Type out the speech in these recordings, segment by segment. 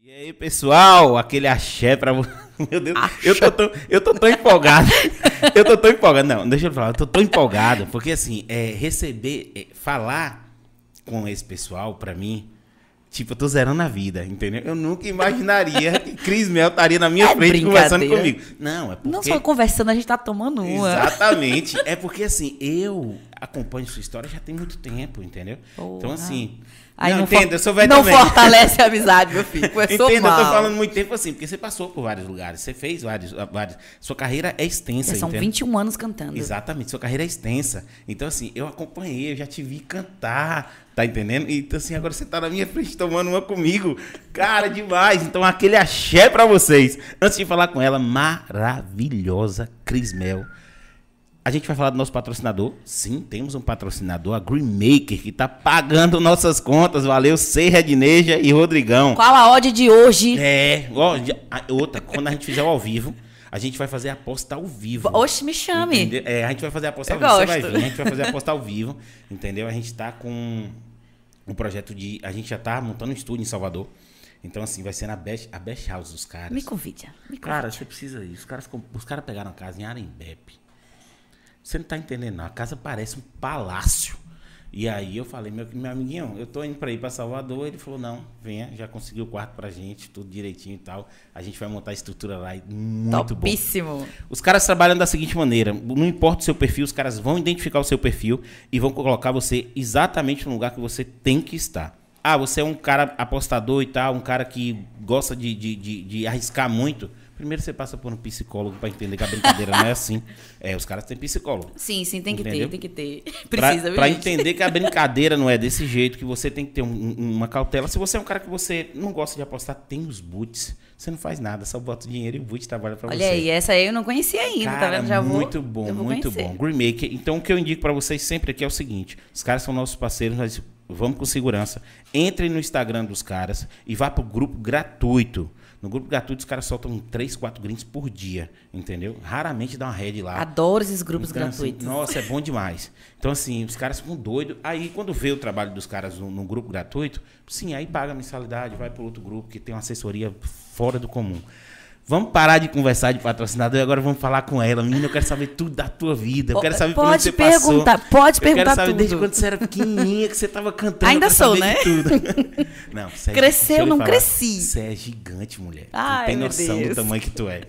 E aí, pessoal, aquele axé pra você. Meu Deus, eu tô, tão, eu tô tão empolgado. eu tô tão empolgado. Não, deixa eu falar, eu tô tão empolgado, porque assim, é, receber, é, falar com esse pessoal, pra mim, tipo, eu tô zerando a vida, entendeu? Eu nunca imaginaria que Cris Mel estaria na minha É frente conversando comigo. Não, é porque. Não só conversando, a gente tá tomando uma. Exatamente. É porque assim, eu acompanho sua história já tem muito tempo, entendeu? Porra. Então, assim. Aí não, não, entenda, eu sou velho Não também. fortalece a amizade, meu filho. Começou Entenda, eu tô mal. falando muito tempo assim, porque você passou por vários lugares, você fez vários. vários sua carreira é extensa, Já são entende? 21 anos cantando. Exatamente, sua carreira é extensa. Então, assim, eu acompanhei, eu já te vi cantar, tá entendendo? Então, assim, agora você tá na minha frente tomando uma comigo. Cara, demais. Então, aquele axé pra vocês. Antes de falar com ela, maravilhosa Cris Mel. A gente vai falar do nosso patrocinador. Sim, temos um patrocinador, a Green Maker, que tá pagando nossas contas. Valeu, Serra Edneja e Rodrigão. Qual a odd de hoje? É, ó, outra, quando a gente fizer o ao vivo, a gente vai fazer a aposta ao vivo. Oxe, me chame. Entendeu? É, a gente vai fazer a aposta Eu ao vivo. Você vai vir, a gente vai fazer a aposta ao vivo. Entendeu? A gente tá com um projeto de. A gente já tá montando um estúdio em Salvador. Então, assim, vai ser na Best, a Best House dos caras. Me convide. Me convide. Cara, você precisa ir. Os caras, os caras pegaram a casa em Arembepe. Você não tá entendendo, não. A casa parece um palácio. E aí eu falei, meu, meu amiguinho, eu tô indo pra ir pra Salvador. Ele falou, não, venha, já conseguiu o quarto pra gente, tudo direitinho e tal. A gente vai montar a estrutura lá e muito bom. Topíssimo. Os caras trabalham da seguinte maneira: não importa o seu perfil, os caras vão identificar o seu perfil e vão colocar você exatamente no lugar que você tem que estar. Ah, você é um cara apostador e tal, um cara que gosta de, de, de, de arriscar muito. Primeiro você passa por um psicólogo para entender que a brincadeira não é assim. É, os caras têm psicólogo. Sim, sim, tem que Entendeu? ter, tem que ter. Precisa, gente? entender que a brincadeira não é desse jeito, que você tem que ter um- um- uma cautela. Se você é um cara que você não gosta de apostar, tem os boots. Você não faz nada, só bota o dinheiro e o boot trabalha para você. Olha aí, essa aí eu não conhecia ainda, tá Cara, vendo? Já vou. muito bom, vou muito conhecer. bom. Green Maker. Então, o que eu indico pra vocês sempre aqui é o seguinte: os caras são nossos parceiros, nós vamos com segurança. Entrem no Instagram dos caras e vá pro grupo gratuito. No grupo gratuito, os caras soltam 3, 4 greens por dia, entendeu? Raramente dá uma head lá. Adoro esses grupos Então, assim, gratuitos. nossa, é bom demais. Então, assim, os caras ficam doidos. Aí, quando vê o trabalho dos caras no, no grupo gratuito, sim, aí paga a mensalidade, vai para outro grupo que tem uma assessoria fora do comum. Vamos parar de conversar de patrocinador e agora vamos falar com ela. Menina, eu quero saber tudo da tua vida. Eu quero saber por onde Pode você passou. perguntar, pode Eu quero perguntar saber desde tudo. quando você era pequenininha, que você estava cantando. Ainda quero sou, saber né? Tudo. Não, você é- Cresceu, não falar, cresci. Você é gigante, mulher. tu não Ai, tem meu noção do Deus. tamanho que tu é.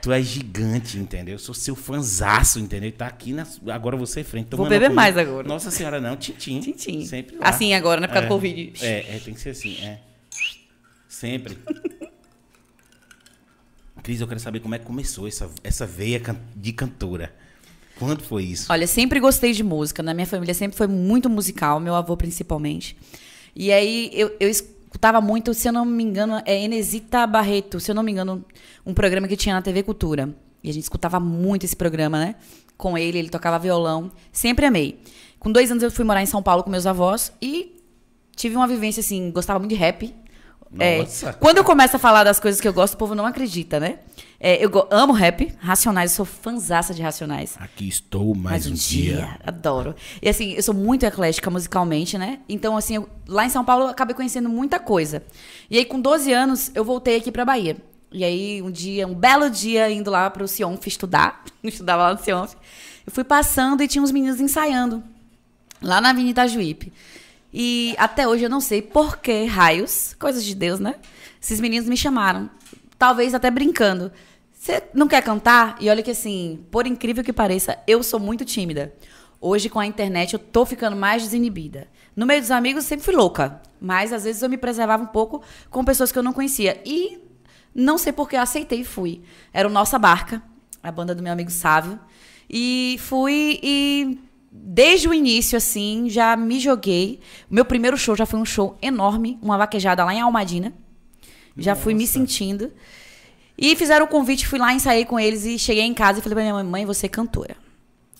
Tu é gigante, entendeu? Eu sou seu fanzaço, entendeu? Tá aqui na, agora você frente. Vou beber mais agora. Nossa senhora, não. Tintim. Tintim. Sempre lá. Assim agora, né? Por causa É. do Covid. É, é, tem que ser assim, é. Sempre. Cris, eu quero saber como é que começou essa, essa veia de cantora. Quando foi isso? Olha, sempre gostei de música. Na minha família sempre foi muito musical, meu avô principalmente. E aí eu, eu escutava muito, se eu não me engano, é Enesita Barreto, se eu não me engano, um programa que tinha na TV Cultura. E a gente escutava muito esse programa, né? Com ele, ele tocava violão. Sempre amei. Com dois anos eu fui morar em São Paulo com meus avós e tive uma vivência assim, gostava muito de rap. É, Nossa. quando eu começo a falar das coisas que eu gosto, o povo não acredita, né? É, eu amo rap, Racionais, eu sou fanzaça de Racionais. Aqui estou mais, um dia. Adoro. E assim, eu sou muito eclética musicalmente, né? Então, assim, eu- lá em São Paulo eu acabei conhecendo muita coisa. E aí, com 12 anos, eu voltei aqui pra Bahia. E aí, um dia, um belo dia, indo lá pro Cionf estudar, eu estudava lá no Cionf, eu fui passando e tinha uns meninos ensaiando, lá na Avenida Juípe. E até hoje eu não sei por que raios, coisas de Deus, né? Esses meninos me chamaram, talvez até brincando. Você não quer cantar? E olha que assim, por incrível que pareça, eu sou muito tímida. Hoje, com a internet, eu tô ficando mais desinibida. No meio dos amigos, sempre fui louca. Mas, às vezes, eu me preservava um pouco com pessoas que eu não conhecia. E não sei por que eu aceitei e fui. Era o Nossa Barca, a banda do meu amigo Sávio. E fui e desde o início, assim, já me joguei. Meu primeiro show já foi um show enorme, uma vaquejada lá em Almadina. Já fui me Nossa. sentindo. E fizeram o convite, fui lá, ensaiei com eles e cheguei em casa e falei pra minha mãe, mãe, você é cantora.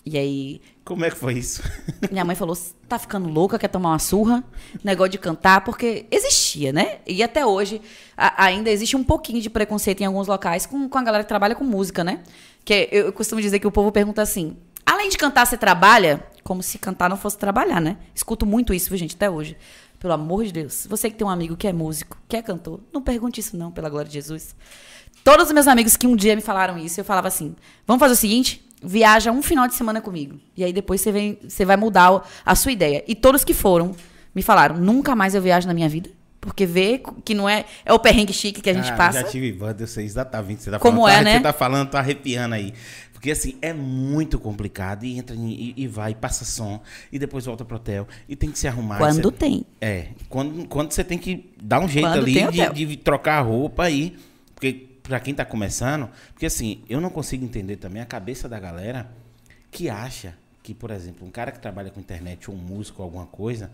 E aí, Como é que foi isso? minha mãe falou, "Cê tá ficando louca, quer tomar uma surra? Negócio de cantar, porque existia, né? E até hoje a- ainda existe um pouquinho de preconceito em alguns locais com, com a galera que trabalha com música, né? Que eu, eu costumo dizer que o povo pergunta assim, além de cantar, você trabalha? Como se cantar não fosse trabalhar, né? Escuto muito isso, viu, gente, até hoje. Pelo amor de Deus. Você que tem um amigo que é músico, que é cantor, não pergunte isso não, pela glória de Jesus. Todos os meus amigos que um dia me falaram isso, eu falava assim: vamos fazer o seguinte? Viaja um final de semana comigo. E aí depois você, vem, você vai mudar a sua ideia. E todos que foram me falaram: nunca mais eu viajo na minha vida. Porque vê que não é. É o perrengue chique que a gente Ah, passa. Já tive banda, eu sei exatamente. Você tá Como falando, é, tá- né? Você tá falando, tá arrepiando aí. Porque assim, é muito complicado. E entra e, e vai, passa som. E depois volta pro hotel. E tem que se arrumar. Quando Você- tem. É, quando, quando você tem que dar um jeito Quando ali de, de trocar a roupa aí. Porque pra quem tá começando, porque assim, eu não consigo entender também a cabeça da galera que acha que, por exemplo, um cara que trabalha com internet ou um músico ou alguma coisa,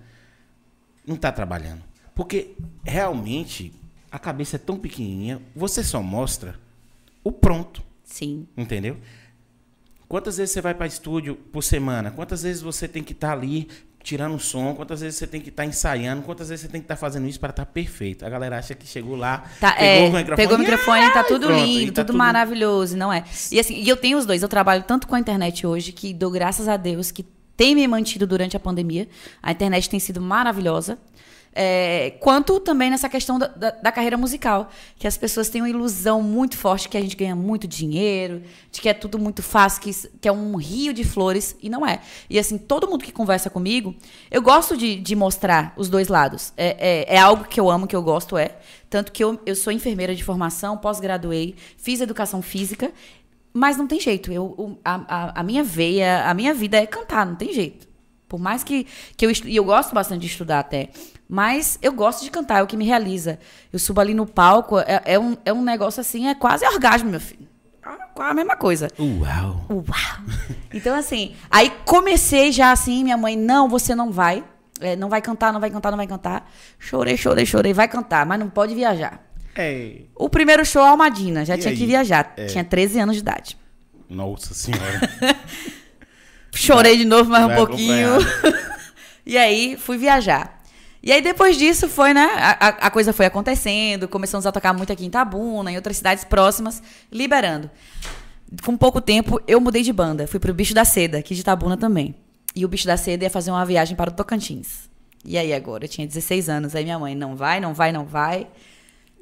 não tá trabalhando. Porque realmente a cabeça é tão pequenininha, você só mostra o pronto. Sim. Entendeu? Quantas vezes você vai para estúdio por semana? Quantas vezes você tem que estar ali tirando som? Quantas vezes você tem que estar ensaiando? Quantas vezes você tem que estar fazendo isso para estar perfeito? A galera acha que chegou lá, Tá, pegou é, o microfone, pegou o microfone, tá ai, tudo pronto, lindo, tá tudo, maravilhoso, não é? E assim, e eu tenho os dois. Eu trabalho tanto com a internet hoje que dou graças a Deus que tem me mantido durante a pandemia. A internet tem sido maravilhosa. É, quanto também nessa questão da, da- da carreira musical, que as pessoas têm uma ilusão muito forte que a gente ganha muito dinheiro, de que é tudo muito fácil, que, que é um rio de flores, e não é. E assim, todo mundo que conversa comigo, eu gosto de, de mostrar os dois lados. É, é, é algo que eu amo, que eu gosto, é. Tanto que eu, eu sou enfermeira de formação, pós-graduei, fiz educação física, mas não tem jeito. Eu, a, a- a minha veia, a minha vida é cantar, não tem jeito. Por mais que, que eu e eu gosto bastante de estudar até, mas eu gosto de cantar, é o que me realiza. Eu subo ali no palco, é, é um, é um negócio assim, é quase orgasmo, meu filho. É a mesma coisa. Uau! Uau! Então, assim, aí comecei já assim, minha mãe, não, você não vai. É, não vai cantar, não vai cantar, não vai cantar. Chorei, chorei, chorei, vai cantar, mas não pode viajar. É. O primeiro show, Almadina, já E tinha aí? que viajar. É. Tinha 13 anos de idade. Nossa senhora. Chorei de novo mais um pouquinho. e aí, fui viajar. E aí, depois disso, foi, né? A, a- coisa foi acontecendo, começamos a tocar muito aqui em Itabuna, em outras cidades próximas, liberando. Com pouco tempo, eu mudei de banda. Fui pro Bicho da Seda, aqui de Itabuna também. E o Bicho da Seda ia fazer uma viagem para o Tocantins. E aí, agora? Eu tinha 16 anos. Aí minha mãe, não vai, não vai, não vai.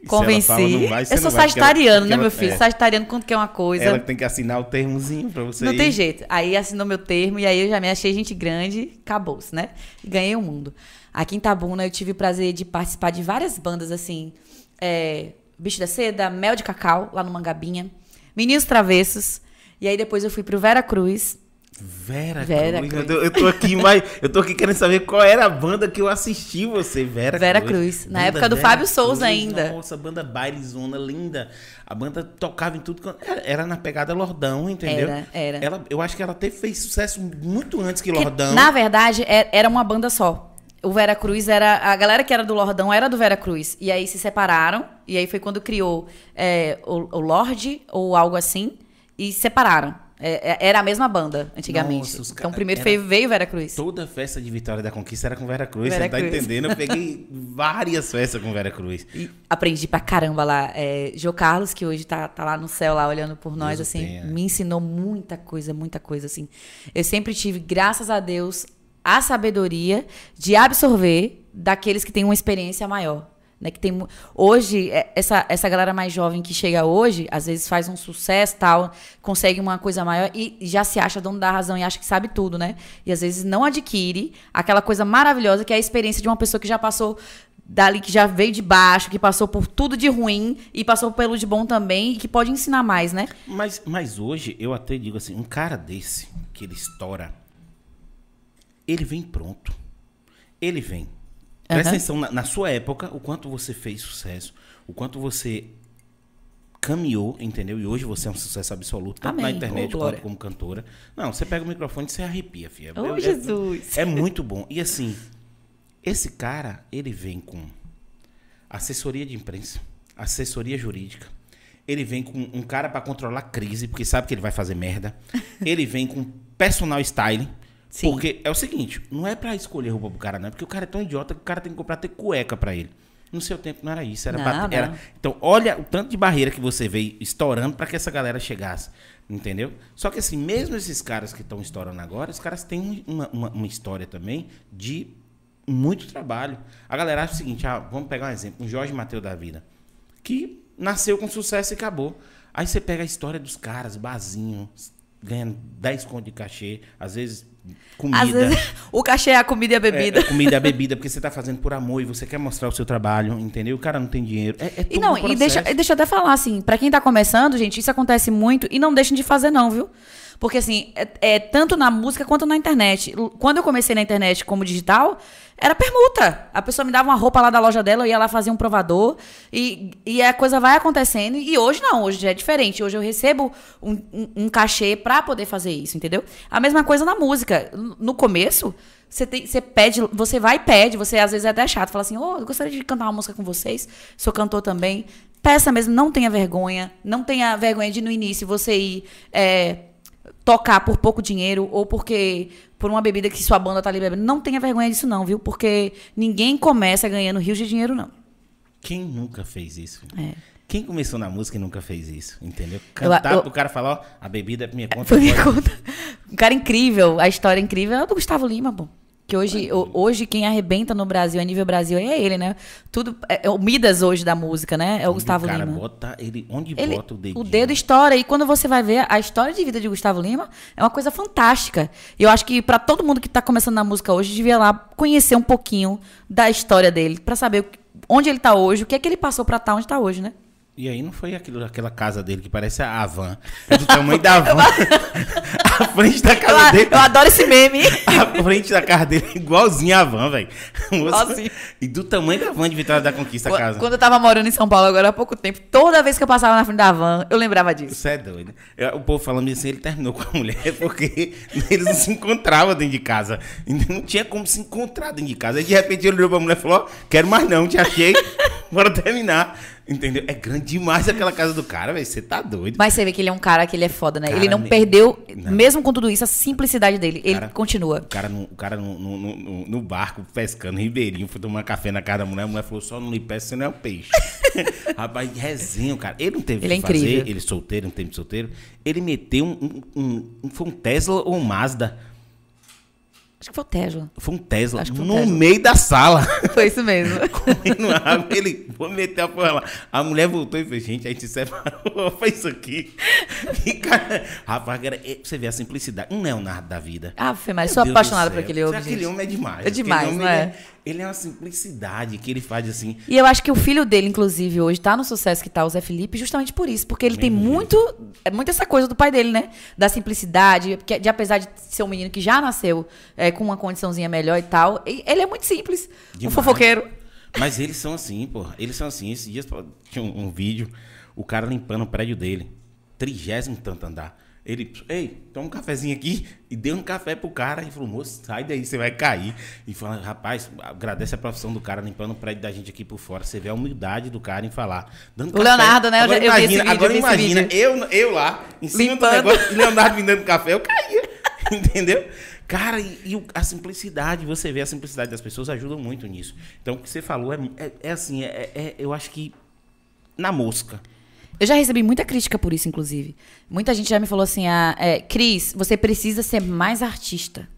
Convenci. fala, não vai, eu sou sagitariano, né, ela- meu filho? é. Sagitariano, quando quer uma coisa. Ela tem que assinar o termozinho pra você Não ir. tem jeito. Aí assinou meu termo e aí eu já me achei gente grande, acabou-se, né? E ganhei o mundo. Aqui em Tabuna eu tive o prazer de participar de várias bandas, assim. é, Bicho da Seda, Mel de Cacau, lá no Mangabinha. Meninos Travessos. E aí depois eu fui pro Vera Cruz. Vera, Vera Cruz. Cruz. Eu, tô, aqui, mas eu tô aqui querendo saber qual era a banda que eu assisti você, Vera, Vera Cruz. Na época do Fábio Souza ainda. Nossa, banda bailezona linda. A banda tocava em tudo. Era, na pegada Lordão, entendeu? Era, era. Ela, eu acho que ela até fez sucesso muito antes que Que, Lordão. na verdade, é- era uma banda só. O Vera Cruz era. A galera que era do Lordão era do Vera Cruz. E aí se separaram. E aí foi quando criou é, o, o Lorde ou algo assim. E separaram. É, é- era a mesma banda, antigamente. Nossa, os então primeiro era- veio, Vera Cruz. Toda festa de Vitória da Conquista era com Vera Cruz, Vera você tá Cruz. entendendo? Eu peguei várias festas com Vera Cruz. E aprendi pra caramba lá. É, Jô Carlos, que hoje tá, tá lá no céu, lá olhando por nós, Deus assim, tenha. me ensinou muita coisa, muita coisa, assim. Eu sempre tive, graças a Deus, a sabedoria de absorver daqueles que têm uma experiência maior. Né, que tem, hoje, é, essa, essa galera mais jovem que chega hoje, às vezes faz um sucesso tal, consegue uma coisa maior e já se acha dono da razão e acha que sabe tudo, né? E às vezes não adquire aquela coisa maravilhosa que é a experiência de uma pessoa que já passou dali, que já veio de baixo, que passou por tudo de ruim e passou pelo de bom também e que pode ensinar mais, né? Mas, mas hoje, eu até digo assim, um cara desse, que ele estoura, ele vem pronto. Ele vem. Presta Aham. atenção na, na sua época, o quanto você fez sucesso, o quanto você caminhou, entendeu? E hoje você é um sucesso absoluto, tanto na Amém. internet Ô, glória. quanto como cantora. Não, você pega o microfone e você arrepia, filha. Ô, É- é- Jesus. É muito bom. E assim, esse cara, ele vem com assessoria de imprensa, assessoria jurídica. Ele vem com um cara pra controlar a crise, porque sabe que ele vai fazer merda. Ele vem com personal styling. Sim. Porque é o seguinte, não é pra escolher roupa pro cara, não. É porque o cara é tão idiota que o cara tem que comprar até cueca pra ele. No seu tempo não era isso, era, Não, era-. Então, olha o tanto de barreira que você veio estourando para que essa galera chegasse, entendeu? Só que assim, mesmo esses caras que estão estourando agora, os caras têm uma, uma, uma história também de muito trabalho. A galera acha o seguinte, ah, vamos pegar um exemplo, um Jorge Mateus da vida, que nasceu com sucesso e acabou. Aí você pega a história dos caras, barzinho, ganhando 10 conto de cachê, às vezes comida. Às vezes, o cachê é a comida e a bebida. É, comida, bebida, porque você tá fazendo por amor e você quer mostrar o seu trabalho, entendeu? O cara não tem dinheiro. É, é E não, um e deixa, e deixa eu até falar assim, pra quem tá começando, gente, isso acontece muito e não deixem de fazer não, viu? Porque assim, é, é tanto na música quanto na internet. Quando eu comecei na internet como digital, era permuta. A pessoa me dava uma roupa lá da loja dela, eu ia lá fazer um provador e, e a coisa vai acontecendo. E hoje não, hoje é diferente. Hoje eu recebo um, um, um cachê pra poder fazer isso, entendeu? A mesma coisa na música. No começo, você, tem, você pede, você vai e pede, você às vezes é até chato, fala assim, ô, eu gostaria de cantar uma música com vocês, sou cantor também. Peça mesmo, não tenha vergonha, não tenha vergonha de no início você ir é, tocar por pouco dinheiro ou porque por uma bebida que sua banda tá ali bebendo. Não tenha vergonha disso não, viu? Porque ninguém começa ganhando rios de dinheiro, não. Quem nunca fez isso? É. Quem começou na música e nunca fez isso, entendeu? Eu- Cantar eu- pro cara falar, ó, a bebida é minha conta. Foi minha conta. Um cara incrível, a história incrível é do Gustavo Lima, pô. Que hoje, hoje quem arrebenta no Brasil, a nível Brasil, é ele, né? Tudo, é, é o Midas hoje da música, né? É o Onde Gustavo o cara Lima. bota ele, onde Ele, bota o dedinho. o dedo estoura. E quando você vai ver a história de vida de Gustavo Lima, é uma coisa fantástica. E eu acho que pra todo mundo que tá começando na música hoje, devia lá conhecer um pouquinho da história dele, pra saber onde ele tá hoje, o que é que ele passou pra estar onde tá hoje, né? E aí não foi aquilo, aquela casa dele que parece a van. É do tamanho da van. a frente da Eu, casa a- dele. eu adoro esse meme. A frente da casa dele é igualzinha a van, velho. Igualzinho. E do tamanho da van de Vitória da Conquista a casa. Quando eu tava morando em São Paulo agora há pouco tempo, toda vez que eu passava na frente da van, eu lembrava disso. Você é doido. É, O povo falando assim, ele terminou com a mulher porque eles não se encontravam dentro de casa. Não tinha como se encontrar dentro de casa. Aí de repente ele olhou pra mulher e falou: ó, quero mais não, te achei, bora terminar. Entendeu? É grande demais aquela casa do cara, velho. Você tá doido. Mas você vê que ele é um cara que ele é foda, né? Cara, ele não me- perdeu, Não. mesmo com tudo isso, a simplicidade dele. Ele Cara- continua. O cara, no, o cara no, no, no- no barco pescando, ribeirinho, foi tomar café na casa da mulher. A mulher falou: só não lhe peço, você não é um peixe. Rapaz, resenha, cara. Ele não teve Ele o é que fazer, incrível. ele solteiro, não teve solteiro. Ele meteu um, um, um- Foi um Tesla ou um Mazda? Acho que foi o Tesla. Foi um Tesla Acho que foi um no Tesla. meio da sala. Foi isso mesmo. comendo água, ele vou meter a porra lá. A mulher voltou e fez, gente, a gente se separou, foi isso aqui. E, cara, rapaz, cara, é- você vê a simplicidade. Um Leonardo da vida. Ah, mas Meu sou Deus apaixonada por aquele homem. Aquele homem é demais. É demais, não homem, é? Ele é, é uma simplicidade que ele faz assim. E eu acho que o filho dele, inclusive, hoje tá no sucesso que tá, o Zé Felipe, justamente por isso. Porque ele tem muito, é muito essa coisa do pai dele, né? Da simplicidade, que- de apesar de ser um menino que já nasceu é, com uma condiçãozinha melhor e tal, ele é muito simples. Um Demais. fofoqueiro. Mas eles são assim, pô. Eles são assim. Esses dias tinha um, um vídeo, o cara limpando o prédio dele. Trigésimo tanto andar. Ele, ei, toma um cafezinho aqui. E deu um café pro cara. E falou, moço, sai daí, você vai cair. E fala, rapaz, agradece a profissão do cara limpando o prédio da gente aqui por fora. Você vê a humildade do cara em falar. Dando O Leonardo, né? Eu Agora eu imagina, vídeo, agora eu imagina eu, eu lá, em cima Limpando. do negócio, e Leonardo me dando café, eu caía. Entendeu? Cara, e, e a simplicidade, você vê a simplicidade das pessoas ajuda muito nisso. Então, o que você falou é, é, é assim, é, é- eu acho que na mosca. Eu já recebi muita crítica por isso, inclusive. Muita gente já me falou assim: ah, é, Cris, você precisa ser mais artista.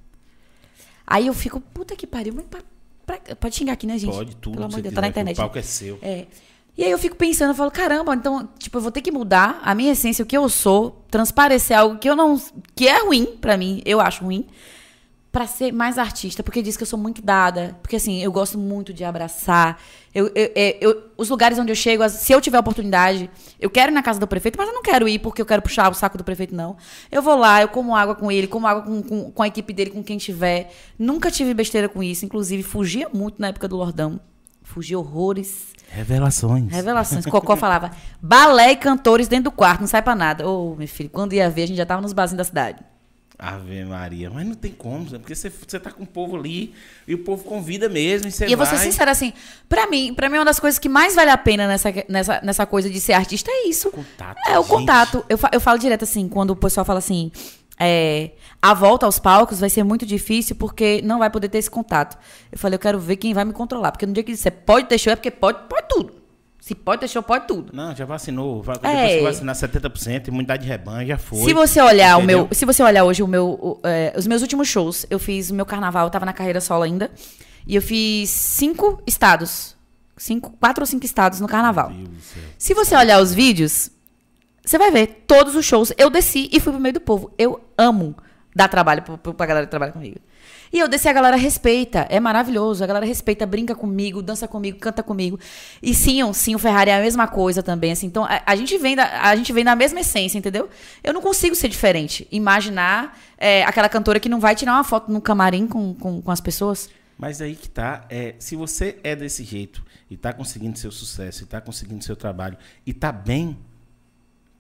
Aí eu fico, puta que pariu, mas pra- pra- pode xingar aqui, né, gente? Pode tudo. Pelo amor de Deus, tá na internet. O palco é seu. É. E aí eu fico pensando, eu falo, caramba, então, tipo, eu vou ter que mudar a minha essência, o que eu sou, transparecer algo que eu não. que é ruim pra mim, eu acho ruim, pra ser mais artista, porque diz que eu sou muito dada. Porque assim, eu gosto muito de abraçar. Eu, eu- é, eu- os lugares onde eu chego, se eu tiver oportunidade, eu quero ir na casa do prefeito, mas eu não quero ir porque eu quero puxar o saco do prefeito, não. Eu vou lá, eu como água com ele, como água com, com, com a equipe dele, com quem tiver. Nunca tive besteira com isso. Inclusive, fugia muito na época do Lordão. Fugia horrores. Revelações. Revelações. Cocó falava balé e cantores dentro do quarto, não sai pra nada. Ô, meu filho, quando ia ver, a gente já tava nos barzinhos da cidade. Ave Maria. Mas não tem como, porque você, você tá com o povo ali e o povo convida mesmo. E você e eu vou ser sincera, assim, pra mim, pra mim, uma das coisas que mais vale a pena nessa, nessa, nessa coisa de ser artista é isso. Contato, É, o gente. contato. Eu, eu falo direto assim, quando o pessoal fala assim, é, a volta aos palcos vai ser muito difícil porque não vai poder ter esse contato. Eu falei, eu quero ver quem vai me controlar. Porque no dia que disser pode ter show, é porque pode, pode tudo. Se pode show, pode tudo. Não, já vacinou. Va- É. Depois que vacinar 70%, imunidade de rebanho, já foi. Se você olhar o Entendeu? meu, se você olhar hoje o meu, o, é, os meus últimos shows, eu fiz o meu carnaval, eu tava na carreira solo ainda, e eu fiz cinco estados, cinco, quatro ou cinco estados no carnaval. Se você olhar os vídeos, você vai ver todos os shows. Eu desci e fui pro meio do povo. Eu amo dar trabalho pra galera que trabalha comigo. E eu desci, a galera respeita. É maravilhoso. A galera respeita, brinca comigo, dança comigo, canta comigo. E sim, sim, o Ferrari é a mesma coisa também. Assim. Então, a, a gente vem da, a gente vem da mesma essência, entendeu? Eu não consigo ser diferente. Imaginar é, aquela cantora que não vai tirar uma foto no camarim com, com, com as pessoas. Mas aí que tá, é, se você é desse jeito e tá conseguindo seu sucesso, e tá conseguindo seu trabalho e tá bem,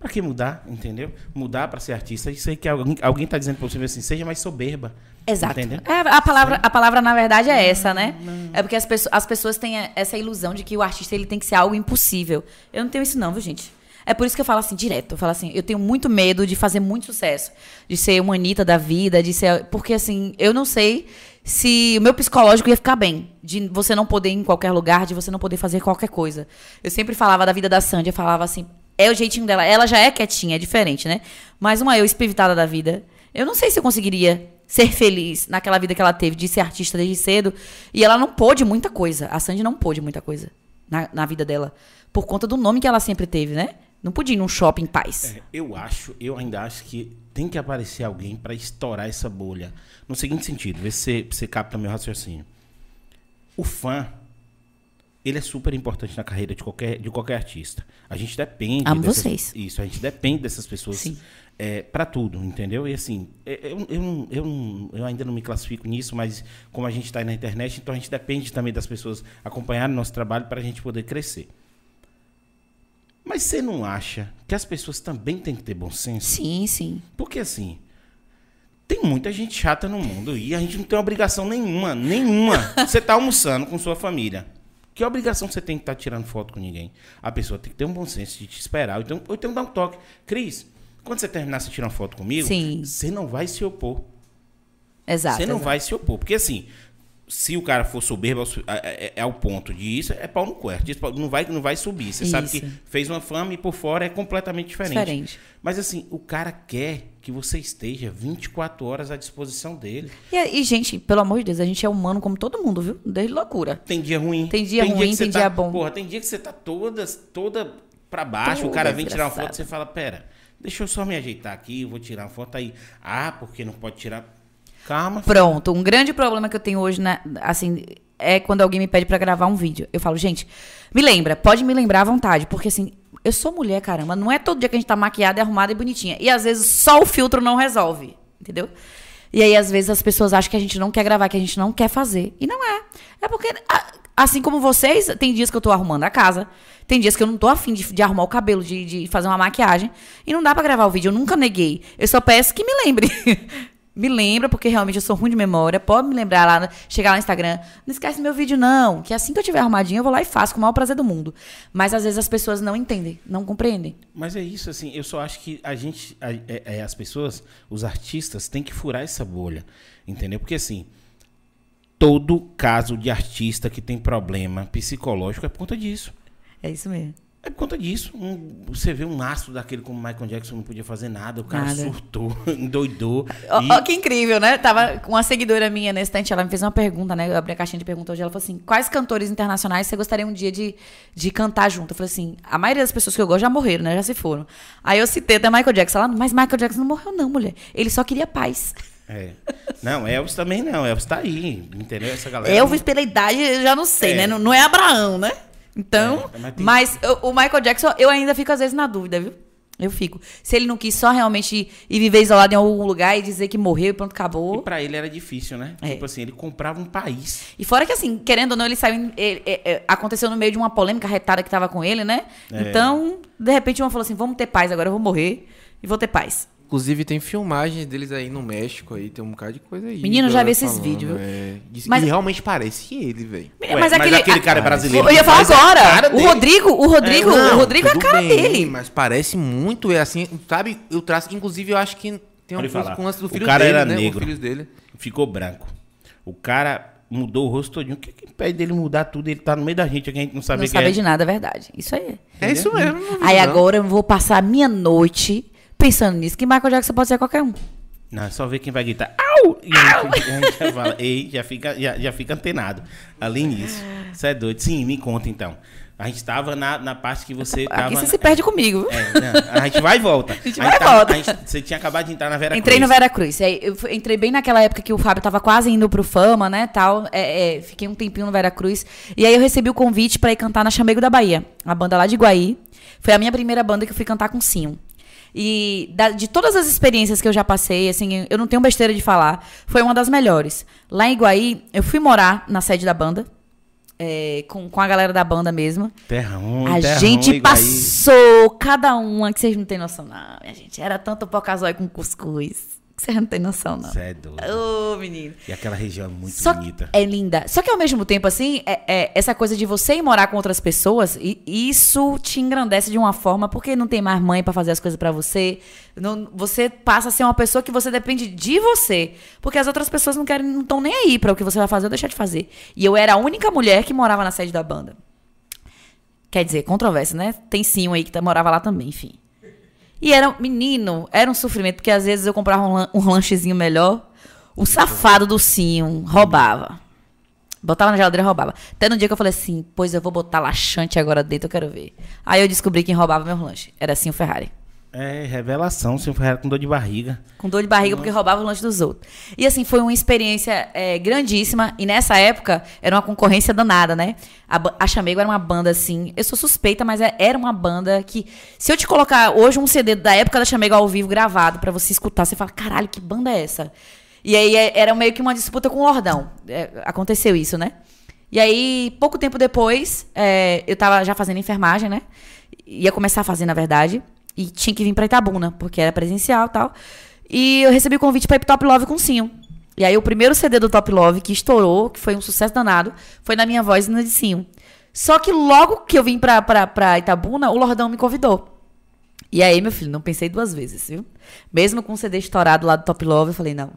pra que mudar, entendeu? Mudar pra ser artista, isso aí que alguém, alguém tá dizendo pra você assim, seja mais soberba. Exato. Entendeu? É, a, palavra, a palavra, na verdade, é essa, né? É porque as, pessoas- as pessoas têm essa ilusão de que o artista ele tem que ser algo impossível. Eu não tenho isso, não, viu, gente? É por isso que eu falo assim, direto. Eu falo assim, eu tenho muito medo de fazer muito sucesso. De ser uma Anitta da vida, de ser. Porque, assim, eu não sei se o meu psicológico ia ficar bem. De você não poder ir em qualquer lugar, de você não poder fazer qualquer coisa. Eu sempre falava da vida da Sandy, eu falava assim, é o jeitinho dela. Ela já é quietinha, é diferente, né? Mas uma eu espivitada da vida. Eu não sei se eu conseguiria ser feliz naquela vida que ela teve de ser artista desde cedo. E ela não pôde muita coisa. A Sandy não pôde muita coisa na, na vida dela. Por conta do nome que ela sempre teve, né? Não podia ir num shopping em paz. É, eu acho, eu ainda acho que tem que aparecer alguém pra estourar essa bolha. No seguinte sentido, vê se você capta meu raciocínio. O fã, ele é super importante na carreira de qualquer, de qualquer artista. A gente depende. Amo dessas- vocês. Isso, a gente depende dessas pessoas é, para tudo, entendeu? E assim, é, eu, eu, eu, eu ainda não me classifico nisso, mas como a gente está aí na internet, então a gente depende também das pessoas acompanharem nosso trabalho para a gente poder crescer. Mas você não acha que as pessoas também têm que ter bom senso? Sim, sim. Porque assim, tem muita gente chata no mundo e a gente não tem obrigação nenhuma, nenhuma. Você tá almoçando com sua família. Que obrigação você tem que estar tirando foto com ninguém? A pessoa tem que ter um bom senso de te esperar. Ou então, ou então dar um toque. Cris, quando você terminar de tirar uma foto comigo, Sim. você não vai se opor. Exato. Você não exato. vai se opor. Porque assim, se o cara for soberbo ao su- é, é- é ao ponto de isso, é pau no quarto. Isso não vai, não vai subir. Você sabe que Isso. fez uma fama e por fora é completamente diferente. Diferente. Mas assim, o cara quer que você esteja 24 horas à disposição dele. E, e, gente, pelo amor de Deus, a gente é humano como todo mundo, viu? Desde loucura. Tem dia ruim. Tem dia ruim, que você tem tá- dia bom. Porra, tem dia que você tá toda, toda pra baixo, o cara vem tirar uma foto, você fala, pera, deixa eu só me ajeitar aqui, vou tirar uma foto aí. Ah, porque não pode tirar. Calma. Pronto, um grande problema que eu tenho hoje, né, assim, é quando alguém me pede pra gravar um vídeo. Eu falo, gente, me lembra, pode me lembrar à vontade, porque assim, eu sou mulher, caramba, não é todo dia que a gente tá maquiada, arrumada e bonitinha. E às vezes só o filtro não resolve, entendeu? E aí às vezes as pessoas acham que a gente não quer gravar, que a gente não quer fazer. E não é. É porque assim como vocês, tem dias que eu tô arrumando a casa, tem dias que eu não tô afim de, de arrumar o cabelo, de, de fazer uma maquiagem, e não dá pra gravar o vídeo, eu nunca neguei. Eu só peço que me lembre. Me lembra, porque realmente eu sou ruim de memória. Pode me lembrar lá, chegar lá no Instagram. Não esquece meu vídeo, não. Que assim que eu tiver arrumadinho, eu vou lá e faço com o maior prazer do mundo. Mas às vezes as pessoas não entendem, não compreendem. Mas é isso, assim, eu só acho que a gente, a- é- é, as pessoas, os artistas, têm que furar essa bolha, entendeu? Porque assim, todo caso de artista que tem problema psicológico é por conta disso. É isso mesmo. É por conta disso. Um- você vê um astro daquele como Michael Jackson não podia fazer nada, o cara Nada. surtou, endoidou. Ó, e- que incrível, né? Tava com uma seguidora minha na estante, ela me fez uma pergunta, né? Eu abri a caixinha de perguntas hoje, ela falou assim: quais cantores internacionais você gostaria um dia de, de cantar junto? Eu falei assim: a maioria das pessoas que eu gosto já morreram, né? Já se foram. Aí eu citei até Michael Jackson. Ela, mas Michael Jackson não morreu, não, mulher. Ele só queria paz. É. Não, Elvis também não. Elvis tá aí, entendeu? Essa galera. Elvis, pela idade, eu já não sei, É. né? Não, não é Abraão, né? Então, É, mas tem- mas o Michael Jackson, eu ainda fico às vezes na dúvida, viu? Eu fico. Se ele não quis só realmente ir viver isolado em algum lugar e dizer que morreu e pronto, E acabou. pra ele era difícil, né? É. Tipo assim, ele comprava um país. E fora que, assim, querendo ou não, ele saiu. ele- é, é, aconteceu no meio de uma polêmica retada que tava com ele, né? É. Então, de repente, uma falou assim: vamos ter paz, agora eu vou morrer e vou ter paz. Inclusive tem filmagens deles aí no México aí, tem um bocado de coisa aí. Menino, já vi esses falando, vídeos, viu? É. Mas- E realmente parece ele, velho. Ué, mas aquele cara é brasileiro. Eu ia que falar agora. O. Rodrigo, o Rodrigo, Não, o Rodrigo é a cara bem, dele. Mas parece muito, é assim, sabe? Eu traço, inclusive eu acho que Tem um falar. com o lance do O filho cara dele, era né? negro. Os filhos dele. ficou branco. O cara mudou o rosto todinho. O que, que impede dele mudar tudo? Ele tá no meio da gente, aqui a gente não sabe Não o que saber é. de nada, é verdade. Isso aí. É isso mesmo. Aí não. agora eu vou passar a minha noite pensando nisso, que Michael Jackson pode ser qualquer um. Não, é só ver quem vai gritar. Au! E a gente, a gente já fala, ei, já fica, já, já fica antenado. Além disso. Você é doido. Sim, me conta então. A gente tava na, na parte que você tava. Aqui você se perde comigo. É, não, a gente vai e volta. A gente vai e tava- volta. a gente- você tinha acabado de entrar na Vera Entrei no Cruz. Vera Cruz. Aí eu entrei bem naquela época que o Fábio tava quase indo pro Fama, né, tal. É, é, fiquei um tempinho no Vera Cruz. E aí eu recebi o convite pra ir cantar na Chamego da Bahia. A banda lá de Guaí. Foi a minha primeira banda que eu fui cantar com Sim. E da- de todas as experiências que eu já passei, assim, eu não tenho besteira de falar, foi uma das melhores. Lá em Guaí, eu fui morar na sede da banda, é, com, com a galera da banda mesmo. Terra ruim, A terra gente ruim, Iguaí. passou cada uma que vocês não têm noção, não, minha gente. Era tanto pocazói com cuscuz. Que vocês não têm noção, não. Você é doido. Ô, menino. E aquela região é muito Só bonita. é linda. Só que ao mesmo tempo, assim, é, é essa coisa de você ir morar com outras pessoas, e isso te engrandece de uma forma, porque não tem mais mãe pra fazer as coisas pra você. Não, você passa a ser uma pessoa que você depende de você. Porque as outras pessoas não querem, não estão nem aí pra o que você vai fazer ou deixar de fazer. E eu era a única mulher que morava na sede da banda. Quer dizer, controvérsia, né? Tem sim um aí que tá- morava lá também, enfim. E era, menino, era um sofrimento, porque às vezes eu comprava um, um lanchezinho melhor, o safado do Sim roubava. Botava na geladeira e roubava. Até no dia que eu falei assim, pois eu vou botar laxante agora dentro, eu quero ver. Aí eu descobri quem roubava meu lanche. Era assim o Ferrari. É, revelação. Se for com dor de barriga. Com dor de barriga porque roubava o lanche dos outros. E assim, foi uma experiência é, grandíssima. E nessa época, era uma concorrência danada, né? A, a Chamego era uma banda assim. Eu sou suspeita, mas é- era uma banda que. Se eu te colocar hoje um CD da época da Chamego ao vivo gravado pra você escutar, você fala: caralho, que banda é essa? E aí é- era meio que uma disputa com o Lordão. É, aconteceu isso, né? E aí, pouco tempo depois, é, eu tava já fazendo enfermagem, né? Ia começar a fazer, na verdade. E tinha que vir pra Itabuna, porque era presencial e tal. E eu recebi o convite pra ir pro Top Love com o Sinho. E aí, o primeiro CD do Top Love que estourou, que foi um sucesso danado, foi na minha voz e na de Sinho. Só que logo que eu vim pra, pra, pra Itabuna, o Lordão me convidou. E aí, meu filho, não pensei duas vezes, viu? Mesmo com o CD estourado lá do Top Love, eu falei, não.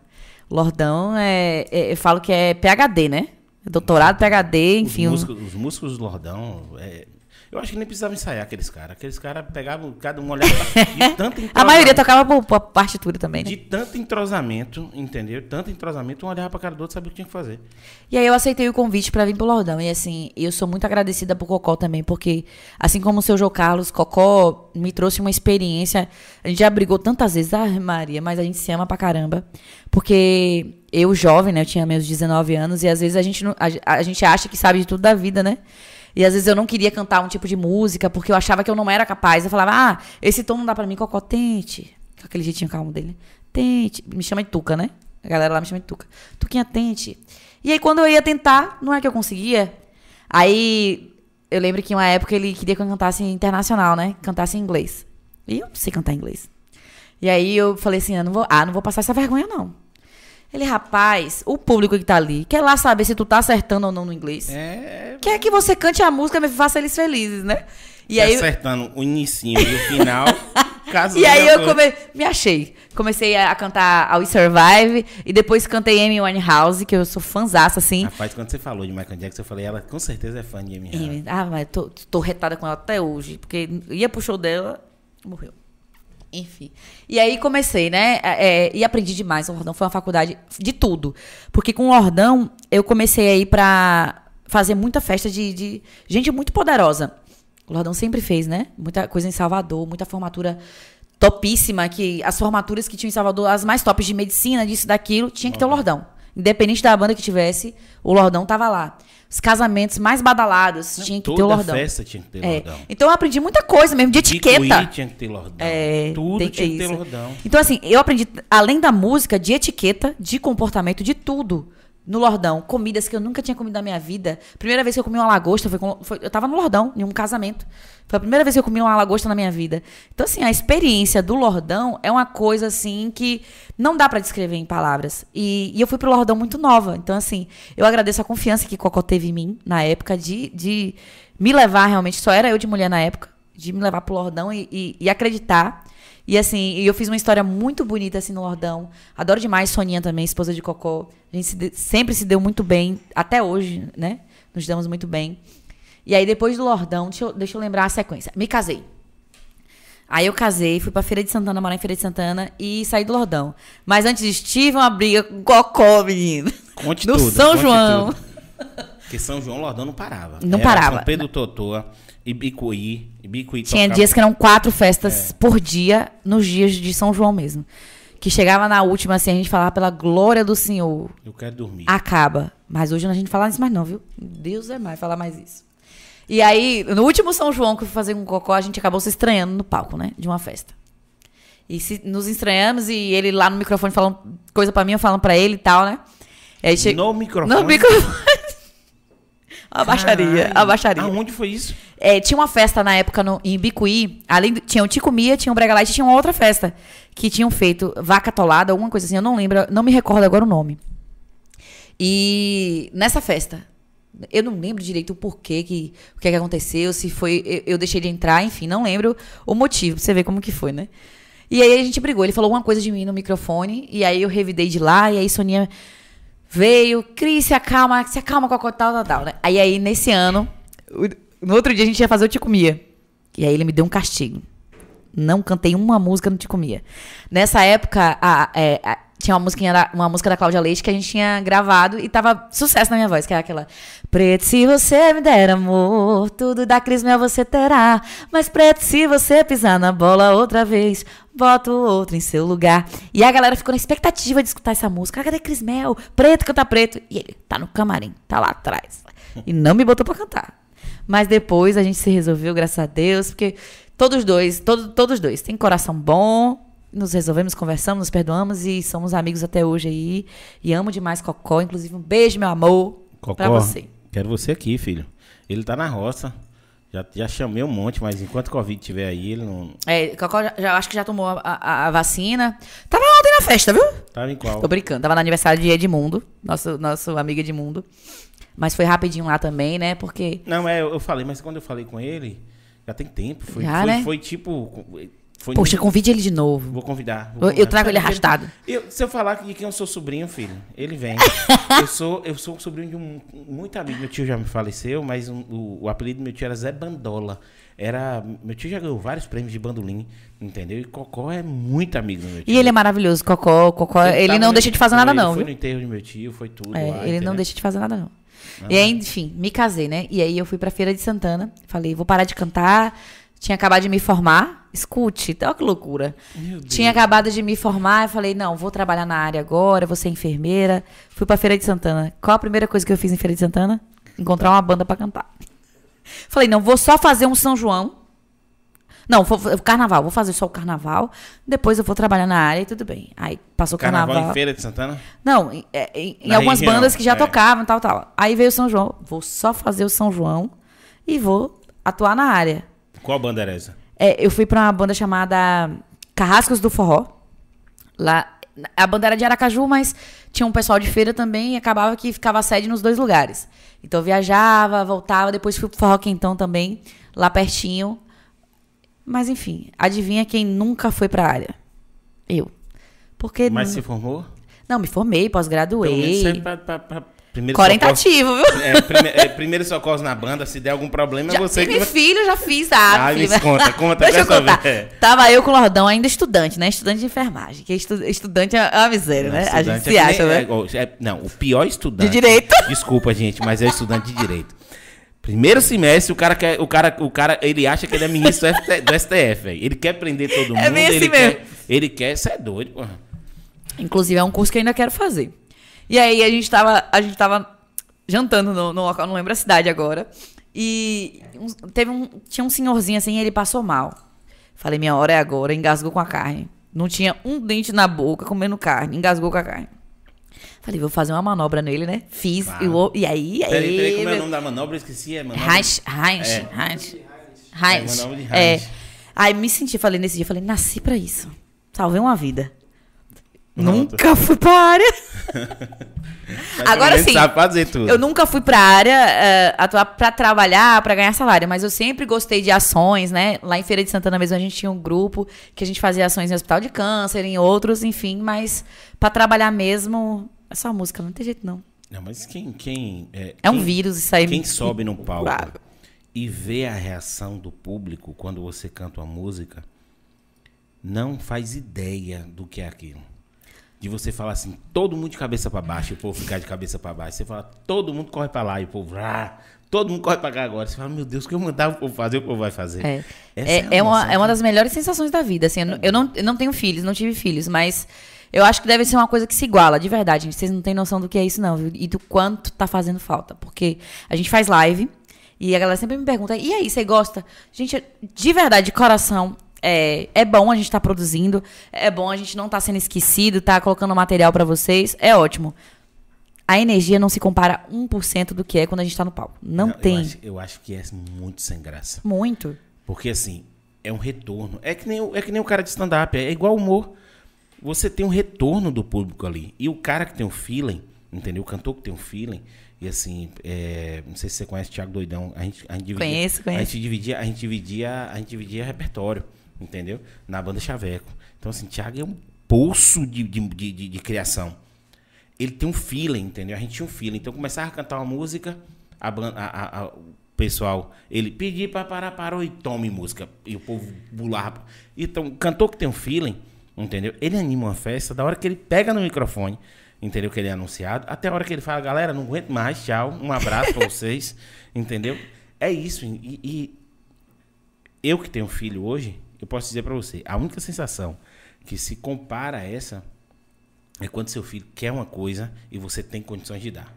Lordão é, é- Eu falo que é PHD, né? Doutorado, PHD, enfim. Os músicos, os músicos do Lordão. é, eu acho que nem precisava ensaiar aqueles caras. Aqueles caras pegavam, cada um olhava de tanto A maioria tocava por, por partitura também, né? De tanto entrosamento, entendeu? Tanto entrosamento, um olhava pra cara do outro, sabia o que tinha que fazer. E aí eu aceitei o convite pra vir pro Lordão. E assim, eu sou muito agradecida pro Cocó também, porque, assim como o seu João Carlos, Cocó me trouxe uma experiência. A gente já brigou tantas vezes, ah, Maria, mas a gente se ama pra caramba. Porque eu, jovem, né? Eu tinha meus 19 anos, e às vezes a gente, não, a, a gente acha que sabe de tudo da vida, né? E às vezes eu não queria cantar um tipo de música, porque eu achava que eu não era capaz. Eu falava, ah, esse tom não dá pra mim, Cocó, tente. Com aquele jeitinho calmo dele. Tente. Me chama de Tuca, né? A galera lá me chama de Tuca. Tuquinha, tente. E aí, quando eu ia tentar, não é que eu conseguia. Aí, eu lembro que uma época ele queria que eu cantasse internacional, né? Cantasse em inglês. E eu não sei cantar inglês. E aí eu falei assim, ah, não vou, ah, não vou passar essa vergonha, não. Ele, rapaz, o público que tá ali, quer lá saber se tu tá acertando ou não no inglês. É. Quer que você cante a música e faça eles felizes, né? E aí, acertando o inicinho e o final. e aí eu come... me achei. Comecei a cantar a We Survive e depois cantei Amy Winehouse, que eu sou fãzaça, assim. Rapaz, quando você falou de Michael Jackson, eu falei, ela com certeza é fã de Amy Winehouse. Ah, mas tô, tô retada com ela até hoje, porque ia pro show dela, morreu. Enfim. E aí comecei, né? é, e aprendi demais. O Lordão foi uma faculdade de tudo. Porque com o Lordão, eu comecei aí pra fazer muita festa de, de gente muito poderosa. O Lordão sempre fez, né? Muita coisa em Salvador, muita formatura topíssima, que as formaturas que tinham em Salvador, as mais tops de medicina, disso, daquilo, tinha que ter o Lordão. Independente da banda que tivesse, o Lordão tava lá. Os casamentos mais badalados, tinha que ter o Toda Lordão. festa tinha que ter É. Lordão. Então eu aprendi muita coisa mesmo, de etiqueta. Picuí tinha que ter Lordão. É, Tudo tem- tinha que ter isso. Lordão. Então, assim, eu aprendi, além da música, de etiqueta, de comportamento, de tudo. No Lordão. Comidas que eu nunca tinha comido na minha vida. Primeira vez que eu comi uma lagosta foi, com- foi- eu tava no Lordão, em um casamento. Foi a primeira vez que eu comi uma lagosta na minha vida. Então, assim, a experiência do Lordão é uma coisa, assim, que não dá pra descrever em palavras. E, e eu fui pro Lordão muito nova. Então, assim, eu agradeço a confiança que Cocó teve em mim na época de, de me levar realmente. Só era eu de mulher na época. De me levar pro Lordão e, e- e acreditar E assim, eu fiz uma história muito bonita assim no Lordão. Adoro demais Soninha também, esposa de Cocó. A gente se de- sempre se deu muito bem, até hoje, né? Nos damos muito bem. E aí, depois do Lordão, deixa eu, deixa eu lembrar a sequência. Me casei. Aí eu casei, fui pra Feira de Santana, morar em Feira de Santana e saí do Lordão. Mas antes disso, tive uma briga com Cocó, menino. Conte No tudo. São João. tudo. Porque São João Lordão não parava. Não Era parava. São Pedro Totoa, Ibicuí. Ibicuí Tinha tocava- dias que eram quatro festas por dia, nos dias de São João mesmo. Que chegava na última, assim, a gente falava pela glória do Senhor. Eu quero dormir. Acaba. Mas hoje a gente não fala isso mais, não, viu? Deus é mais falar mais isso. E aí, no último São João que eu fui fazer com o Cocó, a gente acabou se estranhando no palco, né? De uma festa. E se- nos estranhamos e ele lá no microfone falando coisa pra mim, eu falando pra ele e tal, né? Aí che- No microfone. No microfone. A baixaria, a baixaria. Aonde foi isso? É, tinha uma festa na época no, em Bicuí, além do, tinha o Tico Mia, tinha o Brega Light, tinha uma outra festa que tinham feito vaca atolada, alguma coisa assim, eu não lembro, não me recordo agora o nome. E nessa festa, eu não lembro direito o porquê que o que, é que aconteceu, se foi eu, eu deixei ele entrar, enfim, não lembro o motivo, pra você ver como que foi, né? E aí a gente brigou, ele falou uma coisa de mim no microfone, e aí eu revidei de lá, e aí Soninha veio, Cris, se acalma, se acalma com a tal, tal, tal, né? Aí, aí, nesse ano, no outro dia a gente ia fazer o Tico Mia. E aí ele me deu um castigo. Não cantei uma música no Tico Mia. Nessa época, a- é, a- tinha uma, musiquinha da- uma música da Cláudia Leite que a gente tinha gravado e tava sucesso na minha voz, que era aquela Preto, se você me der amor, tudo da Cris Mel você terá. Mas preto, se você pisar na bola outra vez, boto outro em seu lugar. E a galera ficou na expectativa de escutar essa música. Ah, cadê Cris Mel? Preto canta preto. E ele tá no camarim, tá lá atrás. E não me botou pra cantar. Mas depois a gente se resolveu, graças a Deus, porque todos dois, todo, todos dois, têm coração bom, nos resolvemos, conversamos, nos perdoamos e somos amigos até hoje aí. E amo demais Cocó, inclusive um beijo, meu amor, Cocó, pra você. quero você aqui, filho. Ele tá na roça. Já, já chamei um monte, mas enquanto o Covid estiver aí, ele não. É, Cocó já, já- acho que já tomou a, a- a vacina. Tava ontem na festa, viu? Tava em qual? Tô brincando. Tava no aniversário de Edmundo, nosso, nosso amigo Edmundo. Mas foi rapidinho lá também, né? Porque. Não, é, eu, falei, mas quando eu falei com ele, já tem tempo. Foi, Já, foi, né? foi tipo. Foi Poxa, no- convide ele de novo. Vou convidar. Eu- vou eu convidar. trago ele arrastado. Eu, se eu falar que quem eu sou sobrinho, filho, ele vem. eu sou eu sou sobrinho de um muito amigo. Meu tio já me faleceu, mas um- o, o apelido do meu tio era Zé Bandola. Era, meu tio já ganhou vários prêmios de bandolim, entendeu? E Cocó é muito amigo do meu tio. E ele é maravilhoso, Cocó. Cocó ele não deixa de fazer nada, não, Foi viu? no enterro de meu tio, foi tudo. É, lá, ele não entendeu? deixa de fazer nada, não. Ah. E aí, enfim, me casei, né? E aí eu fui pra Feira de Santana. Falei, vou parar de cantar. Tinha acabado de me formar. Escute, olha que loucura. Tinha acabado de me formar. Eu falei, não, vou trabalhar na área agora, vou ser enfermeira. Fui pra Feira de Santana. Qual a primeira coisa que eu fiz em Feira de Santana? Encontrar uma banda pra cantar. Falei, não, vou só fazer um São João. Não, vou- carnaval, vou fazer só o carnaval. Depois eu vou trabalhar na área e tudo bem. Aí passou o Carnaval, carnaval. em Feira de Santana? Não, em, é, em- em algumas região, bandas que já é. tocavam, tal, tal. Aí veio o São João. Vou só fazer o São João e vou atuar na área. Qual banda era essa? É, eu fui pra uma banda chamada Carrascos do Forró. Lá, a banda era de Aracaju, mas tinha um pessoal de feira também e acabava que ficava sede nos dois lugares. Então eu viajava, voltava, depois fui pro Forró Quentão também, lá pertinho. Mas enfim, adivinha quem nunca foi pra área? Eu. Porque Mas nu- se formou? não, me formei, Pelo menos pós-graduei. serve pra, pra, pra primeiro Corentativo, viu? socorro. É, prime, é, primeiro socorro na banda, se der algum problema, é Já você que tive vai... filho, já fiz, ah, Ah, me filho. conta, conta, Deixa eu contar. saber. Tava eu com o Lordão, ainda estudante, né? Estudante de enfermagem. Que estu- estudante é uma miséria, né? A gente se é que acha, nem- né? é é- não, o pior estudante. De direito. Desculpa, gente, mas é estudante de direito. Primeiro semestre, o cara quer, o cara, o cara, ele acha que ele é ministro do FT do STF, velho. Ele quer prender todo mundo. É bem assim ele mesmo. Quer, ele quer, você é doido, porra. Inclusive, é um curso que eu ainda quero fazer. E aí, a gente tava, a gente tava jantando no, no local, não lembro a cidade agora. E um- teve um, tinha um senhorzinho assim, ele passou mal. Falei, minha hora é agora, engasgou com a carne. Não tinha um dente na boca comendo carne, engasgou com a carne. Falei, vou fazer uma manobra nele, né? Fiz. Claro. E, o- e aí, aí. Peraí, peraí, como é o nome da manobra? Eu esqueci, é manobra... Heinz, Heinz, É. Heinz. É, Heinz. manobra de É. Heinz. Aí me senti, falei nesse dia, falei, nasci pra isso. Salvei uma vida. Nunca fui pra área. Agora sim. sabe fazer tudo. Eu nunca fui pra área eh, atuar pra trabalhar, pra ganhar salário, mas eu sempre gostei de ações, né? Lá em Feira de Santana mesmo a gente tinha um grupo que a gente fazia ações em hospital de câncer, em outros, enfim, mas pra trabalhar mesmo é só música, não tem jeito não. Não, mas quem. quem é, É um quem- vírus isso aí. Quem sobe no palco Claro. e vê a reação do público quando você canta uma música, não faz ideia do que é aquilo. De você falar assim, todo mundo de cabeça pra baixo, e o povo ficar de cabeça pra baixo. Você fala, todo mundo corre pra lá, e o povo, ah, todo mundo corre pra cá agora. Você fala, meu Deus, o que eu mandava o povo fazer, o povo vai fazer. É, é, a é, uma, é uma das melhores sensações da vida. Assim, eu, não- eu, não, eu não tenho filhos, não tive filhos, mas eu acho que deve ser uma coisa que se iguala, de verdade. gente. Vocês não têm noção do que é isso, não, viu? E do quanto tá fazendo falta. Porque a gente faz live e a galera sempre me pergunta: e aí, você gosta? Gente, de verdade, de coração. É, é bom a gente estar produzindo, é bom a gente não estar sendo esquecido, tá colocando material pra vocês, é ótimo. A energia não se compara 1% do que é quando a gente tá no palco. Não, eu tem. acho- eu acho que é muito sem graça. Muito. Porque assim, é um retorno. É que nem, o- é que nem o cara de stand-up, é igual humor. Você tem um retorno do público ali. E o cara que tem um feeling, entendeu? O cantor que tem um feeling. E assim, é, não sei se você conhece o Thiago Doidão. A gente, a gente dividia, Conheço, conheço. A gente dividia, a gente dividia, a gente dividia repertório, entendeu? Na banda Chaveco. Então assim, Thiago é um poço de, de, de, de- criação. Ele tem um feeling, entendeu? A gente tinha um feeling. Então começava a cantar uma música, a, a- a- o pessoal, ele pedia para parar, parou e tome música. E o povo bulava. Então, cantor que tem um feeling, entendeu? Ele anima uma festa da hora que ele pega no microfone, entendeu? Que ele é anunciado, até a hora que ele fala, galera, não aguento mais, tchau, um abraço para vocês, entendeu? É isso. E, e eu que tenho filho hoje, eu posso dizer para você, a única sensação que se compara a essa é quando seu filho quer uma coisa e você tem condições de dar.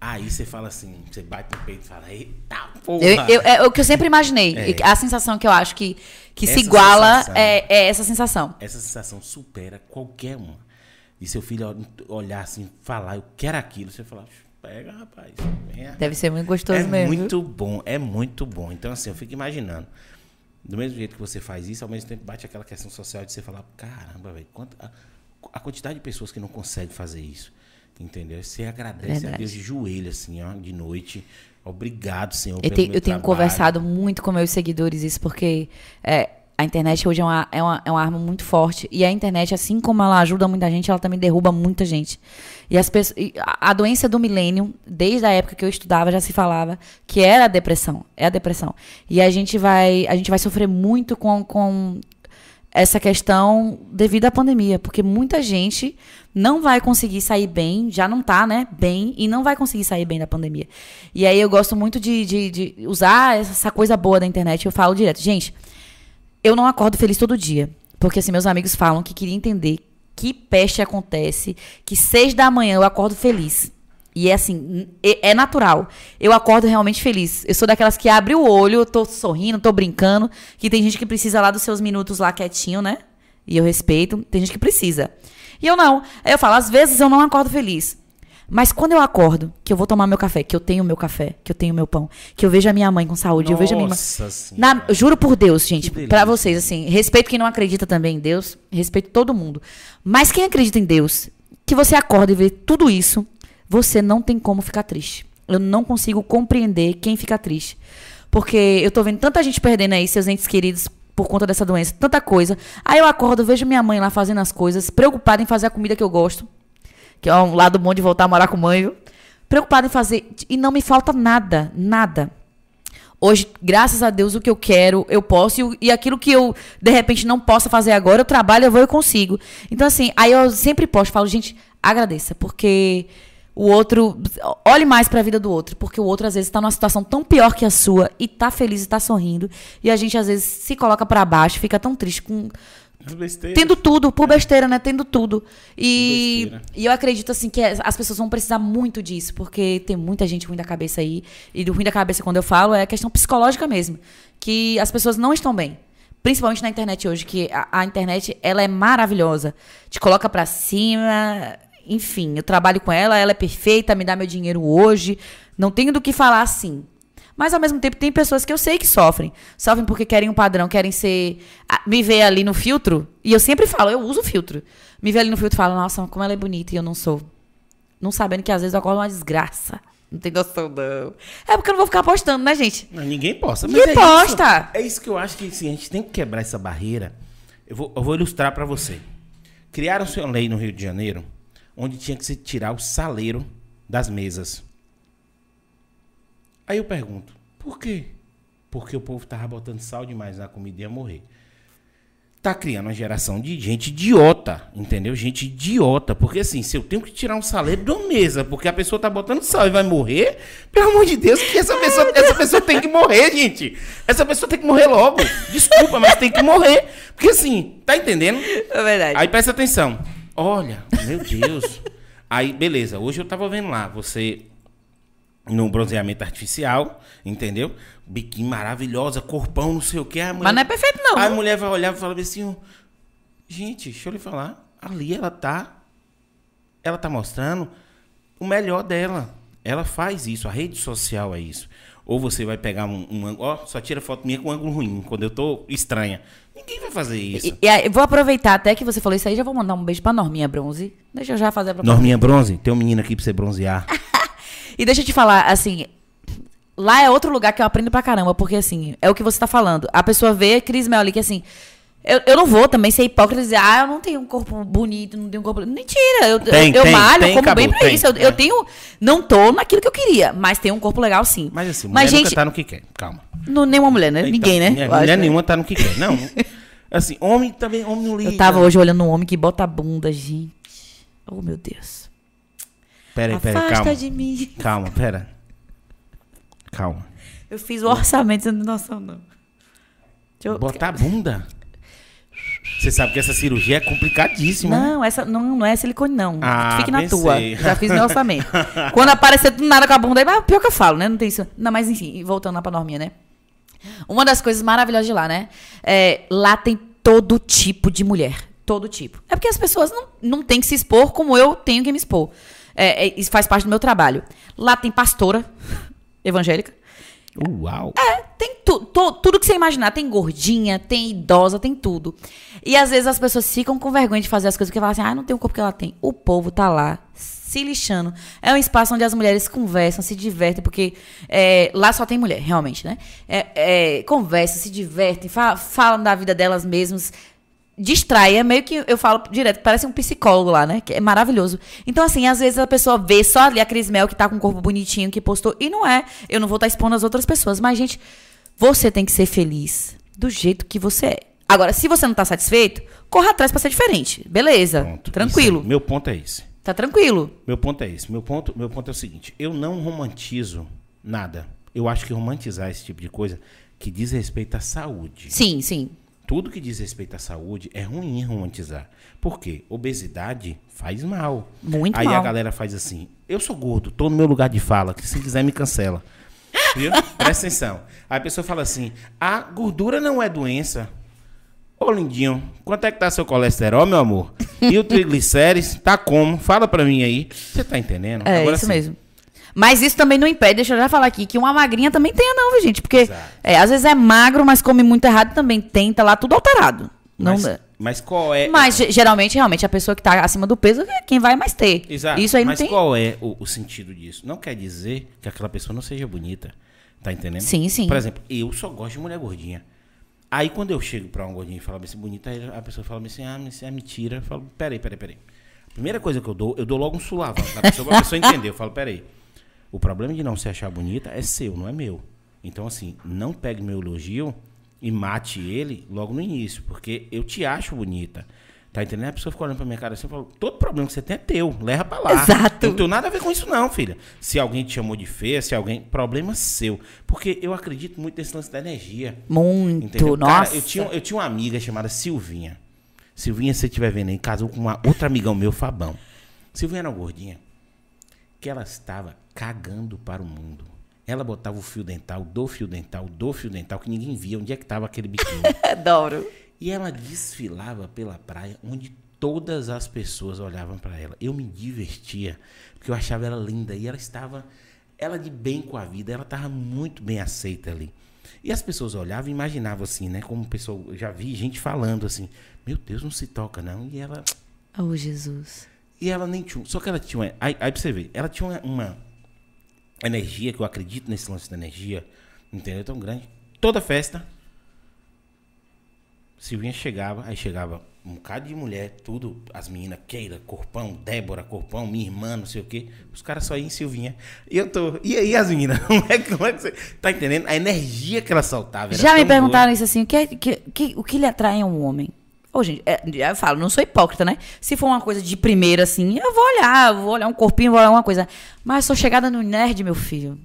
Aí você fala assim, você bate no peito e fala, eita porra! Eu, eu- é o que eu sempre imaginei. É. A sensação que eu acho que, que se iguala sensação. é, é essa sensação. Essa sensação supera qualquer uma. E seu filho ol- olhar assim, falar, eu quero aquilo, você fala, pega rapaz, venha. Deve ser muito gostoso é mesmo. viu? muito bom, é muito bom. Então, assim, eu fico imaginando. Do mesmo jeito que você faz isso, ao mesmo tempo bate aquela questão social de você falar, caramba, velho, quanta- a, a quantidade de pessoas que não conseguem fazer isso. Entendeu? Você agradece a Verdade. Deus de joelho, assim, ó, de noite. Obrigado, Senhor. Eu, tenho- eu tenho conversado muito com meus seguidores isso, porque é, a internet hoje é uma, é, uma, é uma arma muito forte. E a internet, assim como ela ajuda muita gente, ela também derruba muita gente. E as pessoas, a a doença do milênio, desde a época que eu estudava, já se falava que era a depressão. É a depressão. E a gente vai, a gente vai sofrer muito com, com essa questão devido à pandemia, porque muita gente não vai conseguir sair bem, já não tá, né, bem, e não vai conseguir sair bem da pandemia. E aí eu gosto muito de, de, de usar essa coisa boa da internet, eu falo direto, gente, eu não acordo feliz todo dia, porque assim, meus amigos falam que queria entender que peste acontece, que seis da manhã eu acordo feliz. E é assim, é natural. Eu acordo realmente feliz. Eu sou daquelas que abre o olho, eu tô sorrindo, tô brincando. Que tem gente que precisa lá dos seus minutos lá quietinho, né? E eu respeito. Tem gente que precisa. E eu não. Aí eu falo, às vezes eu não acordo feliz. Mas quando eu acordo, que eu vou tomar meu café, que eu tenho meu café, que eu tenho meu pão, que eu vejo a minha mãe com saúde, eu vejo a minha irmã. Nossa Senhora. Na- juro por Deus, gente, delícia. vocês, assim, respeito quem não acredita também em Deus, respeito todo mundo. Mas quem acredita em Deus, que você acorda e vê tudo isso, você não tem como ficar triste. Eu não consigo compreender quem fica triste. Porque eu tô vendo tanta gente perdendo aí seus entes queridos por conta dessa doença, tanta coisa. Aí eu acordo, vejo minha mãe lá fazendo as coisas, preocupada em fazer a comida que eu gosto. Que é um lado bom de voltar a morar com mãe, viu? Preocupada em fazer. E não me falta nada, nada. Hoje, graças a Deus, o que eu quero, eu posso. E, e aquilo que eu, de repente, não possa fazer agora, eu trabalho, eu vou e consigo. Então, assim, aí eu sempre posto, falo, gente, agradeça, porque o outro. Olhe mais pra vida do outro, porque o outro, às vezes, tá numa situação tão pior que a sua e tá feliz e tá sorrindo. E a gente, às vezes, se coloca pra baixo, fica tão triste com. Besteira. Tendo tudo, por besteira, né? Tendo tudo. E, e eu acredito, assim, que as pessoas vão precisar muito disso, porque tem muita gente ruim da cabeça aí. E do ruim da cabeça, quando eu falo, é a questão psicológica mesmo. Que as pessoas não estão bem. Principalmente na internet hoje, que a, a internet, ela é maravilhosa. Te coloca pra cima. Enfim, eu trabalho com ela, ela é perfeita, me dá meu dinheiro hoje. Não tenho do que falar assim. Mas ao mesmo tempo tem pessoas que eu sei que sofrem. Sofrem porque querem um padrão, querem ser. a- Me ver ali no filtro. E eu sempre falo, eu uso filtro. Me ver ali no filtro e falo, nossa, como ela é bonita e eu não sou. Não sabendo que às vezes eu acordo uma desgraça. Não tem noção, não. É porque eu não vou ficar postando, né, gente? Não, ninguém posta. Ninguém é posta. Isso, é isso que eu acho que assim, a gente tem que quebrar essa barreira. Eu vou, eu vou ilustrar pra você. Criaram-se uma lei no Rio de Janeiro onde tinha que se tirar o saleiro das mesas. Aí eu pergunto, por quê? Porque o povo tava botando sal demais na comida e ia morrer. Tá criando uma geração de gente idiota, entendeu? Gente idiota. Porque assim, se eu tenho que tirar um saleiro uma mesa, porque a pessoa tá botando sal e vai morrer, pelo amor de Deus, que essa pessoa, essa pessoa tem que morrer, gente. Essa pessoa tem que morrer logo. Desculpa, mas tem que morrer. Porque assim, tá entendendo? É verdade. Aí presta atenção. Olha, meu Deus. Aí, beleza. Hoje eu tava vendo lá, você no bronzeamento artificial, entendeu? Biquíni maravilhosa, corpão, não sei o que. Mas não é perfeito, não. Aí a mulher vai olhar e fala assim, gente, deixa eu lhe falar, ali ela tá, ela tá mostrando o melhor dela. Ela faz isso, a rede social é isso. Ou você vai pegar um, um ângulo, ó, só tira foto minha com ângulo ruim, quando eu tô estranha. Ninguém vai fazer isso. E, e vou aproveitar até que você falou isso aí, já vou mandar um beijo pra Norminha Bronze. Deixa eu já fazer a propaganda. Norminha Bronze, tem um menino aqui pra você bronzear. E deixa eu te falar, assim, lá é outro lugar que eu aprendo pra caramba, porque assim, é o que você tá falando. A pessoa vê Cris Mel ali, que assim, eu, eu não vou também ser hipócrita e dizer, ah, eu não tenho um corpo bonito, não tenho um corpo. Mentira, eu, Tem, eu, eu tem, malho, tem, como bem pra isso. Eu, eu tenho, não tô naquilo que eu queria, mas tenho um corpo legal sim. Mas assim, mulher mas, nunca gente, tá no que quer, calma. não, nenhuma mulher, né? Então, Ninguém, né? Mulher, mulher nenhuma tá no que quer. Não. Assim, homem também, homem não liga. Eu tava hoje olhando um homem que bota a bunda, gente. Oh, meu Deus. Peraí, peraí, Afasta calma. de mim. Calma, pera. Calma. Eu fiz o orçamento, você não tem noção, não. Deixa eu- Botar a bunda? Você sabe que essa cirurgia é complicadíssima. né? Não, essa não, não é silicone, não. Ah, Fique na pensei. tua. Já fiz meu orçamento. Quando aparecer do nada com a bunda aí, mas pior que eu falo, né? Não tem isso. Não, mas enfim, voltando lá pra norminha, né? Uma das coisas maravilhosas de lá, né? É, lá tem todo tipo de mulher. Todo tipo. É porque as pessoas não, não têm que se expor como eu tenho que me expor. É, é, isso faz parte do meu trabalho. Lá tem pastora evangélica. Uau. É, tem tu, tu- tudo que você imaginar. Tem gordinha, tem idosa, tem tudo. E às vezes as pessoas ficam com vergonha de fazer as coisas porque falam assim, ah, não tem o corpo que ela tem. O povo tá lá se lixando. É um espaço onde as mulheres conversam, se divertem, porque é, lá só tem mulher, realmente, né? É, é, conversam, se divertem, fa- falam da vida delas mesmas. Distrai, é meio que eu falo direto, parece um psicólogo lá, né? Que é maravilhoso. Então, assim, às vezes a pessoa vê só ali a Cris Mel que tá com um corpo bonitinho, que postou, e não é. Eu não vou estar expondo as outras pessoas. Mas, gente, você tem que ser feliz do jeito que você é. Agora, se você não tá satisfeito, corra atrás pra ser diferente. Beleza. Pronto. Tranquilo. Meu ponto é esse. Tá tranquilo. Meu ponto é esse. Meu ponto, meu ponto é o seguinte: eu não romantizo nada. Eu acho que romantizar esse tipo de coisa que diz respeito à saúde. Sim, sim. Tudo que diz respeito à saúde é ruim romantizar. Por quê? Obesidade faz mal. Muito Aí a mal. galera faz assim: eu sou gordo, tô no meu lugar de fala, que se quiser me cancela. Viu? Presta atenção. Aí a pessoa fala assim: a gordura não é doença. Ô lindinho, quanto é que tá seu colesterol, meu amor? E o triglicérides? Tá como? Fala pra mim aí. Você tá entendendo? É Agora isso sim, mesmo. Mas isso também não impede, deixa eu já falar aqui, que uma magrinha também tenha, não, viu, gente? Porque é, às vezes é magro, mas come muito errado também. Tenta lá tudo alterado. Não, Mas, mas qual é. Mas ge- geralmente, realmente, a pessoa que tá acima do peso é quem vai mais ter. Exato. Isso aí não Mas tem. qual é o, o sentido disso? Não quer dizer que aquela pessoa não seja bonita. Tá entendendo? Sim, sim. Por exemplo, eu só gosto de mulher gordinha. Aí quando eu chego pra uma gordinha e falo assim, bonita, aí a pessoa fala assim, ah, mas isso é mentira. Eu falo, peraí, peraí, peraí. A primeira coisa que eu dou, eu dou logo um sulavão da pessoa pra pessoa entender. Eu falo, peraí. O problema de não se achar bonita é seu, não é meu. Então, assim, não pegue meu elogio e mate ele logo no início, porque eu te acho bonita. Tá entendendo? A pessoa fica olhando pra minha cara assim e fala, todo problema que você tem é teu, leva pra lá. Exato. Não tenho nada a ver com isso não, filha. Se alguém te chamou de feia, se alguém... Problema seu. Porque eu acredito muito nesse lance da energia. Muito, Entendeu? nossa. Cara, eu tinha, eu tinha uma amiga chamada Silvinha. Silvinha, se você estiver vendo aí, casou com uma outra amigão meu, Fabão. Silvinha era uma gordinha que ela estava cagando para o mundo. Ela botava o fio dental, do fio dental, do fio dental, que ninguém via onde é que estava aquele biquíni. Adoro. E ela desfilava pela praia onde todas as pessoas olhavam para ela. Eu me divertia, porque eu achava ela linda e ela estava ela de bem com a vida, ela tava muito bem aceita ali. E as pessoas olhavam e imaginavam assim, né? Como pessoa, eu já vi gente falando assim, meu Deus, não se toca não. E ela, Oh, Jesus. e ela nem tinha. Só que ela tinha. Aí, aí pra você ver, ela tinha uma, uma energia, que eu acredito nesse lance da energia, entendeu? Tão grande. Toda festa, Silvinha chegava, aí chegava um bocado de mulher, tudo, as meninas, Keira, Corpão, Débora, Corpão, minha irmã, não sei o quê. Os caras só iam em Silvinha. E eu tô. E aí, as meninas? Como é, que- como é que você. Tá entendendo? A energia que ela soltava. Já me perguntaram isso assim, o que, é- que, que- o que lhe atrai a um homem? Ô, gente, é, eu falo, não sou hipócrita, né? Se for uma coisa de primeira, assim, eu vou olhar, vou olhar um corpinho, vou olhar uma coisa. Mas sou chegada no nerd, meu filho.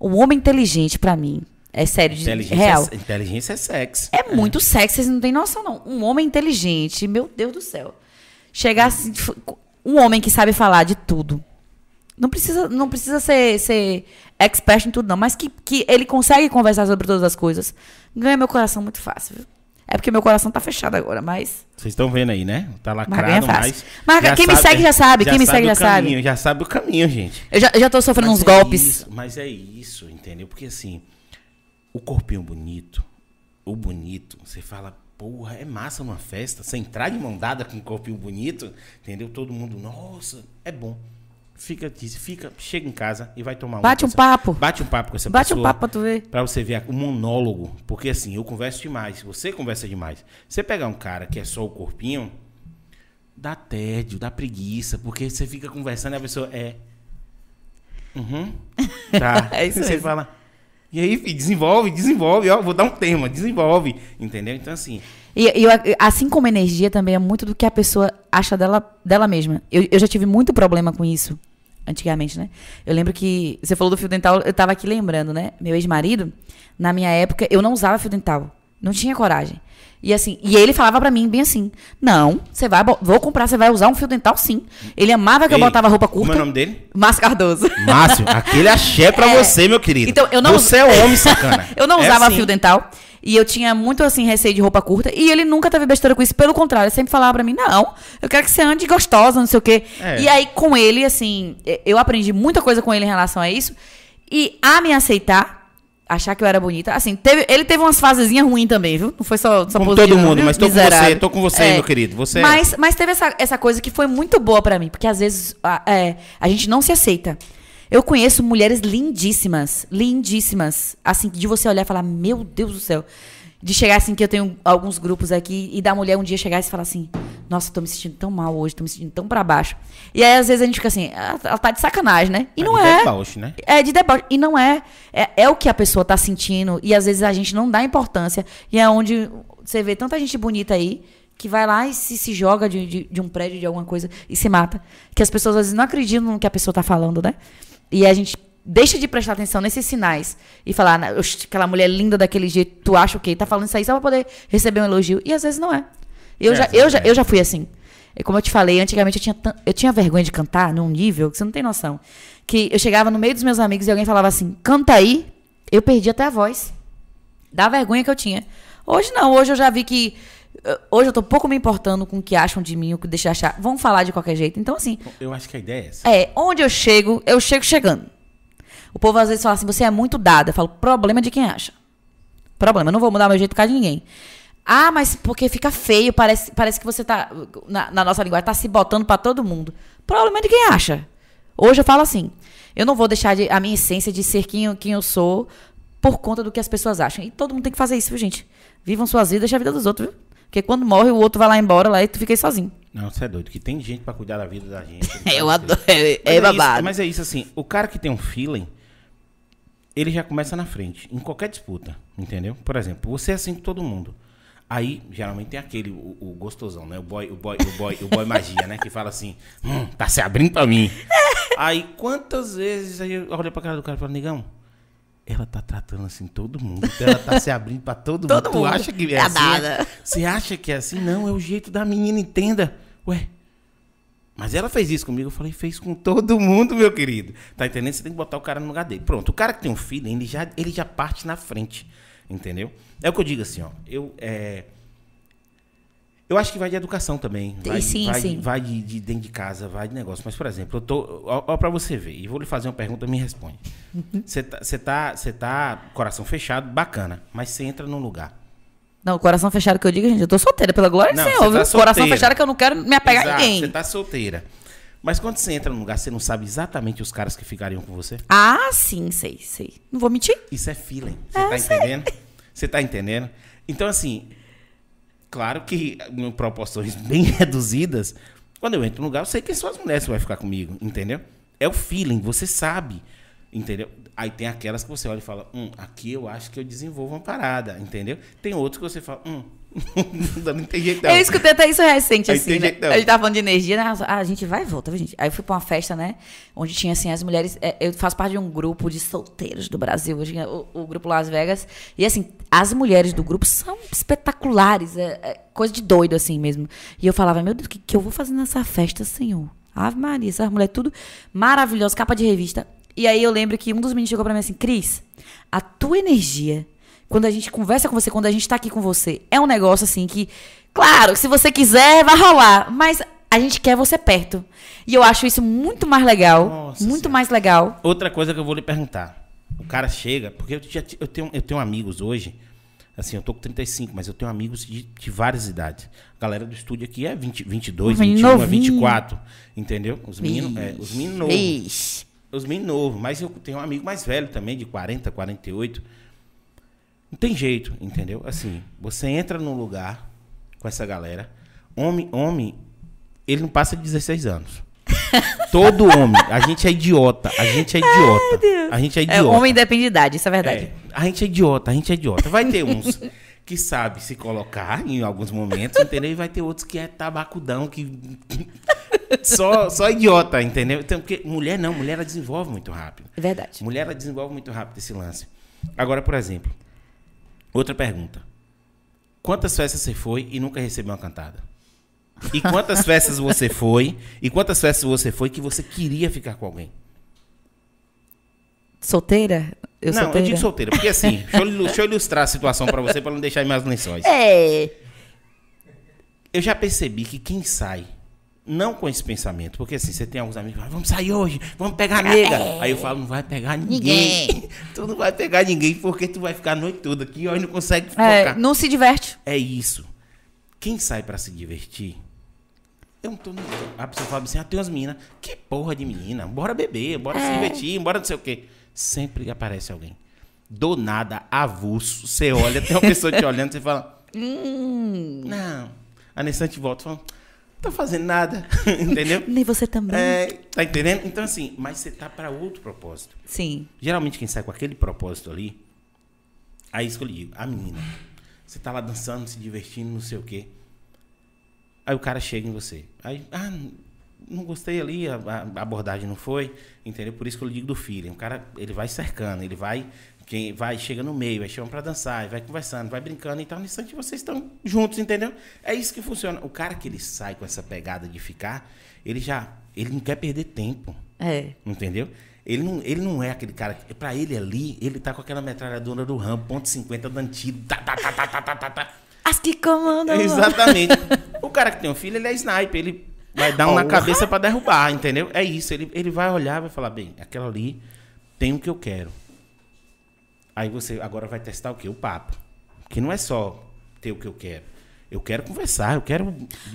Um homem inteligente, pra mim, é sério, de, Inteligência, real. É, inteligência é sexo. É muito sexy, vocês não têm noção, não. Um homem inteligente, meu Deus do céu. Chegar assim, um homem que sabe falar de tudo. Não precisa, não precisa ser, ser expert em tudo, não, mas que, que ele consegue conversar sobre todas as coisas. Ganha meu coração muito fácil, viu? É porque meu coração tá fechado agora, mas. Vocês estão vendo aí, né? Tá Mas lacrado, mas. fácil. Mas quem me segue já sabe, quem me segue já sabe. caminho, Já sabe o caminho, gente. Eu já, eu já tô sofrendo Mas uns é golpes. isso, mas é isso, entendeu? Porque assim, o corpinho bonito, o bonito, você fala, porra, é massa numa festa. Você entrar de mão dada com um corpinho bonito, entendeu? Todo mundo, nossa, é bom. Fica, diz- fica, chega em casa e vai tomar Bate um essa- papo. Bate um papo com essa Bate pessoa. um papo pra tu ver. Pra você ver o monólogo. Porque assim, eu converso demais. Você conversa demais. Você pegar um cara que é só o corpinho, dá tédio, dá preguiça. Porque você fica conversando e a pessoa é. Uhum. Tá. É isso Você mesmo. fala. E aí, desenvolve, desenvolve, ó. Vou dar um tema, desenvolve. Entendeu? Então, assim. E, e eu, assim como energia também é muito do que a pessoa acha dela, dela mesma. Eu, eu já tive muito problema com isso antigamente, né? Eu lembro que você falou do fio dental, eu tava aqui lembrando, né? Meu ex-marido, na minha época, eu não usava fio dental. Não tinha coragem. E assim, e ele falava pra mim bem assim: "Não, você vai, vou comprar, você vai usar um fio dental sim". Ele amava que eu ei, botava roupa Como é curta. o nome dele? Márcio Cardoso. Márcio, aquele axé pra É. você, meu querido. Então, eu não- Você é homem sacana. Eu não É usava assim. fio dental. E eu tinha muito, assim, receio de roupa curta. E ele nunca teve besteira com isso. Pelo contrário, ele sempre falava pra mim, não, eu quero que você ande gostosa, não sei o quê. É. E aí, com ele, assim, eu aprendi muita coisa com ele em relação a isso. E a me aceitar, achar que eu era bonita. Assim, teve, ele teve umas fasezinhas ruins também, viu? Não foi só, só Como todo mundo, viu? mas tô com Miserável. você, tô com você, meu querido. Você é- mas, mas teve essa, essa coisa que foi muito boa pra mim. Porque às vezes a, é, a gente não se aceita. Eu conheço mulheres lindíssimas, lindíssimas. Assim, de você olhar e falar, meu Deus do céu. De chegar assim, que eu tenho alguns grupos aqui, e da mulher um dia chegar e falar assim, nossa, tô me sentindo tão mal hoje, tô me sentindo tão pra baixo. E aí, às vezes, a gente fica assim, "Ah, ela tá de sacanagem, né? E Tá não de é. né? É de deboche. E não é. é. É o que a pessoa tá sentindo. E às vezes a gente não dá importância. E é onde você vê tanta gente bonita aí que vai lá e se, se joga de, de, de um prédio, de alguma coisa, e se mata. Que as pessoas às vezes não acreditam no que a pessoa tá falando, né? E a gente deixa de prestar atenção nesses sinais e falar, "Na- oxe, aquela mulher linda daquele jeito, tu acha o quê? Tá falando isso aí só pra poder receber um elogio. E às vezes não é. Eu, É, já, eu, já, é. eu já fui assim. E como eu te falei, antigamente eu tinha, eu tinha vergonha de cantar num nível que você não tem noção. Que eu chegava no meio dos meus amigos e alguém falava assim, canta aí, eu perdi até a voz. Da vergonha que eu tinha. Hoje não, hoje eu já vi que. Eh, Hoje eu tô pouco me importando com o que acham de mim, o que deixa de achar. Vão falar de qualquer jeito. Então, assim, Eu acho que a ideia é essa. é, onde eu chego, eu chego chegando. O povo às vezes fala assim, você é muito dada. Eu falo, problema de quem acha. Problema, eu não vou mudar meu jeito por causa de ninguém. Ah, mas porque fica feio, parece, parece que você tá, na, na nossa linguagem, tá se botando pra todo mundo. Problema de quem acha. Hoje eu falo assim, eu não vou deixar de- a minha essência de ser quem eu, quem eu sou por conta do que as pessoas acham. E todo mundo tem que fazer isso, viu, gente? Vivam suas vidas, deixa a vida dos outros, viu? Porque quando morre, o outro vai lá embora lá e tu fica aí sozinho. Não, você é doido, que tem gente pra cuidar da vida da gente. Eu adoro. É, Mas é isso, babado. mas é isso, assim, o cara que tem um feeling, ele já começa na frente, em qualquer disputa, entendeu? Por exemplo, você é assim com todo mundo. Aí, geralmente tem aquele, o, o gostosão, né? O boy, o boy, o boy, o boy magia, né? Que fala assim, hum, tá se abrindo pra mim. Aí, quantas vezes aí eu olho pra cara do cara e falo, negão, ela tá tratando assim todo mundo. então ela tá se abrindo pra todo, Todo mundo. Tu mundo. acha que é, É assim? nada. Você acha que é assim? Não, é o jeito da menina, entenda. Ué, mas ela fez isso comigo, eu falei, fez com todo mundo, meu querido. Tá entendendo? Você tem que botar o cara no lugar dele. Pronto, o cara que tem um filho, ele já, ele já parte na frente, entendeu? É o que eu digo assim, ó. Eu, é... Eu acho que vai de educação também. Vai, sim, vai, sim. vai de, de dentro de casa, vai de negócio. Mas, por exemplo, eu tô. Ó, ó pra você ver, e vou lhe fazer uma pergunta, me responde. Você tá, tá, tá coração fechado, bacana, mas você entra num lugar. Não, coração fechado que eu digo, gente, eu tô solteira, pela glória do Não, Senhor, você tá viu? Coração solteira. fechado que eu não quero me apegar a Exato, ninguém. Você tá solteira. Mas quando você entra num lugar, você não sabe exatamente os caras que ficariam com você? Ah, sim, sei, sei. Não vou mentir. Isso é feeling. Você É, tá sei. entendendo? Você tá entendendo? Então, assim, claro que em proporções bem reduzidas, quando eu entro no lugar, eu sei quem são as mulheres que vai ficar comigo, entendeu? É o feeling, você sabe, entendeu? Aí tem aquelas que você olha e fala, hum, aqui eu acho que eu desenvolvo uma parada, entendeu? Tem outros que você fala, hum, não tem jeito não. Eu escutei até isso recente, Aí assim, né? jeito. A gente tava falando de energia, né? Ah, a gente vai e volta, gente? Aí eu fui pra uma festa, né? Onde tinha, assim, as mulheres... é, Eu faço parte de um grupo de solteiros do Brasil, hoje, o, o grupo Las Vegas. E, assim, as mulheres do grupo são espetaculares. É, é coisa de doido, assim, mesmo. E eu falava, meu Deus, o que, que eu vou fazer nessa festa, senhor? Ave Maria, essas mulheres tudo maravilhosas, capa de revista. E aí eu lembro que um dos meninos chegou pra mim assim, Cris, a tua energia quando a gente conversa com você, quando a gente tá aqui com você, é um negócio assim que, claro, se você quiser, vai rolar. Mas a gente quer você perto. E eu acho isso muito mais legal. Nossa muito Senhora. mais legal. Outra coisa que eu vou lhe perguntar. O cara chega, porque eu, já, eu, tenho, eu tenho amigos hoje, assim, eu tô com 35, mas eu tenho amigos de, de várias idades. A galera do estúdio aqui é 20, 22, Menino 21, é novinho. 24, entendeu? Os meninos, é, os meninos novos. Os meninos novos, mas eu tenho um amigo mais velho também, de 40, 48. Não tem jeito, entendeu? Assim, você entra num lugar com essa galera, homem, homem, ele não passa de 16 anos. Todo homem, a gente é idiota, a gente é idiota. A gente é É, idiota. homem independe de idade, isso é verdade. É, a gente é idiota, a gente é idiota. Vai ter uns que sabe se colocar em alguns momentos, entendeu? E vai ter outros que é tabacudão, que só, só idiota, entendeu? Então, porque mulher não, mulher ela desenvolve muito rápido. É verdade. Mulher ela desenvolve muito rápido esse lance. Agora, por exemplo, outra pergunta. Quantas festas você foi e nunca recebeu uma cantada? E quantas festas você foi? E quantas festas você foi que você queria ficar com alguém? Solteira? Eu não, solteira? eu digo solteira, porque assim, deixa eu, ilu- deixa eu ilustrar a situação pra você, pra não deixar em mais lençóis. É. Eu já percebi que quem sai, não com esse pensamento, porque assim, você tem alguns amigos que falam, vamos sair hoje, vamos pegar a nega. Aí eu falo, não vai pegar ninguém. tu não vai pegar ninguém, porque tu vai ficar a noite toda aqui ó, e não consegue É, focar. não se diverte. É isso. Quem sai pra se divertir, eu não tô. A pessoa fala assim: ah, tem umas meninas. Que porra de menina? Bora beber, bora se divertir, bora não sei o quê. Sempre aparece alguém. Do nada, avulso. Você olha, tem uma pessoa te olhando, você fala. Hum. Não. A Nessante volta e fala: tô fazendo nada. Entendeu? Nem você também. É, tá entendendo? Então, assim, mas você tá pra outro propósito. Sim. Geralmente quem sai com aquele propósito ali, aí isso que eu lhe digo, a menina. Você tá lá dançando, se divertindo, não sei o quê. Aí o cara chega em você. Aí, ah, não gostei ali, a, a abordagem não foi, entendeu? Por isso que eu digo do feeling. O cara, ele vai cercando, ele vai, quem vai, chega no meio, aí chama pra dançar, vai conversando, vai brincando e tal. No instante vocês estão juntos, entendeu? É isso que funciona. O cara que ele sai com essa pegada de ficar, ele já, ele não quer perder tempo. É. Entendeu? Ele não, ele não é aquele cara. que- Pra ele ali, ele tá com aquela metralhadora do Rambo, ponto .50 dando tiro. Tá, tá, tá, tá, tá, tá, tá, tá. As que comandam. Exatamente. o cara que tem um filho, ele é sniper. Ele vai dar um na cabeça pra derrubar, entendeu? É isso. Ele, ele vai olhar e vai falar: bem, aquela ali tem o que eu quero. Aí você agora vai testar o quê? O papo. Que não é só ter o que eu quero. Eu quero conversar, eu quero.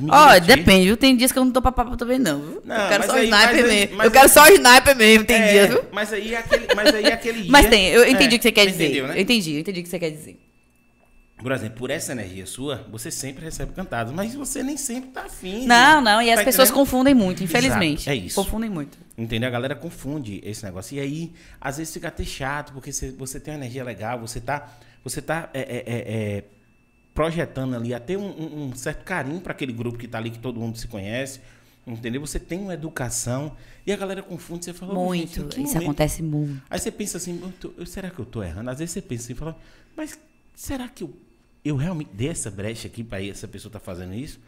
Ó, divertir. depende, viu? Tem dias que eu não tô pra papo também, não. viu? Não, eu quero só aí- sniper mas mesmo. mas eu quero só sniper mesmo, tem É, dias, viu? Mas aí é aquele, mas aí é aquele dia. Mas tem, eu entendi É, o que você quer dizer. Entendeu, né? Eu entendi, eu entendi o que você quer dizer. Por exemplo, por essa energia sua, você sempre recebe cantadas, mas você nem sempre tá afim. Não, não, e as Tá pessoas entendendo? confundem muito, infelizmente. Exato, é isso. Confundem muito. Entendeu? A galera confunde esse negócio. E aí, às vezes fica até chato, porque você, tem uma energia legal, você tá, você tá é, é, é, é, projetando ali até um, um- certo carinho para aquele grupo que tá ali, que todo mundo se conhece. Entendeu? Você tem uma educação e a galera confunde. Você fala, "Ô, gente, Muito. que Isso momento?" acontece muito. Aí você pensa assim, "Eu tô- eu- será que eu tô errando? Às vezes você pensa assim, fala, mas será que eu, eu realmente dei essa brecha aqui para essa pessoa tá fazendo isso?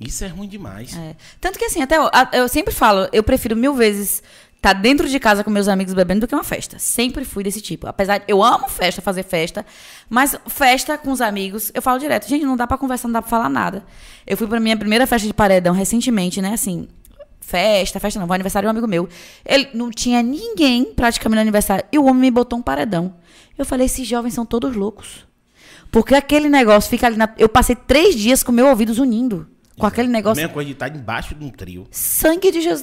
Isso é ruim demais. É. Tanto que assim, até eu, eu sempre falo, eu prefiro mil vezes tá dentro de casa com meus amigos bebendo do que uma festa. Sempre fui desse tipo. Apesar de eu amo festa, fazer festa, mas festa com os amigos, eu falo direto, gente, não dá pra conversar, não dá pra falar nada. Eu fui pra minha primeira festa de paredão recentemente, né, assim, festa, festa não, foi aniversário de um amigo meu. Ele não tinha ninguém praticamente no aniversário e o homem me botou um paredão. Eu falei, esses jovens são todos loucos. Porque aquele negócio fica ali na... Eu passei três dias com meu ouvido zunindo. Com aquele A negócio. mesma coisa de estar embaixo de um trio. Sangue de Jesus.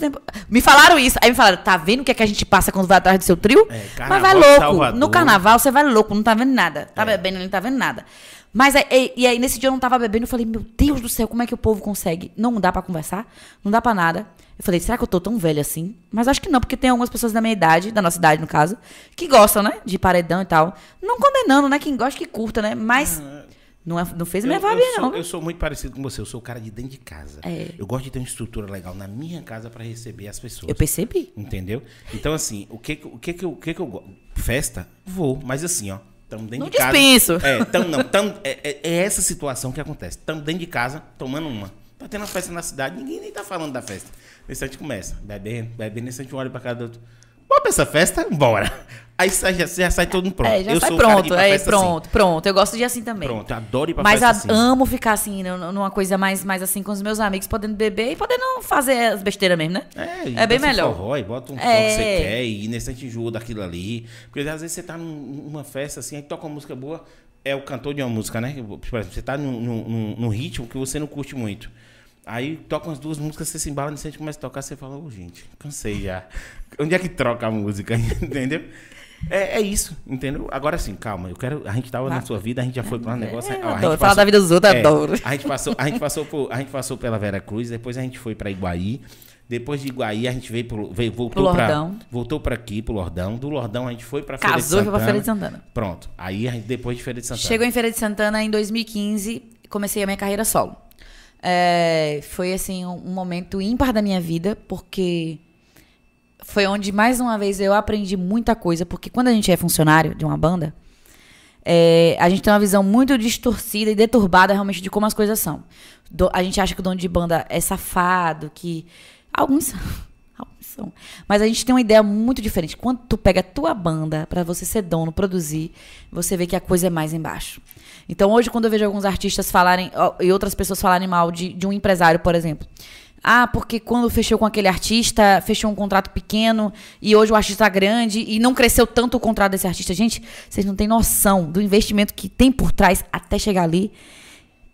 Me falaram isso. Aí me falaram, tá vendo o que, é que a gente passa quando vai atrás do seu trio? É, Mas carnaval vai de louco. Salvador. No carnaval você vai louco, não tá vendo nada. Tá É. bebendo, ele não tá vendo nada. Mas aí, e, aí, nesse dia eu não tava bebendo, eu falei, meu Deus do céu, como é que o povo consegue? Não dá pra conversar, não dá pra nada. Eu falei, será que eu tô tão velha assim? Mas acho que não, porque tem algumas pessoas da minha idade, da nossa idade no caso, que gostam, né? De paredão e tal. Não condenando, né? Quem gosta que curta, né? Mas não, é- não fez a minha vibe, não. eu sou muito parecido com você, eu sou o cara de dentro de casa. É. Eu gosto de ter uma estrutura legal na minha casa pra receber as pessoas. Eu percebi. Entendeu? Então, assim, o que que- o que o que que eu gosto? Festa? Vou, mas assim, ó. Tamo dentro Não de casa. dispenso. É, tamo, não, tamo, é, é- é essa situação que acontece. Estamos dentro de casa, tomando uma. Tá tendo uma festa na cidade, ninguém nem tá falando da festa. Nesse instante começa, bebendo, bebendo, nesse instante um olha pra cara do outro. Bora pra essa festa? Bora. Aí sai, já, já sai todo mundo pronto. É, já eu sai pronto. É, assim. pronto, pronto. Eu gosto de assim também. Pronto, adoro ir pra Mas festa a- assim. amo ficar assim, num- numa coisa mais, mais assim com os meus amigos, podendo beber e podendo fazer as besteiras mesmo, né? É, é bem melhor. Forró, e bota um som É. que você quer e nesse instante enjoa daquilo ali. Porque às vezes você tá num- numa festa assim, aí toca uma música boa, é o cantor de uma música, né? Por exemplo, você tá num- num- num ritmo que você não curte muito. Aí toca umas duas músicas, você se embala, instante começa a tocar, você fala, ô gente, cansei já. Onde é que troca a música? Entendeu? É, é isso, entendeu? Agora sim, calma, eu quero. A gente tava na sua vida, a gente já foi para um negócio. ó, a gente É, adoro. Falar da vida dos outros, é, adoro. A gente passou, a gente passou por, a gente passou pela Vera Cruz, depois a gente foi para Iguaí. Depois de Iguaí a gente veio, pro, veio voltou para Lordão. voltou para aqui pro Lordão. Do Lordão a gente foi para Feira de Casou e Santana. foi pra Feira de Santana. Pronto. Aí gente, depois de Feira de Santana. Chegou em Feira de Santana em 2015, comecei a minha carreira solo. É, foi assim um, um momento ímpar da minha vida, porque foi onde mais uma vez eu aprendi muita coisa, porque quando a gente é funcionário de uma banda, é, a gente tem uma visão muito distorcida e deturbada realmente de como as coisas são. Do- a gente acha que o dono de banda é safado, que alguns são. Mas a gente tem uma ideia muito diferente. Quando tu pega a tua banda pra você ser dono, produzir, você vê que a coisa é mais embaixo. Então hoje, quando eu vejo alguns artistas falarem, e outras pessoas falarem mal de, de um empresário, por exemplo. Ah, porque quando fechou com aquele artista, fechou um contrato pequeno e hoje o artista tá grande e não cresceu tanto o contrato desse artista. Gente, vocês não têm noção do investimento que tem por trás até chegar ali.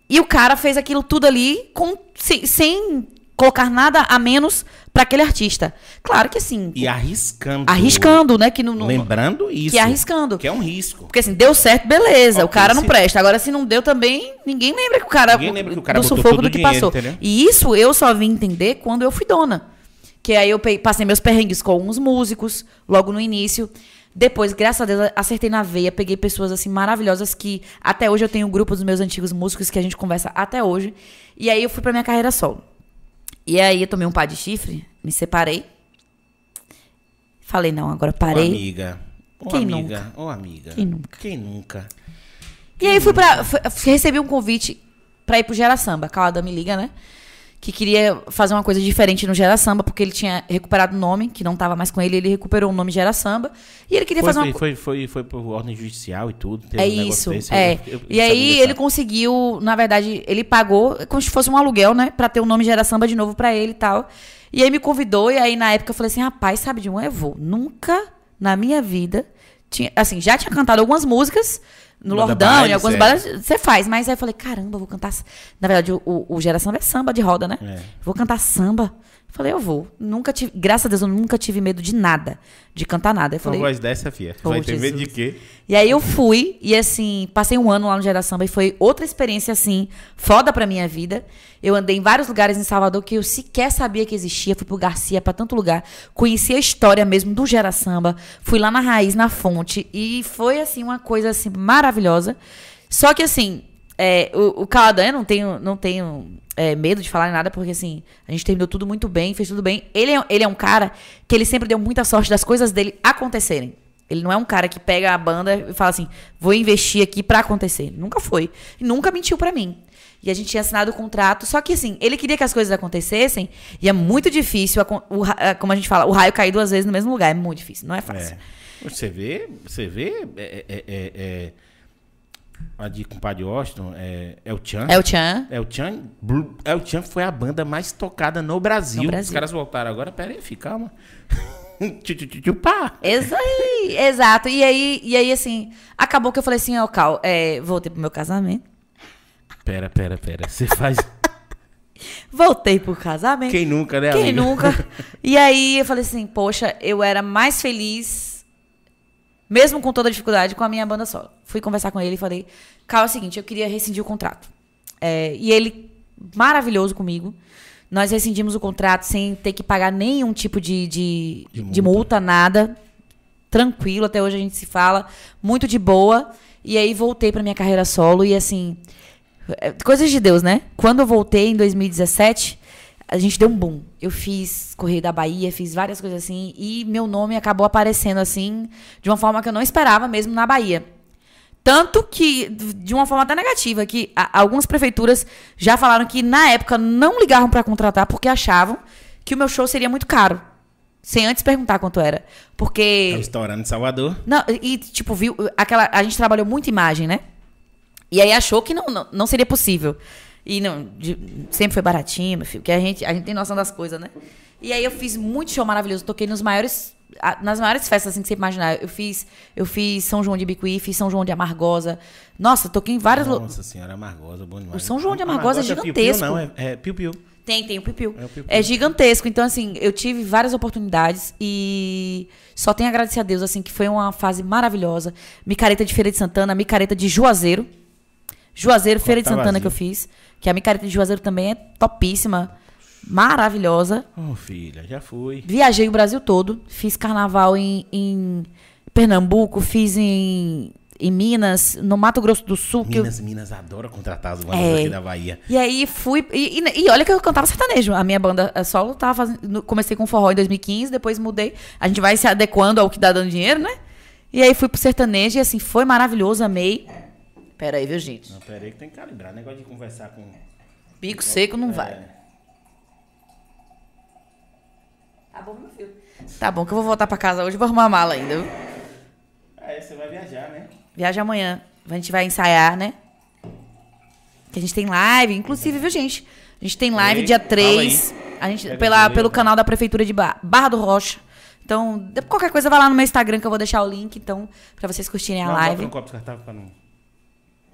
E o cara fez aquilo tudo ali com, sem, sem colocar nada a menos para aquele artista. Claro que sim. E arriscando. Arriscando, né? Que não, não- Lembrando isso. Que é arriscando. Que é um risco. Porque assim, deu certo, beleza. Ok, o cara não se- presta. Agora, se não deu também, ninguém lembra que o cara. Ninguém lembra que o cara do sufoco do que dinheiro, passou. entendeu? E isso eu só vim entender quando eu fui dona. Que aí eu passei meus perrengues com alguns músicos, logo no início. Depois, graças a Deus, acertei na veia, peguei pessoas assim maravilhosas que até hoje eu tenho um grupo dos meus antigos músicos que a gente conversa até hoje. E aí eu fui pra minha carreira solo. E aí eu tomei um pá de chifre, me separei. Falei, não, agora Ô, parei. amiga. Ô, Quem amiga. Ô, amiga. Quem nunca? Quem nunca? E aí fui pra. fui- recebi um convite pra ir pro Gera Samba. Calada me liga, né? Que queria fazer uma coisa diferente no Gera Samba, porque ele tinha recuperado o nome, que não tava mais com ele, ele recuperou o nome Gera Samba. E ele queria Foi, fazer uma foi, foi, foi, por ordem judicial e tudo. teve É um isso, desse, é. eu- eu- e aí ele conseguiu, na verdade, ele pagou como se fosse um aluguel, né? Pra ter o nome Gera Samba de novo pra ele e tal. E aí me convidou, e aí na época eu falei assim, rapaz, sabe de um? Eu vou. Nunca na minha vida, tinha, assim, já tinha cantado algumas músicas no Banda Lordão, baile, em algumas certo. bandas, você faz. Mas aí eu falei, caramba, eu vou cantar... Na verdade, o, o, o Gera Samba é samba de roda, né? É. Vou cantar samba. Falei, eu vou. Nunca tive, graças a Deus, eu nunca tive medo de nada, de cantar nada. Eu Uma falei, voz dessa, fia. Oh, Vai ter medo de Jesus. quê? e aí eu fui, e assim, passei um ano lá no Gera Samba e foi outra experiência, assim, foda pra minha vida. Eu andei em vários lugares em Salvador que eu sequer sabia que existia. Fui pro Garcia, pra tanto lugar. Conheci a história mesmo do Gera Samba. Fui lá na raiz, na fonte. E foi, assim, uma coisa, assim, maravilhosa. Só que, assim, é, o, o Caladan, eu não tenho, não tenho é, medo de falar nada, porque, assim, a gente terminou tudo muito bem, fez tudo bem. Ele é, ele é um cara que ele sempre deu muita sorte das coisas dele acontecerem. Ele não é um cara que pega a banda e fala assim, vou investir aqui pra acontecer. Nunca foi. E nunca mentiu pra mim. E a gente tinha assinado o contrato, só que assim, ele queria que as coisas acontecessem, e é muito difícil, a- o a- como a gente fala, o raio cair duas vezes no mesmo lugar, é muito difícil, não é fácil. É. Você vê, você vê, é, é, é, é, a de compadre Washington, é, é o Chan. É o Chan. É o Chan. É o Chan foi a banda mais tocada no Brasil. No Brasil. Os caras voltaram agora. Pera aí, fica, calma. Pá. Exa- Exato. E aí, e aí, assim, acabou que eu falei assim, ó, Cal, é, voltei pro meu casamento. Pera, pera, pera. Você faz. Voltei pro casamento. Quem nunca, né, Quem amiga? nunca? E aí eu falei assim, poxa, eu era mais feliz, mesmo com toda a dificuldade, com a minha banda solo. Fui conversar com ele e falei, Cal, é o seguinte, eu queria rescindir o contrato. É, e ele, maravilhoso comigo, nós rescindimos o contrato sem ter que pagar nenhum tipo de, de, De de multa, nada. Tranquilo, até hoje a gente se fala, muito de boa. E aí voltei pra minha carreira solo e assim, é, coisas de Deus, né? Quando eu voltei em 2017, a gente deu um boom. Eu fiz Correio da Bahia, fiz várias coisas assim, e meu nome acabou aparecendo assim, de uma forma que eu não esperava mesmo na Bahia. Tanto que, de uma forma até negativa, que a- algumas prefeituras já falaram que na época não ligavam pra contratar porque achavam que o meu show seria muito caro. Sem antes perguntar quanto era. Porque. É estourando de Salvador. Não, e tipo, viu, aquela, a gente trabalhou muito imagem, né? E aí achou que não, não, não seria possível. E não, de- sempre foi baratinho, meu filho, porque a gente, a gente tem noção das coisas, né? E aí eu fiz muito show maravilhoso, toquei nos maiores, nas maiores festas assim que você imaginar. Eu fiz, eu fiz São João de Bicuí, fiz São João de Amargosa. Nossa, toquei em vários lu- Nossa senhora, Amargosa, bom demais. O São João de Amargosa é Piu-piu, gigantesco. Não, é, é piu-piu. Tem, tem o Pipiu. É o Piu-Piu. É gigantesco. Então, assim, eu tive várias oportunidades e só tenho a agradecer a Deus, assim, que foi uma fase maravilhosa. Micareta de Feira de Santana, micareta de Juazeiro. Juazeiro, Feira de tá Santana vazio. que eu fiz. Que a micareta de Juazeiro também é topíssima. Maravilhosa. Ô, filha, já fui. Viajei o Brasil todo. Fiz carnaval em, em Pernambuco, fiz em, em Minas, no Mato Grosso do Sul. que eu- Minas, Minas adora contratar as bandas É. aqui da Bahia. E aí fui. E, e- e olha que eu cantava sertanejo. A minha banda eh, solo tava fazendo. Comecei com forró em 2015, depois mudei. A gente vai se adequando ao que dá dando dinheiro, né? E aí fui pro sertanejo e assim, foi maravilhoso, amei. Pera aí, viu, gente? Não, pera aí que tem que calibrar. Negócio de conversar com... Bico seco não vai. É. Tá bom, meu filho. Tá bom, que eu vou voltar pra casa hoje e vou arrumar a mala ainda, viu? Aí você vai viajar, né? Viaja amanhã. A gente vai ensaiar, né? Que a gente tem live, inclusive, viu, gente? A gente tem live Ei, dia fala 3. aí. A gente, pela, pelo vai. canal da Prefeitura de Ba- Barra do Rocha. Então, de- qualquer coisa, vai lá no meu Instagram que eu vou deixar o link, então, pra vocês curtirem a Não, live. Bota no copo descartável pra não...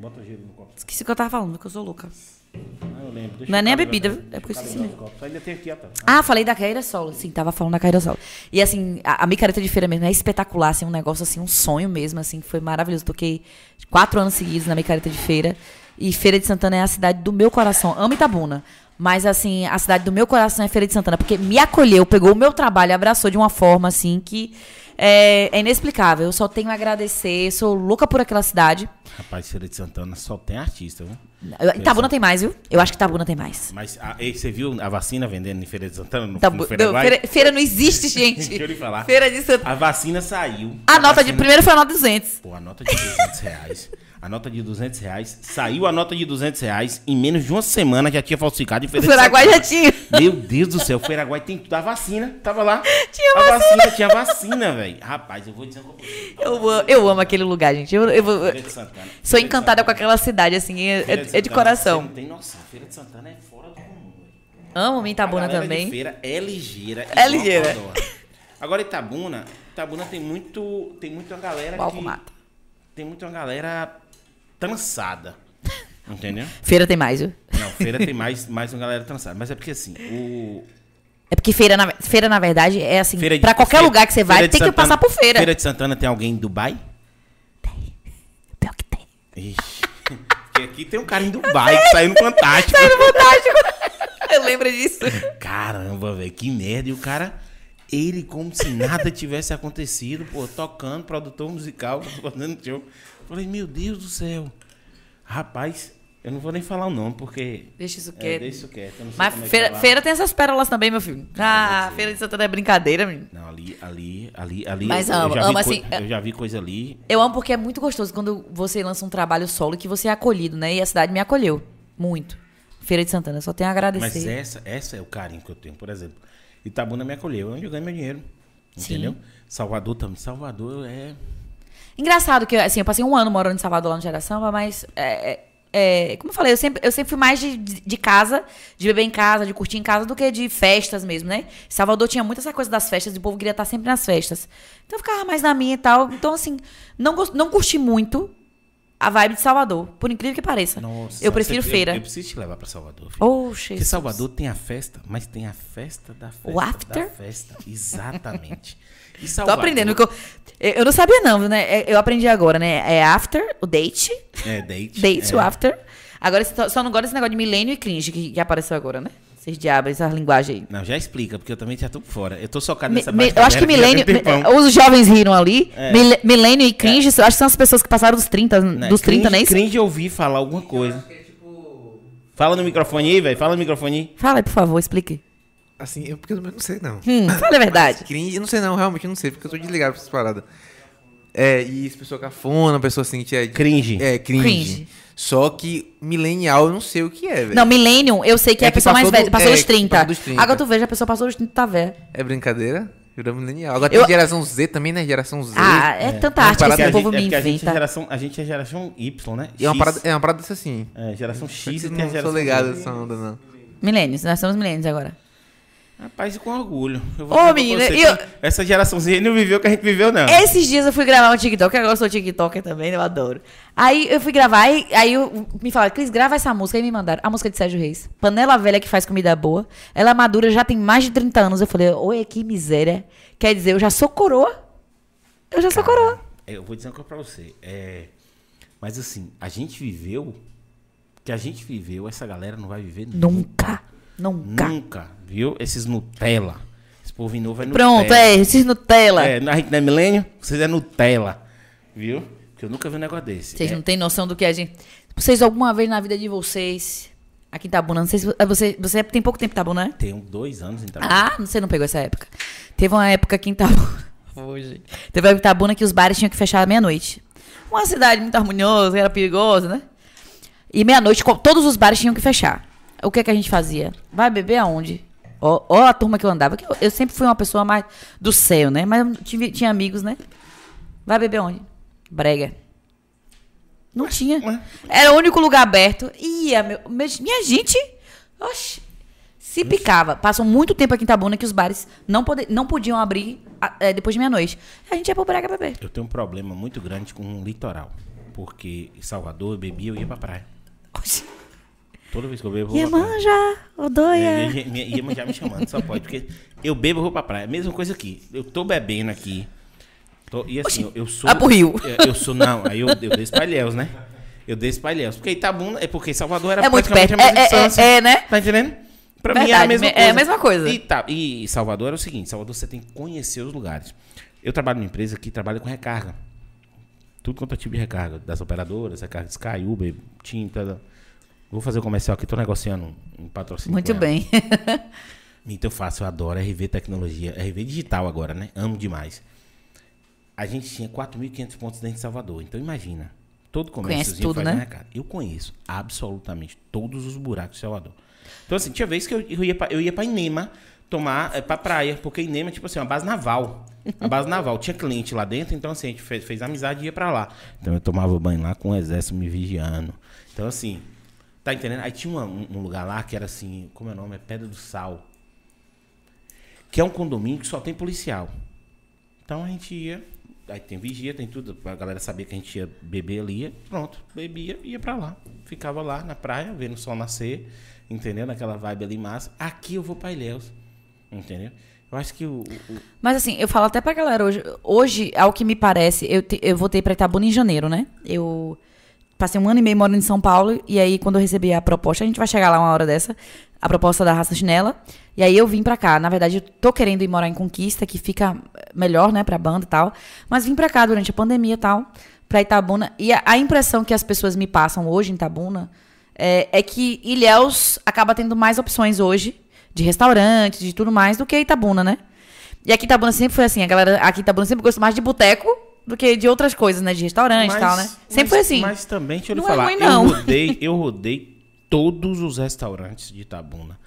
Bota o gelo no copo. Esqueci o que eu tava falando, que eu sou louca. Não, eu lembro. Deixa Não é nem a bebida, pera. é porque eu esqueci copos. Ainda tem aqui, ó. tá. Ah, falei da carreira solo. Sim, tava falando da carreira solo. E assim, a, a micareta de feira mesmo é espetacular, assim, um negócio assim, um sonho mesmo, assim, foi maravilhoso. Toquei quatro anos seguidos na micareta de feira. E Feira de Santana é a cidade do meu coração. Amo Itabuna. Mas, assim, a cidade do meu coração é Feira de Santana, porque me acolheu, pegou o meu trabalho, abraçou de uma forma, assim, que é, é inexplicável. Eu só tenho a agradecer, sou louca por aquela cidade. Rapaz, Feira de Santana só tem artista, viu? Itabuna tem mais, viu? Eu acho que Itabuna tem mais. Mas a, ei, você viu a vacina vendendo em Feira de Santana? No, Itabu- no Feira não, feira, feira não existe, gente. Deixa eu falar. Feira de Santana. A vacina saiu. A nota de. vacina- Primeiro foi a nota 200. Pô, a nota de 200 reais. A nota de 200 reais. Saiu a nota de 200 reais. Em menos de uma semana já tinha falsificado O de Paraguai já tinha. Meu Deus do céu, o Feiraguai tem tudo. A vacina, tava lá. Tinha a vacina. Tinha vacina, velho. Rapaz, eu vou dizer uma coisa. Eu, amo- eu amo aquele lugar, gente. Eu, eu vou- de Santana. sou de encantada com aquela cidade, assim. É, Feira é- é de coração. Você não tem noção. Feira de Santana é fora do comum, velho. Amo Itabuna de também. feira é ligeira. É ligeira. Agora Itabuna, Itabuna tem muito, tem muito uma galera Palco que mata. tem muito uma galera trançada. Entendeu? Feira tem mais, viu? Não, feira tem mais, mais uma galera trançada. Mas é porque assim, o. É porque feira, na, feira, na verdade, é assim. Feira de- pra qualquer feira- lugar que você vai, tem que Santana- passar por feira. Feira de Santana tem alguém em Dubai? Pior que tem. Ixi. Porque aqui tem um cara em Dubai que saiu no Fantástico. Fantástico. eu lembro disso. Caramba, velho, que merda. E o cara, ele como se nada tivesse acontecido, pô, tocando, produtor musical, fazendo show. Falei, meu Deus do céu. Rapaz, Eu não vou nem falar o nome, porque. Deixa isso É, quieto. deixa isso quieto. Mas é feira, lá. feira tem essas pérolas também, meu filho. Ah, feira de Santana é brincadeira, menino. Não, ali, ali, ali, ali. Mas eu, amo, eu amo, assim, Eu já vi coisa ali. Eu amo porque é muito gostoso quando você lança um trabalho solo e que você é acolhido, né? E a cidade me acolheu. Muito. Feira de Santana, só tenho a Mas agradecer. essa, essa é o carinho que eu tenho. Por exemplo, Itabuna me acolheu, é onde eu ganho meu dinheiro. Entendeu? Salvador também. Salvador é. Engraçado que, assim, eu passei um ano morando em Salvador lá no Geração, mas é, é, é, como eu falei, eu sempre, eu sempre fui mais de, de casa, de beber em casa, de curtir em casa, do que de festas mesmo, né? Salvador tinha muito essa coisa das festas, e o povo queria estar sempre nas festas. Então eu ficava mais na minha e tal. Então, assim, não, não curti muito a vibe de Salvador, por incrível que pareça. Nossa, eu prefiro você- feira. Eu, eu preciso te levar pra Salvador. filho. Oxe, Porque Salvador tem a festa, mas tem a festa da festa. O after? Da festa, exatamente. E Tô Salvador, aprendendo. que Eu, eu não sabia, não, né? É, Eu aprendi agora, né? É after, o date. É, date. Date, é. o after. Agora, só não gosto desse negócio de milênio e cringe que, que apareceu agora, né? Vocês diabos, essa linguagem aí. Não, já explica, porque eu também já tô por fora. Eu tô socado nessa mi- parte eu acho que milênio. Os jovens riram ali. É. Mil- Milênio e cringe, eu acho que são as pessoas que passaram dos 30, Né, dos 30, cringe, nem isso? Cringe eu ouvi falar alguma coisa. Fala no microfone aí, velho. Fala no microfone aí. Fala aí, por favor, explique. Assim, eu porque eu não sei não. Hum, fala a verdade. Cringe, eu não sei não, realmente eu não sei, porque eu tô desligado pra essas paradas. É, e pessoa cafona, pessoa assim que é... Cringe. É, cringe. Cringe. Só que millennial eu não sei o que é, velho. Não, millennium, eu sei que é, É a pessoa mais do- velha, passou é, dos que 30. passou dos 30. Agora tu veja, a pessoa passou dos 30 tá velha. É brincadeira? Virou millennial. Agora Eu- tem geração Z também, né? Geração Z. Ah, é, tanta Uma arte que esse povo gente- é me porque a gente, é inventa. geração, a gente é geração Y, né? É uma parada, é uma parada dessa assim. É, geração X e Vocês tem a não geração sou ligado nessa onda, não. Milênios, nós somos milênios agora. Rapaz, e com orgulho. Eu Ô, dizer pra menina, você eu- Essa geraçãozinha não viveu o que a gente viveu, não. Esses dias eu fui gravar um TikTok, agora eu sou TikToker também, né? eu adoro. Aí eu fui gravar, aí, aí eu, me falaram, Cris, grava essa música. Aí me mandaram a música de Sérgio Reis. Panela velha que faz comida boa. Ela é madura, já tem mais de 30 anos. Eu falei, oi, que miséria. Quer dizer, eu já sou coroa. Eu já sou coroa. É, Eu vou dizer uma coisa pra você. É, mas assim, a gente viveu. Que a gente viveu, essa galera não vai viver Nunca. Nunca. Nunca, viu? Esses Nutella. Esse povo novo é Nutella. Pronto, é, esses Nutella. É, a gente não é milênio, vocês é Nutella. Viu? Porque eu nunca vi um negócio desse. Vocês É, não têm noção do que a gente. Vocês, alguma vez na vida de vocês, aqui em Itabuna, não sei se você, você tem pouco tempo em Itabuna, né? Tem dois anos, então. Ah, você não pegou essa época. Teve uma época aqui em Itabuna. Hoje. Teve uma época em Itabuna que os bares tinham que fechar à meia-noite. Uma cidade muito harmoniosa, era perigosa, né? E meia-noite, todos os bares tinham que fechar. O que, que a gente fazia? Vai beber aonde? Ó, ó a turma que eu andava. que eu, eu sempre fui uma pessoa mais do céu, né? Mas eu tive- tinha amigos, né? Vai beber onde? Brega. Não tinha. ué. Era o único lugar aberto. Ia, meu, minha gente. Oxi. Se picava. Passou muito tempo aqui em Itabuna que os bares não, pode, não podiam abrir é, depois de meia-noite. A gente ia pro Brega beber. Eu tenho um problema muito grande com o litoral. Porque em Salvador eu bebia, eu ia pra praia. Oxi. Toda vez que eu bebo, eu vou pra praia. Iemanjá, Odoia. Minha, minha, minha irmã já me chamando, só pode. Porque eu bebo, eu vou pra praia. Mesma coisa aqui. Eu tô bebendo aqui. tô- e assim, eu, sou. vai pro Rio. Eu, eu sou, não, aí eu, eu desço pra Ilhéus, né? Eu desço pra Ilhéus. Porque Itabuna, é porque Salvador era É muito praticamente perto. a mesma É, é, distância. é, é, né? Tá entendendo? Pra mim é a Verdade, mesma é coisa. a mesma coisa. E, tá, e Salvador era o seguinte: Salvador você tem que conhecer os lugares. Eu trabalho numa empresa que trabalha com recarga. Tudo quanto é tipo de recarga. Das operadoras, recarga de Sky, Uber, TIM, tá, Vou fazer o comercial aqui, tô negociando um patrocínio. Muito bem. Então eu faço, eu adoro RV tecnologia, RV digital agora, né? Amo demais. A gente tinha 4.500 pontos dentro de Salvador, então imagina. Todo comércio tudo, faz né? um recado. Eu conheço absolutamente todos os buracos de Salvador. Então assim, tinha vez que eu, eu ia pra, eu ia pra Inema tomar é, pra praia, porque Inema é tipo assim, uma base naval. A base naval. Tinha cliente lá dentro, então assim, a gente fez, fez amizade e ia pra lá. Então eu tomava banho lá com o exército me vigiando. Então assim, tá entendendo? Aí tinha uma- um, lugar lá que era assim, como é o nome? É Pedra do Sal que é um condomínio que só tem policial. Então a gente ia, aí tem vigia, tem tudo, a galera sabia que a gente ia beber ali, pronto, bebia, ia pra lá. Ficava lá na praia, vendo o sol nascer, entendeu? Naquela vibe ali massa. Aqui eu vou pra Ilhéus, entendeu? Eu acho que o- o- Mas assim, eu falo até pra galera hoje. Hoje, ao que me parece, eu, te- eu voltei pra Itabuna em janeiro, né? Eu passei um ano e meio morando em São Paulo. E aí, quando eu recebi a proposta, a gente vai chegar lá uma hora dessa, a proposta da raça chinela. E aí eu vim pra cá. Na verdade, eu tô querendo ir morar em Conquista, que fica melhor, né, pra banda e tal. Mas vim pra cá durante a pandemia e tal, pra Itabuna. E a, a impressão que as pessoas me passam hoje em Itabuna é, é que Ilhéus acaba tendo mais opções hoje de restaurantes, de tudo mais, do que Itabuna, né? E aqui Itabuna sempre foi assim, a galera aqui Itabuna sempre gostou mais de boteco do que de outras coisas, né? De restaurante e tal, né? Sempre mas- foi assim. Mas também, deixa eu lhe Não é falar, ruim, não. eu rodei, eu rodei todos os restaurantes de Itabuna,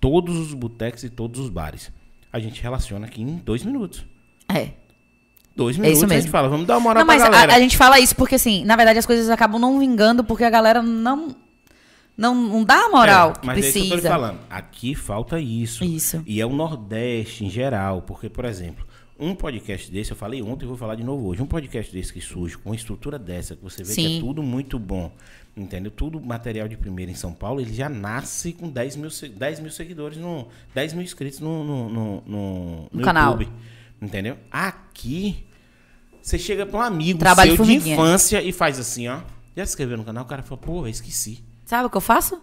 todos os botecos e todos os bares. A gente relaciona aqui em dois minutos. É. Dois É minutos isso a gente mesmo. fala, vamos dar uma moral Não, mas pra a, galera. a gente fala isso porque, assim, na verdade as coisas acabam não vingando porque a galera não. Não, não dá a moral É, que mas é isso que eu tô precisa. falando. Aqui falta isso. Isso. E é o Nordeste em geral. Porque, por exemplo, um podcast desse, eu falei ontem e vou falar de novo hoje. Um podcast desse que surge com uma estrutura dessa, que você vê que Sim. é tudo muito bom. Entendeu? Tudo material de primeira em São Paulo, ele já nasce com 10 mil, se- 10 mil seguidores, no, 10 mil inscritos no, no, no, no- no canal. YouTube. Entendeu? Aqui, você chega pra um amigo Trabalho seu de infância e faz assim, ó. Já se inscreveu no canal? O cara fala, pô, esqueci. Sabe o que eu faço?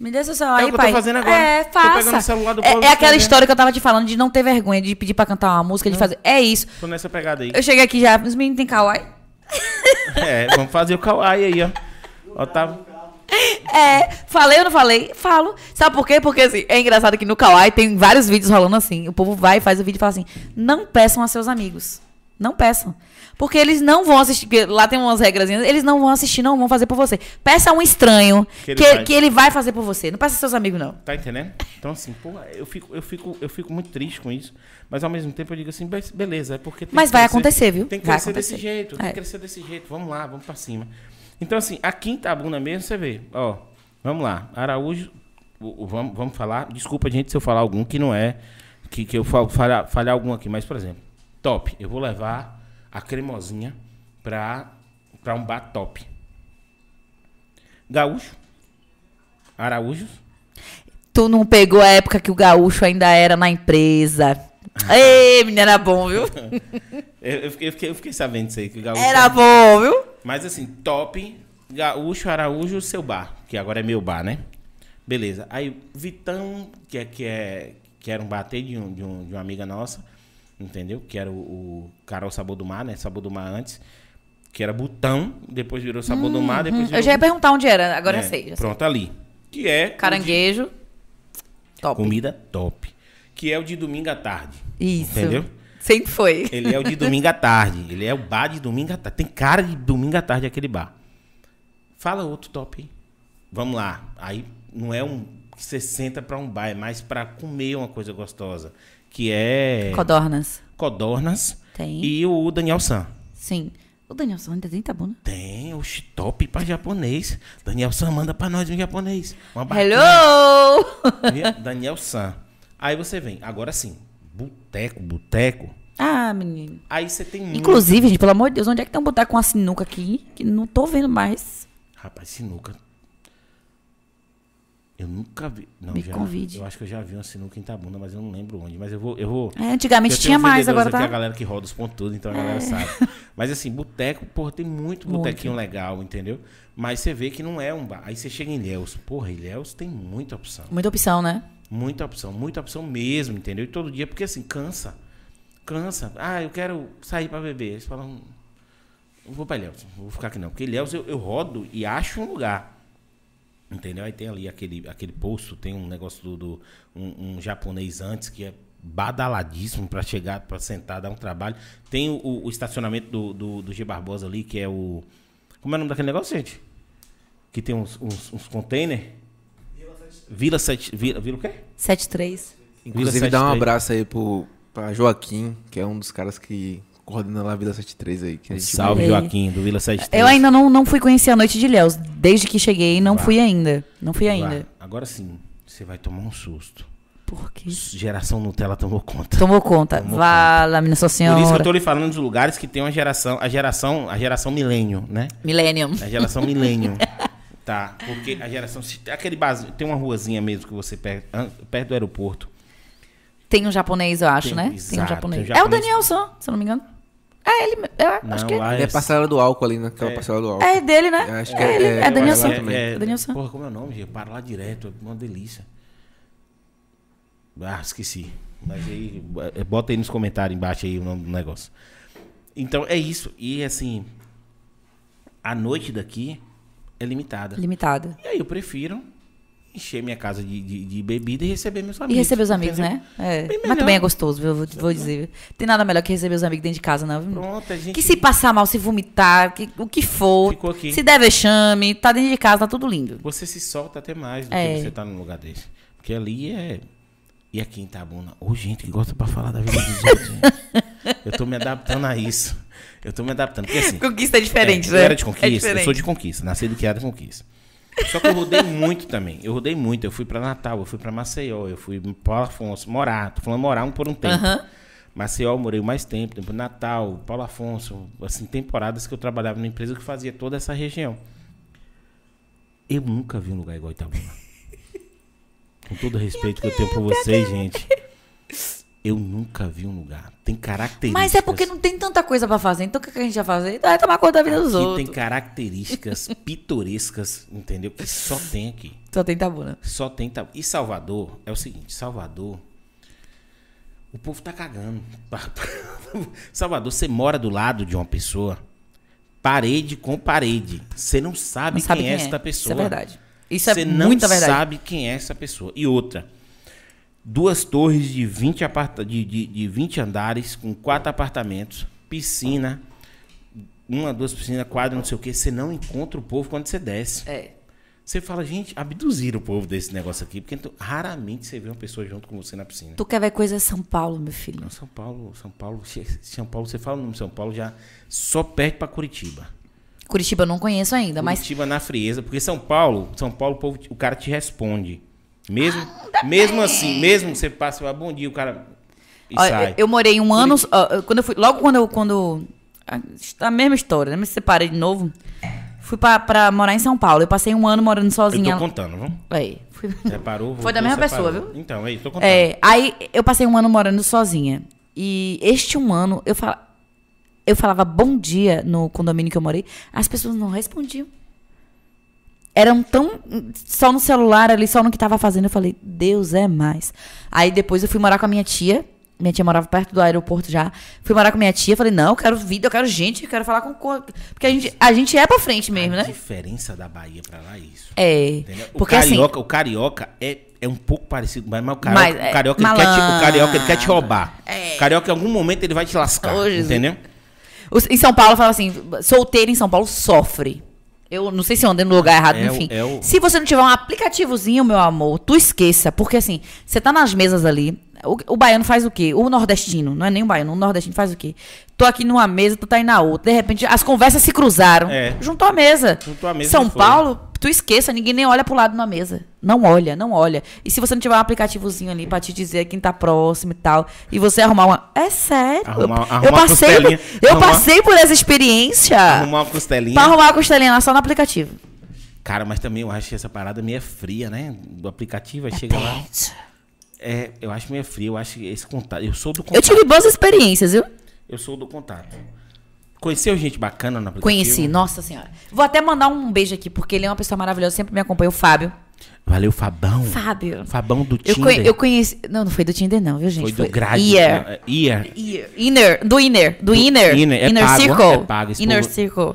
Me dê seu celular É o aí, que eu tô pai. fazendo agora. É, faça. é, é aquela história que eu tava te falando de não ter vergonha de pedir pra cantar uma música, de fazer. É isso. Tô nessa pegada aí. Eu cheguei aqui já, os meninos têm kawaii. É, vamos fazer o kawaii aí, ó. Otávio. É, falei ou não falei? Falo. Sabe por quê? Porque assim, é engraçado que no Kawaii tem vários vídeos rolando assim. O povo vai, faz o vídeo e fala assim: não peçam a seus amigos. Não peçam. Porque eles não vão assistir. Lá tem umas regrazinhas, eles não vão assistir, não vão fazer por você. Peça a um estranho Que que ele vai. que ele vai fazer por você. Não peça seus amigos, não. Tá entendendo? Então, assim, pô, eu fico, eu, fico, eu fico muito triste com isso. Mas ao mesmo tempo eu digo assim, "Be- beleza, é porque tem Mas que vai crescer- acontecer, viu? Tem que Vai crescer desse acontecer. jeito, tem É. que crescer desse jeito. Vamos lá, vamos pra cima. Então, assim, aqui em Tabuna mesmo, você vê, ó, vamos lá. Araújo, vamos, vamos falar. Desculpa, gente, se eu falar algum que não é. Que, que eu fal- falhar, falhar algum aqui, mas, por exemplo, top. Eu vou levar a cremosinha pra, pra um bar top. Gaúcho. Araújo. Tu não pegou a época que o gaúcho ainda era na empresa. Ei, menina, era bom, viu? Eu, eu fiquei, eu fiquei- eu fiquei sabendo disso aí, que o Gaúcho. Era bom, viu? Mas assim, top, Gaúcho, Araújo, seu bar, que agora é meu bar, né? Beleza. Aí, Vitão, que é, que é que era um bater de, um, de, um, de uma amiga nossa, entendeu? Que era o, o Carol Sabor do Mar, né? Sabor do Mar antes. Que era Butão, depois virou Sabor do Mar, depois virou... Hum, Eu já ia perguntar onde era, agora É, eu sei. Já sei. Pronto, ali. Que é... o de- Caranguejo. Top. Comida top. Que é o de domingo à tarde. Isso. Entendeu? Sempre foi. Ele é o de domingo à tarde. Ele é o bar de domingo à tarde. Tem cara de domingo à tarde aquele bar. Fala outro top. Vamos lá. Aí não é um que você senta pra um bar, é mais pra comer uma coisa gostosa. Que é Codornas. Codornas Tem. e o Daniel San. Sim. O Daniel San ainda tem tabuna. Tem o top pra japonês. Daniel San manda pra nós um japonês. Uma barquinha. Hello! Daniel San. Aí você vem. Agora sim. Boteco, boteco. ah, menino. Aí você tem muito. Inclusive, gente, pelo amor de Deus, onde é que tem um boteco com uma sinuca aqui? Que não tô vendo mais. Rapaz, sinuca. Eu nunca vi. Não, Me já, convide. Eu acho que eu já vi uma sinuca em Tabuna, mas eu não lembro onde. Mas eu vou. Eu vou É, antigamente tinha mais, agora tá. a galera que roda os pontos tudo, então a galera sabe. Mas assim, boteco, porra, tem muito botequinho legal, entendeu? Mas você vê que não é um bar. Aí você chega em Ilhéus. Porra, Ilhéus tem muita opção. Muita opção, né? Muita opção, muita opção mesmo, entendeu? E todo dia, porque assim, cansa. Cansa. Ah, eu quero sair pra beber. Eles falam, não vou pra Ilhéus, não vou ficar aqui não. Porque Ilhéus eu, eu rodo e acho um lugar. Entendeu? Aí tem ali aquele, aquele posto, tem um negócio do, do- um, um japonês antes que é badaladíssimo pra chegar, pra sentar, dar um trabalho. Tem o, o estacionamento do, do, do G Barbosa ali, que é o. Como é o nome daquele negócio, gente? Que tem uns, uns, uns containers. Vila Sete. Vila, Vila o quê? 73. Inclusive, Vila dá um 73. abraço aí pro, pra Joaquim, que é um dos caras que coordena lá a Vila 73 aí. Que a gente Salve. Joaquim, do Vila 73. Eu ainda não, não fui conhecer a Noite de Léus. Desde que cheguei, não Vá. fui ainda. Não fui Vá. ainda. Agora sim, você vai tomar um susto. Por quê? Geração Nutella tomou conta. Tomou conta. Tomou Vala, minha Nossa Por isso que eu Senhora. tô lhe falando dos lugares que tem uma geração, a geração, a geração milênio, né? Millennium. A geração milênio. Tá, porque a geração. Aquele base, tem uma ruazinha mesmo que você pega perto do aeroporto. Tem um japonês, eu acho, Tem, né? tem um exato, japonês. tem um É o japonês. Daniel San, se eu não me engano. É ele, eu acho Não, que lá É passarela do álcool ali, naquela passarela do álcool. é dele, né? Eu acho que é, é- ele, é- é, eu Daniel acho San. é também. É Daniel San. Porra, como é o nome, gente? Para lá direto, é uma delícia. Ah, esqueci. Mas aí, bota aí nos comentários embaixo aí o nome do negócio. Então, é isso. E assim, a noite daqui é limitada. Limitada. E aí eu prefiro encher minha casa de, de, de bebida e receber meus E amigos. receber os amigos, entendeu? né? É. Mas também é gostoso, viu? Vou, vou dizer. Tem nada melhor que receber os amigos dentro de casa, não. viu? Pronto, a gente Que se passar mal, se vomitar, que- o que for, Ficou aqui. se der vexame, tá dentro de casa, tá tudo lindo. Você se solta até mais do É. que você tá num lugar desse. Porque ali é. E aqui em Itabuna? Ô, gente que gosta pra falar da vida dos outros. gente. Eu tô me adaptando a isso. Eu tô me adaptando. Porque assim. Conquista é diferente, É, né? Eu era de É conquista, eu diferente. sou de conquista, nascido e criado em conquista. Só que eu rodei muito também. Eu rodei muito. Eu fui pra Natal, eu fui pra Maceió, eu fui Paulo Afonso, morar. Tô falando morar um por um tempo. Aham. Maceió eu morei mais tempo, tempo Natal, Paulo Afonso, assim, temporadas que eu trabalhava numa empresa que fazia toda essa região. Eu nunca vi um lugar igual Itabuna. Com todo o respeito que eu tenho por vocês, gente. Eu nunca vi um lugar. Tem características. Mas é porque não tem tanta coisa pra fazer. Então o que a gente vai fazer? Vai tomar conta da vida dos Aqui outros. tem características pitorescas, entendeu? Que só tem aqui. Só tem tabuna. Só tem. ta- E Salvador é o seguinte: Salvador. O povo tá cagando. Salvador, você mora do lado de uma pessoa, parede com parede. Você não sabe, Não sabe quem, quem é esta é. pessoa. Isso é verdade. Isso é Você não muita verdade. sabe quem é essa pessoa. E outra. Duas torres de 20, aparta de, de, de 20 andares, com quatro apartamentos, piscina, uma, duas piscinas, quadra, não sei o quê. Você não encontra o povo quando você desce. É. Você fala, gente, abduziram o povo desse negócio aqui, porque então, raramente você vê uma pessoa junto com você na piscina. Tu quer ver coisa São Paulo, meu filho. Não, São Paulo, São Paulo, São Paulo, você fala o nome São Paulo, já só perde pra Curitiba. Curitiba eu não conheço ainda, mas Curitiba na frieza, porque São Paulo, São Paulo, o, povo, o cara te responde. Mesmo, Ah, mesmo assim, mesmo você passa fala, bom dia, o cara e sai. eu morei um ano. ó, eu- quando eu fui, logo quando eu. Quando, a, a mesma história, né? Me separei de novo. Fui pra, pra morar em São Paulo. Eu passei um ano morando Eu sozinha. tô contando, vamos? É, fui- Separou, Foi da voltou, mesma separou. pessoa, viu? Então, aí, tô contando. É, aí eu passei um ano morando sozinha. E este um ano eu, fala, eu falava bom dia no condomínio que eu morei, as pessoas não respondiam. Eram tão. Só no celular ali, só no que tava fazendo. Eu falei, Deus é mais. Aí depois eu fui morar com a minha tia. Minha tia morava perto do aeroporto já. Fui morar com minha tia. Falei, não, eu quero vida, eu quero gente, eu quero falar com. co- Porque a gente, a gente é pra frente mesmo, A né? diferença da Bahia pra lá é isso. É. Entendeu? O Porque assim. carioca, o carioca é, é um pouco parecido, mas, mas o carioca, Mas, é, o, carioca ele quer te, o carioca ele quer te roubar. É. O carioca em algum momento ele vai te lascar, Jesus. entendeu? Em São Paulo, fala assim, solteiro em São Paulo sofre. Eu não sei se eu andei no lugar errado, É o- enfim. é o- Se você não tiver um aplicativozinho, meu amor, tu esqueça. Porque assim, você tá nas mesas ali. O, o baiano faz o quê? O nordestino, não é nem o baiano, o nordestino faz o quê? Tô aqui numa mesa, tu tá aí na outra. De repente, as conversas se cruzaram. É. Juntou a mesa. Juntou a mesa São. Paulo, tu esqueça, ninguém nem olha pro lado na mesa. Não olha, não olha. E se você não tiver um aplicativozinho ali pra te dizer quem tá próximo e tal, e você arrumar uma. É sério. Arrumar- eu, arrumar eu uma passei, costelinha. eu Arrumar- passei por essa experiência Arrumar uma costelinha. pra arrumar a costelinha lá só no aplicativo. Cara, mas também eu acho que essa parada meio fria, né? Do aplicativo, aí chega lá. É, eu acho meio frio, eu acho que esse contato. Eu sou do contato. Eu tive boas experiências, viu? Eu sou do contato. Conheceu gente bacana no aplicativo? Conheci, nossa senhora. Vou até mandar um beijo aqui, porque ele é uma pessoa maravilhosa, sempre me acompanha, o Fábio. Valeu, Fabão. Fábio. Fabão do Eu, Tinder. conhe- eu conheci. Não, não foi do Tinder, não, viu, gente? Foi do grade. Ear. é, Ear. Ear. Inner. Do Inner. Do, Inner. Inner, é pago, Circle. é pago, Inner povo- Circle.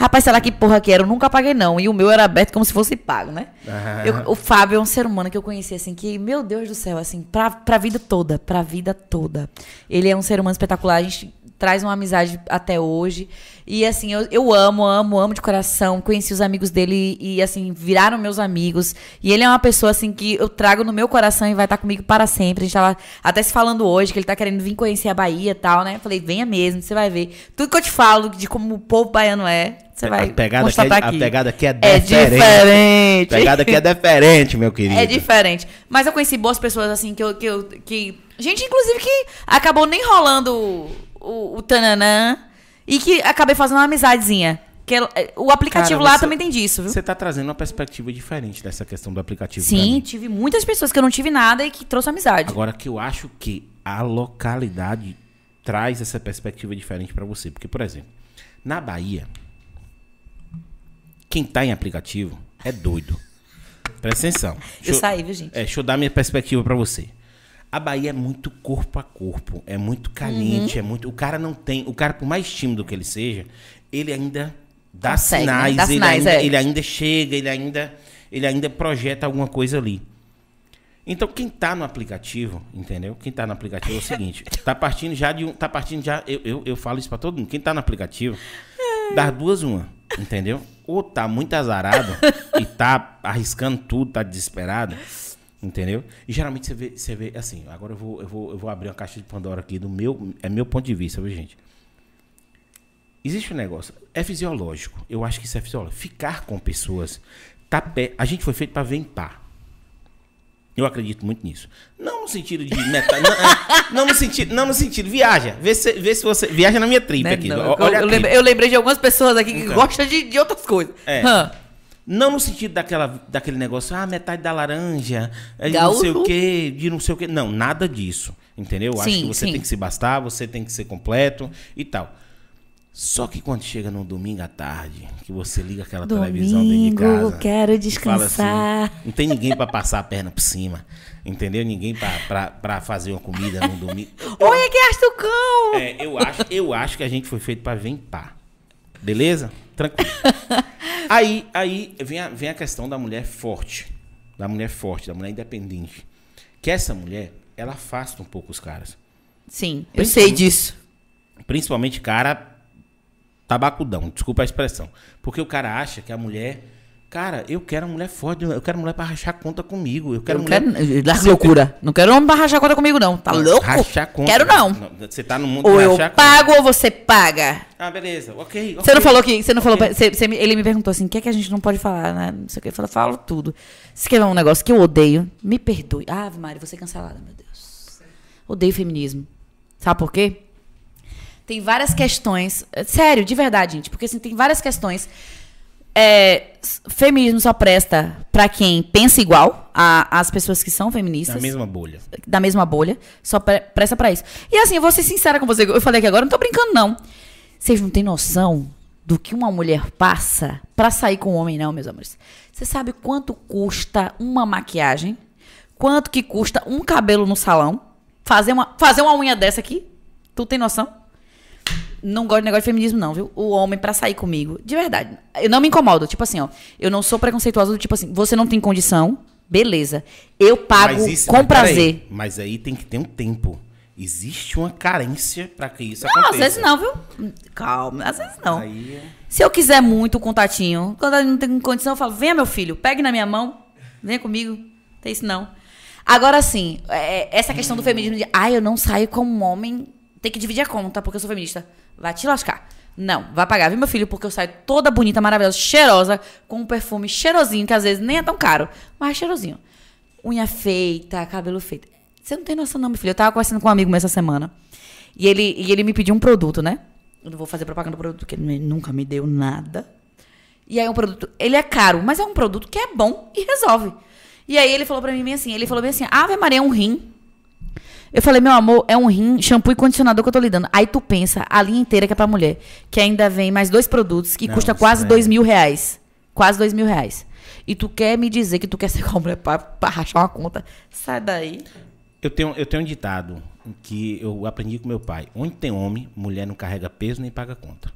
Rapaz, sei lá que porra que era. Eu nunca paguei, não. E o meu era aberto como se fosse pago, né? Ah. Eu- o Fábio é um ser humano que eu conheci, assim, que, meu Deus do céu, assim, pra, pra vida toda. Pra vida toda. Ele é um ser humano espetacular. A gente traz uma amizade até hoje. E, assim, eu, eu amo, amo, amo de coração. Conheci os amigos dele e, assim, viraram meus amigos. E ele é uma pessoa, assim, que eu trago no meu coração e vai estar comigo para sempre. A gente tava até se falando hoje que ele tá querendo vir conhecer a Bahia e tal, né? Eu falei, venha mesmo, você vai ver. Tudo que eu te falo de como o povo baiano é, você vai a pegada, é, a aqui. pegada aqui é É diferente. diferente. A pegada aqui é diferente, meu querido. É diferente. Mas eu conheci boas pessoas, assim, que eu. Que, eu, que... Gente, inclusive, que acabou nem rolando o, o, tananã e que acabei fazendo uma amizadezinha. Que ela- o aplicativo Cara, lá também tem disso, viu? Você tá trazendo uma perspectiva diferente dessa questão do aplicativo. Sim, tive muitas pessoas que eu não tive nada e que trouxe amizade. Agora que eu acho que a localidade traz essa perspectiva diferente pra você. Porque, por exemplo, na Bahia, quem tá em aplicativo é doido. Presta atenção. Deixa eu saí, viu, gente? É, deixa eu dar minha perspectiva pra você. A Bahia é muito corpo a corpo, é muito caliente, Uhum. é muito. O cara não tem. O cara, por mais tímido que ele seja, ele ainda dá Consegue, né? sinais, Dá ele, sinais, ainda, é. ele ainda chega, ele ainda, ele ainda projeta alguma coisa ali. Então, quem tá no aplicativo, entendeu? Quem tá no aplicativo é o seguinte, tá partindo já de um, tá partindo já, eu, eu, eu falo isso pra todo mundo, quem tá no aplicativo, das duas uma, entendeu? Ou tá muito azarado e tá arriscando tudo, tá desesperado, entendeu? E geralmente você vê, você vê assim, agora eu vou, eu vou, eu vou abrir uma caixa de Pandora aqui do meu, é meu ponto de vista, viu, gente? Existe um negócio, é fisiológico. Eu acho que isso é fisiológico. Ficar com pessoas, tá pé, a gente foi feito para ver em par. Eu acredito muito nisso. Não no sentido de meta, não, é, não no sentido, não no sentido viaja, vê se, vê se você viaja na minha trip Né, aqui. não, eu, Olha eu lembrei, eu lembrei de algumas pessoas aqui que Então. gostam de, de outras coisas. É. Hã. Não no sentido daquela, daquele negócio, ah, metade da laranja, é de não sei o quê, de não sei o quê. Não, nada disso. Entendeu? Eu Acho Sim, que você sim. tem que se bastar, você tem que ser completo e tal. Só que quando chega no domingo à tarde, que você liga aquela televisão dentro de Domingo, casa. quero assim, descansar. não tem ninguém pra passar a perna por cima. Entendeu? Ninguém pra fazer uma comida no domingo. Olha que acho cão! É, eu acho, eu acho que a gente foi feito em pá. Beleza? Tranquilo. aí aí vem, a, vem a questão da mulher forte. Da mulher forte, da mulher independente. Que essa mulher, ela afasta um pouco os caras. Sim, eu sei disso. Principalmente cara tabacudão, desculpa a expressão. Porque o cara acha que a mulher. Cara, eu quero uma mulher forte, eu quero uma mulher pra rachar conta comigo. Eu quero Eu mulher. quero. Larga loucura. Não quero homem pra rachar conta comigo, não. Tá louco? Rachar conta. Quero não. Você tá no mundo Ou eu conta. pago ou você paga. Ah, beleza, ok. Você não falou que. Você não falou. Ok. pra- você- você ele me perguntou assim: o que é que a gente não pode falar, né? Não sei o que. Eu falei, falo tudo. Se quer ver um negócio que eu odeio, me perdoe. Ave Maria, vou ser cancelada, meu Deus. Odeio feminismo. Sabe por quê? Tem várias questões. é, Sério, de verdade, gente. Porque assim, tem várias questões. É, feminismo só presta pra quem pensa igual às pessoas que são feministas Na mesma bolha. da mesma bolha, só pre- presta pra isso. E assim, eu vou ser sincera com você, eu falei aqui agora, não tô brincando não. Vocês não têm noção do que uma mulher passa pra sair com um homem não, meus amores. Você sabe quanto custa uma maquiagem? Quanto que custa um cabelo no salão? Fazer uma, fazer uma unha dessa aqui? Tu tem noção? Não gosto de negócio de feminismo, não, viu? O homem pra sair comigo. De verdade. Eu não me incomodo. Tipo assim, ó. Eu não sou preconceituosa do tipo assim, você não tem condição, beleza. Eu pago isso- com mas prazer. Mas aí tem que ter um tempo. Existe uma carência pra que isso Não, aconteça. às vezes não, viu? Calma, às vezes não. Aí é- Se eu quiser muito o contatinho, quando eu não tenho condição, eu falo, venha meu filho, pegue na minha mão, venha comigo. Tem isso não. Agora sim, é, essa questão do feminismo de, ah, eu não saio como um homem, tem que dividir a conta, porque eu sou feminista. Vai te lascar. Não, vai pagar, viu, meu filho? Porque eu saio toda bonita, maravilhosa, cheirosa, com um perfume cheirosinho, que às vezes nem é tão caro, mas cheirosinho. Unha feita, cabelo feito. Você não tem noção, não, meu filho. Eu tava conversando com um amigo meu essa semana. E ele, e ele me pediu um produto, né? Eu não vou fazer propaganda do produto, porque ele nunca me deu nada. E aí é um produto, ele é caro, mas é um produto que é bom e resolve. E aí ele falou pra mim assim, ele falou bem assim, Ave Maria, é um rim. Eu falei, meu amor, é um rim, shampoo e condicionador que eu tô lhe dando. Aí tu pensa, a linha inteira que é pra mulher, que ainda vem mais dois produtos, que Não, custa quase é- dois mil reais. Quase dois mil reais. E tu quer me dizer que tu quer ser com a mulher pra, pra rachar uma conta? Sai daí. Eu tenho, eu tenho um ditado que eu aprendi com meu pai. Onde tem homem, mulher não carrega peso nem paga conta.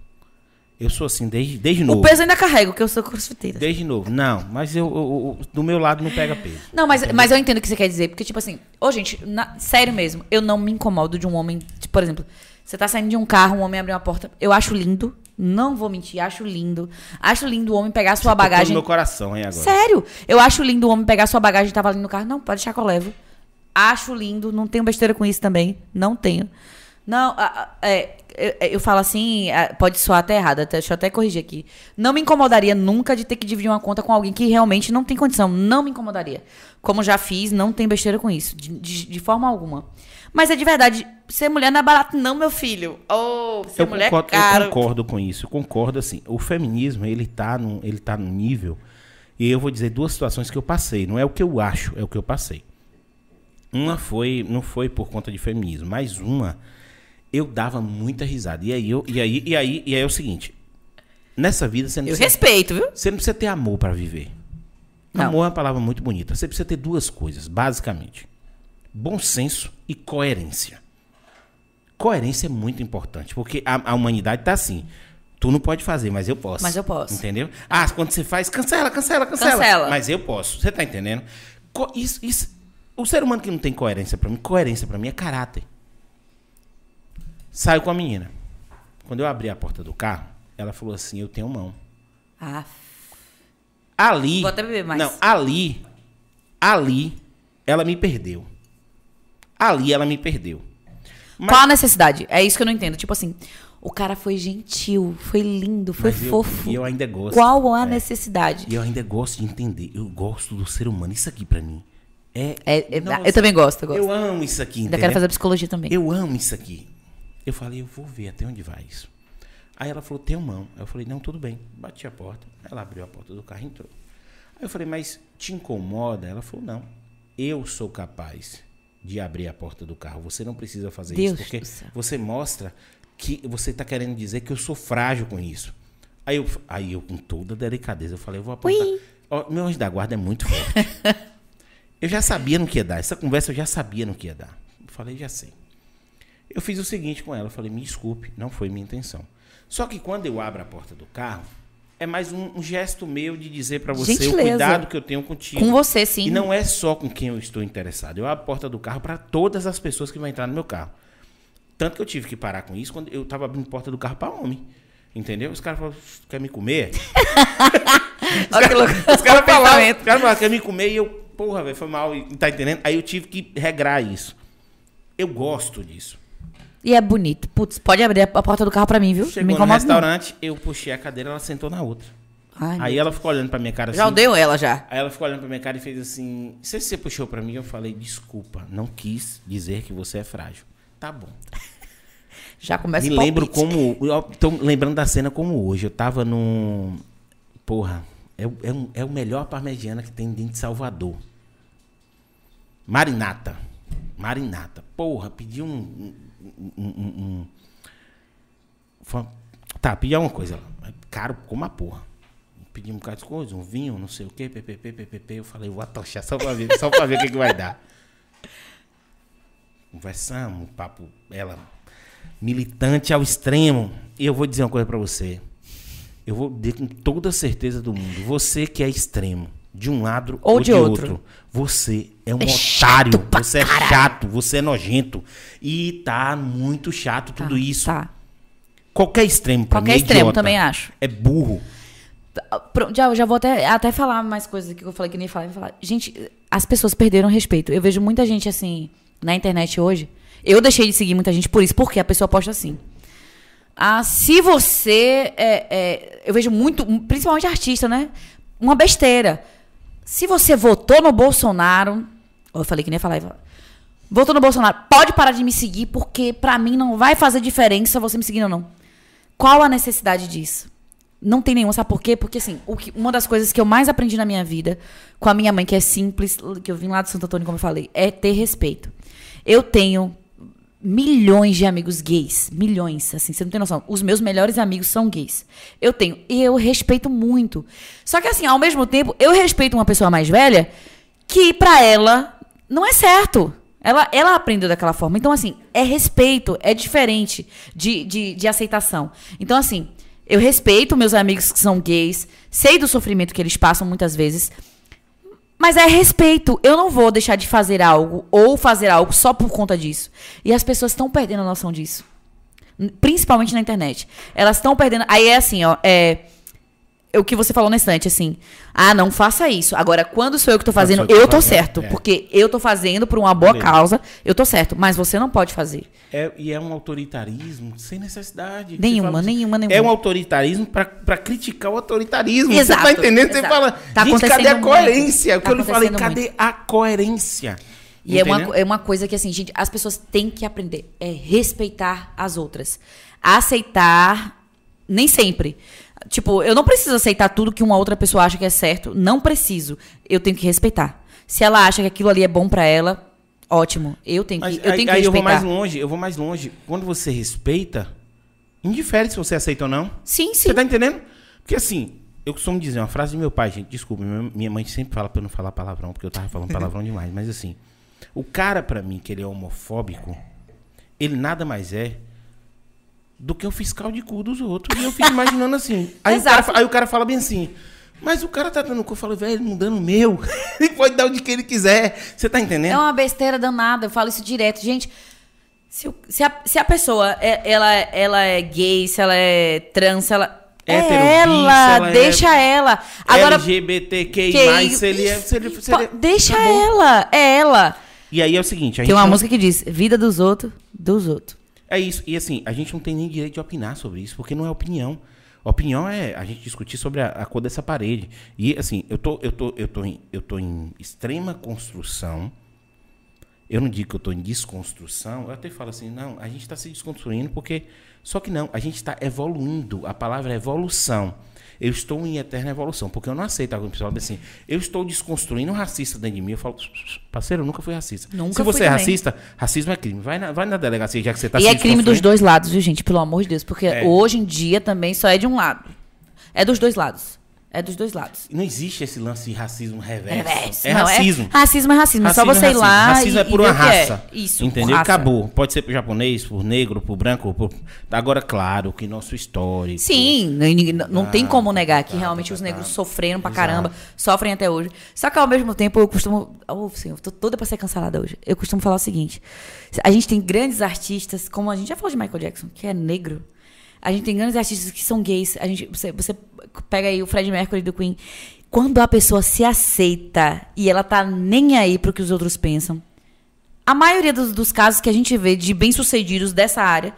Eu sou assim desde, desde novo. O peso ainda carrego, que eu sou crossfiteira. Desde novo. Não, mas eu, eu- eu- do meu lado não pega peso. Não, mas, mas eu entendo o que você quer dizer. Porque, tipo assim, ô, gente, na- sério mesmo, eu não me incomodo de um homem. Tipo, por exemplo, você tá saindo de um carro, um homem abre uma porta. Eu acho lindo. Não vou mentir, acho lindo. Acho lindo o homem pegar sua Tocou no bagagem. meu coração, hein, agora. Sério, eu acho lindo o homem pegar sua bagagem e tava ali no carro. Não, pode deixar que eu levo. Acho lindo, não tenho besteira com isso também. Não tenho. Não, a- a- é, eu, eu falo assim, ah, pode soar até errado, até, deixa eu até corrigir aqui. Não me incomodaria nunca de ter que dividir uma conta com alguém que realmente não tem condição. Não me incomodaria. Como já fiz, não tem besteira com isso. De, de- de forma alguma. Mas é de verdade, ser mulher não é barato, não, meu filho. Oh, ser Eu mulher concordo, é caro. eu concordo com isso. Eu concordo assim. O feminismo, ele tá num, ele tá num nível. E eu vou dizer duas situações que eu passei. Não é o que eu acho, é o que eu passei. Uma foi, não foi por conta de feminismo, mas uma eu dava muita risada. E aí eu, e aí, e aí, e aí é o seguinte. Nessa vida você não Eu precisa, respeito, viu? você não precisa ter amor para viver. Não. Amor é uma palavra muito bonita. Você precisa ter duas coisas, basicamente: bom senso e coerência. Coerência é muito importante, porque a, a humanidade tá assim. Tu não pode fazer, mas eu posso. Mas eu posso. Entendeu? Ah, quando você faz, cancela, cancela, cancela. Cancela. Mas eu posso. Você tá entendendo? Co- Isso, isso, o ser humano que não tem coerência pra mim, coerência pra mim é caráter. Saio com a menina. Quando eu abri a porta do carro, ela falou assim: Eu tenho mão. Ah, Ali. Vou até beber mais. Não, ali. Ali, ela me perdeu. Ali ela me perdeu. Mas- Qual a necessidade? É isso que eu não entendo. Tipo assim, o cara foi gentil, foi lindo, foi Mas eu- fofo. E eu ainda gosto. Qual a É. necessidade? E eu ainda gosto de entender. Eu gosto do ser humano. Isso aqui pra mim é. É- é- eu também gosto, eu gosto. Eu amo isso aqui, Ainda entendeu? quero fazer psicologia também. Eu amo isso aqui. Eu falei, eu vou ver até onde vai isso. Aí ela falou, tem mão. Aí eu falei, não, tudo bem. Bati a porta. Ela abriu a porta do carro e entrou. Aí eu falei, mas te incomoda? Ela falou, não. Eu sou capaz de abrir a porta do carro. Você não precisa fazer Deus isso. Porque você mostra que você está querendo dizer que eu sou frágil com isso. Aí eu, aí eu com toda delicadeza, eu falei, eu vou apontar. Ó, meu anjo da guarda é muito forte. eu já sabia no que ia dar. Essa conversa eu já sabia no que ia dar. Eu falei, já sei. Eu fiz o seguinte com ela, eu falei, me desculpe, não foi minha intenção. Só que quando eu abro a porta do carro, é mais um, um gesto meu de dizer pra você Gentileza. o cuidado que eu tenho contigo. Com você, sim. E não é só com quem eu estou interessado. Eu abro a porta do carro para todas as pessoas que vão entrar no meu carro. Tanto que eu tive que parar com isso quando eu tava abrindo a porta do carro para homem. Entendeu? Os caras falaram, quer me comer? Olha que louco. Os caras falaram, Pensamento. os caras falaram, quer me comer? E eu, porra, velho, foi mal. Tá entendendo? Aí eu tive que regrar isso. Eu gosto disso. E é bonito. Putz, pode abrir a porta do carro pra mim, viu? Chegou no não. restaurante, eu puxei a cadeira, ela sentou na outra. Ai, Aí ela ficou olhando pra minha cara já assim. odeio ela já. Aí ela ficou olhando pra minha cara e fez assim: Se você puxou pra mim, eu falei: Desculpa, não quis dizer que você é frágil. Tá bom. Já começa Me lembro como. Eu tô lembrando da cena como hoje. Eu tava num. Porra, é, o- é, um- é o melhor parmegiana que tem dentro de Salvador. Marinata. Marinata. Porra, pedi um. Um, um- um- Tá, pedi uma coisa lá. É Caro como a porra. Pedi um bocado de coisa, um vinho, não sei o quê, ppp, ppp. Eu falei, vou atochar só pra ver, só pra ver o que, que vai dar. Conversamos, papo, ela militante ao extremo. E eu vou dizer uma coisa pra você. Eu vou dizer com toda certeza do mundo. Você que é extremo, de um lado Ou ou, de de, outro. outro. você é um É otário. Você é caralho. chato, você é nojento. E tá muito chato tudo Tá, isso. Tá. Qualquer extremo pra Qualquer mim é extremo, idiota. também acho. É burro. Pronto, Já, já vou até, até falar mais coisas que eu falei que nem ia falar. Gente, as pessoas perderam respeito. Eu vejo muita gente assim na internet hoje. Eu deixei de seguir muita gente por isso, porque a pessoa posta assim. Ah, se você. É, é, eu vejo muito, principalmente artista, né? Uma besteira. Se você votou no Bolsonaro. Eu falei que nem ia falar. Votou no Bolsonaro, pode parar de me seguir, porque pra mim não vai fazer diferença você me seguir ou não. Qual a necessidade disso? Não tem nenhuma, sabe por quê? Porque, assim, que- uma das coisas que eu mais aprendi na minha vida, com a minha mãe, que é simples, que eu vim lá de Santo Antônio, como eu falei, é ter respeito. Eu tenho milhões de amigos gays. Milhões, assim, você não tem noção. Os meus melhores amigos são gays. Eu tenho. E eu respeito muito. Só que, assim, ao mesmo tempo, eu respeito uma pessoa mais velha que, pra ela, não é certo. Ela, ela aprendeu daquela forma. Então, assim, é respeito, é diferente de, de, de aceitação. Então, assim, eu respeito meus amigos que são gays, sei do sofrimento que eles passam muitas vezes, mas é respeito. Eu não vou deixar de fazer algo ou fazer algo só por conta disso. E as pessoas estão perdendo a noção disso. Principalmente na internet. Elas estão perdendo. Aí é assim, ó. É o que você falou na estante, assim. Ah, não faça isso. Agora, quando sou eu que tô fazendo, eu eu tô certo. é. Porque eu tô fazendo por uma boa Beleza. causa, eu tô certo. Mas você não pode fazer. É, e é um autoritarismo sem necessidade. Você Nenhuma, fala assim, nenhuma, nenhuma. É um autoritarismo pra criticar o autoritarismo. Exato, você tá entendendo? Você exato. fala, Tá gente, cadê a muito. coerência? O que Tá eu lhe falei, cadê a coerência? E é uma, é uma coisa que, assim, gente, as pessoas têm que aprender. É respeitar as outras. Aceitar, nem sempre. Tipo, eu não preciso aceitar tudo que uma outra pessoa acha que é certo. Não preciso. Eu tenho que respeitar. Se ela acha que aquilo ali é bom pra ela, ótimo. Eu tenho que, Mas eu tenho aí, que aí eu vou respeitar. mais longe, eu vou mais longe. Quando você respeita, indifere se você aceita ou não. Sim, sim. Você tá entendendo? Porque assim, eu costumo dizer uma frase de meu pai, gente, desculpa, minha minha mãe sempre fala pra eu não falar palavrão, porque eu tava falando palavrão demais, mas assim, o cara pra mim que ele é homofóbico, ele nada mais é do que o fiscal de cu dos outros. E eu fico imaginando assim. Aí, o cara, aí o cara fala bem assim. Mas o cara tá dando cu. Eu falo, velho, não dando o meu. ele pode dar o de que ele quiser. Você tá entendendo? É uma besteira danada, eu falo isso direto. Gente, se, se a, se a pessoa é, ela, ela é gay, se ela é trans, se ela. É Hétero, ela, ela é deixa ela. Agora. LGBTQI+, que- se ele é... Se ele, se ele é- deixa Acabou. ela, é ela. E aí é o seguinte... A Tem uma não- música que diz: Vida dos outros, dos outros. É isso. E assim, a gente não tem nem direito de opinar sobre isso, porque não é opinião. Opinião é a gente discutir sobre a, a cor dessa parede. E assim, eu tô, eu tô, eu tô, em, eu tô em extrema construção. Eu não digo que eu tô em desconstrução. Eu até falo assim, não, a gente está se desconstruindo porque só que não, a gente está evoluindo. A palavra é evolução. Eu estou em eterna evolução, porque eu não aceito alguém pessoal assim. Eu estou desconstruindo um racista dentro de mim. Eu falo, parceiro, eu nunca fui racista. Nunca Se você é racista, racismo é crime. Vai na, vai na delegacia, já que você está e é crime dos dois lados, viu, gente? Pelo amor de Deus. Porque É. hoje em dia também só é de um lado. É dos dois lados. É dos dois lados. Não existe esse lance de racismo reverso. Reverso. É Não, racismo. racismo é racismo. É só você ir lá. Racismo e, é por uma é. raça. Isso. Entendeu? raça. Acabou. Pode ser pro japonês, por negro, por branco. Por... Agora, claro, que nosso histórico. Sim, não, não tem Ah, como negar que tá, realmente tá, os tá. negros sofreram pra Exato. caramba, sofrem até hoje. Só que ao mesmo tempo eu costumo. Oh, senhor, tô toda pra ser cancelada hoje. Eu costumo falar o seguinte: a gente tem grandes artistas, como a gente já falou de Michael Jackson, que é negro. A gente tem grandes artistas que são gays. A gente, você, você pega aí o Fred Mercury do Queen. Quando a pessoa se aceita e ela tá nem aí pro que os outros pensam, a maioria dos, dos casos que a gente vê de bem-sucedidos dessa área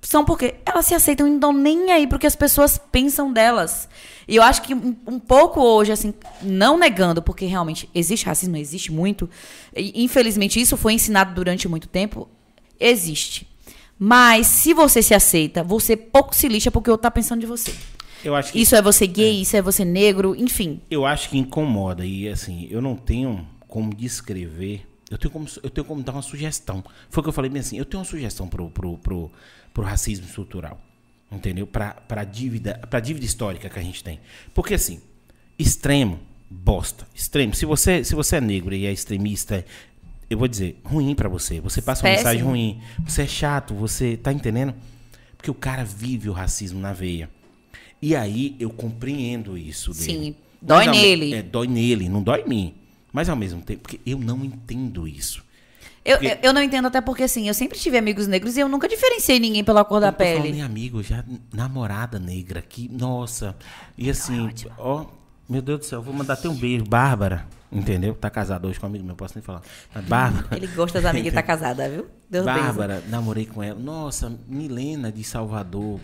são porque elas se aceitam e não nem aí pro que as pessoas pensam delas. E eu acho que um, um pouco hoje, assim, não negando, porque realmente existe racismo, existe muito. E, infelizmente, isso foi ensinado durante muito tempo. Existe. Mas se você se aceita, você pouco se lixa porque o outro tá pensando de você. Eu acho que Isso é você gay, isso é você negro, enfim. eu acho que incomoda e assim, eu não tenho como descrever, eu tenho como eu tenho como dar uma sugestão. Foi o que eu falei bem assim, eu tenho uma sugestão pro pro, pro, pro racismo estrutural. Entendeu? Pra para dívida, para dívida histórica que a gente tem. Porque assim, extremo, bosta, extremo. Se você se você é negro e é extremista, eu vou dizer, ruim pra você. Você passa uma Péssimo. mensagem ruim. Você é chato, você tá entendendo? Porque o cara vive o racismo na veia. E aí eu compreendo isso dele. Sim, dói Mas nele. É, dói nele, não dói em mim. Mas ao mesmo tempo, porque eu não entendo isso. Eu, Porque- eu, eu não entendo até porque, assim, eu sempre tive amigos negros e eu nunca diferenciei ninguém pela cor da Eu tô pele. em amigo, já namorada negra aqui, nossa. E assim, ó, meu Deus do céu, vou mandar até um beijo, Bárbara, entendeu? Tá casada hoje com amigo meu, posso nem falar. Mas Bárbara. Ele gosta das amigas e tá casada, viu? Deus. Bárbara, namorei com ela. Nossa, Milena de Salvador.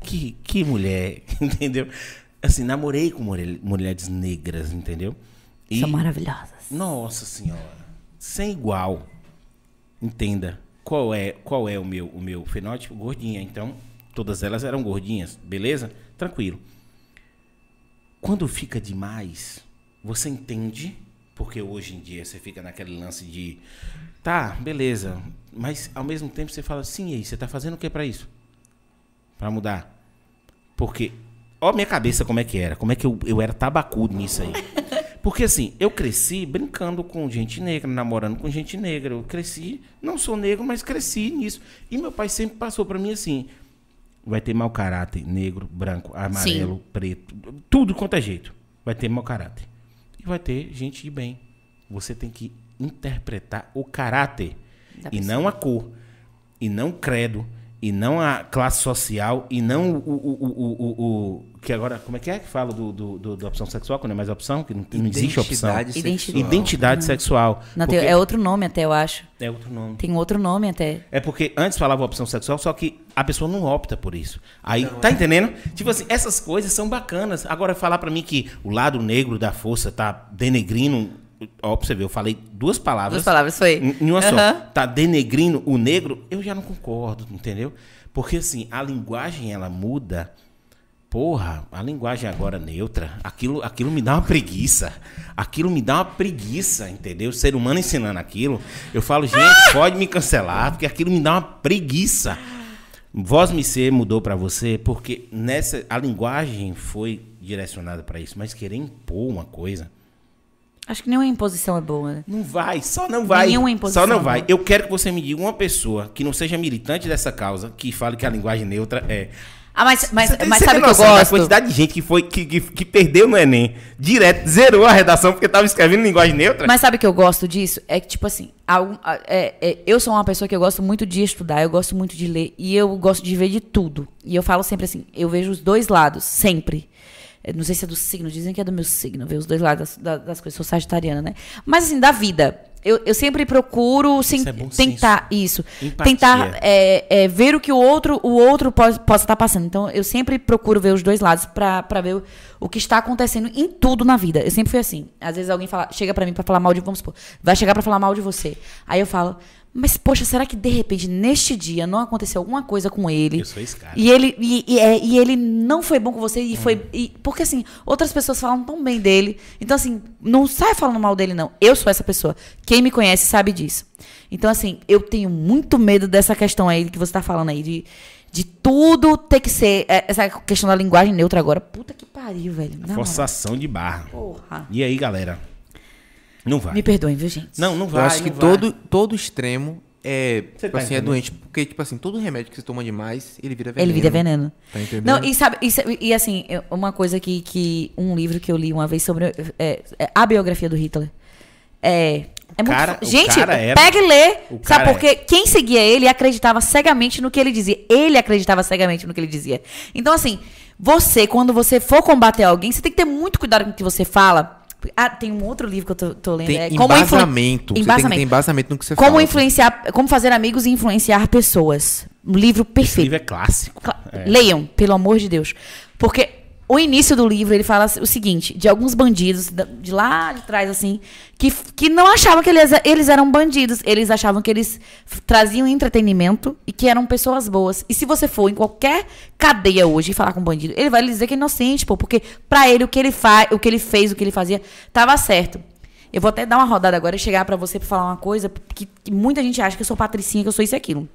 Que, que mulher, entendeu? Assim, namorei com mulher- mulheres negras, entendeu? E, São maravilhosas. nossa senhora, sem igual. Entenda qual é qual é o meu o meu fenótipo gordinha. Então, todas elas eram gordinhas, beleza? Tranquilo. Quando fica demais, você entende, porque hoje em dia você fica naquele lance de tá, beleza, mas ao mesmo tempo você fala sim, e aí, você tá fazendo o que pra isso? Pra mudar? Porque ó minha cabeça como é que era, como é que eu, eu era tabacudo nisso aí. Porque assim, eu cresci brincando com gente negra, namorando com gente negra. Eu cresci, não sou negro, mas cresci nisso. E meu pai sempre passou pra mim assim: vai ter mau caráter, negro, branco, amarelo, preto, tudo quanto é jeito. Vai ter mau caráter. E vai ter gente de bem. Você tem que interpretar o caráter Da e não a cor, e não o credo, e não a classe social, e não o, o, o, o, o- o- que agora, como é que é que fala do, do, do- da opção sexual, quando é mais opção, que não, não existe opção. Identidade Identidade. sexual. Identidade sexual. Não, Porque- é outro nome até, eu acho. é outro nome. Tem outro nome até. É porque antes falava opção sexual, só que a pessoa não opta por isso. Aí, tá entendendo? Tipo assim, essas coisas são bacanas. Agora, falar pra mim que o lado negro da força tá denegrindo. Ó, pra você ver, eu falei duas palavras. Duas palavras, foi. Em uma só. Aham. Tá denegrindo o negro, eu já não concordo, entendeu? Porque assim, a linguagem ela muda. Porra, a linguagem agora neutra, aquilo, aquilo me dá uma preguiça. Aquilo me dá uma preguiça, entendeu? O ser humano ensinando aquilo. Eu falo, gente, pode me cancelar, porque aquilo me dá uma preguiça. Voz me ser mudou pra você, porque nessa a linguagem foi direcionada pra isso, mas querer impor uma coisa, Acho que nenhuma imposição é boa, né? Não vai, só não vai. Nenhuma imposição, Só não vai. não. Eu quero que você me diga uma pessoa que não seja militante dessa causa, que fale que a linguagem neutra é. Ah, mas, mas, tem- mas sabe o que eu gosto? quantidade de gente que, foi, que, que, que perdeu no Enem, direto, zerou a redação porque tava escrevendo linguagem neutra? Mas sabe o que eu gosto disso? É que, tipo assim, algum- a- é- é- eu sou uma pessoa que eu gosto muito de estudar, eu gosto muito de ler e eu gosto de ver de tudo. E eu falo sempre assim, eu vejo os dois lados, sempre. Não sei se é do signo, dizem que é do meu signo, ver os dois lados das, da- das coisas. Sou sagitariana, né? Mas assim, da vida. Eu, eu sempre procuro Isso é tentar isso. Empatia. Tentar é, é, ver o que o outro, o outro pode, possa estar passando. Então, eu sempre procuro ver os dois lados pra ver o, o que está acontecendo em tudo na vida. Eu sempre fui assim. Às vezes alguém fala, chega pra mim pra falar mal de, vamos supor, vai chegar pra falar mal de você. Aí eu falo, mas poxa, será que de repente neste dia não aconteceu alguma coisa com ele? Eu sou esse cara. E ele, e, e, é, e ele não foi bom com você e Hum. foi. e- porque assim, outras pessoas falam tão bem dele. Então, assim, não sai falando mal dele, não. Eu sou essa pessoa. Quem me conhece sabe disso. Então, assim, eu tenho muito medo dessa questão aí que você tá falando aí, de, de tudo ter que ser. é, Essa questão da linguagem neutra agora. Puta que pariu, velho. Moral. Forçação de barra. Porra. E aí, galera? Não vai. Me perdoem, viu, gente? Não, não Eu vai. acho que vai. todo, todo extremo é, Você tipo tá assim, é doente. Porque, tipo assim, todo remédio que você toma demais, ele vira veneno. Ele vira veneno. Tá entendendo? Não, e sabe, e, e assim, eu- uma coisa que, que. Um livro que eu li uma vez sobre é, é a biografia do Hitler. É. É muito. cara- fo- o Gente, era- pega e lê. o Sabe cara por quê? Quem seguia ele acreditava cegamente no que ele dizia. Ele acreditava cegamente no que ele dizia. Então, assim, você, quando você for combater alguém, você tem que ter muito cuidado com o que você fala. Ah, tem um outro livro que eu tô, tô lendo. Tem é Como influ- embasamento. Você tem embasamento no que você Como fala. influenciar, como fazer amigos e influenciar pessoas. Um livro Esse perfeito. livro é clássico. Cla- É. Leiam, pelo amor de Deus. Porque o início do livro, ele fala o seguinte, de alguns bandidos, de lá de trás, assim, que, que não achavam que eles, eles eram bandidos. Eles achavam que eles traziam entretenimento e que eram pessoas boas. E se você for em qualquer cadeia hoje e falar com um bandido, ele vai lhe dizer que é inocente, pô. Porque pra ele, o que ele, fa o que ele fez, o que ele fazia, tava certo. Eu vou até dar uma rodada agora e chegar pra você pra falar uma coisa que, que muita gente acha que eu sou patricinha, que eu sou isso e aquilo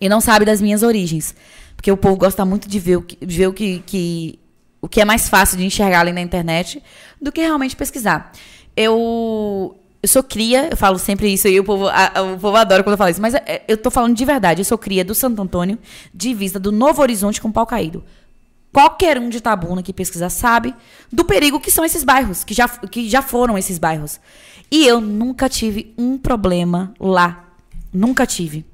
e não sabe das minhas origens. Porque o povo gosta muito de ver o que, ver o que, que- o que é mais fácil de enxergar ali na internet do que realmente pesquisar. Eu, eu sou cria, eu falo sempre isso e o povo, a- o povo adora quando eu falo isso, mas é, eu tô falando de verdade. Eu sou cria do Santo Antônio, divisa do Novo Horizonte com Pau Caído. Qualquer um de Tabuna que pesquisar sabe do perigo que são esses bairros, que já, que já foram esses bairros. E eu nunca tive um problema lá. Nunca tive.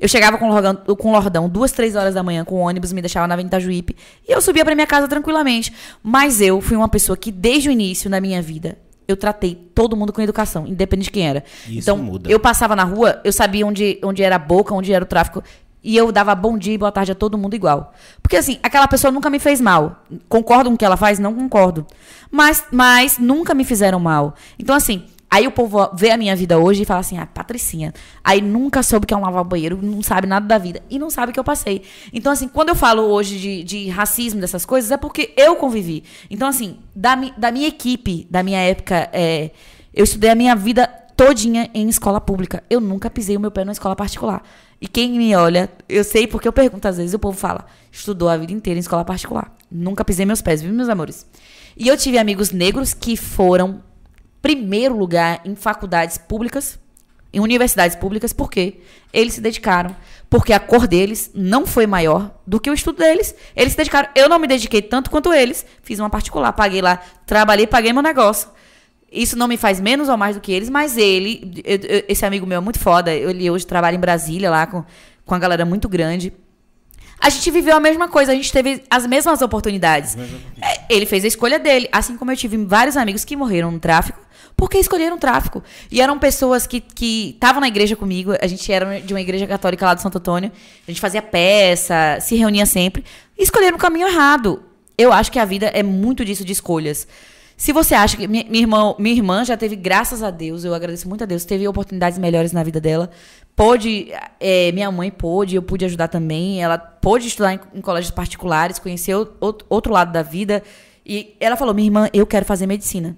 Eu chegava com o Lordão, com o Lordão duas, três horas da manhã com o ônibus, me deixava na Avenida Itajuípe e eu subia pra minha casa tranquilamente. Mas eu fui uma pessoa que, desde o início da minha vida, eu tratei todo mundo com educação, independente de quem era. Isso então, muda. eu passava na rua, eu sabia onde, onde era a boca, onde era o tráfico. E eu dava bom dia e boa tarde a todo mundo igual. Porque, assim, aquela pessoa nunca me fez mal. Concordo com o que ela faz? Não concordo. Mas, mas nunca me fizeram mal. Então, assim, aí o povo vê a minha vida hoje e fala assim, ah, Patricinha. Aí nunca soube que é um lavar banheiro, não sabe nada da vida. E não sabe o que eu passei. Então, assim, quando eu falo hoje de, de racismo, dessas coisas, é porque eu convivi. Então, assim, da, da minha equipe, da minha época, é, eu estudei a minha vida todinha em escola pública. Eu nunca pisei o meu pé numa escola particular. E quem me olha, eu sei porque eu pergunto às vezes, o povo fala, estudou a vida inteira em escola particular. Nunca pisei meus pés, viu, meus amores? E eu tive amigos negros que foram primeiro lugar em faculdades públicas, em universidades públicas, porque eles se dedicaram. Porque a cor deles não foi maior do que o estudo deles. Eles se dedicaram. Eu não me dediquei tanto quanto eles. Fiz uma particular, paguei lá, trabalhei, paguei meu negócio. Isso não me faz menos ou mais do que eles, mas ele, eu- eu- esse amigo meu é muito foda. Ele hoje trabalha em Brasília lá com, com a galera muito grande. A gente viveu a mesma coisa, a gente teve as mesmas oportunidades. É, Ele fez a escolha dele, assim como eu tive vários amigos que morreram no tráfico, porque escolheram tráfico. E eram pessoas que estavam na igreja comigo, a gente era de uma igreja católica lá de Santo Antônio, a gente fazia peça, se reunia sempre, escolheram o caminho errado. Eu acho que a vida é muito disso de escolhas. Se você acha que. Minha, minha, irmã, minha irmã já teve, graças a Deus, eu agradeço muito a Deus, teve oportunidades melhores na vida dela. Pôde. é, minha mãe pôde, eu pude ajudar também. Ela pôde estudar em, em colégios particulares, conhecer outro, outro lado da vida. E ela falou: minha irmã, eu quero fazer medicina.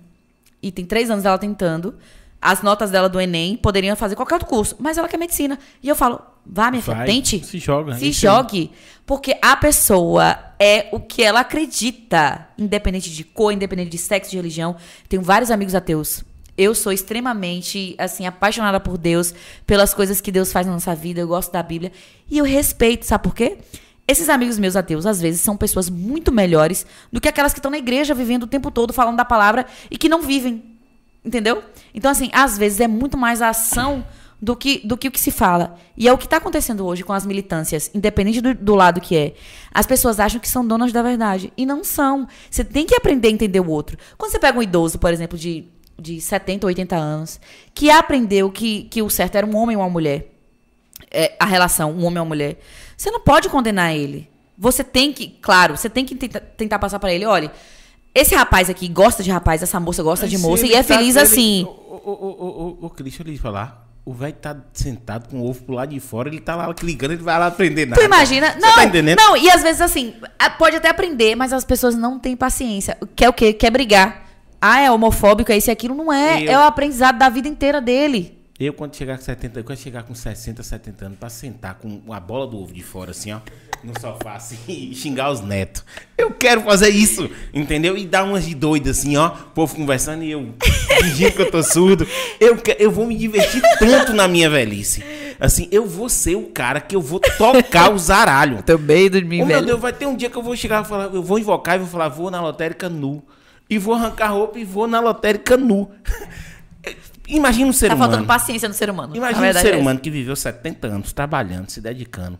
E tem três anos ela tentando. As notas dela do Enem poderiam fazer qualquer outro curso, mas ela quer medicina. E eu falo: vá, minha filha, tente. se joga, Se jogue. Porque a pessoa é o que ela acredita, independente de cor, independente de sexo, de religião. Tenho vários amigos ateus. Eu sou extremamente, assim, apaixonada por Deus, pelas coisas que Deus faz na nossa vida. Eu gosto da Bíblia. E eu respeito, sabe por quê? Esses amigos meus ateus, às vezes, são pessoas muito melhores do que aquelas que estão na igreja vivendo o tempo todo falando da palavra e que não vivem. Entendeu? Então, assim, às vezes é muito mais a ação do que, do que o que se fala. E é o que está acontecendo hoje com as militâncias, independente do, do, lado que é. As pessoas acham que são donas da verdade. E não são. Você tem que aprender a entender o outro. Quando você pega um idoso, por exemplo, de, de 70, 80 anos, que aprendeu que, que o certo era um homem ou uma mulher, é, a relação, um homem ou uma mulher, você não pode condenar ele. Você tem que, claro, você tem que tentar, tentar passar para ele, olha. Esse rapaz aqui gosta de rapaz, essa moça gosta Mas de moça e é tá, feliz ele, assim. O, o, o, o, o Cristo, ele falar o velho tá sentado com o ovo pro lado de fora, ele tá lá clicando, ele vai lá aprender nada. Tu imagina? Você não, tá entendendo? não, e às vezes assim, pode até aprender, mas as pessoas não têm paciência. Quer o quê? Quer brigar. Ah, é homofóbico, é isso e aquilo. Não é. Eu, é o aprendizado da vida inteira dele. Eu, quando chegar com 70, quando chegar com 60, 70 anos, pra sentar com a bola do ovo de fora, assim, ó no sofá assim e xingar os netos. Eu quero fazer isso, entendeu? E dar umas de doido assim, ó. O povo conversando e eu fingindo que eu tô surdo. Eu, eu vou me divertir tanto na minha velhice. Assim, eu vou ser o cara que eu vou tocar o zaralho. Também do mim, oh, velho. Meu Deus, vai ter um dia que eu vou chegar e falar, eu vou invocar e vou falar, vou na lotérica nu. E vou arrancar roupa e vou na lotérica nu. Imagina um ser tá humano. Tá faltando paciência no ser humano. Imagina um ser é humano que viveu 70 anos trabalhando, se dedicando,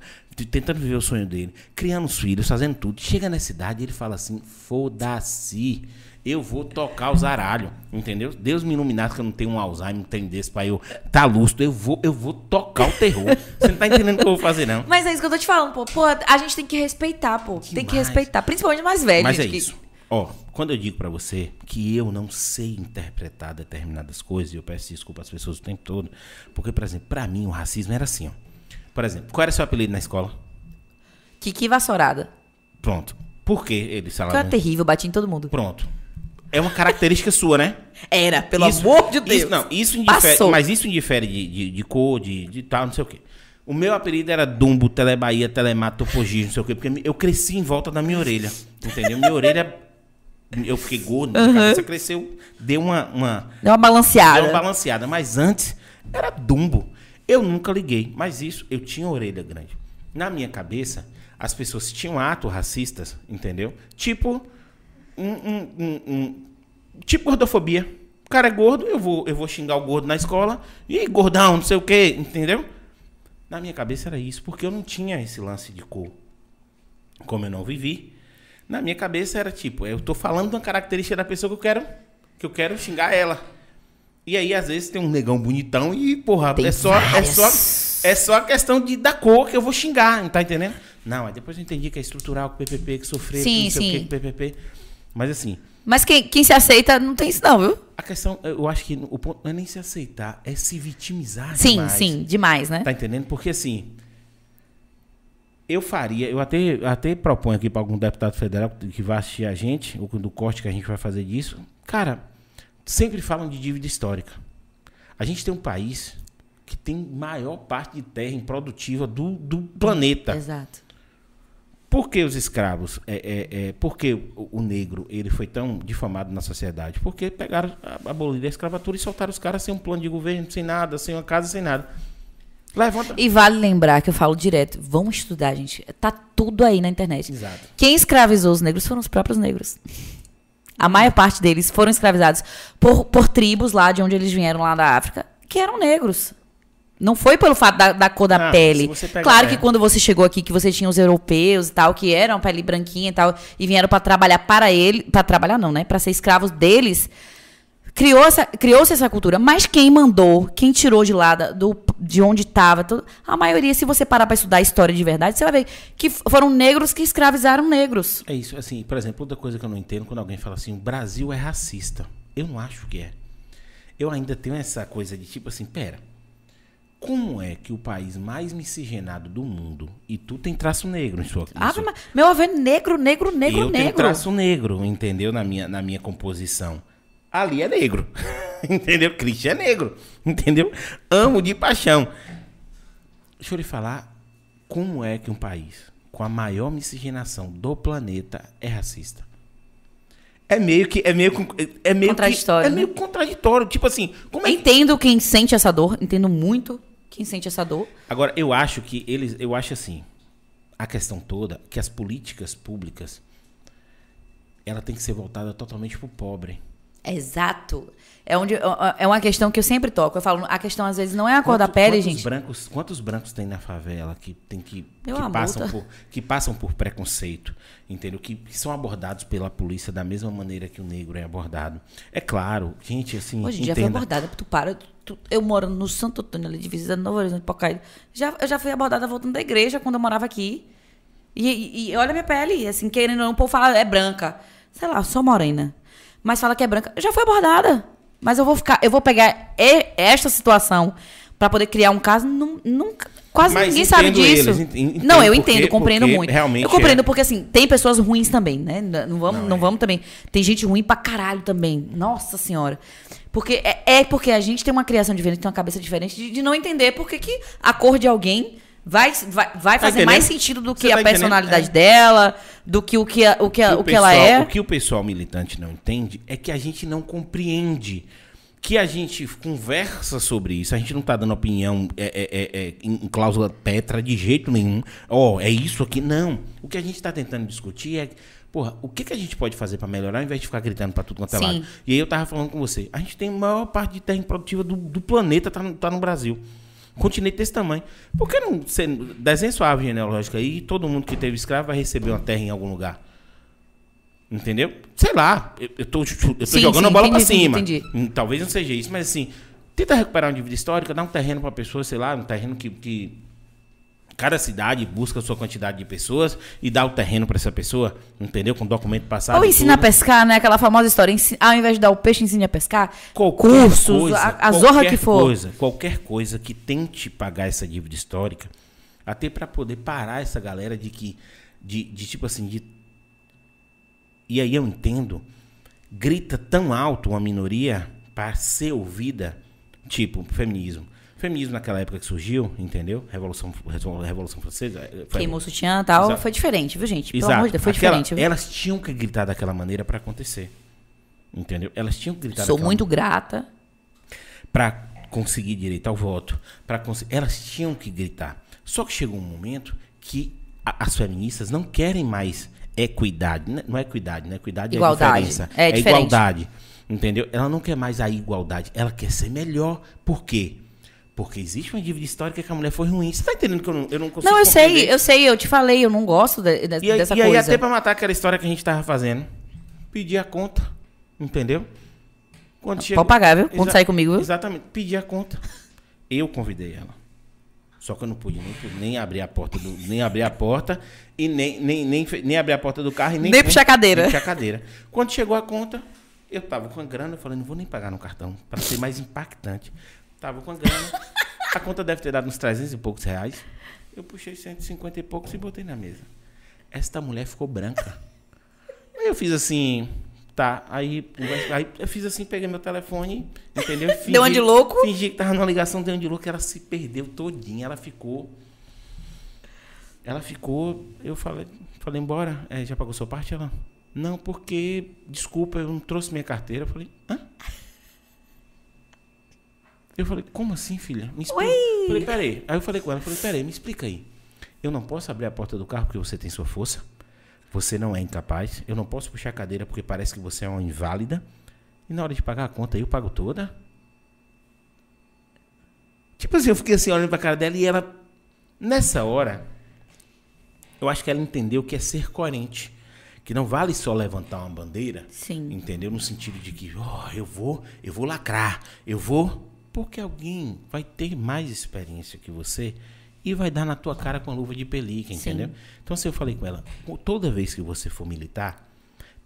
tentando viver o sonho dele, criando os filhos, fazendo tudo. Chega nessa idade e ele fala assim: foda-se. Eu vou tocar o zaralho, entendeu? Deus me iluminar que eu não tenho um Alzheimer, não tenho desse pra eu tá lustro. Eu vou, eu vou tocar o terror. Você não tá entendendo o que eu vou fazer, não. Mas é isso que eu tô te falando, pô. Pô, a gente tem que respeitar, pô. Demais. Tem que respeitar. Principalmente mais velho. Mas é que... isso. Ó, quando eu digo para você que eu não sei interpretar determinadas coisas, e eu peço desculpa às pessoas o tempo todo, porque, por exemplo, para mim o racismo era assim, ó. Por exemplo, qual era seu apelido na escola? Kiki Vassourada. Pronto. Por que ele falavam? Era terrível, bati em todo mundo. Pronto. É uma característica sua, né? Era, pelo isso, amor de Deus. Isso, não, isso indifere, Passou. mas isso indifere de, de, de cor, de, de tal, não sei o quê. O meu apelido era Dumbo, Telebahia, Telemato, Topogis, não sei o quê, porque eu cresci em volta da minha orelha. Entendeu? Minha orelha eu fiquei gordo, minha uhum. cabeça cresceu, deu uma, uma. Deu uma balanceada. Deu uma balanceada. Mas antes era Dumbo. Eu nunca liguei. Mas isso, eu tinha orelha grande. Na minha cabeça, as pessoas tinham atos racistas, entendeu? Tipo. Um, um, um, um, tipo gordofobia. O cara é gordo, eu vou, eu vou xingar o gordo na escola. E gordão, não sei o quê, entendeu? Na minha cabeça era isso, porque eu não tinha esse lance de cor. Como eu não vivi, na minha cabeça era tipo, eu tô falando de uma característica da pessoa que eu quero, que eu quero xingar ela. E aí, às vezes, tem um negão bonitão e, porra, é só, é só, é só a questão de, da cor que eu vou xingar, não tá entendendo? Não, aí depois eu entendi que é estrutural, que o PPP, que sofrer, sim, que não sei sim. o que, que PPP. Mas assim. Mas quem, quem se aceita não tem isso, não, viu? A questão, eu acho que o ponto não é nem se aceitar, é se vitimizar sim, demais. Sim, sim, demais, né? Tá entendendo? Porque assim, eu faria, eu até, até proponho aqui para algum deputado federal que vai assistir a gente, ou do corte que a gente vai fazer disso. Cara, sempre falam de dívida histórica. A gente tem um país que tem maior parte de terra improdutiva do, do planeta. Exato. Por que os escravos? É, é, é, por que o, o, negro ele foi tão difamado na sociedade? Porque pegaram, aboliram a escravatura e soltaram os caras sem um plano de governo, sem nada, sem uma casa, sem nada. Levanta. E vale lembrar que eu falo direto, vamos estudar, gente. Tá tudo aí na internet. Exato. Quem escravizou os negros foram os próprios negros. A maior parte deles foram escravizados por, por tribos lá de onde eles vieram, lá da África, que eram negros. Não foi pelo fato da, da cor da ah, pele. Claro que quando você chegou aqui, que você tinha os europeus e tal, que eram pele branquinha e tal, e vieram para trabalhar para ele, para trabalhar não, né? Para ser escravos deles criou essa, criou-se essa cultura, mas quem mandou, quem tirou de lá do, de onde estava, a maioria, se você parar para estudar a história de verdade, você vai ver que foram negros que escravizaram negros. É isso, assim, por exemplo, outra coisa que eu não entendo quando alguém fala assim, o Brasil é racista. Eu não acho que é. Eu ainda tenho essa coisa de tipo assim, pera, como é que o país mais miscigenado do mundo e tu tem traço negro em sua ah, mas, meu avô é negro, negro, negro, eu negro. Eu tenho traço negro, entendeu? Na minha, na minha composição ali é negro. entendeu? Christian é negro. Entendeu? Amo de paixão. Deixa eu lhe falar como é que um país com a maior miscigenação do planeta é racista. É meio que. É meio, é meio Contraditório, Que, é né? meio contraditório. Tipo assim, como é que Entendo quem sente essa dor, entendo muito quem sente essa dor. Agora, eu acho que eles. Eu acho assim. A questão toda, que as políticas públicas. Ela tem que ser voltada totalmente pro pobre. Exato. É, onde, é uma questão que eu sempre toco. Eu falo, a questão às vezes não é a cor da Quanto- pele, quantos gente. Brancos, quantos brancos tem na favela que tem que, Meu que amor, passam tá. por que passam por preconceito, entendeu? Que, que são abordados pela polícia da mesma maneira que o negro é abordado. É claro, gente, assim, Hoje em dia foi abordada, tu para. tu- eu moro no Santo Antônio, ali, divisa Novo Horizonte, Pocaíba. Já, eu já fui abordada voltando da igreja quando eu morava aqui. E, e- e olha a minha pele, assim, querendo ou não, o povo fala, é branca. Sei lá, sou morena. Mas fala que é branca. Já fui abordada. Mas eu vou ficar, eu vou pegar e- esta situação pra poder criar um caso. Nun- Nunca, quase Mas ninguém sabe disso. eles, ent- entendo não, eu porque- entendo, compreendo porque muito. realmente eu compreendo é. porque, assim, tem pessoas ruins também, né? Não vamos, Não, não, é. vamos também. Tem gente ruim pra caralho também. Nossa senhora. Porque é, é porque a gente tem uma criação diferente, tem uma cabeça diferente de, de não entender por que que a cor de alguém vai, vai, vai Tá fazer mais sentido do que tá a personalidade É. dela, do que o que, a- o que, a- que o que ela pessoal- é. O que o pessoal militante não entende é que a gente não compreende. Que a gente conversa sobre isso, a gente não tá dando opinião é, é, é, é, em, cláusula petra de jeito nenhum. Ó, é isso aqui. Não. O que a gente tá tentando discutir é, porra, o que, que a gente pode fazer para melhorar ao invés de ficar gritando para tudo quanto é lado. E aí eu tava falando com você, a gente tem a maior parte de terra improdutiva do, do planeta, tá no, tá no Brasil. Um continente desse tamanho. Por que não você desenha sua árvore genealógica aí e todo mundo que teve escravo vai receber uma terra em algum lugar? Entendeu? Sei lá, eu, eu tô, eu tô Sim, jogando sim, a bola entendi, pra cima. entendi, Hum, Talvez não seja isso, mas assim, tenta recuperar uma dívida histórica, dá um terreno pra pessoa, sei lá, um terreno que, que cada cidade busca a sua quantidade de pessoas e dá o terreno pra essa pessoa, entendeu? Com documento passado. Ou ensina a tudo. pescar, né? Aquela famosa história. Ao invés de dar o peixe, ensine a pescar. qualquer Cursos, coisa, a, a zorra que for. Coisa, qualquer coisa que tente pagar essa dívida histórica, até para poder parar essa galera de que, de, de tipo assim, de, e aí eu entendo, grita tão alto uma minoria para ser ouvida, tipo feminismo. Feminismo naquela época que surgiu, entendeu? Revolução, Revolução Francesa. eh, foi- Queimou sutiã e tal. Exato. Foi diferente, viu, gente? Pelo Exato. amor de Deus, foi Aquela- diferente. viu? Elas tinham que gritar daquela maneira para acontecer. Entendeu? Elas tinham que gritar Sou muito grata. para conseguir direito ao voto, para elas tinham que gritar. Só que chegou um momento que a- as feministas não querem mais equidade, né? não é equidade, né? Equidade Igualdade. é diferença, É é, diferente. igualdade, entendeu? Ela não quer mais a igualdade, ela quer ser melhor. Por quê? Porque existe uma dívida histórica que a mulher foi ruim. Você tá entendendo que eu não, eu não consigo Não, eu sei, compreender? eu sei, eu te falei, eu não gosto de- de- E aí, dessa e aí coisa. até pra matar aquela história que a gente tava fazendo, pedir a conta, entendeu? Quando Pode pagar, viu? Quando sair comigo, viu? Exatamente, pedir a conta. Eu convidei ela. Só que eu não pude nem, nem abrir a porta do, nem abrir a porta e nem, nem, nem, nem abrir a porta do carro e nem, Nem puxar a cadeira. nem puxar a cadeira. Quando chegou a conta, eu tava com a grana, eu falei, não vou nem pagar no cartão, para ser mais impactante. Tava com a grana. A conta deve ter dado uns 300 e poucos reais. Eu puxei 150 e poucos e botei na mesa. Esta mulher ficou branca. Aí eu fiz assim, tá. Aí, aí eu fiz assim, peguei meu telefone, entendeu? Fingi, Deu de louco? Fingi que tava numa ligação, deu de louco, ela se perdeu todinha, ela ficou. Ela ficou, eu falei, falei, embora, é, já pagou sua parte? Ela, não, porque, desculpa, eu não trouxe minha carteira. Eu falei, hã? Eu falei, como assim, filha? Me explica. Oi! Falei, peraí. Aí eu falei com ela, falei, peraí, me explica aí. Eu não posso abrir a porta do carro porque você tem sua força. Você não é incapaz. Eu não posso puxar a cadeira porque parece que você é uma inválida. E na hora de pagar a conta, eu pago toda. Tipo assim, eu fiquei assim olhando pra cara dela e ela, nessa hora, eu acho que ela entendeu que é ser coerente. Que não vale só levantar uma bandeira, Sim. entendeu? No sentido de que, ó, eu vou, eu vou lacrar, eu vou, porque alguém vai ter mais experiência que você e vai dar na tua cara com a luva de pelica, Sim. entendeu? Então, assim, eu falei com ela, toda vez que você for militar,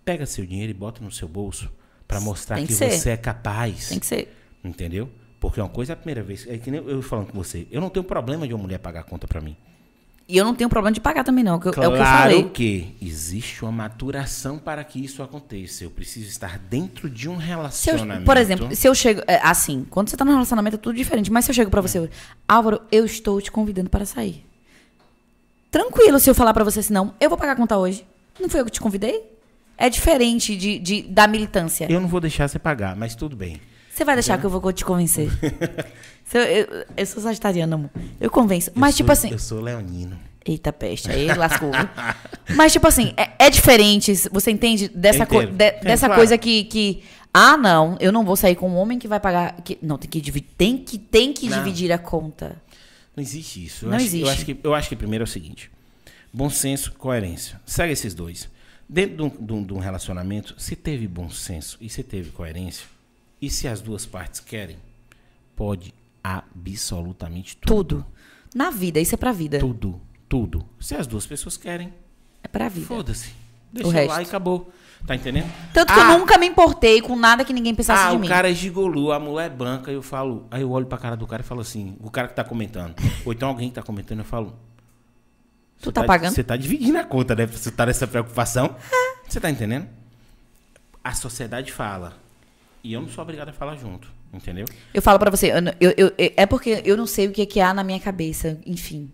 pega seu dinheiro e bota no seu bolso pra mostrar Tem que, que você é capaz. Tem que ser. Entendeu? Porque uma coisa é a primeira vez. É que nem eu falando com você. Eu não tenho problema de uma mulher pagar a conta pra mim. E eu não tenho problema de pagar também, não. Claro é o que eu falei. que existe uma maturação para que isso aconteça. Eu preciso estar dentro de um Se eu- relacionamento. por exemplo, se eu chego. é, assim, quando você tá no relacionamento é tudo diferente. Mas se eu chego pra você, Álvaro, eu estou te convidando para sair. tranquilo se eu falar pra você assim, não, eu vou pagar a conta hoje. Não foi eu que te convidei? É diferente de, de- da militância. Eu não vou deixar você pagar, mas tudo bem. Você vai deixar que eu vou te convencer. Eu, eu, eu sou sagitariana, amor. Eu convenço. Eu Mas, sou- tipo assim. Eu sou leonino. Eita peste, aí lascou. Mas, tipo assim, é, é diferente. Você entende dessa, co- de- É, dessa claro. coisa que, que. Ah, não, eu não vou sair com um homem que vai pagar. Que, não, tem que dividir. Tem que, tem que Não. dividir a conta. Não existe isso. Eu Não acho, existe. Eu acho, que, eu acho que primeiro é o seguinte: bom senso, coerência. Segue esses dois. Dentro de um, de um- de um relacionamento, se teve bom senso e se teve coerência, e se as duas partes querem, pode absolutamente tudo. Tudo. Na vida, isso é pra vida. Tudo. Tudo. Se as duas pessoas querem, É pra vida. foda-se. Deixa O lá resto. e acabou. Tá entendendo? Tanto que Ah, eu nunca me importei com nada que ninguém pensasse Ah, de o mim. cara é gigolô, a mulher é branca, eu falo. Aí eu olho pra cara do cara e falo assim, o cara que tá comentando. Ou então alguém que tá comentando, eu falo. Tu "Você tá pagando?" Você tá dividindo a conta, né? Você tá nessa preocupação. Você tá entendendo? A sociedade fala. E eu não sou obrigado a falar junto. Entendeu? Eu falo pra você, eu eu- eu- é porque eu não sei o que, é que há na minha cabeça. Enfim.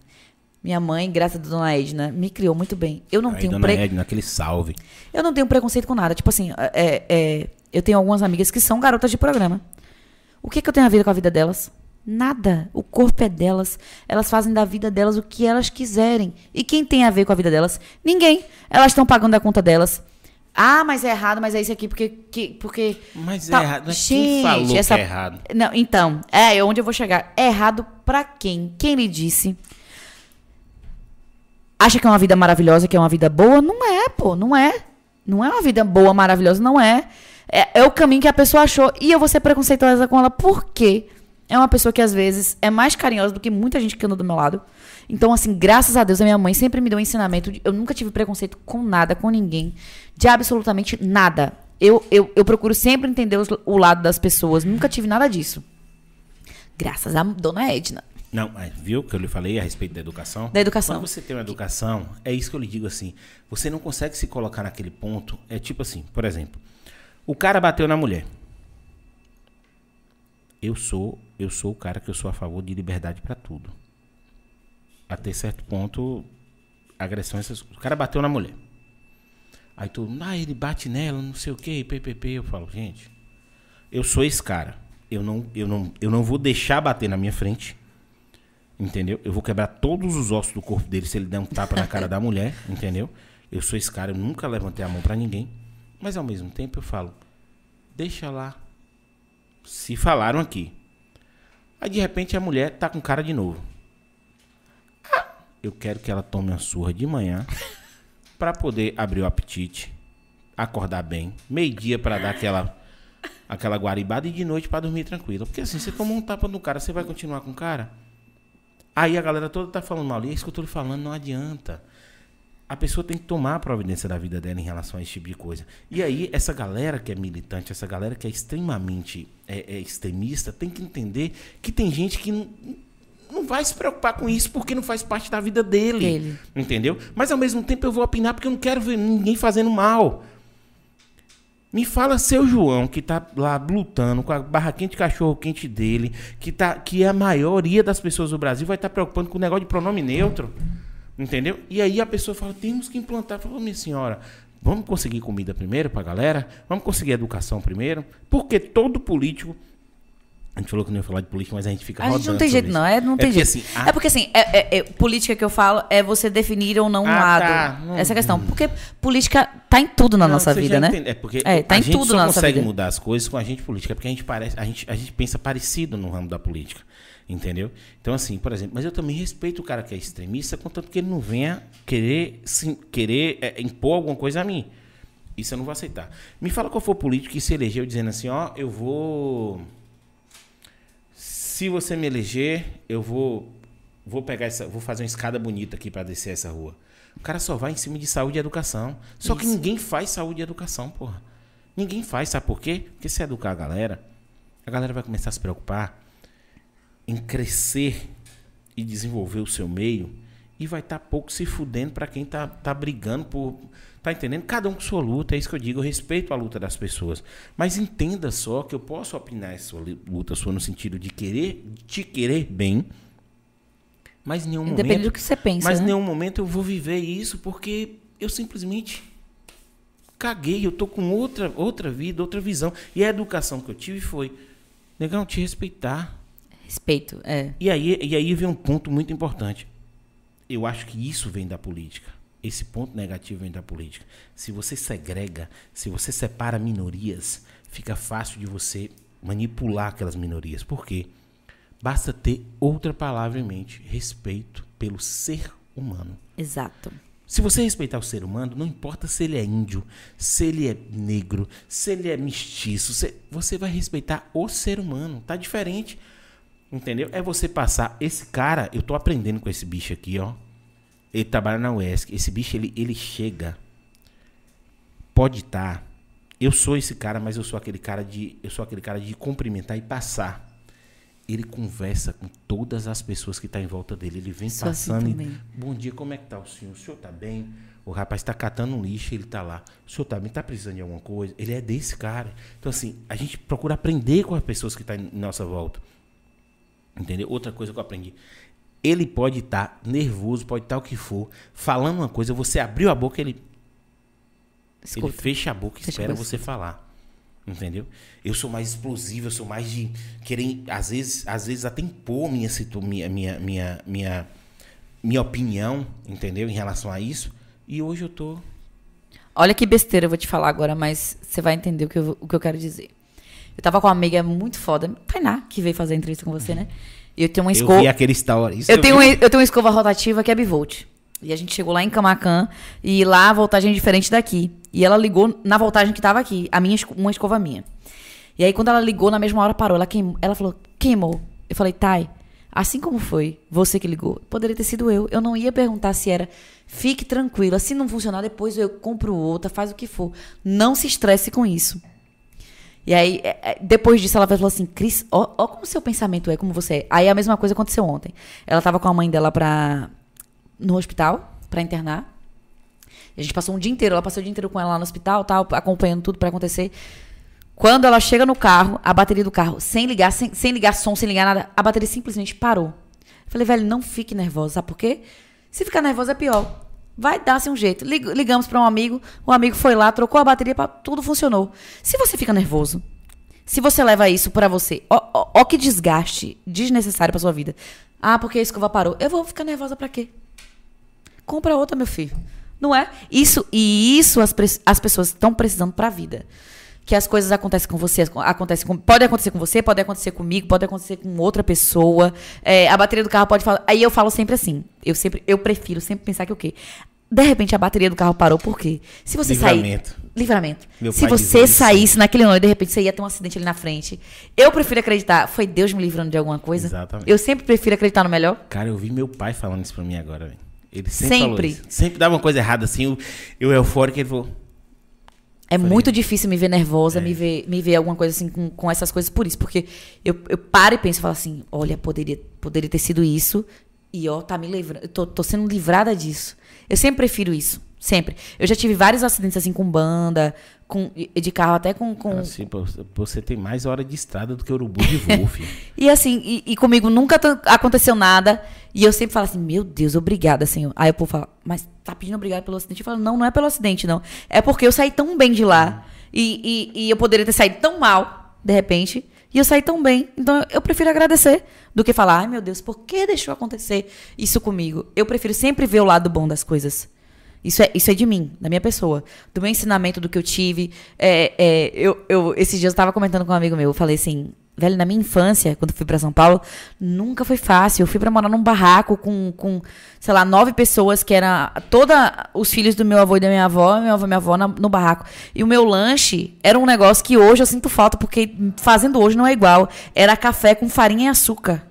Minha mãe, graças a Dona Edna, me criou muito bem. Eu não Aí, tenho dona pre... Edna, aquele salve. Eu não tenho preconceito com nada. Tipo assim, é, é, eu tenho algumas amigas que são garotas de programa. O que, que eu tenho a ver com a vida delas? Nada. O corpo é delas. Elas fazem da vida delas o que elas quiserem. E quem tem a ver com a vida delas? Ninguém. Elas estão pagando a conta delas. Ah, mas é errado, mas é isso aqui porque. Que, porque Mas é Tá, errado. Mas gente, quem falou essa- que é errado? Não, então, é onde eu vou chegar. É errado pra quem? Quem lhe disse? Acha que é uma vida maravilhosa, que é uma vida boa? Não é, pô, não é. Não é uma vida boa, maravilhosa, não é. É, é o caminho que a pessoa achou. E eu vou ser preconceituosa com ela porque é uma pessoa que às vezes é mais carinhosa do que muita gente que anda do meu lado. Então, assim, graças a Deus, a minha mãe sempre me deu um ensinamento. de- eu nunca tive preconceito com nada, com ninguém. De absolutamente nada. Eu, eu, eu procuro sempre entender os- o lado das pessoas. Nunca tive nada disso. Graças a dona Edna. Não, mas viu que eu lhe falei a respeito da educação? Da educação. Quando você tem uma educação, é isso que eu lhe digo assim. Você não consegue se colocar naquele ponto. É tipo assim, por exemplo, o cara bateu na mulher. Eu sou, eu sou o cara que eu sou a favor de liberdade pra tudo. Até certo ponto, agressão essas coisas. O cara bateu na mulher. Aí todo mundo, ah, ele bate nela, não sei o que, ppp. Eu falo, gente, eu sou esse cara. Eu não, eu não, eu não vou deixar bater na minha frente. Entendeu? Eu vou quebrar todos os ossos do corpo dele se ele der um tapa na cara da mulher, entendeu? Eu sou esse cara, eu nunca levantei a mão pra ninguém. Mas ao mesmo tempo eu falo, deixa lá. Se falaram aqui. Aí de repente a mulher tá com cara de novo. Eu quero que ela tome uma surra de manhã pra poder abrir o apetite, acordar bem, meio-dia pra dar aquela aquela guaribada e de noite pra dormir tranquila. Porque assim, você tomou um tapa no cara, você vai continuar com o cara? Aí a galera toda tá falando mal. E é isso que eu tô lhe falando, não adianta. A pessoa tem que tomar a providência da vida dela em relação a esse tipo de coisa. E aí, essa galera que é militante, essa galera que é extremamente é, é extremista, tem que entender que tem gente que não, não vai se preocupar com isso porque não faz parte da vida dele. Dele. Entendeu? Mas ao mesmo tempo eu vou opinar porque eu não quero ver ninguém fazendo mal. Me fala seu João, que tá lá lutando com a barraquinha de cachorro quente dele, que, tá, que a maioria das pessoas do Brasil vai estar preocupando com o negócio de pronome neutro. Entendeu? E aí a pessoa fala, temos que implantar. Falou, minha senhora, vamos conseguir comida primeiro pra galera? Vamos conseguir educação primeiro? Porque todo político. A gente falou que não ia falar de política, mas a gente fica A gente rodando não tem jeito, isso. não. É, não tem porque, jeito. assim, a- É porque, assim, é, é- é- política que eu falo é você definir ou não um Ah, lado. tá. Não- Essa é a questão. Porque política tá em tudo na Não, nossa vida, né? entende. É porque É, tá a em gente tudo só na nossa consegue vida. mudar as coisas com a gente política, porque a gente parece, a gente, a gente pensa parecido no ramo da política, entendeu? Então assim, por exemplo, mas eu também respeito o cara que é extremista, contanto que ele não venha querer sim, querer é, impor alguma coisa a mim. Isso eu não vou aceitar. Me fala qual foi o político que se elegeu dizendo assim, ó, eu vou se você me eleger, eu vou vou pegar essa, vou fazer uma escada bonita aqui para descer essa rua. O cara só vai em cima de saúde e educação. Só que Isso. ninguém faz saúde e educação, porra. Ninguém faz, sabe por quê? Porque se educar a galera, a galera vai começar a se preocupar em crescer e desenvolver o seu meio e vai estar pouco se fudendo para quem tá, tá brigando por. Tá entendendo? Cada um com sua luta, é isso que eu digo. Eu respeito a luta das pessoas. Mas entenda só que eu posso opinar essa luta sua no sentido de querer, de te querer bem, Mas em nenhum Independente momento. do que você pensa. Mas em né? nenhum momento eu vou viver isso porque eu simplesmente caguei. Eu tô com outra, outra vida, outra visão. E a educação que eu tive foi, negão, te respeitar. Respeito, é. E aí, e aí vem um ponto muito importante. Eu acho que isso vem da política. Esse ponto negativo vem da política. Se você segrega, se você separa minorias, fica fácil de você manipular aquelas minorias. Por quê? Basta ter outra palavra em mente: respeito pelo ser humano. Exato. Se você respeitar o ser humano, não importa se ele é índio, se ele é negro, se ele é mestiço, se- você vai respeitar o ser humano. Tá diferente. Entendeu? É você passar. Esse cara, eu tô aprendendo com esse bicho aqui, ó. Ele trabalha na UESC. Esse bicho, ele, ele chega. Pode estar. eu sou esse cara, mas eu sou aquele cara de. Eu sou aquele cara de cumprimentar e passar. Ele conversa com todas as pessoas que estão em volta dele. Ele vem Sou assim passando e. também. Bom dia, como é que tá o senhor? O senhor tá bem? O rapaz tá catando um lixo, ele tá lá. O senhor tá bem? Tá precisando de alguma coisa? Ele é desse cara. Então, assim, a gente procura aprender com as pessoas que estão em nossa volta. Entendeu? Outra coisa que eu aprendi. Ele pode estar nervoso, pode estar o que for, falando uma coisa, você abriu a boca, ele, ele Escuta. fecha a boca e espera você falar. Entendeu? Eu sou mais explosivo, eu sou mais de querer, às vezes, às vezes até impor minha, minha, minha, minha, minha, minha opinião, entendeu? Em relação a isso. E hoje eu tô. Olha que besteira eu vou te falar agora, mas você vai entender o que eu, o que eu quero dizer. Eu tava com uma amiga muito foda, Tainá, que veio fazer a entrevista com você, né? Eu tenho uma Eu escova. vi aquele story. Eu tenho, eu tenho uma escova rotativa que é bivolt. E a gente chegou lá em Camacan e lá a voltagem é diferente daqui. E ela ligou na voltagem que tava aqui, a minha, uma escova minha. E aí quando ela ligou, na mesma hora parou. Ela, queimou, ela falou, queimou. Eu falei, Thay, assim como foi você que ligou, poderia ter sido eu. Eu não ia perguntar se era, fique tranquila. Se não funcionar, depois eu compro outra, faz o que for. Não se estresse com isso. E aí, é, é, depois disso, ela falou assim, Cris, ó, ó como seu pensamento é, como você é. Aí a mesma coisa aconteceu ontem. Ela tava com a mãe dela pra, no hospital, pra internar. A gente passou um dia inteiro, ela passou o dia inteiro com ela lá no hospital, tal, acompanhando tudo pra acontecer. Quando ela chega no carro, a bateria do carro, sem ligar, sem, sem ligar som, sem ligar nada, a bateria simplesmente parou. Eu falei, velho, não fique nervosa, sabe por quê? Se ficar nervosa é pior. Vai dar-se um jeito. Lig- ligamos pra um amigo, o amigo foi lá, trocou a bateria, tudo funcionou. Se você fica nervoso, se você leva isso pra você, ó, ó, ó que desgaste desnecessário pra sua vida. Ah, porque a escova parou. Eu vou ficar nervosa pra quê? Compra outra, meu filho. Não é? Isso e isso as, as pessoas estão precisando pra vida. Que as coisas acontecem com você, acontece com, pode acontecer com você, pode acontecer comigo, pode acontecer com outra pessoa. É, a bateria do carro pode falar. Aí eu falo sempre assim. Eu sempre, eu prefiro sempre pensar que o quê? De repente a bateria do carro parou, por quê? Se você Livramento. sair. Livramento. Meu Se você saísse naquele ano e de repente você ia ter um acidente ali na frente. Eu prefiro acreditar, foi Deus me livrando de alguma coisa. Exatamente. Eu sempre prefiro acreditar no melhor. Cara, eu vi meu pai falando isso pra mim agora, velho. Ele sempre, Sempre. isso. Sempre dava uma coisa errada, assim, eu, eu eufórico, ele falou, É Falei. muito difícil me ver nervosa, É. me, ver, me ver alguma coisa assim com, com essas coisas por isso. Porque eu, eu paro e penso e falo assim: olha, poderia, poderia ter sido isso. E ó, tá me livrando. Eu tô, tô sendo livrada disso. Eu sempre prefiro isso. Sempre. Eu já tive vários acidentes assim com banda, com, de carro, até com. com... assim, você tem mais hora de estrada do que urubu de voo, filho. E assim, e, e comigo nunca aconteceu nada. E eu sempre falo assim, meu Deus, obrigada, Senhor. Aí o povo fala, mas tá pedindo obrigado pelo acidente? Eu falo, não, não é pelo acidente, não. É porque eu saí tão bem de lá. E, e, e eu poderia ter saído tão mal, de repente. E eu saí tão bem. Então eu prefiro agradecer do que falar, ai meu Deus, por que deixou acontecer isso comigo? Eu prefiro sempre ver o lado bom das coisas. Isso é, isso é de mim, da minha pessoa. Do meu ensinamento, do que eu tive. É, é, eu, eu, esses dias eu estava comentando com um amigo meu. Eu falei assim, velho, na minha infância, quando fui para São Paulo, nunca foi fácil. Eu fui para morar num barraco com, com, sei lá, nove pessoas, que era toda os filhos do meu avô e da minha avó, meu avô e minha avó na- no barraco. E o meu lanche era um negócio que hoje eu sinto falta, porque fazendo hoje não é igual. Era café com farinha e açúcar.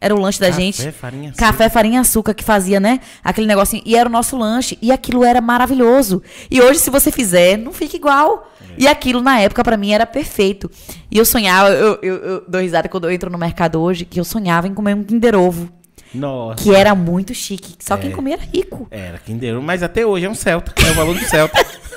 Era o lanche da Café, gente. farinha, açúcar. Café, farinha açúcar que fazia, né? Aquele negocinho. E era o nosso lanche. E aquilo era maravilhoso. E hoje, se você fizer, não fica igual. E aquilo, na época, pra mim, era perfeito. E eu sonhava, eu, eu, eu dou risada quando eu entro no mercado hoje, que eu sonhava em comer um Kinder Ovo. Nossa. Que era muito chique. Só quem É. comia era rico. Era Kinder Ovo, mas até hoje é um Celta. É o valor do Celta.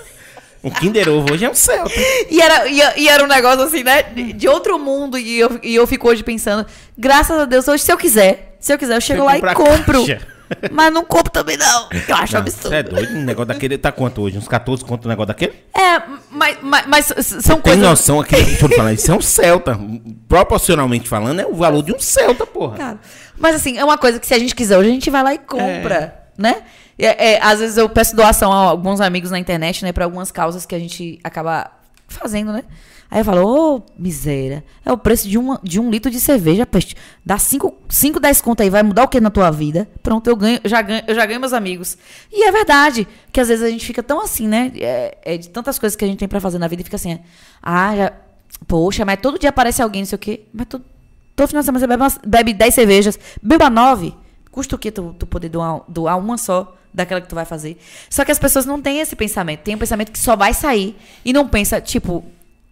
um Kinder Ovo hoje é um Celta. E era, e, e era um negócio assim, né? De, de outro mundo. E eu, e eu fico hoje pensando, graças a Deus, hoje, se eu quiser, Se eu quiser, eu chego Você lá e compro. Mas não compro também, não. Eu acho Não, absurdo. É doido? Um negócio daquele tá quanto hoje? Uns 14 quanto um negócio daquele? É, mas, mas, mas são Tem coisas. noção aqui, deixa eu falar, isso é um Celta. Proporcionalmente falando, é o valor de um Celta, porra. Cara, mas assim, é uma coisa que se a gente quiser hoje, a gente vai lá e compra, né? É, é, às vezes eu peço doação a alguns amigos na internet, né? Pra algumas causas que a gente acaba fazendo, né? Aí eu falo, ô, miséria, é o preço de, uma, de um litro de cerveja, peste. Dá 5, 10 conto aí, vai mudar o que na tua vida? Pronto, eu ganho, já ganho, eu já ganho meus amigos. E é verdade, que às vezes a gente fica tão assim, né? É, é de tantas coisas que a gente tem pra fazer na vida e fica assim, é, ah, já, poxa, mas todo dia aparece alguém, não sei o quê. Mas todo, todo final de semana você bebe, bebe 10 cervejas, beba 9. Custa o quê tu, tu poder doar, doar uma só daquela que tu vai fazer? Só que as pessoas não têm esse pensamento. Tem um pensamento que só vai sair e não pensa, tipo,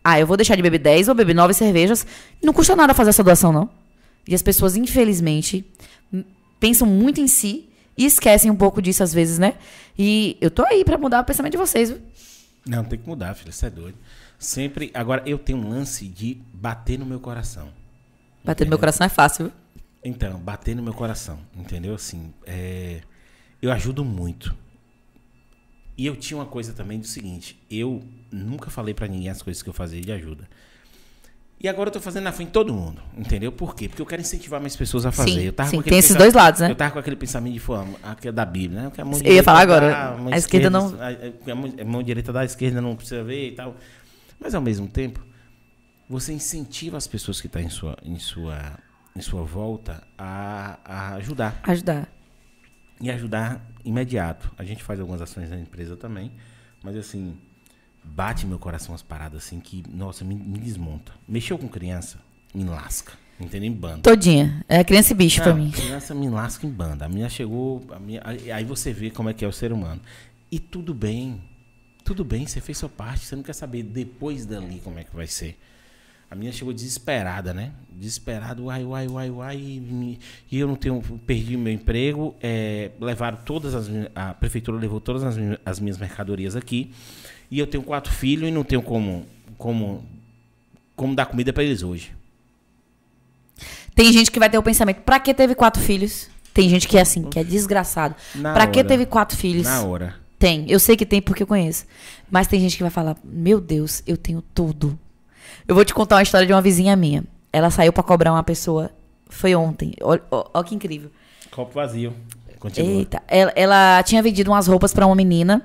ah, eu vou deixar de beber 10, vou beber 9 cervejas. Não custa nada fazer essa doação, não. E as pessoas, infelizmente, pensam muito em si e esquecem um pouco disso às vezes, né? E eu tô aí pra mudar o pensamento de vocês, viu? Não, tem que mudar, filho, você é doido. Sempre. Agora, eu tenho um lance de bater no meu coração. Bater no meu coração é fácil, viu? Então, bater no meu coração, entendeu? Assim, é, eu ajudo muito. E eu tinha uma coisa também do seguinte, eu nunca falei pra ninguém as coisas que eu fazia de ajuda. E agora eu tô fazendo na frente de todo mundo, entendeu? Por quê? Porque eu quero incentivar mais pessoas a fazer. Sim, eu tava sim, com aquele tem esses dois lados, né? Eu tava com aquele pensamento de, pô, aqui é da Bíblia, né? A Eu ia falar agora, mão a esquerda não- a- a- a mão- a mão direita da esquerda não precisa ver e tal. Mas ao mesmo tempo, você incentiva as pessoas que estão em sua, em sua, em sua volta a, a ajudar. Ajudar. E ajudar imediato. A gente faz algumas ações na empresa também, mas assim, bate meu coração as paradas assim que, nossa, me, me desmonta. Mexeu com criança, me lasca. Entendeu? Em banda. Todinha. É criança e bicho pra Não, mim. Criança me lasca em banda. A minha chegou. A minha, aí você vê como é que é o ser humano. E tudo bem. Tudo bem, você fez sua parte. Você não quer saber depois dali como é que vai ser. A minha chegou desesperada, né? Desesperada, uai, uai, uai, uai. E, e eu não tenho. Perdi o meu emprego. é, levaram todas as. A prefeitura levou todas as, as minhas mercadorias aqui. E eu tenho quatro filhos e não tenho como. Como, como dar comida pra eles hoje. Tem gente que vai ter o pensamento, pra que teve quatro filhos? Tem gente que é assim, que é desgraçado. Na pra que teve quatro filhos? Na hora. Tem. Eu sei que tem porque eu conheço. Mas tem gente que vai falar: Meu Deus, eu tenho tudo. Eu vou te contar uma história de uma vizinha minha. Ela saiu pra cobrar uma pessoa. Foi ontem. Olha que incrível. Copo vazio. Continua. Eita. Ela, ela tinha vendido umas roupas pra uma menina.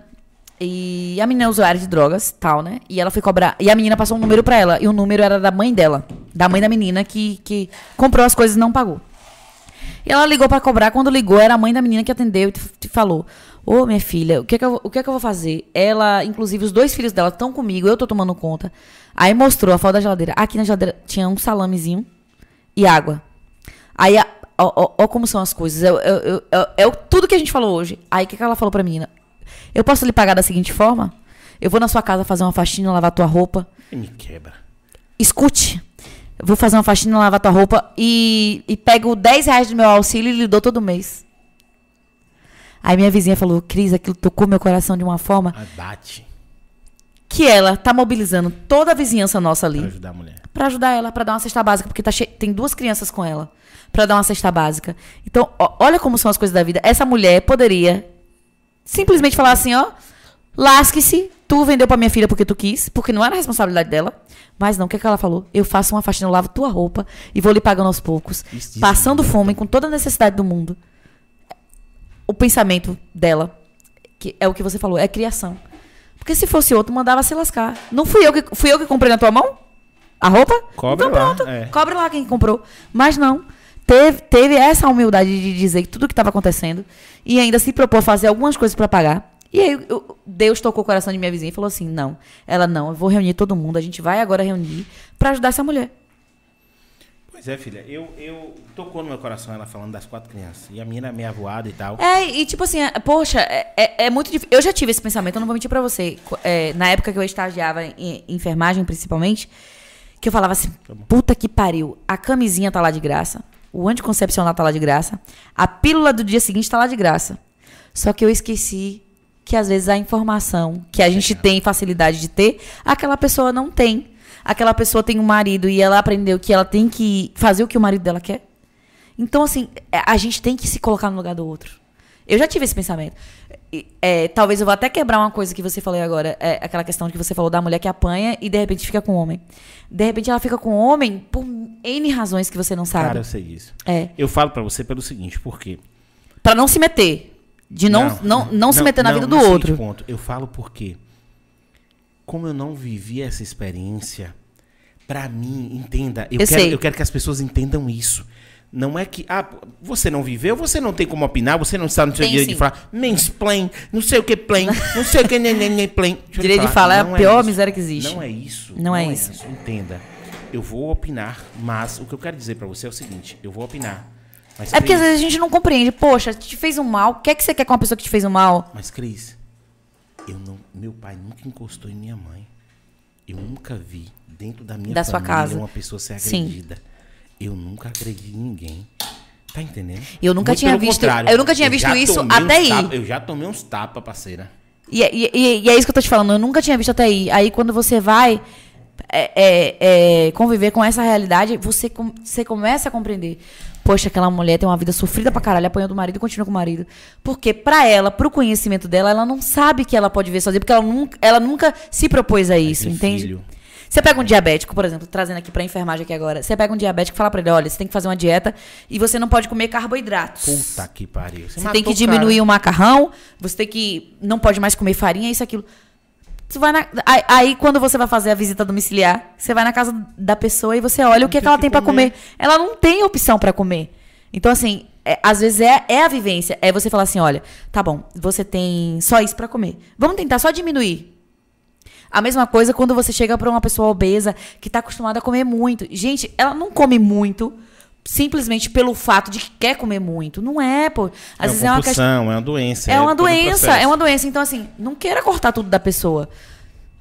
E a menina é usuária de drogas, tal, né? E ela foi cobrar. E a menina passou um número pra ela. E o número era da mãe dela. Da mãe da menina que, que comprou as coisas e não pagou. E ela ligou pra cobrar. Quando ligou, era a mãe da menina que atendeu e falou: Ô, minha filha, o que, é que eu, o que é que eu vou fazer? Ela, inclusive, os dois filhos dela estão comigo, eu tô tomando conta. Aí mostrou a foto da geladeira. Aqui na geladeira tinha um salamezinho e água. Aí, ó, como são as coisas. É, é, é, é- é o- tudo que a gente falou hoje. Aí, o que, que ela falou pra menina? Eu posso lhe pagar da seguinte forma? Eu vou na sua casa fazer uma faxina, lavar tua roupa. E me quebra. Escute. Vou fazer uma faxina, lavar tua roupa e, e pego 10 reais do meu auxílio e lhe dou todo mês. Aí minha vizinha falou, Cris, aquilo tocou meu coração de uma forma Mas bate que ela tá mobilizando toda a vizinhança nossa ali pra ajudar a mulher. Pra ajudar ela, pra dar uma cesta básica, porque tá che- tem duas crianças com ela, Pra dar uma cesta básica. Então, ó, olha como são as coisas da vida. Essa mulher poderia simplesmente falar assim, ó, lasque-se, tu vendeu pra minha filha porque tu quis, porque não era responsabilidade dela. Mas não, o que, é que ela falou? Eu faço uma faxina, eu lavo tua roupa e vou lhe pagando aos poucos, Isso, isso, passando isso. fome, com toda a necessidade do mundo. O pensamento dela, que é o que você falou, é criação. Porque se fosse outro, mandava se lascar. Não fui eu que fui eu que comprei na tua mão? A roupa? Cobre então lá, pronto. é. Cobre lá quem comprou. Mas não. Teve, teve essa humildade de dizer tudo o que estava acontecendo e ainda se propôs a fazer algumas coisas para pagar. E aí eu- Deus tocou o coração de minha vizinha e falou assim: não, ela não, eu vou reunir todo mundo, a gente vai agora reunir para ajudar essa mulher. Pois é, filha. Eu, eu tocou no meu coração ela falando das quatro crianças. E a minha era meia voada e tal. É, e tipo assim, é, poxa, é, é- é muito difícil. Eu já tive esse pensamento, eu não vou mentir pra você. É, na época que eu estagiava em, em enfermagem, principalmente, que eu falava assim: Tá puta que pariu, a camisinha tá lá de graça, o anticoncepcional tá lá de graça, a pílula do dia seguinte tá lá de graça. Só que eu esqueci que às vezes a informação que a gente tem facilidade de ter, aquela pessoa não tem. Aquela pessoa tem um marido e ela aprendeu que ela tem que fazer o que o marido dela quer. Então, assim, é, a gente tem que se colocar no lugar do outro. Eu já tive esse pensamento. É, talvez eu vá até quebrar uma coisa que você falou agora. É aquela questão que você falou da mulher que apanha e de repente fica com o homem. De repente ela fica com o homem por N razões que você não sabe. Cara, eu sei disso. É. Eu falo pra você pelo seguinte, por quê? Pra não se meter. De não, não, não, se meter na vida do seguinte outro. Ponto. Eu falo porque, como eu não vivi essa experiência, pra mim, entenda, eu, Eu quero, eu quero que as pessoas entendam isso. Não é que, ah, você não viveu, você não tem como opinar, você não está no seu Tem direito sim. de falar, mansplain, não sei o que plain, não sei o que nem, nem, nem plain. Direito de falar é a não pior isso. miséria que existe. Não é isso. Não é isso. Entenda. Eu vou opinar, mas o que eu quero dizer pra você é o seguinte, eu vou opinar. Mas, É porque às Cris, vezes a gente não compreende. Poxa, te fez um mal. O que é que você quer com uma pessoa que te fez um mal? Mas, Cris, eu não, meu pai nunca encostou em minha mãe. Eu nunca vi dentro da minha Da sua família casa. uma pessoa ser Sim. agredida. Eu nunca agredi ninguém. Tá entendendo? Eu nunca Muito tinha visto- eu nunca tinha Eu visto isso até aí. tapa- eu já tomei uns tapas, parceira. E, é- e- e- e é isso que eu tô te falando. Eu nunca tinha visto até aí. Aí quando você vai é, é, é, conviver com essa realidade, você, você começa a compreender. Poxa, aquela mulher tem uma vida sofrida pra caralho, apanhou do marido e continua com o marido. Porque pra ela, pro conhecimento dela, ela não sabe que ela pode ver sozinha, porque ela nunca, ela nunca se propôs a isso, tem entende? filho. Você pega um diabético, por exemplo, trazendo aqui pra enfermagem aqui agora. Você pega um diabético e fala pra ele, olha, você tem que fazer uma dieta e você não pode comer carboidratos. Puta que pariu. Você matou tem que diminuir cara. o macarrão, você tem que. Não pode mais comer farinha, isso, aquilo. Você vai na- aí, aí, quando você vai fazer a visita domiciliar, você vai na casa da pessoa e você olha o que, que ela que tem pra comer. Ela não tem opção pra comer. Então, assim, é- às vezes é, é a vivência. É você falar assim: olha, tá bom, você tem só isso pra comer. Vamos tentar só diminuir. A mesma coisa quando você chega pra uma pessoa obesa que tá acostumada a comer muito. Gente, ela não come muito simplesmente pelo fato de que quer comer muito. Não é, pô. Às é vezes uma é uma questão. é uma doença. É uma todo um doença, é uma doença. Então, assim, não queira cortar tudo da pessoa.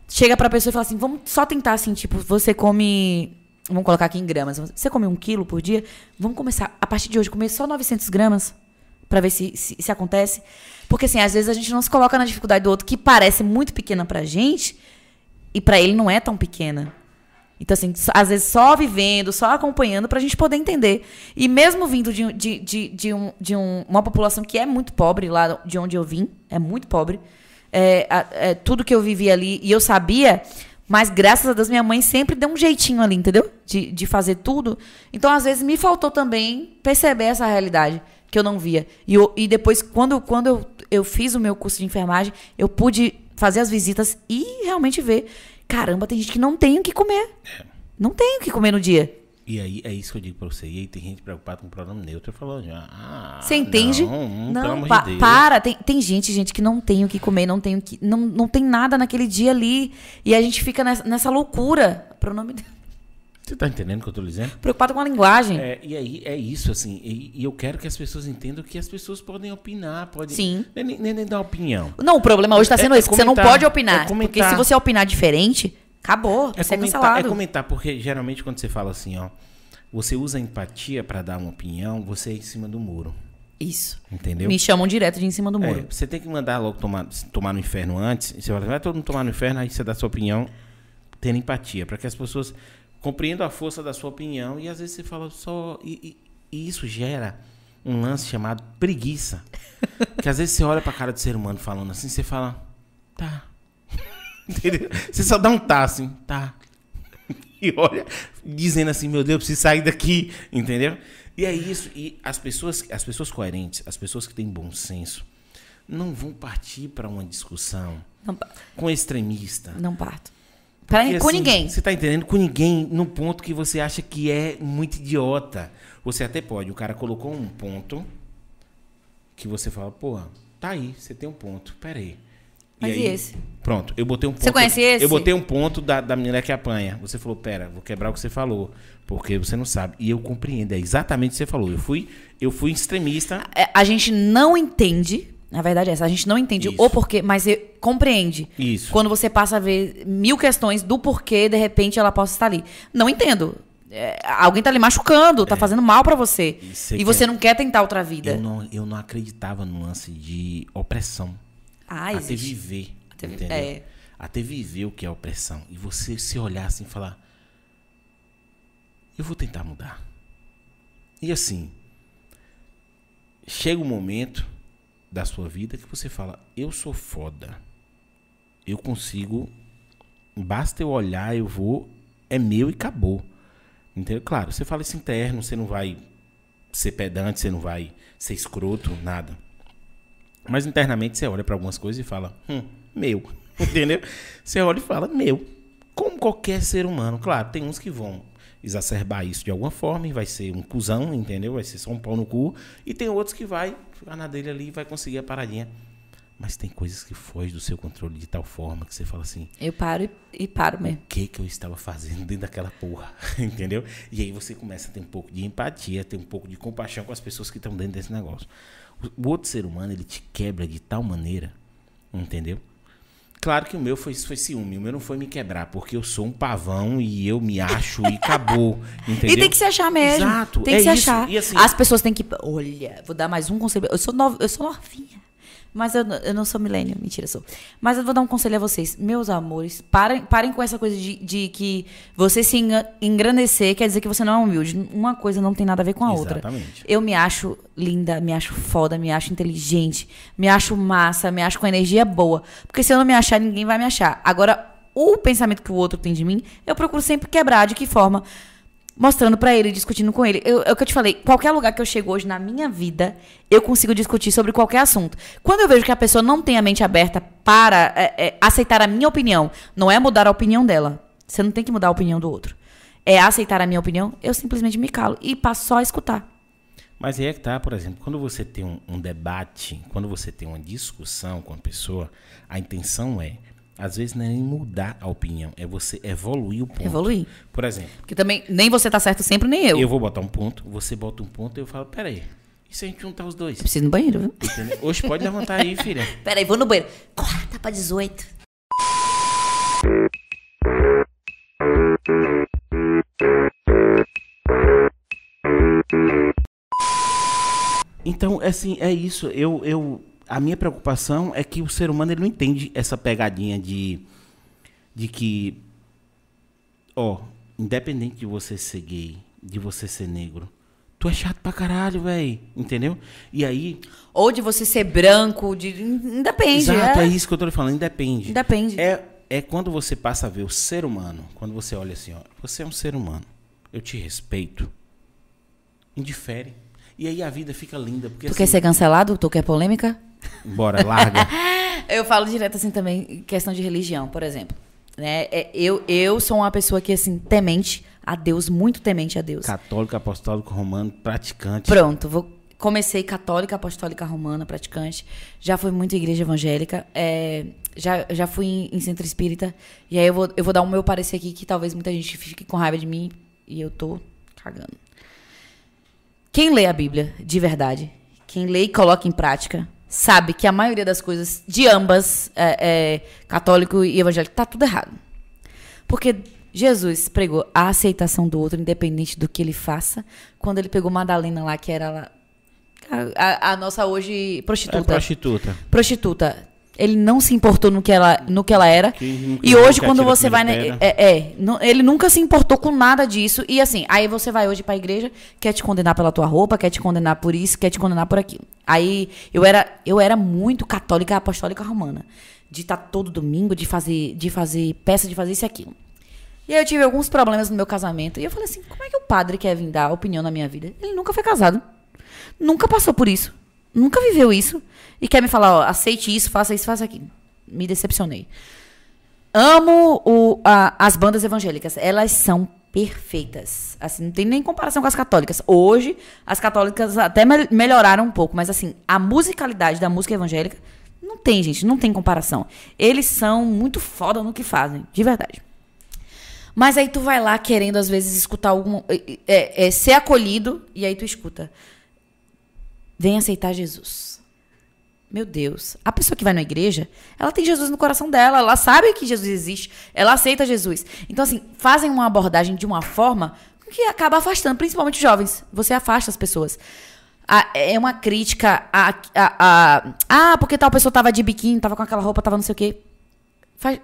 Chega pra pessoa e fala assim, vamos só tentar, assim, tipo, você come... Vamos colocar aqui em gramas. Você come um quilo por dia? Vamos começar, a partir de hoje, comer só 900 gramas? Pra ver se, se, se acontece. Porque, assim, às vezes a gente não se coloca na dificuldade do outro, que parece muito pequena pra gente, e pra ele não é tão pequena. Então, assim, às vezes só vivendo, só acompanhando pra gente poder entender. E mesmo vindo de, de, de, de, um, de um- uma população que é muito pobre, lá de onde eu vim, é muito pobre, é, a- é, tudo que eu vivi ali, e eu sabia, mas graças a Deus minha mãe sempre deu um jeitinho ali, entendeu? De, de fazer tudo. Então, às vezes, me faltou também perceber essa realidade que eu não via. E, eu- e depois, quando, quando eu, eu fiz o meu curso de enfermagem, eu pude fazer as visitas e realmente ver. Caramba, tem gente que não tem o que comer. Não tem o que comer no dia. E aí, é isso que eu digo pra você. E aí tem gente preocupada com o pronome neutro. Já, ah, Você entende? Não, hum, amor pa- de para. Tem, tem gente, gente, que não tem o que comer, não tem o que. Não, não tem nada naquele dia ali. E a gente fica nessa, nessa loucura. Pronome Você tá entendendo o que eu tô dizendo? preocupado com a linguagem. É, e aí é isso, assim. E, e eu quero que as pessoas entendam que as pessoas podem opinar, podem. Sim. Nem, nem, nem dar opinião. Não, o problema hoje tá É- sendo é esse, que você não comentar, pode opinar. é comentar. Porque se você opinar diferente, acabou. É você é comentar, é comentar, porque geralmente quando você fala assim, ó, você usa empatia pra dar uma opinião, você é em cima do muro. Isso. Entendeu? Me chamam direto de em cima do É, muro. você tem que mandar logo tomar, tomar no inferno antes. Você fala, vai todo mundo tomar no inferno, aí você dá sua opinião, tendo empatia, para que as pessoas compreendam a força da sua opinião. E às vezes você fala só. E, e- e isso gera um lance chamado preguiça. que às vezes você olha pra cara do ser humano falando assim, você fala, tá. Entendeu? Você só dá um tá assim, tá. E olha, dizendo assim, meu Deus, eu preciso sair daqui, entendeu? E é isso. E as pessoas, as pessoas coerentes, as pessoas que têm bom senso, não vão partir para uma discussão Não, com extremista. não parto. Pra, com assim, ninguém. Você tá entendendo? Com ninguém, num ponto que você acha que é muito idiota. Você até pode. O cara colocou um ponto que você fala, pô, tá aí, você tem um ponto. Pera aí. Mas e aí, esse? Pronto, eu botei um ponto. Você conhece esse? Eu botei um ponto da, da menina que apanha. Você falou, pera, vou quebrar o que você falou. Porque você não sabe. E eu compreendo, é exatamente o que você falou. Eu fui, eu fui extremista. É, a gente não entende. Na verdade é essa, a gente não entende Isso. o porquê, mas compreende. Isso. Quando você passa a ver mil questões do porquê, de repente, ela possa estar ali. Não entendo. É, alguém tá ali machucando, tá fazendo mal pra você. E você E você não quer tentar outra vida. Eu não, eu não acreditava no lance de opressão. Ah, até viver. Até entendeu? é. Até viver o que é opressão. E você se olhar assim e falar: Eu vou tentar mudar. E assim, chega um momento da sua vida que você fala: eu sou foda. Eu consigo. Basta eu olhar, eu vou. É meu e acabou. Entendeu? Claro, você fala isso interno, você não vai ser pedante, você não vai ser escroto, nada. Mas internamente você olha para algumas coisas e fala: hum, meu. Entendeu? Você olha e fala: meu. Como qualquer ser humano. Claro, tem uns que vão exacerbar isso de alguma forma e vai ser um cuzão, entendeu? Vai ser só um pau no cu. E tem outros que vai ficar na dele ali e vai conseguir a paradinha. Mas tem coisas que fogem do seu controle de tal forma que você fala assim: Eu paro e, e paro mesmo. o que que eu estava fazendo dentro daquela porra, entendeu? E aí você começa a ter um pouco de empatia, ter um pouco de compaixão com as pessoas que estão dentro desse negócio. O, o outro ser humano, ele te quebra de tal maneira, entendeu? Claro que o meu foi, foi ciúme, o meu não foi me quebrar, porque eu sou um pavão e eu me acho e acabou, entendeu? E tem que se achar mesmo. Exato, Tem é que se isso. achar. Assim- As pessoas têm que. Olha, vou dar mais um conselho. Eu sou, nova, eu sou novinha. Mas eu, eu não sou milênio. Mentira, sou. Mas eu vou dar um conselho a vocês. Meus amores, parem, parem com essa coisa de, de que você se engrandecer quer dizer que você não é humilde. Uma coisa não tem nada a ver com a outra. Exatamente. Eu me acho linda, me acho foda, me acho inteligente, me acho massa, me acho com energia boa. Porque se eu não me achar, ninguém vai me achar. Agora, o pensamento que o outro tem de mim, eu procuro sempre quebrar. De que forma? Mostrando pra ele, discutindo com ele. Eu- É o que eu te falei. Qualquer lugar que eu chego hoje na minha vida, eu consigo discutir sobre qualquer assunto. Quando eu vejo que a pessoa não tem a mente aberta para é, é, aceitar a minha opinião, não é mudar a opinião dela. Você não tem que mudar a opinião do outro. É aceitar a minha opinião, eu simplesmente me calo e passo só a escutar. Mas aí é que tá, por exemplo, quando você tem um, um debate, quando você tem uma discussão com a pessoa, a intenção é, às vezes não é nem mudar a opinião, é você evoluir o ponto. Evoluir. Por exemplo, Porque também nem você tá certo sempre, nem eu. eu vou botar um ponto, você bota um ponto e eu falo, peraí, e se a gente juntar os dois? Preciso ir no banheiro, viu? Entendeu? Hoje pode levantar aí, filha. Peraí, vou no banheiro. Corta pra 18. Então, assim, é isso. Eu, eu, a minha preocupação é que o ser humano ele não entende essa pegadinha de, de que, ó, independente de você ser gay, de você ser negro, tu é chato pra caralho, velho. Entendeu? E aí, Ou de você ser branco, de. Independe. exato, é. é. isso que eu tô lhe falando, independe. Independe. É, é quando você passa a ver o ser humano, quando você olha assim, ó, você é um ser humano, eu te respeito, indifere. E aí a vida fica linda, porque Tu quer assim, ser cancelado? Tu quer polêmica? Bora, larga. Eu falo direto assim também, questão de religião, por exemplo. Né? É, eu, eu sou uma pessoa que, assim, temente a Deus, muito temente a Deus. Católico, apostólico, romano, praticante. Pronto, vou, comecei católica, apostólica romana, praticante. Já fui muito em igreja evangélica. é, já, já fui em, em centro espírita. E aí eu vou, eu vou dar o meu parecer aqui, que talvez muita gente fique com raiva de mim. E eu tô cagando. Quem lê a Bíblia de verdade, quem lê e coloca em prática, sabe que a maioria das coisas de ambas, é, é, católico e evangélico, tá tudo errado. Porque Jesus pregou a aceitação do outro, independente do que ele faça. Quando ele pegou Madalena lá, que era a, a- a nossa hoje É prostituta. prostituta. Ele não se importou no que ela, no que ela era. E hoje, quando você vai. pedra. é, é, nu- ele nunca se importou com nada disso. E assim, aí você vai hoje pra igreja, quer te condenar pela tua roupa, quer te condenar por isso, quer te condenar por aquilo. Aí eu era, eu era muito católica apostólica romana. De estar todo domingo, de fazer, de fazer peça, de fazer isso e aquilo. E aí eu tive alguns problemas no meu casamento. E eu falei assim: como é que o padre quer vir dar opinião na minha vida? Ele nunca foi casado. Nunca passou por isso. Nunca viveu isso. E quer me falar: ó, aceite isso, faça isso, faça aquilo. Me decepcionei. Amo o- a- as bandas evangélicas. Elas são perfeitas. Assim, não tem nem comparação com as católicas. Hoje, as católicas até mel- melhoraram um pouco, mas assim, a musicalidade da música evangélica não tem, gente, não tem comparação. Eles são muito foda no que fazem, de verdade. Mas aí tu vai lá querendo, às vezes, escutar algum. É, é, ser acolhido, e aí tu escuta. Vem aceitar Jesus. Meu Deus. A pessoa que vai na igreja, ela tem Jesus no coração dela. Ela sabe que Jesus existe. Ela aceita Jesus. Então, assim, fazem uma abordagem de uma forma que acaba afastando, principalmente os jovens. Você afasta as pessoas. É uma crítica a, a, a- Ah, porque tal pessoa tava de biquíni, tava com aquela roupa, tava não sei o quê. Faz-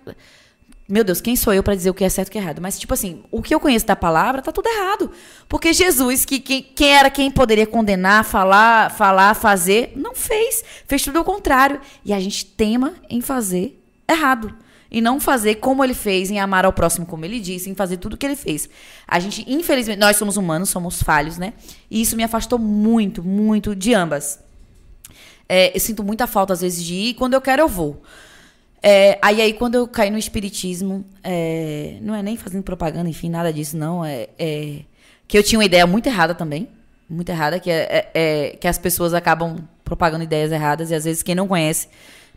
Meu Deus, quem sou eu pra dizer o que é certo e o que é errado? Mas, tipo assim, o que eu conheço da palavra tá tudo errado. Porque Jesus, que quem era quem poderia condenar, falar, falar, fazer, não fez. Fez tudo ao contrário. E a gente tema em fazer errado. E não fazer como ele fez, em amar ao próximo como ele disse, em fazer tudo o que ele fez. A gente, infelizmente, nós somos humanos, somos falhos, né? E isso me afastou muito, muito de ambas. É, eu sinto muita falta, às vezes, de ir. Quando eu quero, eu vou. É, aí, aí, quando eu caí no espiritismo, é, não é nem fazendo propaganda, enfim, nada disso, não. É, é que eu tinha uma ideia muito errada também. Muito errada, que, é, é, que as pessoas acabam propagando ideias erradas. E às vezes quem não conhece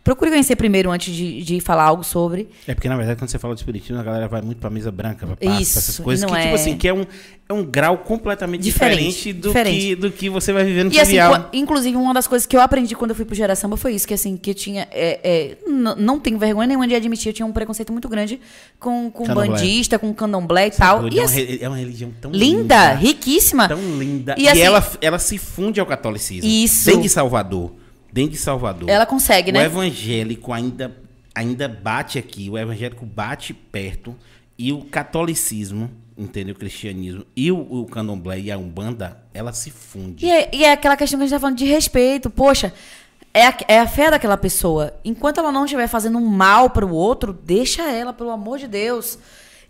Procure conhecer primeiro antes de, de falar algo sobre. É porque, na verdade, quando você fala de espiritismo, a galera vai muito pra mesa branca, pra pasta, Isso, essas coisas. Que, tipo é- assim, que é um, é um grau completamente Diferente, diferente, do, diferente. Que, do que você vai viver no E assim, trivial. qua- inclusive, uma das coisas que eu aprendi quando eu fui pro Gera Samba foi isso, que assim, que eu tinha. é, é, não tenho vergonha nenhuma de admitir, eu tinha um preconceito muito grande com, com Candomblé. bandista, com candomblé e tal. Doido, E é, uma, assim, re- é uma religião tão linda, linda. riquíssima. Tão linda. E E, assim- ela, ela se funde ao catolicismo. Isso. Dentro de Salvador. Dentro de Salvador. Ela consegue, o né? evangélico ainda, ainda bate aqui. O evangélico bate perto. E o catolicismo, entendeu? O cristianismo e o, o candomblé e a umbanda, ela se funde. E é, e é aquela questão que a gente tá falando de respeito. Poxa, é a, é a fé daquela pessoa. Enquanto ela não estiver fazendo um mal para o outro, deixa ela, pelo amor de Deus.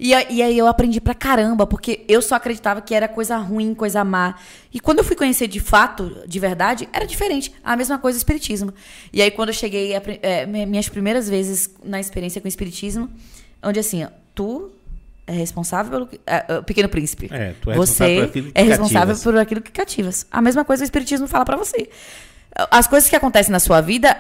E, e aí eu aprendi pra caramba, porque eu só acreditava que era coisa ruim, coisa má. E quando eu fui conhecer de fato, de verdade, era diferente. A mesma coisa o espiritismo. E aí quando eu cheguei, a é, mi- minhas primeiras vezes na experiência com o espiritismo, onde assim, ó, tu é responsável pelo é, é, Pequeno Príncipe. É, tu é você responsável é responsável cativas. por aquilo que cativas. A mesma coisa o espiritismo fala pra você. As coisas que acontecem na sua vida,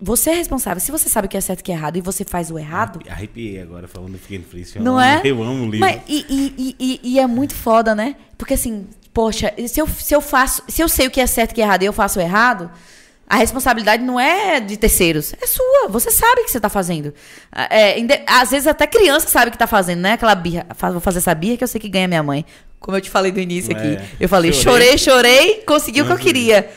você é responsável. Se você sabe o que é certo e o que é errado e você faz o errado, Arrepiei agora falando do Pequeno Príncipe. Não é? Eu amo o livro. Mas, e, e- e- e- é muito foda, né? Porque assim, poxa, se eu, se eu faço, se eu sei o que é certo e o que é errado e eu faço o errado, a responsabilidade não é de terceiros, é sua. Você sabe o que você tá fazendo. É, inde- às vezes até criança sabe o que tá fazendo, né? Aquela birra. Vou fazer essa birra que eu sei que ganha minha mãe. Como eu te falei do início É. aqui. Eu falei, Chorei. chorei, chorei, consegui o que eu Uhum. queria.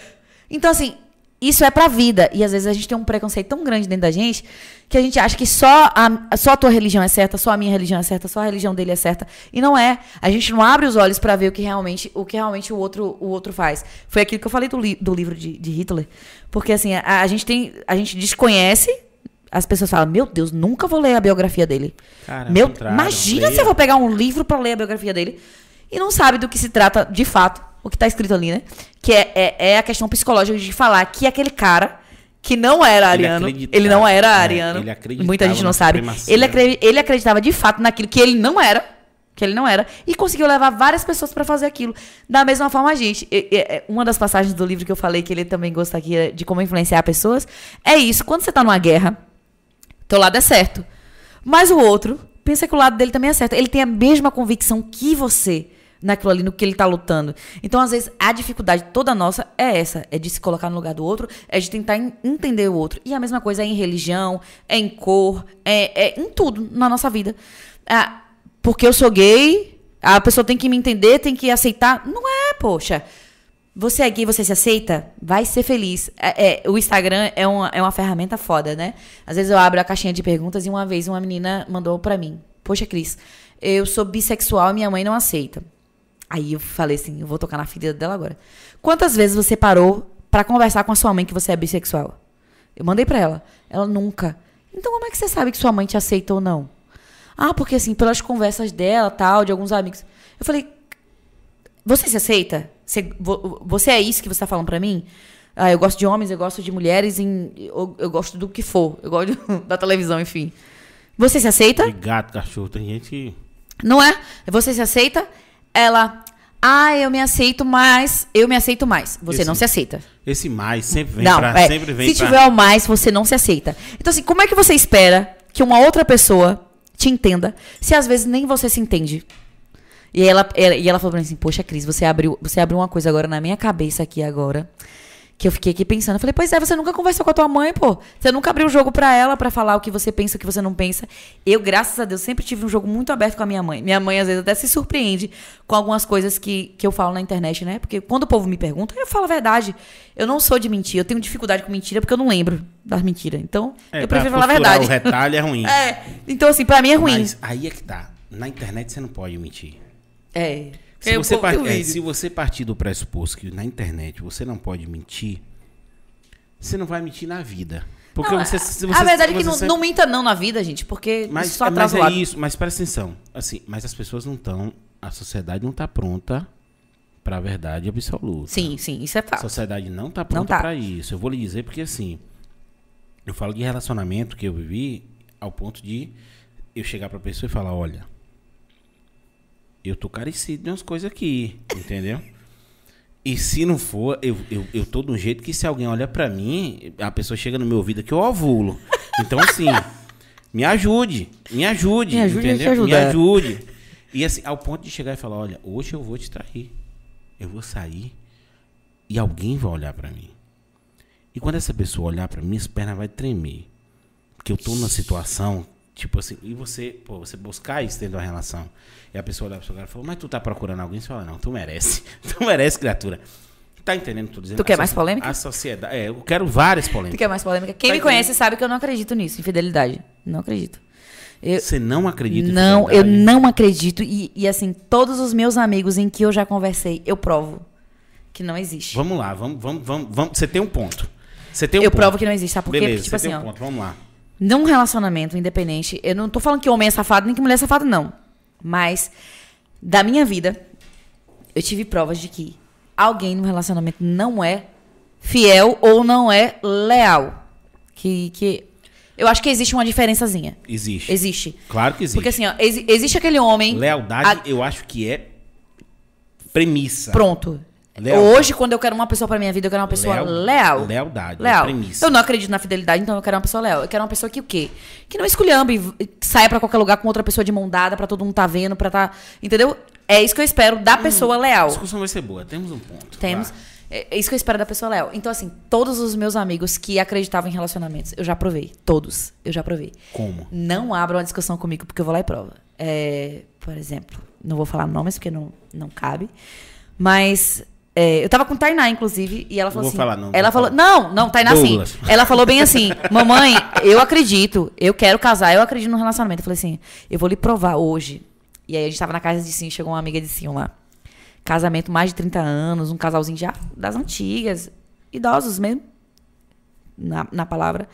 Então, assim, isso é pra vida. E às vezes a gente tem um preconceito tão grande dentro da gente que a gente acha que só a, só a tua religião é certa, só a minha religião é certa, só a religião dele é certa. E não é. A gente não abre os olhos pra ver o que realmente o, que realmente o, outro, o outro faz. Foi aquilo que eu falei do, li- do livro de, de Hitler. Porque assim, a, a gente tem. A gente desconhece. As pessoas falam, meu Deus, nunca vou ler a biografia dele. Cara, ao meu, imagina se eu vou pegar um livro pra ler a biografia dele e não sabe do que se trata de fato, o que tá escrito ali, né? Que é, é, é a questão psicológica de falar que aquele cara que não era Ele ariano, acreditava, ele não era é, ariano, ele acreditava muita gente não sabe. Ele, acre- ele acreditava de fato naquilo que ele não era, que ele não era, e conseguiu levar várias pessoas pra fazer aquilo. Da mesma forma, a gente. É, Uma das passagens do livro que eu falei que ele também gosta aqui é de como influenciar pessoas é isso. Quando você tá numa guerra, teu lado é certo. Mas o outro pensa que o lado dele também é certo. Ele tem a mesma convicção que você naquilo ali, no que ele tá lutando. Então, às vezes, a dificuldade toda nossa é essa. É de se colocar no lugar do outro, é de tentar en- entender o outro. E a mesma coisa é em religião, é em cor, é, é em tudo na nossa vida. Ah, porque eu sou gay, a pessoa tem que me entender, tem que aceitar. Não é, poxa. Você é gay, você se aceita? Vai ser feliz. É, é, o Instagram é uma, é uma ferramenta foda, né? Às vezes eu abro a caixinha de perguntas e uma vez uma menina mandou pra mim: Poxa, Cris, eu sou bissexual e minha mãe não aceita. Aí eu falei assim: Eu vou tocar na ferida dela agora. Quantas vezes você parou pra conversar com a sua mãe que você é bissexual? Eu mandei pra ela. Ela nunca. Então como é que você sabe que sua mãe te aceita ou não? Ah, porque assim, pelas conversas dela, tal, de alguns amigos. Eu falei, você se aceita? Você, vo- você é isso que você tá falando pra mim? Ah, eu gosto de homens, eu gosto de mulheres, em, eu, eu gosto do que for. Eu gosto da televisão, enfim. Você se aceita? De gato, cachorro. Tem gente que. Não é? Você se aceita? Ela, ah, eu me aceito mais, eu me aceito mais. Você Esse- não se aceita. Esse mais sempre vem não, pra. é, sempre vem se pra. tiver o mais, você não se aceita. Então, assim, como é que você espera que uma outra pessoa te entenda se às vezes nem você se entende? E ela, ela- e ela falou pra mim assim, poxa, Cris, você abriu, você abriu uma coisa agora na minha cabeça aqui agora Que eu fiquei aqui pensando. Eu falei, pois é, você nunca conversou com a tua mãe, pô. Você nunca abriu o jogo pra ela pra falar o que você pensa, o que você não pensa. Eu, graças a Deus, sempre tive um jogo muito aberto com a minha mãe. Minha mãe, às vezes, até se surpreende com algumas coisas que, que eu falo na internet, né? Porque quando o povo me pergunta, eu falo a verdade. Eu não sou de mentir. Eu tenho dificuldade com mentira porque eu não lembro das mentiras. Então, É, eu prefiro falar a verdade. O retalho é ruim. É. Então, assim, pra mim é ruim. Mas aí é que tá. Na internet você não pode mentir. É. Se Eu você, par- é, se você partir do pressuposto que na internet você não pode mentir, você não vai mentir na vida. Porque Não, você, a- se a você- verdade é que você não, sempre- não minta não na vida, gente, porque Mas, isso só mas atrasa o é isso, mas presta atenção. Assim, mas as pessoas não estão. A sociedade não está pronta para a verdade absoluta. Sim, sim, isso é A fato. sociedade não está pronta tá. para isso. Eu vou lhe dizer porque assim, eu falo de relacionamento que eu vivi ao ponto de eu chegar para a pessoa e falar, olha, eu tô carecido de umas coisas aqui, entendeu? E se não for, eu, eu, eu tô de um jeito que se alguém olha pra mim, a pessoa chega no meu ouvido que eu ovulo. Então, assim, me ajude, me ajude, Me ajude entendeu? Me ajude. E assim, ao ponto de chegar e falar, olha, hoje eu vou te trair. Eu vou sair e alguém vai olhar pra mim. E quando essa pessoa olhar pra mim, as pernas vai tremer. Porque eu tô numa situação, tipo assim, e você, pô, você buscar isso dentro da relação. E a pessoa olhar pro seu cara e falar, mas tu tá procurando alguém? Você fala, não, tu merece. Tu merece, criatura. Tá entendendo o que eu tô dizendo? Tu quer A mais polêmica? A sociedade. É, eu quero várias Tu polêmicas. quer mais polêmica? Quem Tá me entendendo? conhece sabe que eu não acredito nisso, infidelidade. Não acredito. Eu, Você não acredita em não, eu não acredito. E, e, assim, todos os meus amigos em que eu já conversei, eu provo que não existe. Vamos lá, vamos, vamos, vamos, vamos. Você tem um ponto. Você tem um eu ponto. provo que não existe, sabe por quê? Beleza, Porque, tipo você tem assim, um ó, ponto. Vamos lá. Num relacionamento independente, eu não tô falando que homem é safado nem que mulher é safada, não. Mas, da minha vida, eu tive provas de que alguém no relacionamento não é fiel ou não é leal. Que, que eu acho que existe uma diferençazinha. Existe. Existe. Claro que existe. Porque assim, ó, exi- existe aquele homem. Lealdade, a- eu acho que é premissa. Pronto. Hoje, quando eu quero uma pessoa pra minha vida, eu quero uma pessoa Leal- leal. lealdade, Leal. premissa. Eu não acredito na fidelidade, então eu quero uma pessoa leal. Eu quero uma pessoa que o quê? Que não esculhambe, e saia pra qualquer lugar com outra pessoa de mão dada, pra todo mundo tá vendo, pra tá. Entendeu? É isso que eu espero da pessoa A leal. discussão vai ser boa. Temos um ponto. Temos. É é isso que eu espero da pessoa leal. Então, assim, todos os meus amigos que acreditavam em relacionamentos, eu já provei. Todos. Eu já provei. Como? Não abram uma discussão comigo, porque eu vou lá e prova. É, por exemplo, não vou falar nomes porque não, não cabe. Mas é, eu tava com Tainá, inclusive, e ela falou vou assim. falar, não, ela falou. falar. Não, não, Tainá sim. Douglas. Ela falou bem assim: Mamãe, eu acredito, eu quero casar, eu acredito no relacionamento. Eu falei assim: eu vou lhe provar hoje. E aí a gente tava na casa de Sim, chegou uma amiga de Sim lá. Casamento mais de 30 anos, um casalzinho já das antigas, idosos mesmo, na, na palavra.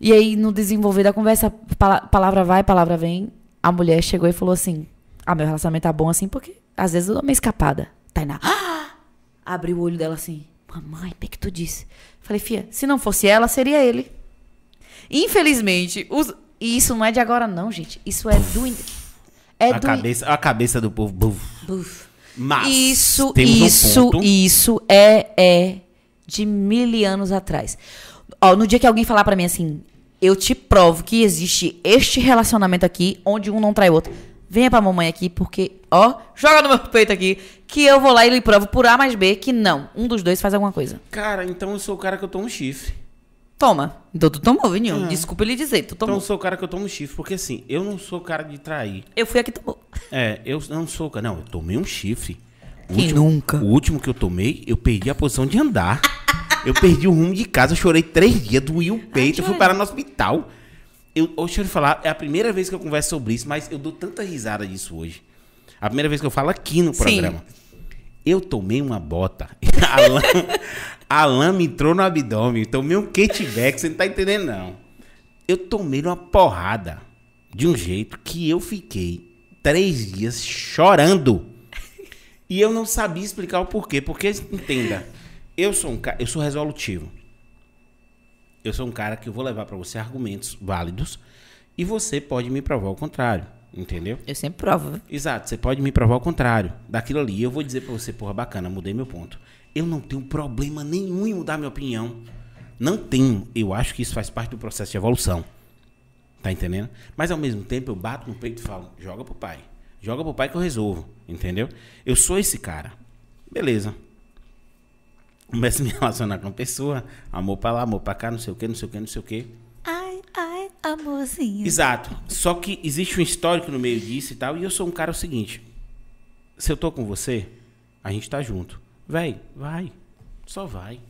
E aí, no desenvolver da conversa, pala- palavra vai, palavra vem, a mulher chegou e falou assim: Ah, meu relacionamento tá bom assim, porque às vezes eu dou uma escapada. Tainá, ah! Abriu o olho dela assim: Mamãe, o que, que tu disse? Falei, Fia, se não fosse ela, seria ele. Infelizmente, os- e isso não é de agora, não, gente. Isso é do. in- É a, do. cabeça, a cabeça do povo. buf. Buf. Mas Isso, isso, um ponto. isso é, é de mil anos atrás. Ó, no dia que alguém falar pra mim assim, eu te provo que existe este relacionamento aqui, onde um não trai o outro. Venha pra mamãe aqui, porque, ó, joga no meu peito aqui, que eu vou lá e lhe provo por A mais B que não. Um dos dois faz alguma coisa. Cara, então eu sou o cara que eu tomo chifre. Toma. Então tu tomou, Vininho. Ah. Desculpa lhe dizer, tu Então tomou. eu sou o cara que eu tomo chifre. Porque assim, eu não sou o cara de trair. Eu fui a que tomou. É, eu não sou o cara. Não, eu tomei um chifre. O Quem último, nunca? O último que eu tomei, eu perdi a posição de andar. eu perdi o rumo de casa, eu chorei três dias, doía o peito, eu fui parar no hospital. Eu, deixa eu te falar, é a primeira vez que eu converso sobre isso, mas eu dou tanta risada disso hoje. A primeira vez que eu falo aqui no Sim. programa. Eu tomei uma bota. A lã, a lã me entrou no abdômen. Tomei um kitback, você não tá entendendo, não. Eu tomei uma porrada de um jeito que eu fiquei três dias chorando. E eu não sabia explicar o porquê. Porque, entenda, eu sou um cara, eu sou resolutivo. Eu sou um cara que eu vou levar pra você argumentos válidos e você pode me provar o contrário, entendeu? Eu sempre provo. Exato, você pode me provar o contrário daquilo ali. Eu vou dizer pra você, porra, bacana, mudei meu ponto. Eu não tenho problema nenhum em mudar minha opinião. Não tenho. Eu acho que isso faz parte do processo de evolução. Tá entendendo? Mas ao mesmo tempo eu bato no peito e falo, joga pro pai. Joga pro pai que eu resolvo. Entendeu? Eu sou esse cara. Beleza. Começo a me relacionar com uma pessoa, amor pra lá, amor pra cá, não sei o que, não sei o que, não sei o que. Ai, ai, amorzinho. Exato. Só que existe um histórico no meio disso e tal, e eu sou um cara o seguinte. Se eu tô com você, a gente tá junto. Véi, vai. Só vai.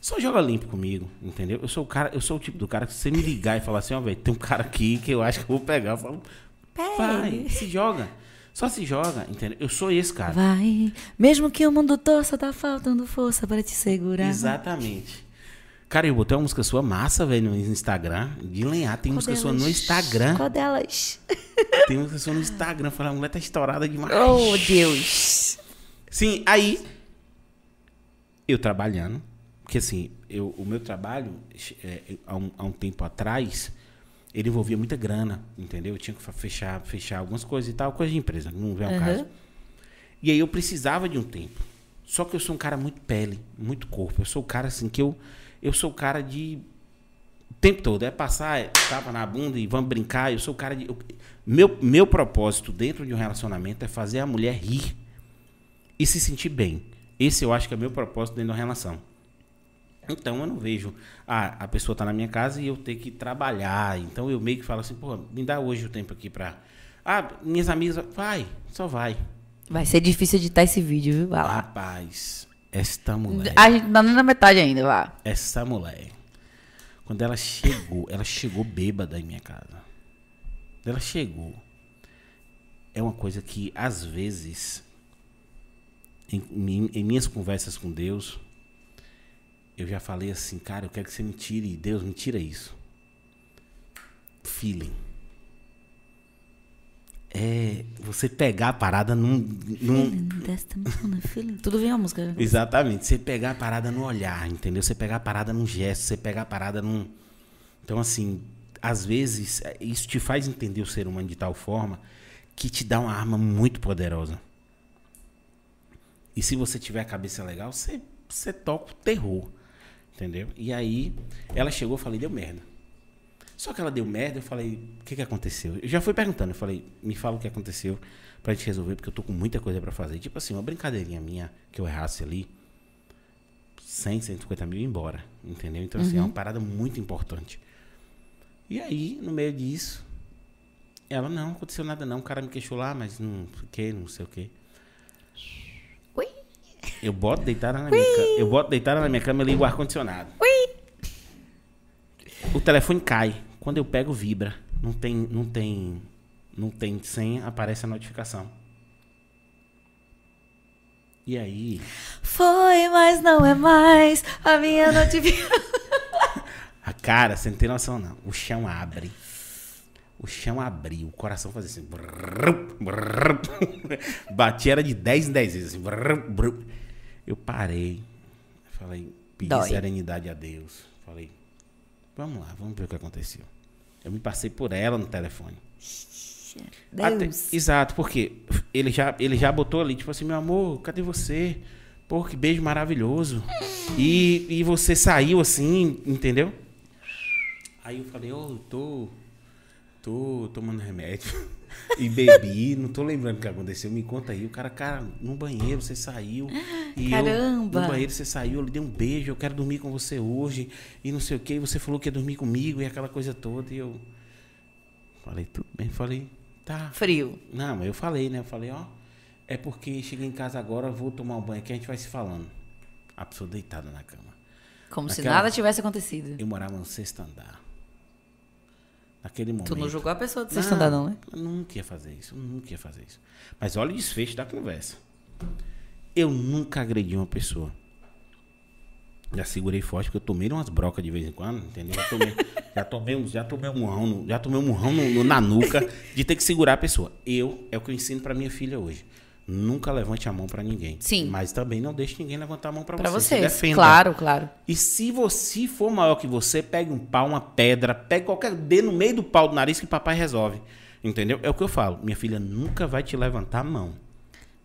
Só joga limpo comigo, entendeu? Eu sou o cara, eu sou o tipo do cara que se você me ligar e falar assim, ó, velho, tem um cara aqui que eu acho que eu vou pegar. Eu falo, vai, se joga. Só se joga, entendeu? Eu sou esse cara. Vai, mesmo que o mundo torça, tá faltando força para te segurar. Exatamente. Cara, eu botei uma música sua massa, velho, no Instagram. De lenhar, tem Qual música sua no delas? Instagram. Qual delas? Tem música sua no Instagram. Falei, a mulher tá estourada demais. Oh, Deus. Sim, aí eu trabalhando, porque assim, eu, o meu trabalho, é, eu- há, um, há um tempo atrás, ele envolvia muita grana, entendeu? Eu tinha que fechar, fechar algumas coisas e tal, coisa de empresa, não vem ao Aham. caso. E aí eu precisava de um tempo. Só que eu sou um cara muito pele, muito corpo. Eu sou o cara assim que eu, eu sou o cara de o tempo todo é passar é, tapa na bunda e vamos brincar. Eu sou o cara de eu- meu meu propósito dentro de um relacionamento é fazer a mulher rir e se sentir bem. Esse eu acho que é meu propósito dentro da relação. Então eu não vejo ah, a pessoa tá na minha casa e eu ter que trabalhar. Então eu meio que falo assim, pô, me dá hoje o tempo aqui pra. Ah, minhas amigas, vai, só vai. Vai ser difícil editar esse vídeo, viu? Vai lá. Rapaz, esta mulher, A gente tá nem na metade ainda, vá. essa mulher, quando ela chegou, ela chegou bêbada em minha casa. Quando ela chegou, é uma coisa que às vezes, em, em- em minhas conversas com Deus, eu já falei assim, cara, eu quero que você me tire, Deus, me tira isso. Feeling. É você pegar a parada num- num, Tudo vem a música. Exatamente. Você pegar a parada no olhar, entendeu? Você pegar a parada num gesto, você pegar a parada num. Então, assim, às vezes, é, isso te faz entender o ser humano de tal forma que te dá uma arma muito poderosa. E se você tiver a cabeça legal, você, você toca o terror. Entendeu? E aí, ela chegou, eu falei, deu merda. Só que ela deu merda, eu falei, o que que aconteceu? Eu já fui perguntando, eu falei, me fala o que aconteceu pra gente resolver, porque eu tô com muita coisa pra fazer. Tipo assim, uma brincadeirinha minha que eu errasse ali, 100, 150 mil embora, entendeu? Então, assim, é uma parada muito importante. E aí, no meio disso, ela, não, aconteceu nada não, o cara me queixou lá, mas não sei o que, não sei o que. Ui. Eu boto deitada na minha cama, eu boto deitada na minha cama e ligo o ar-condicionado. O telefone cai. Quando eu pego, vibra. Não tem, não tem, não tem senha, aparece a notificação. E aí, Foi, mas não é mais a minha notificação. a cara, você não tem noção não. O chão abre. O chão abriu, o coração fazia assim. brrr, brrr. Bati era de 10 em 10 vezes. Assim, brrr, brrr. Eu parei. Falei, pedi Dói. serenidade a Deus. Falei, vamos lá, vamos ver o que aconteceu. Eu me passei por ela no telefone. Até- exato, porque ele já, ele já botou ali, tipo assim, meu amor, cadê você? Pô, que beijo maravilhoso. E, e você saiu assim, entendeu? Aí eu falei, ô, eu tô. Tô tomando remédio. E bebi, não tô lembrando o que aconteceu. Me conta aí. O cara, cara, no banheiro você saiu. E Caramba. Eu, no banheiro você saiu, eu lhe dei um beijo, eu quero dormir com você hoje. E não sei o que. Você falou que ia dormir comigo e aquela coisa toda. E eu. Falei, tudo bem. Falei, tá. Frio. Não, mas eu falei, né? Eu falei, ó, é porque cheguei em casa agora, vou tomar um banho aqui, a gente vai se falando. A pessoa deitada na cama. Como se Aquela- nada tivesse acontecido. Eu morava no sexto andar. Naquele momento. Tu não julgou a pessoa de sexto andar, não, né? Eu nunca ia fazer isso, eu nunca ia fazer isso. Mas olha o desfecho da conversa. Eu nunca agredi uma pessoa. Já segurei forte, porque eu tomei umas brocas de vez em quando, entendeu? Já tomei, já tomei, um- já tomei um murrão, no- já tomei um murrão no- no- na nuca de ter que segurar a pessoa. Eu, é o que eu ensino pra minha filha hoje. Nunca levante a mão pra ninguém. Sim. Mas também não deixe ninguém levantar a mão pra, Pra você. Vocês. defenda. Claro, claro. E se você for maior que você, pegue um pau, uma pedra, pegue qualquer dê no meio do pau do nariz que papai resolve. Entendeu? É o que eu falo. Minha filha nunca vai te levantar a mão.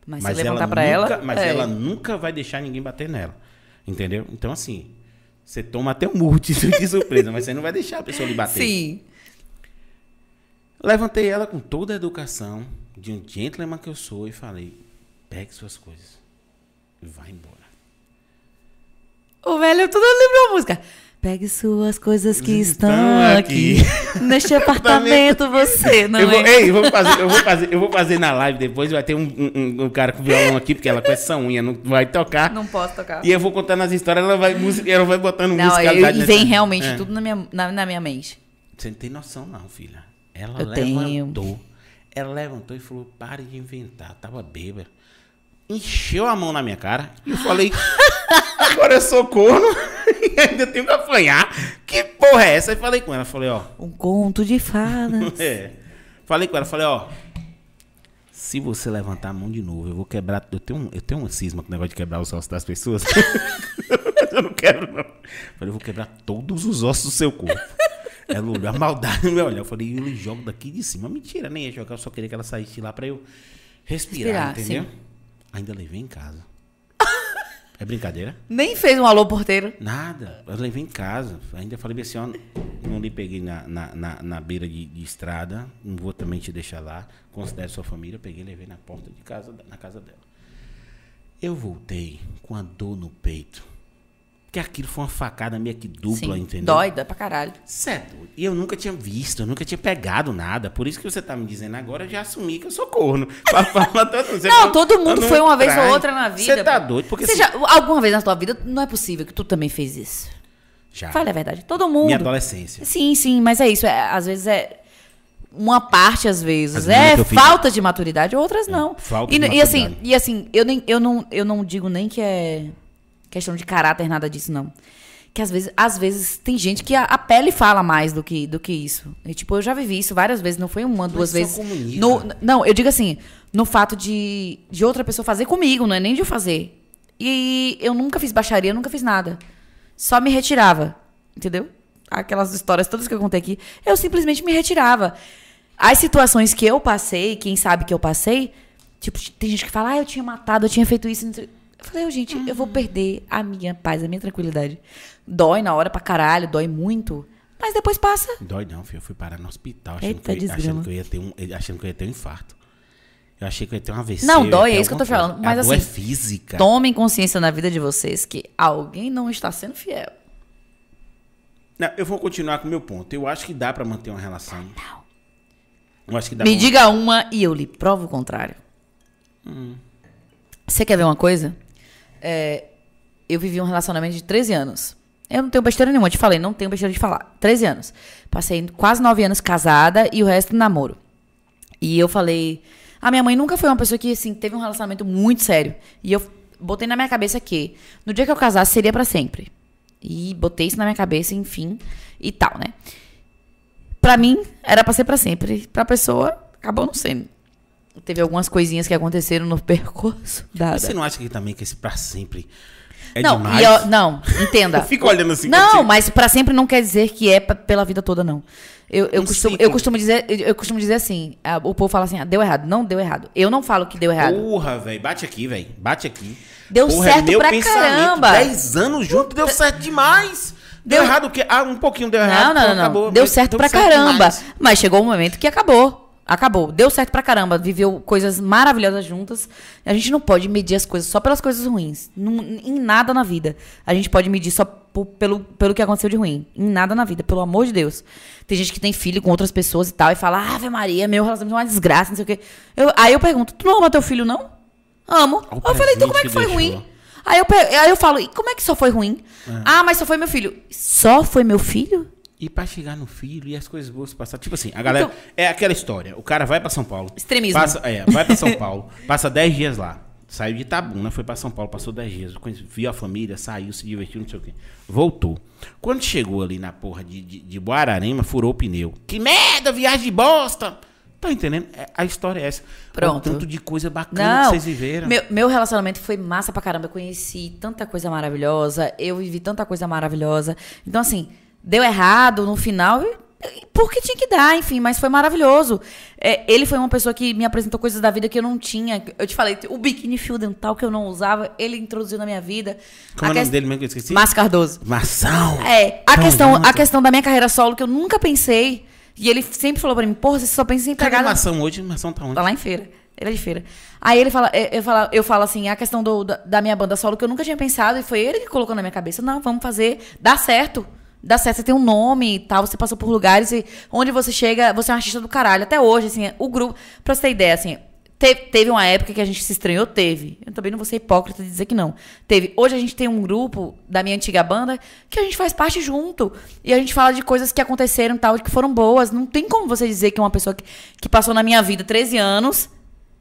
Mas, Mas, se ela levantar pra nunca, ela. mas é. ela nunca vai deixar ninguém bater nela. Entendeu? Então, assim, você toma até um murro de de surpresa, mas você não vai deixar a pessoa lhe bater. Sim. Levantei ela com toda a educação, de um gentleman que eu sou, e falei: pegue suas coisas e vá embora. O velho tudo lembrou a música. Pegue suas coisas que estão, Estão aqui. aqui. Neste apartamento você não eu vou, é. ei, eu vou fazer, eu vou fazer, eu vou fazer na live depois, vai ter um, um- um cara com violão aqui, porque ela com essa unha não vai tocar. Não posso tocar. E eu vou contando as histórias, ela vai, música, ela vai botando Não, musicalidade. e nessa- vem realmente É. tudo na minha, na, na minha mente. Você não tem noção não, filha. Ela Eu tenho. Ela levantou e falou, pare de inventar. Tava bêbada. Encheu a mão na minha cara. E eu falei, agora eu sou corno e ainda tenho que apanhar. Que porra é essa? Aí falei com ela, falei, ó. Um conto de fadas. É. Falei com ela, falei, ó. Se você levantar a mão de novo, eu vou quebrar. Eu tenho, um- eu tenho um cisma com o negócio de quebrar os ossos das pessoas. eu não quero, não. Falei, eu vou quebrar todos os ossos do seu corpo. Ela olhou a maldade no meu olhar. Eu falei, eu jogo daqui de cima. Mentira, nem ia jogar. Eu só queria que ela saísse de lá pra eu respirar, Respirar, entendeu? sim. Ainda levei em casa. É brincadeira? Nem fez um alô porteiro. Nada, eu levei em casa. Ainda falei assim, ó, não lhe peguei na, na, na, na beira de, de estrada, não vou também te deixar lá. Considere sua família, eu peguei e levei na porta de casa, na casa dela. Eu voltei com a dor no peito. Porque aquilo foi uma facada meio que dupla, Sim. entendeu? Dói pra caralho. Certo. E eu nunca tinha visto, eu nunca tinha pegado nada. Por isso que você tá me dizendo agora, eu já assumi que eu sou corno. Pra falar tanto, você Não, todo mundo foi uma vez ou trai. outra na vida. Você tá doido? Porque Você se- já, alguma vez na sua vida, não é possível que tu também fez isso. Já. Fale a verdade. Todo mundo. Minha adolescência. Sim, sim, mas é isso. é- às vezes é uma parte, às vezes, As é fiz- falta de maturidade, outras não. falta e, de e assim, maturidade. e assim, eu, nem, eu, não, eu não digo nem que é questão de caráter, nada disso, não. Que às vezes, às vezes tem gente que a, a pele fala mais do que, do que isso. E, tipo, eu já vivi isso várias vezes, não foi uma, duas só vezes. comunica. No, não, eu digo assim, no fato de, de outra pessoa fazer comigo, não é nem de eu fazer. E eu nunca fiz baixaria, nunca fiz nada. Só me retirava. Entendeu? Aquelas histórias todas que eu contei aqui, eu simplesmente me retirava. As situações que eu passei, quem sabe que eu passei, tipo, tem gente que fala, ah, eu tinha matado, eu tinha feito isso. Não Eu falei, "Ô, gente, eu vou perder a minha paz, a minha tranquilidade. Dói na hora pra caralho, dói muito. Mas depois passa. Dói não, filho. Eu fui parar no hospital achando, Eita, que, eu, achando, que eu ia ter um, achando que eu ia ter um infarto. Eu achei que eu ia ter um AVC. Não, dói, é isso que eu tô alguma falando. coisa. Mas a dor assim, é física. Tomem consciência na vida de vocês que alguém não está sendo fiel. Não, eu vou continuar com o meu ponto. Eu acho que dá pra manter uma relação. Eu acho que dá Me pra diga uma e eu lhe provo o contrário. Você quer ver uma coisa? É, eu vivi um relacionamento de 13 anos. Eu não tenho besteira nenhuma, te falei, não tenho besteira de falar. 13 anos. Passei quase 9 anos casada e o resto namoro. E eu falei. A minha mãe nunca foi uma pessoa que, assim, teve um relacionamento muito sério. E eu botei na minha cabeça que no dia que eu casasse seria pra sempre. E botei isso na minha cabeça, enfim, e tal, né? Pra mim, era pra ser pra sempre. Pra pessoa, acabou não sendo. Teve algumas coisinhas que aconteceram no percurso da. Você não acha que também que esse pra sempre é não, demais? eu- não, entenda. Eu fico olhando assim, Não, se- mas pra sempre não quer dizer que é pela vida toda, não. Eu, eu, Um costumo, ciclo. eu, costumo dizer, eu, eu costumo dizer assim: ah, o povo fala assim, ah, deu errado. Não deu errado. Eu não falo que deu errado. Porra, velho. Bate aqui, velho. Bate aqui. Deu Porra, é certo meu pra pensamento. caramba. Dez anos junto deu certo demais. Deu, Deu- errado o quê? Ah, um pouquinho deu errado. Não, não, não, acabou, deu certo pra certo caramba. demais. Mas chegou um momento que acabou. Acabou. Deu certo pra caramba. Viveu coisas maravilhosas juntas. A gente não pode medir as coisas só pelas coisas ruins. Em nada na vida. A gente pode medir só pelo, pelo que aconteceu de ruim. Em nada na vida, pelo amor de Deus. Tem gente que tem filho com outras pessoas e tal, e fala, Ave Maria, meu relacionamento é uma desgraça, não sei o quê. Eu- aí eu pergunto, tu não ama teu filho, não? Amo. O eu falei, então como é que foi deixou. ruim? Aí eu, aí eu falo, e como é que só foi ruim? Ah, mas só foi meu filho. Só foi meu filho? E pra chegar no filho e as coisas boas passar. Tipo assim, a galera. Então- é aquela história. O cara vai pra São Paulo. Extremismo. Passa, é, vai pra São Paulo. passa 10 dias lá. Saiu de Itabuna, foi pra São Paulo, passou 10 dias. Viu a família, saiu, se divertiu, não sei o quê. Voltou. Quando chegou ali na porra de, de, de Guararema, furou o pneu. Que merda, viagem de bosta! Tá entendendo? É, a história é essa. Pronto. O tanto de coisa bacana Não, que vocês viveram. Meu, meu relacionamento foi massa pra caramba. Eu conheci tanta coisa maravilhosa, eu vivi tanta coisa maravilhosa. Então, assim, deu errado no final, porque tinha que dar, enfim, mas foi maravilhoso. É, ele foi uma pessoa que me apresentou coisas da vida que eu não tinha. Eu te falei, o biquíni fio dental que eu não usava, ele introduziu na minha vida. Como é A o nome dele mesmo que eu esqueci? Márcio Cardoso. Mação! É, a Tão questão, a questão da minha carreira solo, que eu nunca pensei. E ele sempre falou pra mim, porra, você só pensa em Cadê empregada. Mação hoje? Mação tá onde? Tá lá em feira. Ele é de feira. Aí ele fala, eu, eu falo, eu falo assim, a questão do, da, da minha banda solo, que eu nunca tinha pensado, e foi ele que colocou na minha cabeça. Não, vamos fazer, dá certo. Dá certo, você tem um nome e tal, você passou por lugares e onde você chega, você é um artista do caralho. Até hoje, assim, o grupo. Pra você ter ideia, assim, teve, teve uma época que a gente se estranhou, teve. Eu também não vou ser hipócrita de dizer que não. Teve. Hoje a gente tem um grupo da minha antiga banda que a gente faz parte junto. E a gente fala de coisas que aconteceram e tal, que foram boas. Não tem como você dizer que uma pessoa que, que passou na minha vida 13 anos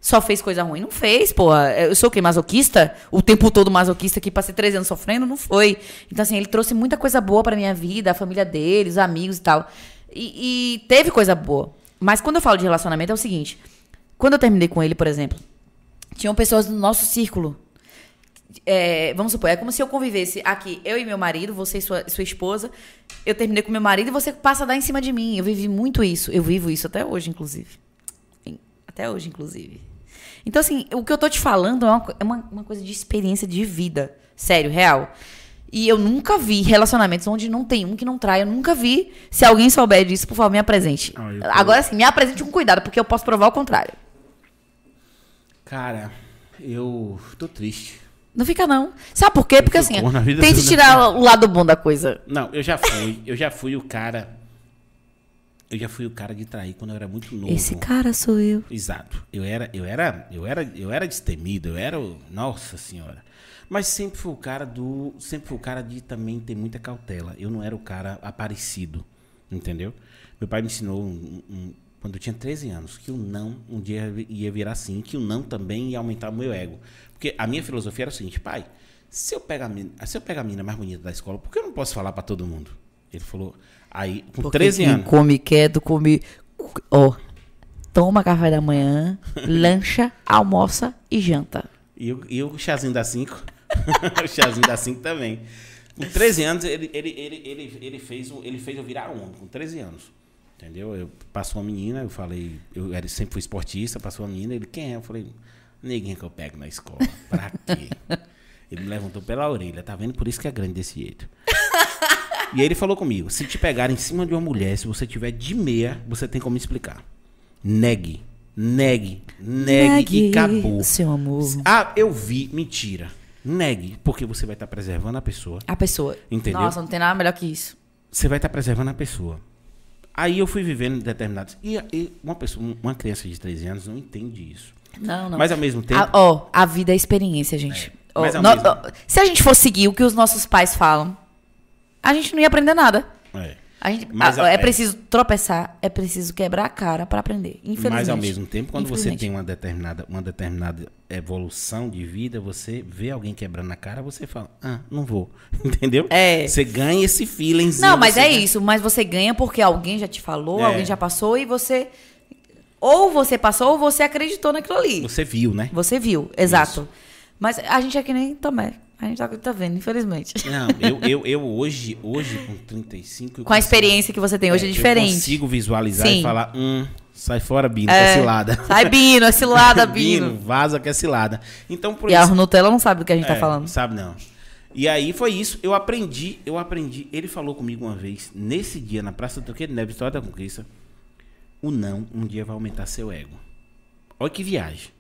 só fez coisa ruim. Não fez, porra. Eu sou o quê? Masoquista? O tempo todo masoquista que passei 13 anos sofrendo? Não foi. Então, assim, ele trouxe muita coisa boa pra minha vida, a família dele, os amigos e tal. E, e teve coisa boa. Mas quando eu falo de relacionamento, é o seguinte. Quando eu terminei com ele, por exemplo, tinham pessoas do nosso círculo. É, vamos supor, é como se eu convivesse aqui, eu e meu marido, você e sua, sua esposa. Eu terminei com meu marido e você passa a dar em cima de mim. Eu vivi muito isso. Eu vivo isso até hoje, inclusive. Até hoje, inclusive. Então, assim, o que eu tô te falando é uma, é uma, uma coisa de experiência de vida. Sério, real. E eu nunca vi relacionamentos onde não tem um que não trai. Eu nunca vi. Se alguém souber disso, por favor, me apresente. Ah, tô- Agora sim, me apresente com cuidado, porque eu posso provar o contrário. Cara, eu tô triste. Não fica, não. Sabe por quê? Porque assim, tente toda. tirar o lado bom da coisa. Não, eu já fui. Eu já fui o cara. Eu já fui o cara de trair quando eu era muito novo. Esse cara sou eu. Exato. Eu era, eu era, eu era, eu era destemido, eu era, o- nossa senhora. Mas sempre fui o cara do, sempre fui o cara de também ter muita cautela. Eu não era o cara aparecido, entendeu? Meu pai me ensinou um- um- quando eu tinha 13 anos que o não um dia ia virar sim, que o não também ia aumentar o meu ego. Porque a minha filosofia era o seguinte, pai, se eu pegar a mina, se eu pegar a mina mais bonita da escola, por que eu não posso falar pra todo mundo? Ele falou, aí com Porque 13 quem anos. come quieto, come. Ó. toma café da manhã, lancha, almoça e janta. E o, e o chazinho da 5. o chazinho da 5 também. Com 13 anos, ele, ele, ele, ele, ele, fez, ele fez eu virar homem, com 13 anos. Entendeu? Eu, passou uma menina, eu falei, eu era, sempre fui esportista, passou uma menina, ele, quem é? Eu falei, neguinha que eu pego na escola. Pra quê? Ele me levantou pela orelha, tá vendo? Por isso que é grande desse jeito. E aí ele falou comigo, se te pegar em cima de uma mulher, se você tiver de meia, você tem como explicar. Negue, negue, negue, e acabou. Seu amor. Ah, eu vi. Mentira. Negue, porque você vai estar preservando a pessoa. A pessoa. Entendeu? Nossa, não tem nada melhor que isso. Você vai estar preservando a pessoa. Aí eu fui vivendo em determinados. E, e uma pessoa, uma criança de 13 anos não entende isso. Não, não. Mas ao mesmo tempo. A- Ó, a vida é experiência, gente. Mas ao no- mesmo- ó, se a gente for seguir o que os nossos pais falam, a gente não ia aprender nada. é. A gente, Mas a- a- é, é. preciso tropeçar, é preciso quebrar a cara para aprender. Infelizmente. Mas ao mesmo tempo, quando você tem uma determinada, uma determinada evolução de vida, você vê alguém quebrando a cara, você fala, ah, não vou. Entendeu? É. Você ganha esse feelingzinho. Não, mas é ganha- isso. Mas você ganha porque alguém já te falou, É. alguém já passou e você. Ou você passou ou você acreditou naquilo ali. Você viu, né? Você viu, exato. Mas a gente é que nem Tomé. A gente tá, tá vendo, infelizmente. Não, eu, eu, eu hoje, hoje com 35... eu Com a consigo- experiência que você tem hoje é, Eu diferente. consigo visualizar Sim. e falar, hum, sai fora, Bino, que É. é cilada. Sai Bino, é cilada, Bino. vaza que é cilada. Então, por E a isso... Nutella não sabe do que a gente tá É, falando. Sabe não. E aí foi isso, eu aprendi, eu aprendi. Ele falou comigo uma vez, nesse dia, na Praça do Toqueiro Neves, História da Conquista, o não um dia vai aumentar seu ego. Olha que viagem.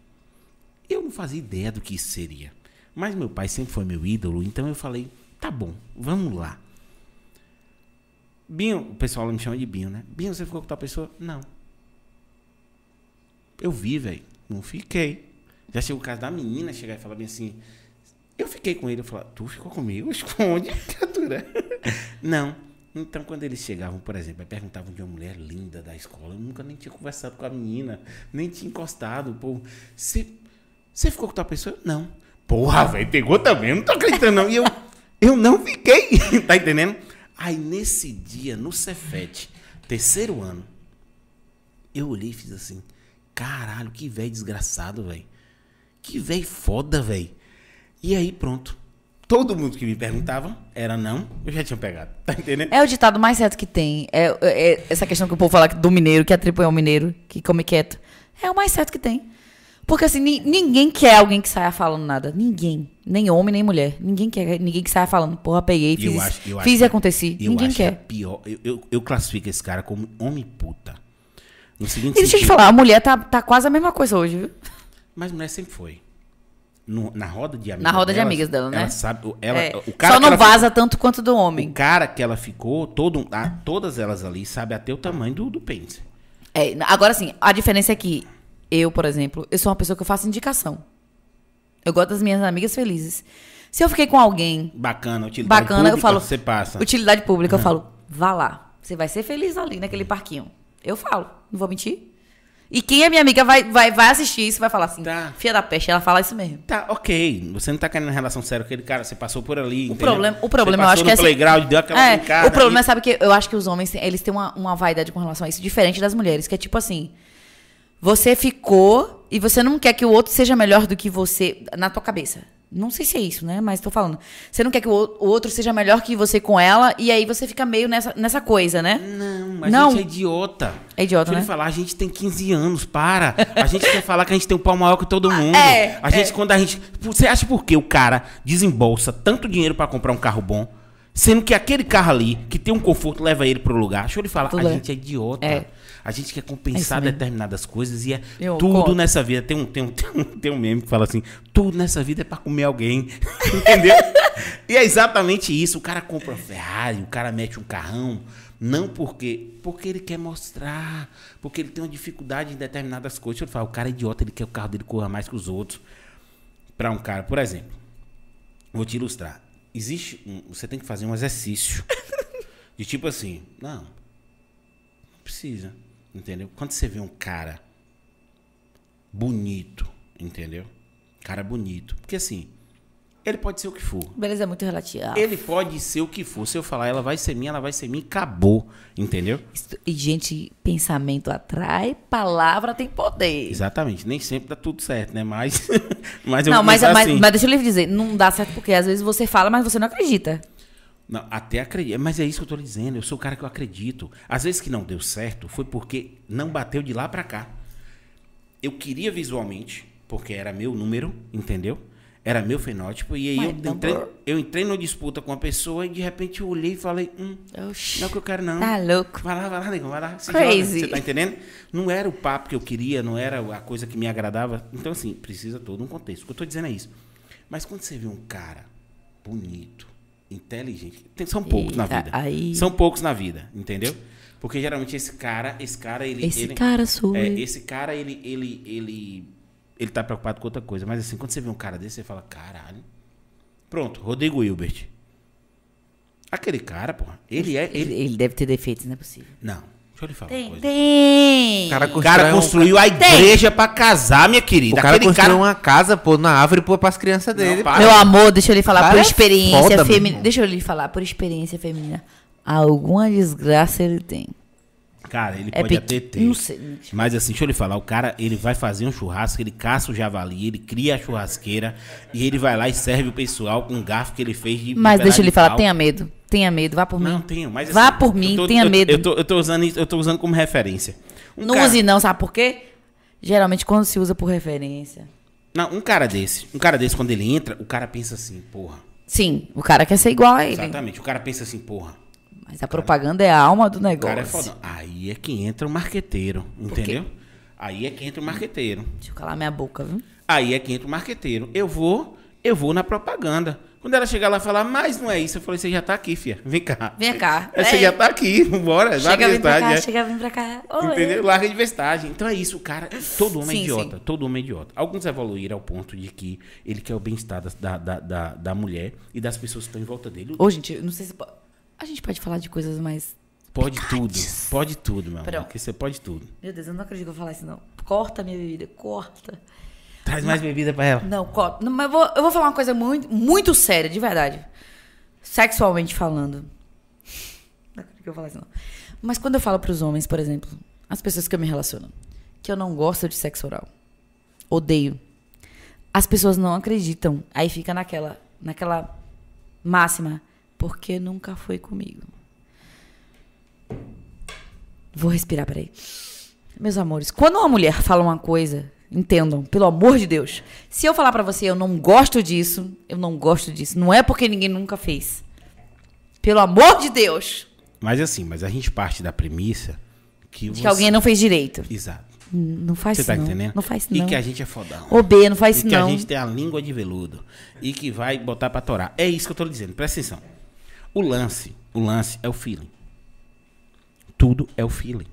Eu não fazia ideia do que isso seria. Mas meu pai sempre foi meu ídolo, então eu falei, tá bom, vamos lá. Binho, o pessoal me chama de Binho, né? Binho, você ficou com tal pessoa? Não. Eu vi, velho. Não fiquei. Já chegou o caso da menina chegar e falar bem assim. Eu fiquei com ele. Eu falei, tu ficou comigo? Esconde. Não. Então, quando eles chegavam, por exemplo, perguntavam de uma mulher linda da escola, eu nunca nem tinha conversado com a menina, nem tinha encostado. Pô, você você ficou com tua pessoa? Não. Porra, velho, pegou também, não tô acreditando, não. E eu, eu não fiquei, tá entendendo? Aí, nesse dia, no Cefete, terceiro ano, eu olhei e fiz assim, caralho, que velho desgraçado, velho. Que velho foda, velho. E aí, pronto. Todo mundo que me perguntava era não, eu já tinha pegado, tá entendendo? É o ditado mais certo que tem. É, é essa questão que o povo fala do mineiro, que atribui ao mineiro, que come quieto. É o mais certo que tem. Porque assim, ni- ninguém quer alguém que saia falando nada. Ninguém. Nem homem, nem mulher. Ninguém quer ninguém que saia falando, porra, peguei, fiz, eu acho- eu fiz e aconteci. Eu ninguém que a quer. pior. Eu, eu, eu classifico esse cara como homem puta. No seguinte E deixa eu te falar, a mulher tá, tá quase a mesma coisa hoje, viu? Mas mulher sempre foi. No- na roda de amigas. Na roda de amigas dela, né? Ela sabe. Ela, É, o cara Só que não vaza tanto quanto do ficou- homem. O cara que ela ficou, todo, a- todas elas ali, sabe até o tamanho do, do pênis. É, agora sim, a diferença é que eu, por exemplo, eu sou uma pessoa que eu faço indicação. Eu gosto das minhas amigas felizes. Se eu fiquei com alguém Bacana, utilidade bacana, eu pública, falo. Você passa. Utilidade pública, eu falo, vá lá. Você vai ser feliz ali naquele parquinho. Eu falo, não vou mentir. E quem é minha amiga vai, vai, vai assistir isso e vai falar assim, Tá. filha da peste, ela fala isso mesmo. Tá, ok. Você não tá querendo relação séria com aquele cara, você passou por ali. O entendeu? problema, o problema eu acho que é assim- playground, deu aquela é. O problema é, sabe que eu acho que os homens, eles têm uma, uma vaidade com relação a isso, diferente das mulheres, que é tipo assim, você ficou e você não quer que o outro seja melhor do que você na tua cabeça. Não sei se é isso, né? Mas tô falando. Você não quer que o outro seja melhor que você com ela e aí você fica meio nessa, nessa coisa, né? Não, mas Não. a gente é idiota. É idiota, Deixa eu né? lhe falar, a gente tem 15 anos, para. A gente quer falar que a gente tem um pau maior que todo mundo. é, a gente, é. quando a gente. Você acha por que o cara desembolsa tanto dinheiro pra comprar um carro bom, sendo que aquele carro ali, que tem um conforto, leva ele pro lugar? Deixa eu lhe falar, Tudo a é. gente é idiota. É. A gente quer É compensar determinadas coisas e é Eu tudo concordo. nessa vida. Tem um, tem, um, tem, um, tem um meme que fala assim: tudo nessa vida é pra comer alguém. Entendeu? e é exatamente isso. O cara compra uma Ferrari, o cara mete um carrão. Não porque. Porque ele quer mostrar. Porque ele tem uma dificuldade em determinadas coisas. Eu falar, o cara é idiota, ele quer que o carro dele corra mais que os outros. Pra um cara, por exemplo, vou te ilustrar. Existe. Um, você tem que fazer um exercício. de tipo assim, não. Não precisa. Entendeu? Quando você vê um cara bonito, entendeu? Cara bonito. Porque assim, ele pode ser o que for. Beleza é muito relativa. Ele pode ser o que for. Se eu falar, ela vai ser minha, ela vai ser minha, acabou. Entendeu? E, gente, pensamento atrai, palavra tem poder. Exatamente. Nem sempre dá tudo certo, né? Mas. mas eu Não, mas, pensar mas, assim. mas deixa eu lhe dizer, não dá certo porque às vezes você fala, mas você não acredita. Não, até acredito. Mas é isso que eu tô lhe dizendo. Eu sou o cara que eu acredito. Às vezes que não deu certo foi porque não bateu de lá pra cá. Eu queria visualmente, porque era meu número, entendeu? Era meu fenótipo. E aí eu entrei, eu entrei numa disputa com uma pessoa e de repente eu olhei e falei: hum, Oxi. não é o que eu quero, não. Tá louco. Vai lá, vai lá, negão, vai lá. Se Crazy. joga, você tá entendendo? Não era o papo que eu queria, não era a coisa que me agradava. Então, assim, precisa todo um contexto. O que eu tô dizendo é isso. Mas quando você vê um cara bonito, inteligente, tem- são poucos na Eita, vida. aí- São poucos na vida, entendeu? Porque geralmente esse cara, esse cara, ele. Esse ele- cara sou é, esse cara, ele, ele, ele, ele tá preocupado com outra coisa. Mas assim, quando você vê um cara desse, você fala, caralho. Pronto, Rodrigo Hilbert. Aquele cara, porra, ele é. Ele, Ele... ele deve ter defeitos, não é possível. Não, deixa eu lhe falar uma Tem, coisa. tem. O cara O cara Constrói um- construiu a igreja pra casar, minha O querida. cara Aquele construiu cara. uma casa, pô, na árvore, pô, pras crianças dele. para. Meu amor, deixa eu lhe falar Cara por é experiência meu feminina. Deixa eu lhe falar por experiência feminina. Alguma desgraça ele tem. Cara, ele É pode pequ- até ter. não sei. Mas assim, deixa eu lhe falar, o cara, ele vai fazer um churrasco, ele caça o javali, ele cria a churrasqueira e ele vai lá e serve o pessoal com um garfo que ele fez de Mas de deixa eu lhe falar, tenha medo. Tenha medo, vá por Não, mim. tenho, mas Vá assim, por mim, tô- tenha eu- medo. Eu tô, eu tô usando isso, eu tô usando como referência. Um não cara- use não, sabe por quê? Geralmente quando se usa por referência. Não, um cara desse, um cara desse quando ele entra, o cara pensa assim, porra. Sim, o cara quer ser igual a ele. Exatamente, o cara pensa assim, porra. Mas a propaganda é a alma do O negócio. cara é foda. Aí é que entra o marqueteiro, entendeu? Aí é que entra o marqueteiro. Deixa eu calar minha boca, viu? Aí é que entra o marqueteiro. Eu vou, eu vou na propaganda. Quando ela chegar lá e falar, mas não é isso, eu falei, você já tá aqui, fia. Vem cá. Vem cá. É, Você É. já tá aqui, bora. Chega, larga vem pra cá, é. chega, vem pra cá. Oi. Entendeu? Larga de vestagem. Então é isso, o cara. Todo homem é Sim, idiota. sim. Todo homem é idiota. Alguns evoluíram ao ponto de que ele quer o bem-estar da, da, da, da mulher e das pessoas que estão em volta dele. Ô, gente, eu não sei se... A gente pode falar de coisas mais... Pode tudo. Pode tudo, meu amor. Porque você pode tudo. Meu Deus, eu não acredito que eu vou falar isso, não. Corta a minha bebida, corta. Traz mais bebida pra ela. Não, corta. Não, mas eu vou, eu vou falar uma coisa muito, muito séria, de verdade. Sexualmente falando. Não que eu vou falar isso, não. Mas quando eu falo pros homens, por exemplo, as pessoas que eu me relaciono, que eu não gosto de sexo oral. Odeio. As pessoas não acreditam. Aí fica naquela, naquela máxima. Porque nunca foi comigo. Vou respirar, peraí. Meus amores, quando uma mulher fala uma coisa, entendam, pelo amor de Deus. Se eu falar pra você, eu não gosto disso, eu não gosto disso. Não é porque ninguém nunca fez. Pelo amor de Deus. Mas assim, mas a gente parte da premissa que, De você... que alguém não fez direito. Exato. Não faz Você tá não. entendendo? Não faz isso E não. que a gente é fodão. Ô, B, não faz e isso que não. a gente tem a língua de veludo. E que vai botar pra torar. É isso que eu tô lhe dizendo. Presta atenção. O lance, o lance é o feeling. Tudo é o feeling.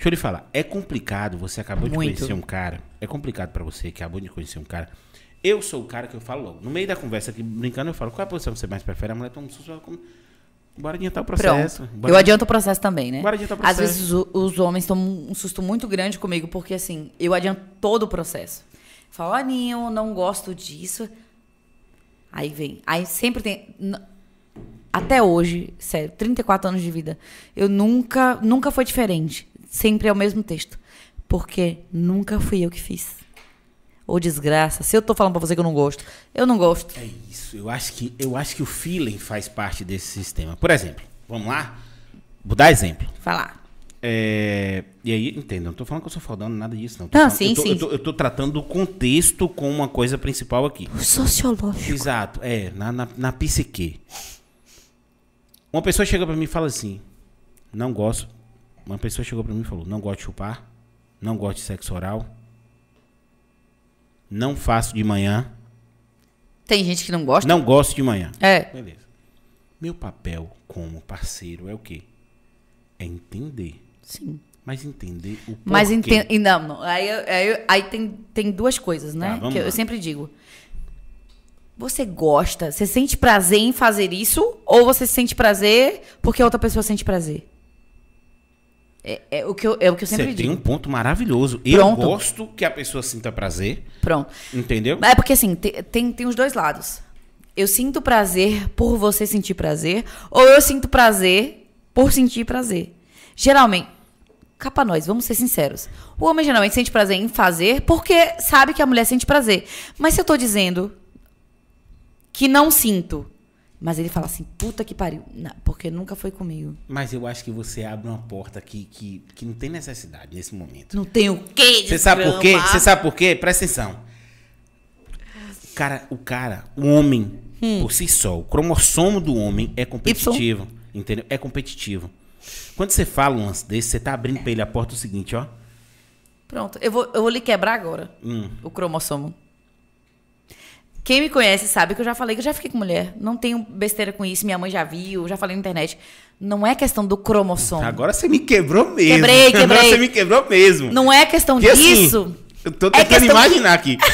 Deixa eu lhe falar. É complicado. Você acabou de Muito. conhecer um cara. É complicado pra você que acabou de conhecer um cara. Eu sou o cara que eu falo logo. No meio da conversa aqui, brincando, eu falo: qual é a posição que você mais prefere? A mulher toma um susto. ela come- Bora adiantar o processo. Bora Eu adianto o processo também, né? Bora adiantar o Às processo. vezes o- os homens tomam um susto muito grande comigo, porque assim, eu adianto todo o processo. Falo, Aninho, não gosto disso. Aí vem. Aí sempre tem. Até hoje, sério, 34 anos de vida, eu nunca, nunca foi diferente. Sempre é o mesmo texto. Porque nunca fui eu que fiz. Ô desgraça, se eu tô falando pra você que eu não gosto, eu não gosto. É isso. Eu acho que eu acho que o feeling faz parte desse sistema. Por exemplo, vamos lá? Vou dar exemplo. Falar. É, e aí, entenda, não tô falando que eu sou fodão, nada disso, não. Tô Não, falando- sim, eu tô, sim. Eu tô, eu tô tratando do contexto com uma coisa principal aqui. Sociológico. Exato, é, na, na, na psique. Uma pessoa chega pra mim e fala assim: Não gosto. Uma pessoa chegou pra mim e falou: Não gosto de chupar, não gosto de sexo oral, não faço de manhã, Tem gente que não gosta? não gosto de manhã. É. Beleza. Meu papel como parceiro é o quê? É entender. Sim. Mas entender o porquê. Mas entendo. Não, não. Aí, aí, aí tem, tem duas coisas, né? Tá, que eu, eu sempre digo. Você gosta, você sente prazer em fazer isso? Ou você sente prazer porque a outra pessoa sente prazer? É, é o, que eu, é o que eu sempre Você tem digo. um ponto maravilhoso. Eu Pronto. gosto que a pessoa sinta prazer, Pronto. entendeu? É porque assim, te- tem, tem os dois lados. Eu sinto prazer por você sentir prazer, ou eu sinto prazer por sentir prazer. Geralmente, capa nós, vamos ser sinceros. O homem geralmente sente prazer em fazer porque sabe que a mulher sente prazer. Mas se eu tô dizendo que não sinto, mas ele fala assim, puta que pariu, não, porque nunca foi comigo. Mas eu acho que você abre uma porta que, que, que não tem necessidade nesse momento. Não tem o quê? Você sabe por quê? Você sabe por quê? Presta atenção. Cara, o cara, o homem, Hum. por si só, o cromossomo do homem é competitivo. Entendeu? É competitivo. Quando você fala um lance desse, você tá abrindo pra ele a porta o seguinte, ó. Pronto, eu vou, eu vou lhe quebrar agora. Hum. O cromossomo. Quem me conhece sabe que eu já falei que eu já fiquei com mulher. Não tenho besteira com isso. Minha mãe já viu, já falei na internet. Não é questão do cromossomo. Agora você me quebrou mesmo. Quebrei, Agora quebrei. você me quebrou mesmo. Não é questão Porque, assim, disso. eu tô É tentando de- imaginar aqui.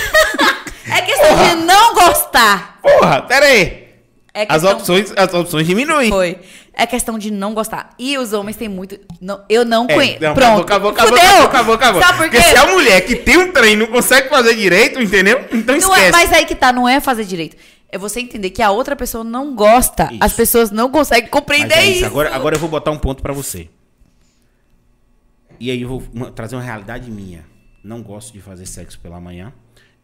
É questão de não gostar. Porra, pera aí. É As questão... opções, as opções diminuem. Foi. É questão de não gostar. E os homens têm muito. Não, eu não É, conheço. não, Pronto. Acabou, acabou, Fudeu. acabou, acabou, acabou. Sabe por quê? Porque se a mulher que tem um trem não consegue fazer direito, entendeu? Então Não esquece. é, mas aí que tá, não é fazer direito. É você entender que a outra pessoa não gosta. Isso. As pessoas não conseguem compreender é isso. isso. Agora, agora eu vou botar um ponto pra você. E aí eu vou trazer uma realidade minha. Não gosto de fazer sexo pela manhã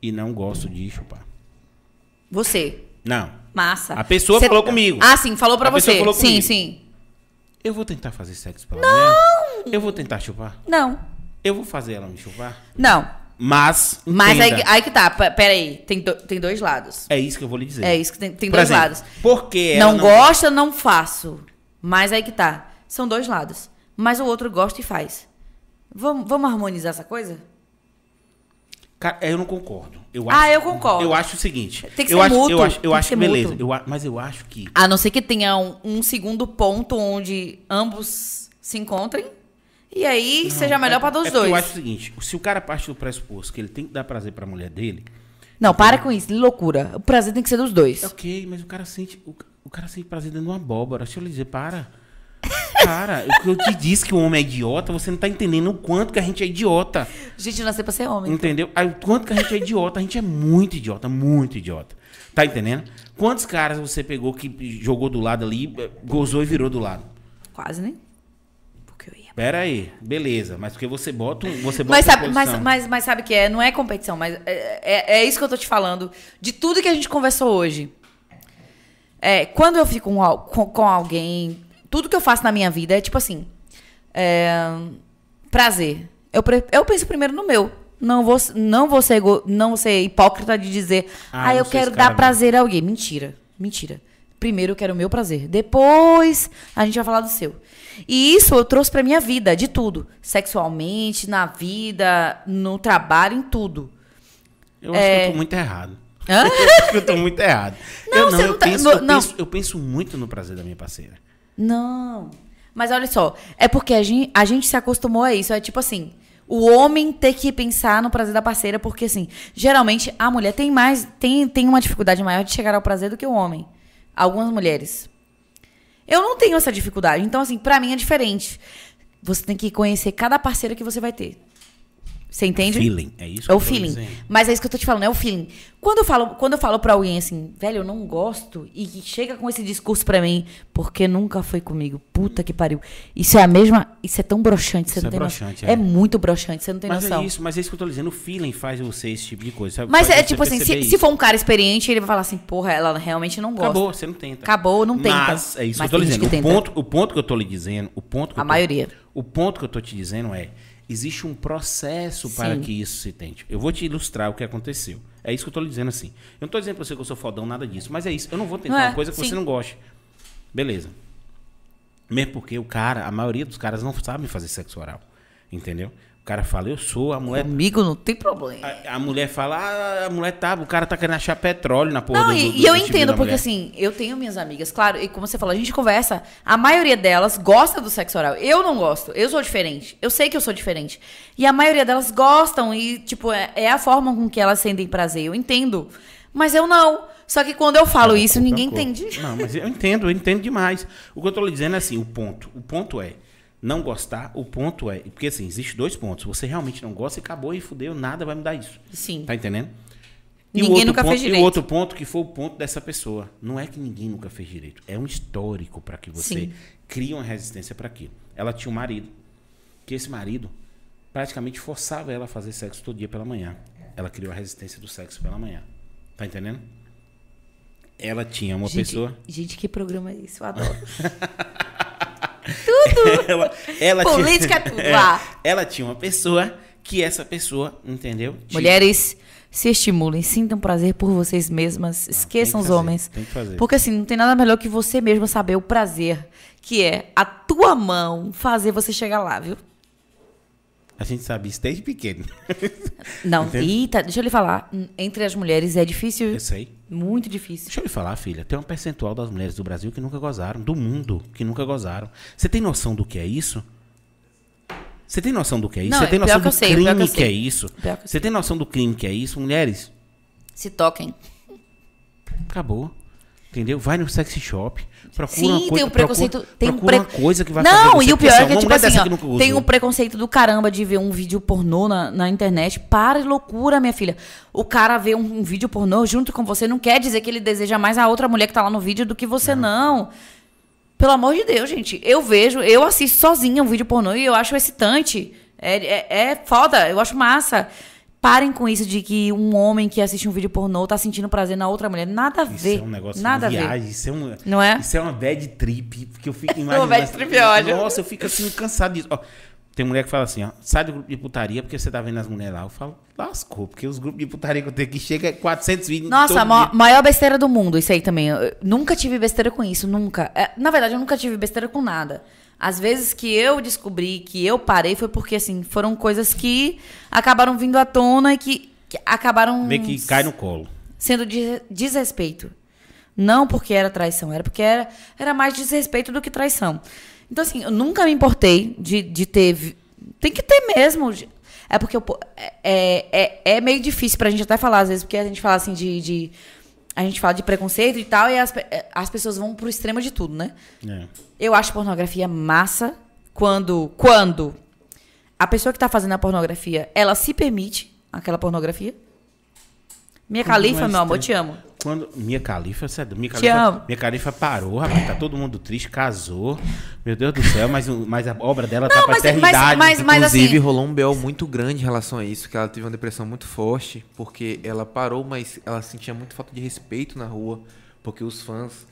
e não gosto de chupar. Você. Não. Massa. A pessoa Cê- falou comigo. Ah, sim, falou pra A pessoa você. falou sim, comigo. sim. Eu vou tentar fazer sexo pela manhã. Eu vou tentar chupar. Não. Eu vou fazer ela me chupar. Não. Mas. Mas aí, aí que tá. P- Pera aí. Tem, do- tem dois lados. É isso que eu vou lhe dizer. É isso que tem, tem Por dois exemplo, lados. Porque ela Não, gosta, não faço. Mas aí que tá. São dois lados. Mas o outro gosta e faz. Vamos, vamos harmonizar essa coisa? Cara, eu não concordo. Eu Ah, acho- eu concordo. Eu acho o seguinte. Tem que eu ser acho, mútuo, Eu acho, eu que acho ser beleza. Eu a- mas eu acho que. A não ser que tenha um, um segundo ponto onde ambos se encontrem. E aí seja melhor pra é todos os porque dois. Eu acho o seguinte: se o cara parte do pressuposto que ele tem que dar prazer pra mulher dele, Não, para com isso. Loucura. O prazer tem que ser dos dois. é ok, mas o cara sente. O, o cara sente prazer dentro de uma abóbora. Deixa eu lhe dizer, para. Cara, o que eu te disse que o homem é idiota, você não tá entendendo o quanto que a gente é idiota. Gente, eu nasci pra ser homem. Entendeu? Aí, o quanto que a gente é idiota, a gente é muito idiota, muito idiota. Tá entendendo? Quantos caras você pegou que jogou do lado ali, gozou e virou do lado? Quase, né? Porque eu ia. Pera aí, beleza. Mas porque você bota um. Você bota Mas sabe, mas, mas, mas sabe que é? Não é competição, mas é, é, é isso que eu tô te falando. De tudo que a gente conversou hoje. É, quando eu fico com, com alguém, tudo que eu faço na minha vida é tipo assim. é, prazer. Eu, eu penso primeiro no meu. Não vou, não vou, ser, não vou ser hipócrita de dizer, Ah, ah, eu quero esse cara dar prazer a alguém. Mentira. Mentira. primeiro eu quero o meu prazer. Depois a gente vai falar do seu. E isso eu trouxe pra minha vida, de tudo. Sexualmente, na vida, no trabalho, em tudo. Eu acho É. que eu tô muito errado. Hã? Eu acho que eu tô muito errado. Não, eu você eu, não tá- penso, não, eu, não. penso, eu penso muito no prazer da minha parceira. Não. Mas olha só, é porque a gente, a gente se acostumou a isso. É tipo assim, o homem ter que pensar no prazer da parceira, porque assim, geralmente a mulher tem mais, tem, tem uma dificuldade maior de chegar ao prazer do que o homem. Algumas mulheres. Eu não tenho essa dificuldade. Então, assim, pra mim é diferente. Você tem que conhecer cada parceira que você vai ter. Você entende? Feeling, é isso? que É o feeling. dizendo. Mas é isso que eu tô te falando, é o feeling. Quando eu falo, quando eu falo pra alguém assim, velho, eu não gosto, e chega com esse discurso pra mim, porque nunca foi comigo. Puta que pariu. Isso é a mesma. Isso é tão broxante, você Isso não é tem broxante, é. É. muito broxante, você não tem Mas noção. é isso, mas é isso que eu tô dizendo. O feeling faz você esse tipo de coisa. Sabe? Mas Faz é tipo assim, se, se for um cara experiente, ele vai falar assim, porra, ela realmente não gosta. Acabou, você não tenta. Acabou, não tenta. Mas é isso Mas que eu tô dizendo. O ponto, o ponto que eu tô lhe dizendo, o ponto que A eu tô- maioria. O ponto que eu tô te dizendo é, existe um processo para Sim. que isso se tente. Eu vou te ilustrar o que aconteceu. É isso que eu tô lhe dizendo assim. Eu não tô dizendo pra você que eu sou fodão, nada disso, mas é isso. Eu não vou tentar Não é, uma coisa que sim. você não goste. Beleza. Mesmo porque o cara, a maioria dos caras não sabem fazer sexo oral. Entendeu? O cara fala, eu sou, a mulher Comigo não tem problema. a, a mulher fala, ah, a mulher tá, o cara tá querendo achar petróleo na porra Não, do, e, do- e eu entendo, porque assim, eu tenho minhas amigas, claro, e como você falou, a gente conversa, a maioria delas gosta do sexo oral. Eu não gosto, eu sou diferente. Eu sei que eu sou diferente. E a maioria delas gostam e, tipo, é, é a forma com que elas sentem prazer. Eu entendo. Mas eu não. Só que quando eu falo isso, ninguém entende. Não, mas eu entendo, eu entendo demais. O que eu tô lhe dizendo é assim, o ponto. O ponto é, não gostar, o ponto é. Porque assim, existe dois pontos. Você realmente não gosta e acabou e fudeu, nada vai mudar isso. Sim. Tá entendendo? Ninguém o outro nunca ponto, fez E direito. o outro ponto que foi o ponto dessa pessoa. Não é que ninguém nunca fez direito. É um histórico para que você Sim. crie uma resistência para aquilo. Ela tinha um marido. Que esse marido praticamente forçava ela a fazer sexo todo dia pela manhã. Ela criou a resistência do sexo pela manhã. Tá entendendo? Ela tinha uma Gente, pessoa. gente, que programa é esse? Eu adoro. ela, ela Política tinha, tudo, É, ah. ela tinha uma pessoa que essa pessoa, entendeu? Tinha- Mulheres, se estimulem, sintam prazer por vocês mesmas, esqueçam tem os fazer, homens. tem que fazer. Porque assim, não tem nada melhor que você mesmo saber o prazer que é a tua mão fazer você chegar lá, viu? A gente sabe isso desde pequeno. Não, Entende? eita, deixa eu lhe falar, entre as mulheres é difícil, Eu sei. muito difícil. Deixa eu lhe falar, filha. Tem um percentual das mulheres do Brasil que nunca gozaram. Do mundo que nunca gozaram. Você tem noção do que é isso? Você tem noção do que é isso? Você tem noção do sei, que crime que, é isso? Você tem noção do crime que é isso? Mulheres, Se toquem. acabou. Entendeu? Vai no sexy shop. Procura Sim, uma coisa, tem o preconceito. Procura, tem um procura pre- uma coisa que vai Não, fazer e o pior é que, tipo assim, ó, tem um preconceito do caramba de ver um vídeo pornô na, na internet. Para de loucura, minha filha. O cara vê um, um vídeo pornô junto com você, não quer dizer que ele deseja mais a outra mulher que tá lá no vídeo do que você, não. Pelo amor de Deus, gente. Eu vejo, eu assisto sozinha um vídeo pornô e eu acho excitante. É, é, é foda, eu acho massa. Parem com isso de que um homem que assiste um vídeo pornô tá sentindo prazer na outra mulher. Nada a Isso ver. é um negócio Nada de viagem, isso é uma, Não é? Isso é uma bad trip, porque eu fico imaginando. bad trip é ódio. Nossa, eu fico assim cansado disso. Ó, tem mulher que fala assim, ó, sai do grupo de putaria porque você tá vendo as mulheres lá. Eu falo, lascou, porque os grupos de putaria que eu tenho aqui chega a 400 vídeos Nossa, ma- dia. maior besteira do mundo, isso aí também. Eu nunca tive besteira com isso, nunca. É, na verdade, eu nunca tive besteira com nada. Às vezes que eu descobri que eu parei foi porque, assim, foram coisas que acabaram vindo à tona e que, que acabaram Vê que cai no colo. sendo de desrespeito. Não porque era traição, era porque era, era mais desrespeito do que traição. Então, assim, eu nunca me importei de, de ter. Tem que ter mesmo. É porque eu po- é, é, é meio difícil pra gente até falar, às vezes, porque a gente fala assim de. de- a gente fala de preconceito e tal, e as, pe- as pessoas vão pro extremo de tudo, né? É. Eu acho pornografia massa quando, quando a pessoa que tá fazendo a pornografia, ela se permite aquela pornografia. Minha califa, é meu amor, te amo. Quando Minha Califa, sério, Minha Te Califa, amo. Minha Califa parou, rapaz, tá todo mundo triste, casou. Meu Deus do céu, mas, mas a obra dela tá Não, pra mas- mas- eternidade. mas- mas- Inclusive, assim- rolou um BO muito grande em relação a isso, que ela teve uma depressão muito forte, porque ela parou, mas ela sentia muito falta de respeito na rua, porque os fãs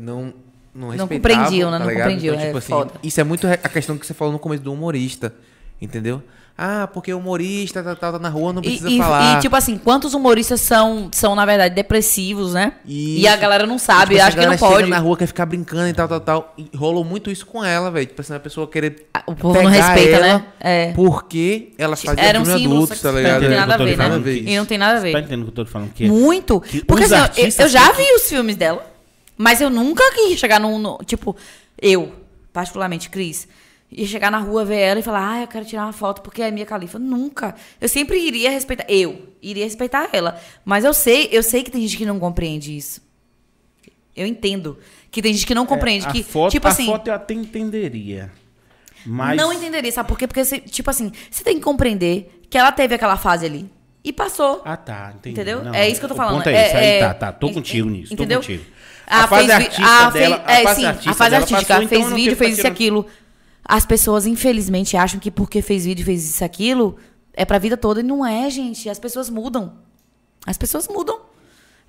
não não respeitavam, compreendiam, né? tá Não compreendiam, Então, tipo é assim, foda. isso é muito a questão que você falou no começo do humorista. Entendeu? Ah, porque humorista tá, tá, tá na rua, não precisa e- falar. e, tipo assim, quantos humoristas são, são, na verdade, depressivos, né? E a Isso. galera não sabe, Tipo assim, acha que não pode. na rua, quer ficar brincando e tal, tal, tal. E rolou muito isso com ela, velho. Tipo assim, a pessoa querer O povo não pegar respeita, ela né? É. Porque ela fazia Era um adulto, tá ligado? não tem nada a ver, né? E não tem nada a Você tá ver. entendendo o que eu tô falando? Que Muito. que Porque assim, eu- eu, já vi os filmes dela, mas eu nunca quis chegar num. no- tipo, eu, particularmente, Cris, ia chegar na rua, ver ela e falar, ah, eu quero tirar uma foto porque é a minha califa. Nunca. Eu sempre iria respeitar. Eu iria respeitar ela. Mas eu sei, eu sei que tem gente que não compreende isso. Eu entendo. Que tem gente que não compreende. É, a que, foto, tipo a assim. foto eu até entenderia. Mas. Não entenderia, sabe por quê? Porque, tipo assim, você tem que compreender que ela teve aquela fase ali. E passou. Ah, tá, entendi. Entendeu? Não, é isso que eu tô falando. ponto é esse, aí é- tá, tá, tô contigo nisso, entendeu? tô contigo. A, A fase fez artística a dela- fez- a é, fase sim, artística a fase dela artística, passou, então fez eu não vídeo, fez isso e aquilo. As pessoas, infelizmente, acham que porque fez vídeo, fez isso aquilo, é pra vida toda. E não é, gente. As pessoas mudam. As pessoas mudam.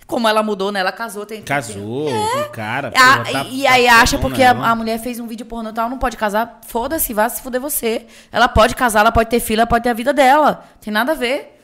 Como ela mudou, né? Ela casou, tem. Casou com o cara. Ah, porra, tá- e tá aí acha porque a, ela. a mulher fez um vídeo pornô e tal, não pode casar. Foda-se, vá se fuder você. Ela pode casar, ela pode ter filho, ela pode ter a vida dela. Tem nada a ver.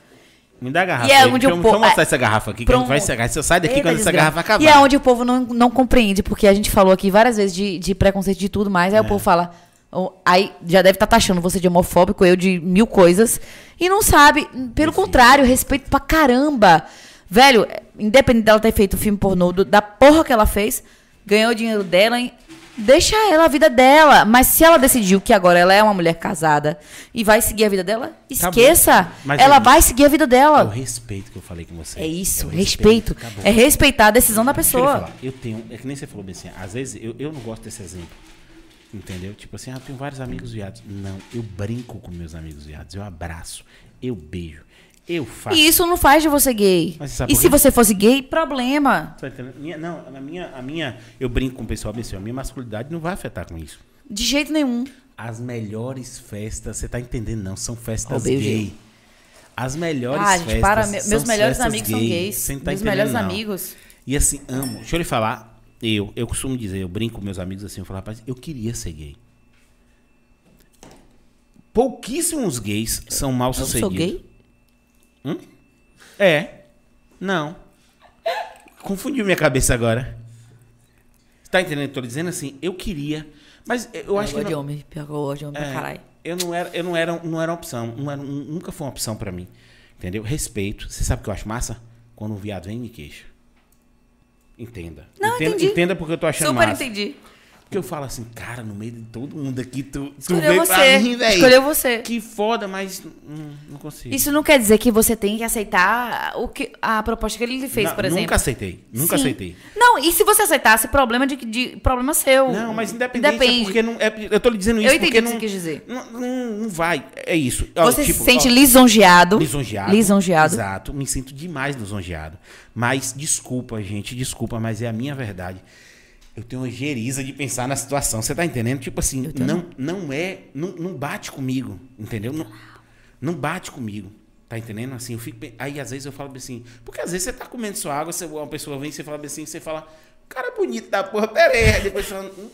Me dá a garrafa. E é onde deixa, o povo- mostrar é, essa garrafa aqui, que a gente Pronto. vai. Se eu sair daqui Eita, quando essa desgraça. garrafa acabar. E é onde o povo não, não compreende, porque a gente falou aqui várias vezes de, de preconceito de tudo mais. Aí É. o povo fala. "Oh, Aí já deve estar taxando você de homofóbico, eu de mil coisas. E não sabe. Pelo contrário, respeito pra caramba. Velho, independente dela ter feito o filme pornô, do- da porra que ela fez, ganhou o dinheiro dela, hein? Deixa ela a vida dela. Mas se ela decidiu que agora ela é uma mulher casada e vai seguir a vida dela, esqueça. Mas ela é vai seguir a vida É o dela. respeito que eu falei com você. É isso, o respeito. acabou. É respeitar a decisão da eu pessoa. falar, eu tenho, é que nem você falou bem assim, às vezes eu, eu não gosto desse exemplo. Entendeu? Tipo assim, ah, eu tenho vários amigos viados. Não, eu brinco com meus amigos viados, eu abraço, eu beijo, eu faço. E isso não faz de você gay. Mas você E se você fosse gay, problema. Tá? Minha- não, a minha, a minha, eu brinco com o pessoal, assim, a minha masculinidade não vai afetar com isso. De jeito nenhum. As melhores festas, você tá entendendo? Não, são festas Roubei o gay. As melhores Ah, gente, festas. para. me- são Meus melhores amigos são gay. gays. Você não tá meus melhores não. amigos. E assim, amo. Deixa eu lhe falar. Eu, eu costumo dizer, eu brinco com meus amigos assim, eu falo, rapaz, eu queria ser gay. Pouquíssimos gays são mal Eu sucedidos. sou gay? É. Não. Confundiu minha cabeça agora. Tá entendendo? Tô dizendo assim, eu queria, mas eu acho que de não- homem. Pior que eu gosto de homem pra é, caralho. eu não era, eu não era, não era uma opção, não era, nunca foi uma opção pra mim. Entendeu? Respeito. Você sabe o que eu acho massa? Quando um viado vem e me queixa. Entenda. Não, entenda, entendi. entenda porque eu tô achando Super massa. entendi. Porque eu falo assim, cara, no meio de todo mundo aqui, tu, tu Escolheu veio pra você. mim, velho. Escolheu você. Que foda, mas hum, não consigo. Isso não quer dizer que você tem que aceitar o que, a proposta que ele lhe fez, Não, por exemplo. Nunca aceitei. Nunca Sim. aceitei. Não, e se você aceitasse, problema de, de problema seu. Não, mas independente, Depende. é porque não. É, eu tô lhe dizendo Eu isso entendi porque o que não, você quis dizer. Não, não, não vai. É isso. Ó, Você tipo, se sente ó, lisonjeado. lisonjeado. Lisonjeado. Exato. Me sinto demais lisonjeado. Mas desculpa, gente, desculpa, mas é a minha verdade. Eu tenho uma geriza de pensar na situação. Você tá entendendo? Tipo assim, não, não é. Não, não bate comigo. Entendeu? Não, não bate comigo. Tá entendendo? Assim, eu fico. Aí às vezes eu falo assim. Porque às vezes você tá comendo sua água, você, uma pessoa vem e você fala assim, você fala, cara bonito da porra, pera aí. Aí Depois você fala. "Hum,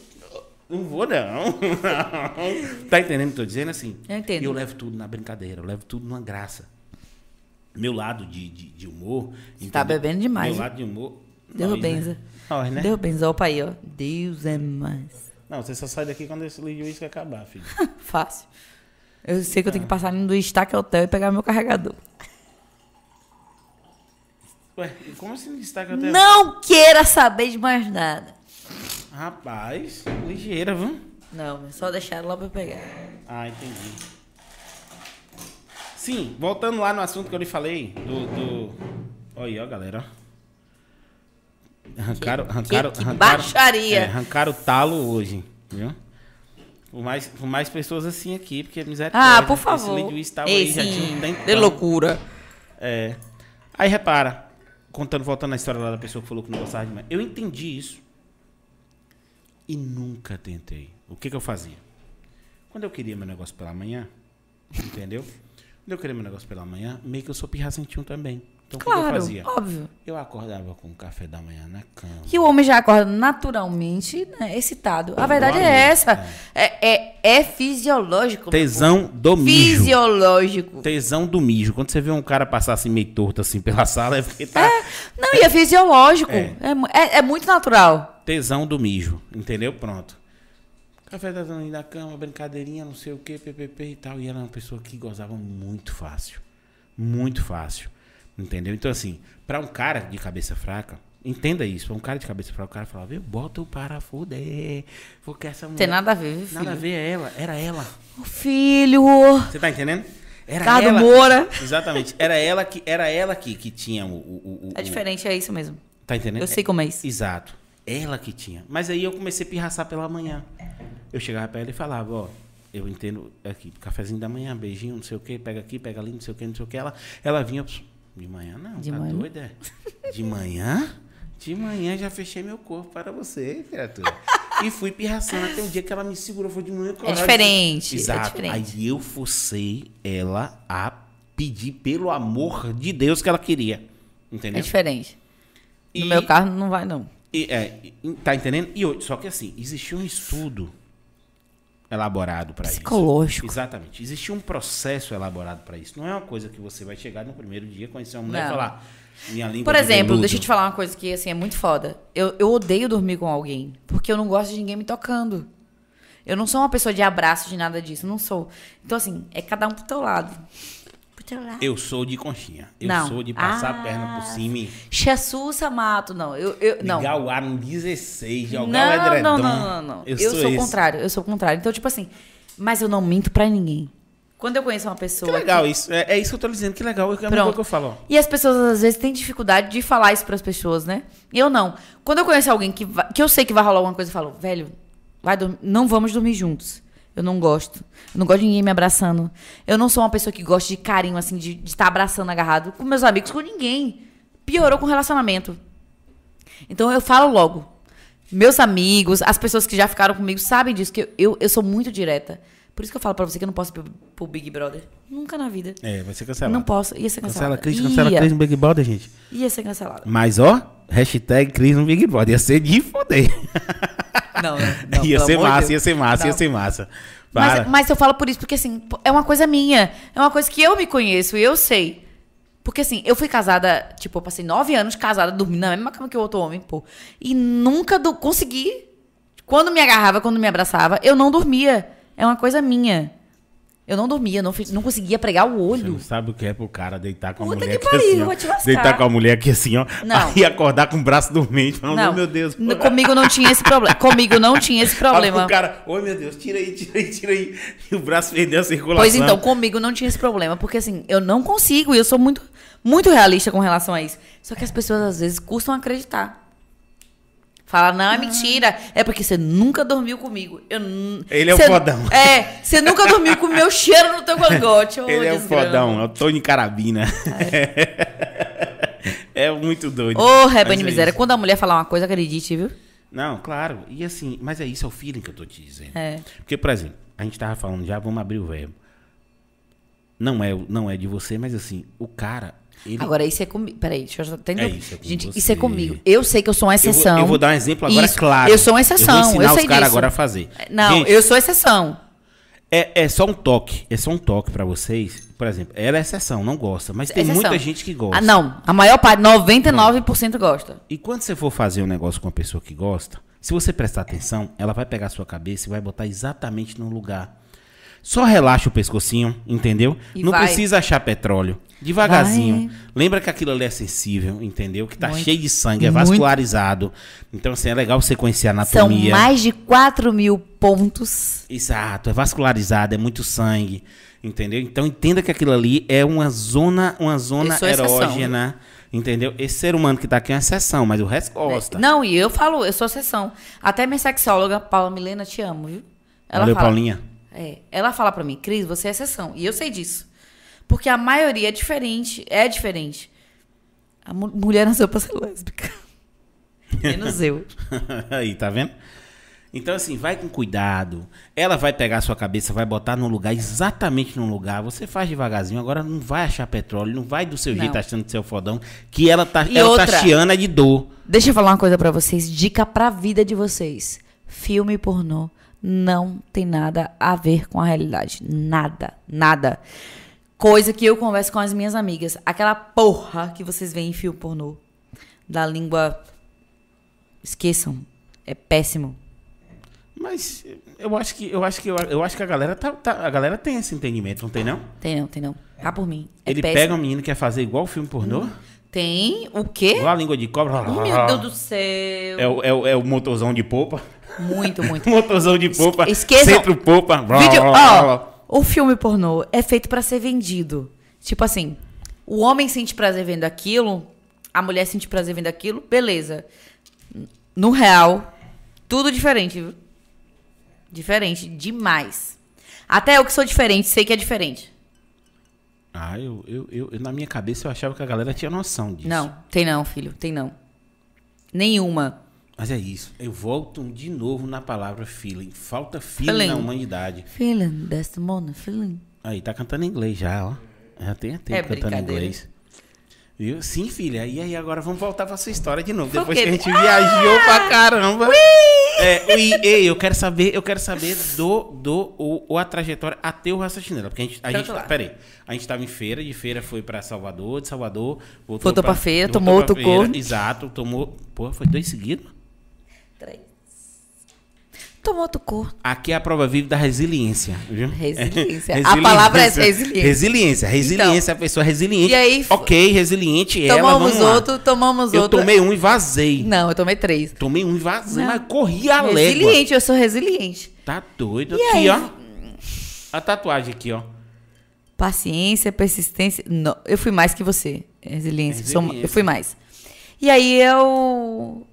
Não vou, não. tá entendendo o que eu tô dizendo? Assim, Eu entendo. eu levo tudo na brincadeira, eu levo tudo numa graça. Meu lado de, de, de humor. tá entendeu? bebendo demais, Meu lado de humor. Deu nós, benza. Né? Nós, né? Deu benza. Opa aí, ó. Deus é mais. Não, você só sai daqui quando esse livro uísque acabar, filho. Fácil. Eu sei que eu tenho que passar no Destaque Hotel e pegar meu carregador. Ué, como assim destaca até. Não queira saber de mais nada. Rapaz, ligeira, viu? Não, é só deixar lá pra eu pegar. Ah, entendi. Sim, voltando lá no assunto que eu lhe falei, do. do... Olha aí, ó, galera. Arrancaram, arrancaram, que arrancaram, baixaria. É, arrancaram o talo hoje, viu? Com mais, com mais pessoas assim aqui, porque misericórdia. Ah, por esse favor. linguiça tava Ei, aí, já tinha um. De loucura. É. Aí repara, contando, voltando na história lá da pessoa que falou que não gostava de mim. Eu entendi isso. E nunca tentei. O que, que eu fazia? Quando eu queria meu negócio pela manhã, entendeu? Quando eu queria meu negócio pela manhã, meio que eu sou pirracentinho também. Então o que que eu Claro, fazia? óbvio. Eu acordava com o café da manhã na cama. Que o homem já acorda naturalmente né, excitado. A verdade é essa. É, é, é fisiológico. Tesão do mijo. Fisiológico. Tesão do mijo. Quando você vê um cara passar assim meio torto assim pela sala, é porque tá Não, e é fisiológico. É. É, é- é muito natural. tesão do mijo. Entendeu? Pronto. Café da manhã na cama, brincadeirinha, não sei o que, ppp e tal. E ela é uma pessoa que gozava muito fácil. Muito fácil. Entendeu? Então, assim, pra um cara de cabeça fraca, entenda isso. Pra um cara de cabeça fraca, o cara falava, eu boto para fuder. Porque essa mulher. Tem nada a ver, viu, filho? Nada a ver, é ela. Era ela. O filho. Você tá entendendo? Era Ricardo ela. Moura. Exatamente. Era ela que, era ela que, que tinha o, o, o- É o- diferente, é isso mesmo. Tá entendendo? Eu sei como é isso. Exato. Ela que tinha. Mas aí eu comecei a pirraçar pela manhã. Eu chegava pra ela e falava, ó, eu entendo aqui, cafezinho da manhã, beijinho, não sei o quê, pega aqui, pega ali, não sei o quê, não sei o que. Ela, ela vinha, "Pss, de manhã não, De tá manhã? doida? De manhã? De manhã já fechei meu corpo para você, criatura. E fui pirraçando até o dia que ela me segurou, foi de manhã. É diferente, é Exato. diferente. Aí eu forcei ela a pedir pelo amor de Deus que ela queria. Entendeu? É diferente. No E- meu carro não vai, não. e, é, tá entendendo? E só que assim, existia um estudo elaborado para isso. Psicológico. Exatamente. Existia um processo elaborado para isso. Não é uma coisa que você vai chegar no primeiro dia, conhecer uma mulher e Não. falar minha língua Por de exemplo, veludo. deixa eu te falar uma coisa que assim é muito foda. Eu, eu odeio dormir com alguém, porque eu não gosto de ninguém me tocando. Eu não sou uma pessoa de abraço, de nada disso, não sou. Então assim, é cada um pro teu lado. Teu lado. Eu sou de conchinha. Eu Não. sou de passar Ah. a perna por cima e Jesus mato, não. Eu, eu não. ligar o ar no 16, jogar o Não, edredom. não, não, não, não. Eu, Eu, sou, sou o contrário, eu sou o contrário. Então, tipo assim, mas eu não minto pra ninguém. Quando eu conheço uma pessoa. Que legal isso. É, é isso que eu tô dizendo. Que legal. É Pronto. coisa que eu falo. ó. E as pessoas às vezes têm dificuldade de falar isso pras pessoas, né? Eu não. Quando eu conheço alguém que, vai- que eu sei que vai rolar alguma coisa, eu falo, velho, vai dormir, não vamos dormir juntos. Eu não gosto. Eu não gosto de ninguém me abraçando. Eu não sou uma pessoa que gosta de carinho, assim, de estar abraçando agarrado com meus amigos, com ninguém. Piorou com o relacionamento. Então eu falo logo. Meus amigos, as pessoas que já ficaram comigo sabem disso, que eu, eu, eu sou muito direta. Por isso que eu falo pra você que eu não posso ir pro, pro Big Brother. Nunca na vida. É, vai ser cancelado. Não posso. Ia ser Cancela cancelada. Cris, cancela. Cris no Big Brother, gente. Ia ser cancelada. Mas, ó, hashtag Cris no Big Brother. Ia ser de foder. Não, não. ia ser massa, Deus. ia ser massa, ia ser massa. Para. Mas, mas eu falo por isso, porque assim, é uma coisa minha. É uma coisa que eu me conheço e eu sei. Porque assim, eu fui casada, tipo, eu passei nove anos casada, dormindo na mesma cama que o outro homem, pô. E nunca do, consegui. Quando me agarrava, quando me abraçava, eu não dormia. É uma coisa minha. Eu não dormia, não, não conseguia pregar o Você olho. não sabe o que é pro cara deitar com a Puta mulher que aqui pariu, assim, ó. vou te lascar. Deitar com a mulher aqui assim, ó. Não. Aí acordar com o braço dormente, falando, Não, oh, meu Deus. n- comigo não tinha esse problema. Comigo não tinha esse problema. pro cara, ô meu Deus, tira aí, tira aí, tira aí. E o braço perdeu a circulação. Pois então, comigo não tinha esse problema, porque assim, eu não consigo e eu sou muito, muito realista com relação a isso. Só que as pessoas às vezes custam acreditar. Fala, não, é mentira. É porque você nunca dormiu comigo. Eu, Ele é o você- fodão. É, você nunca dormiu com o meu cheiro no teu cangote. Ele é o desgrama. fodão, é o Tony Carabina. É, muito doido. Ô, Mas Rebane é miséria. isso. Quando a mulher falar uma coisa, acredite, viu? Não, claro. E assim, mas é isso, é o feeling que eu tô te dizendo. É. Porque, por exemplo, a gente tava falando já, vamos abrir o verbo. Não é, não é de você, mas assim, o cara. Ele, Agora, isso é comigo. Peraí, deixa eu entender. É isso, é Gente, você. isso é comigo. Eu sei que eu sou uma eu, vou, exceção. eu vou dar um exemplo agora, Isso, claro. Eu sou uma exceção. Eu vou ensinar eu os caras agora a fazer. Não, Gente, eu sou exceção. É, é só um toque. É só um toque pra vocês. Por exemplo, ela é exceção, não gosta. Mas tem Exceção. muita gente que gosta. Ah, não. A maior parte, 99% gosta. E quando você for fazer um negócio com uma pessoa que gosta, se você prestar atenção, ela vai pegar a sua cabeça e vai botar exatamente no lugar. Só relaxa o pescocinho, entendeu? E não vai. precisa achar petróleo. Devagarzinho. Vai. Lembra que aquilo ali é sensível, entendeu? Que tá Muito. cheio de sangue, é Muito. vascularizado. Então, assim, é legal você conhecer a São anatomia. mais de 4 mil pontos. Exato, é vascularizado, é muito sangue, entendeu? Então entenda que aquilo ali é uma zona, uma zona exceção. erógena, entendeu? Esse ser humano que tá aqui é uma exceção, mas o resto gosta. Não, e eu falo, eu sou exceção. Até minha sexóloga, Paula Milena, te amo, viu? Ela Valeu, fala, Paulinha. É, ela fala pra mim, Cris, você é exceção. E eu sei disso. Porque a maioria é diferente, é diferente. A mu- mulher nasceu pra ser lésbica. Menos eu. Aí, tá vendo? Então, assim, vai com cuidado. Ela vai pegar a sua cabeça, vai botar no lugar, exatamente no lugar. Você faz devagarzinho. Agora não vai achar petróleo, não vai do seu Não. jeito achando que você é fodão. Que ela tá, E ela tá outra- chiana de dor. Deixa eu falar uma coisa pra vocês, dica pra vida de vocês. Filme pornô não tem nada a ver com a realidade. Nada, nada. Coisa que eu converso com as minhas amigas. Aquela porra que vocês veem em filme pornô. Da língua. Esqueçam. É péssimo. Mas eu acho que eu acho que eu acho que a galera tá, tá- a galera tem esse entendimento, não tem não? Tem não, tem não. Cá por mim. É Ele péssimo. pega um menino que quer fazer igual o filme pornô, Tem o quê? igual a língua de cobra. Oh, meu Deus do céu. É o, é, o, é o motorzão de popa. Muito, muito. motorzão de popa. Esqueçam. Centro popa. Vídeo, ó, o filme pornô é feito pra ser vendido. Tipo assim, o homem sente prazer vendo aquilo, a mulher sente prazer vendo aquilo, beleza. No real, tudo diferente, viu? Diferente demais. Até eu que sou diferente, sei que é diferente. Ah, eu, eu, eu, eu- na minha cabeça eu achava que a galera tinha noção disso. Não, tem não, filho, tem não. Nenhuma. Mas é isso. Eu volto de novo na palavra feeling. Falta feeling, Feeling. na humanidade. Feeling, morning, feeling. Aí, tá cantando em inglês já, ó. Já tem tempo É cantando em inglês. Viu? Sim, filha. E aí, agora vamos voltar pra sua história de novo. Depois que a gente viajou pra caramba. É, e, ei, eu quero saber, eu quero saber do, do o, o- a trajetória até o raciocínio. Porque a gente, a gente lá. peraí, a gente tava em feira, de feira foi pra Salvador, de Salvador voltou, Voltou pra feira, tomou outro corno. Exato, tomou, pô, foi dois seguidos. Tomou outro cor. Aqui é a prova viva da resiliência, viu? Resiliência. A palavra é resiliência. Resiliência, resiliência, a pessoa resiliente. E aí, ok, resiliente ela, tomamos lá. outro, tomamos Eu outro. tomei um e vazei. Não, eu tomei três. Tomei um e vazei, Não. mas corri a légua. Resiliente, eu sou resiliente. Tá doido. E aqui, aí? ó. A tatuagem aqui, ó. Paciência, persistência. Não, eu fui mais que você. Resiliência. Resiliência. eu fui mais. E aí eu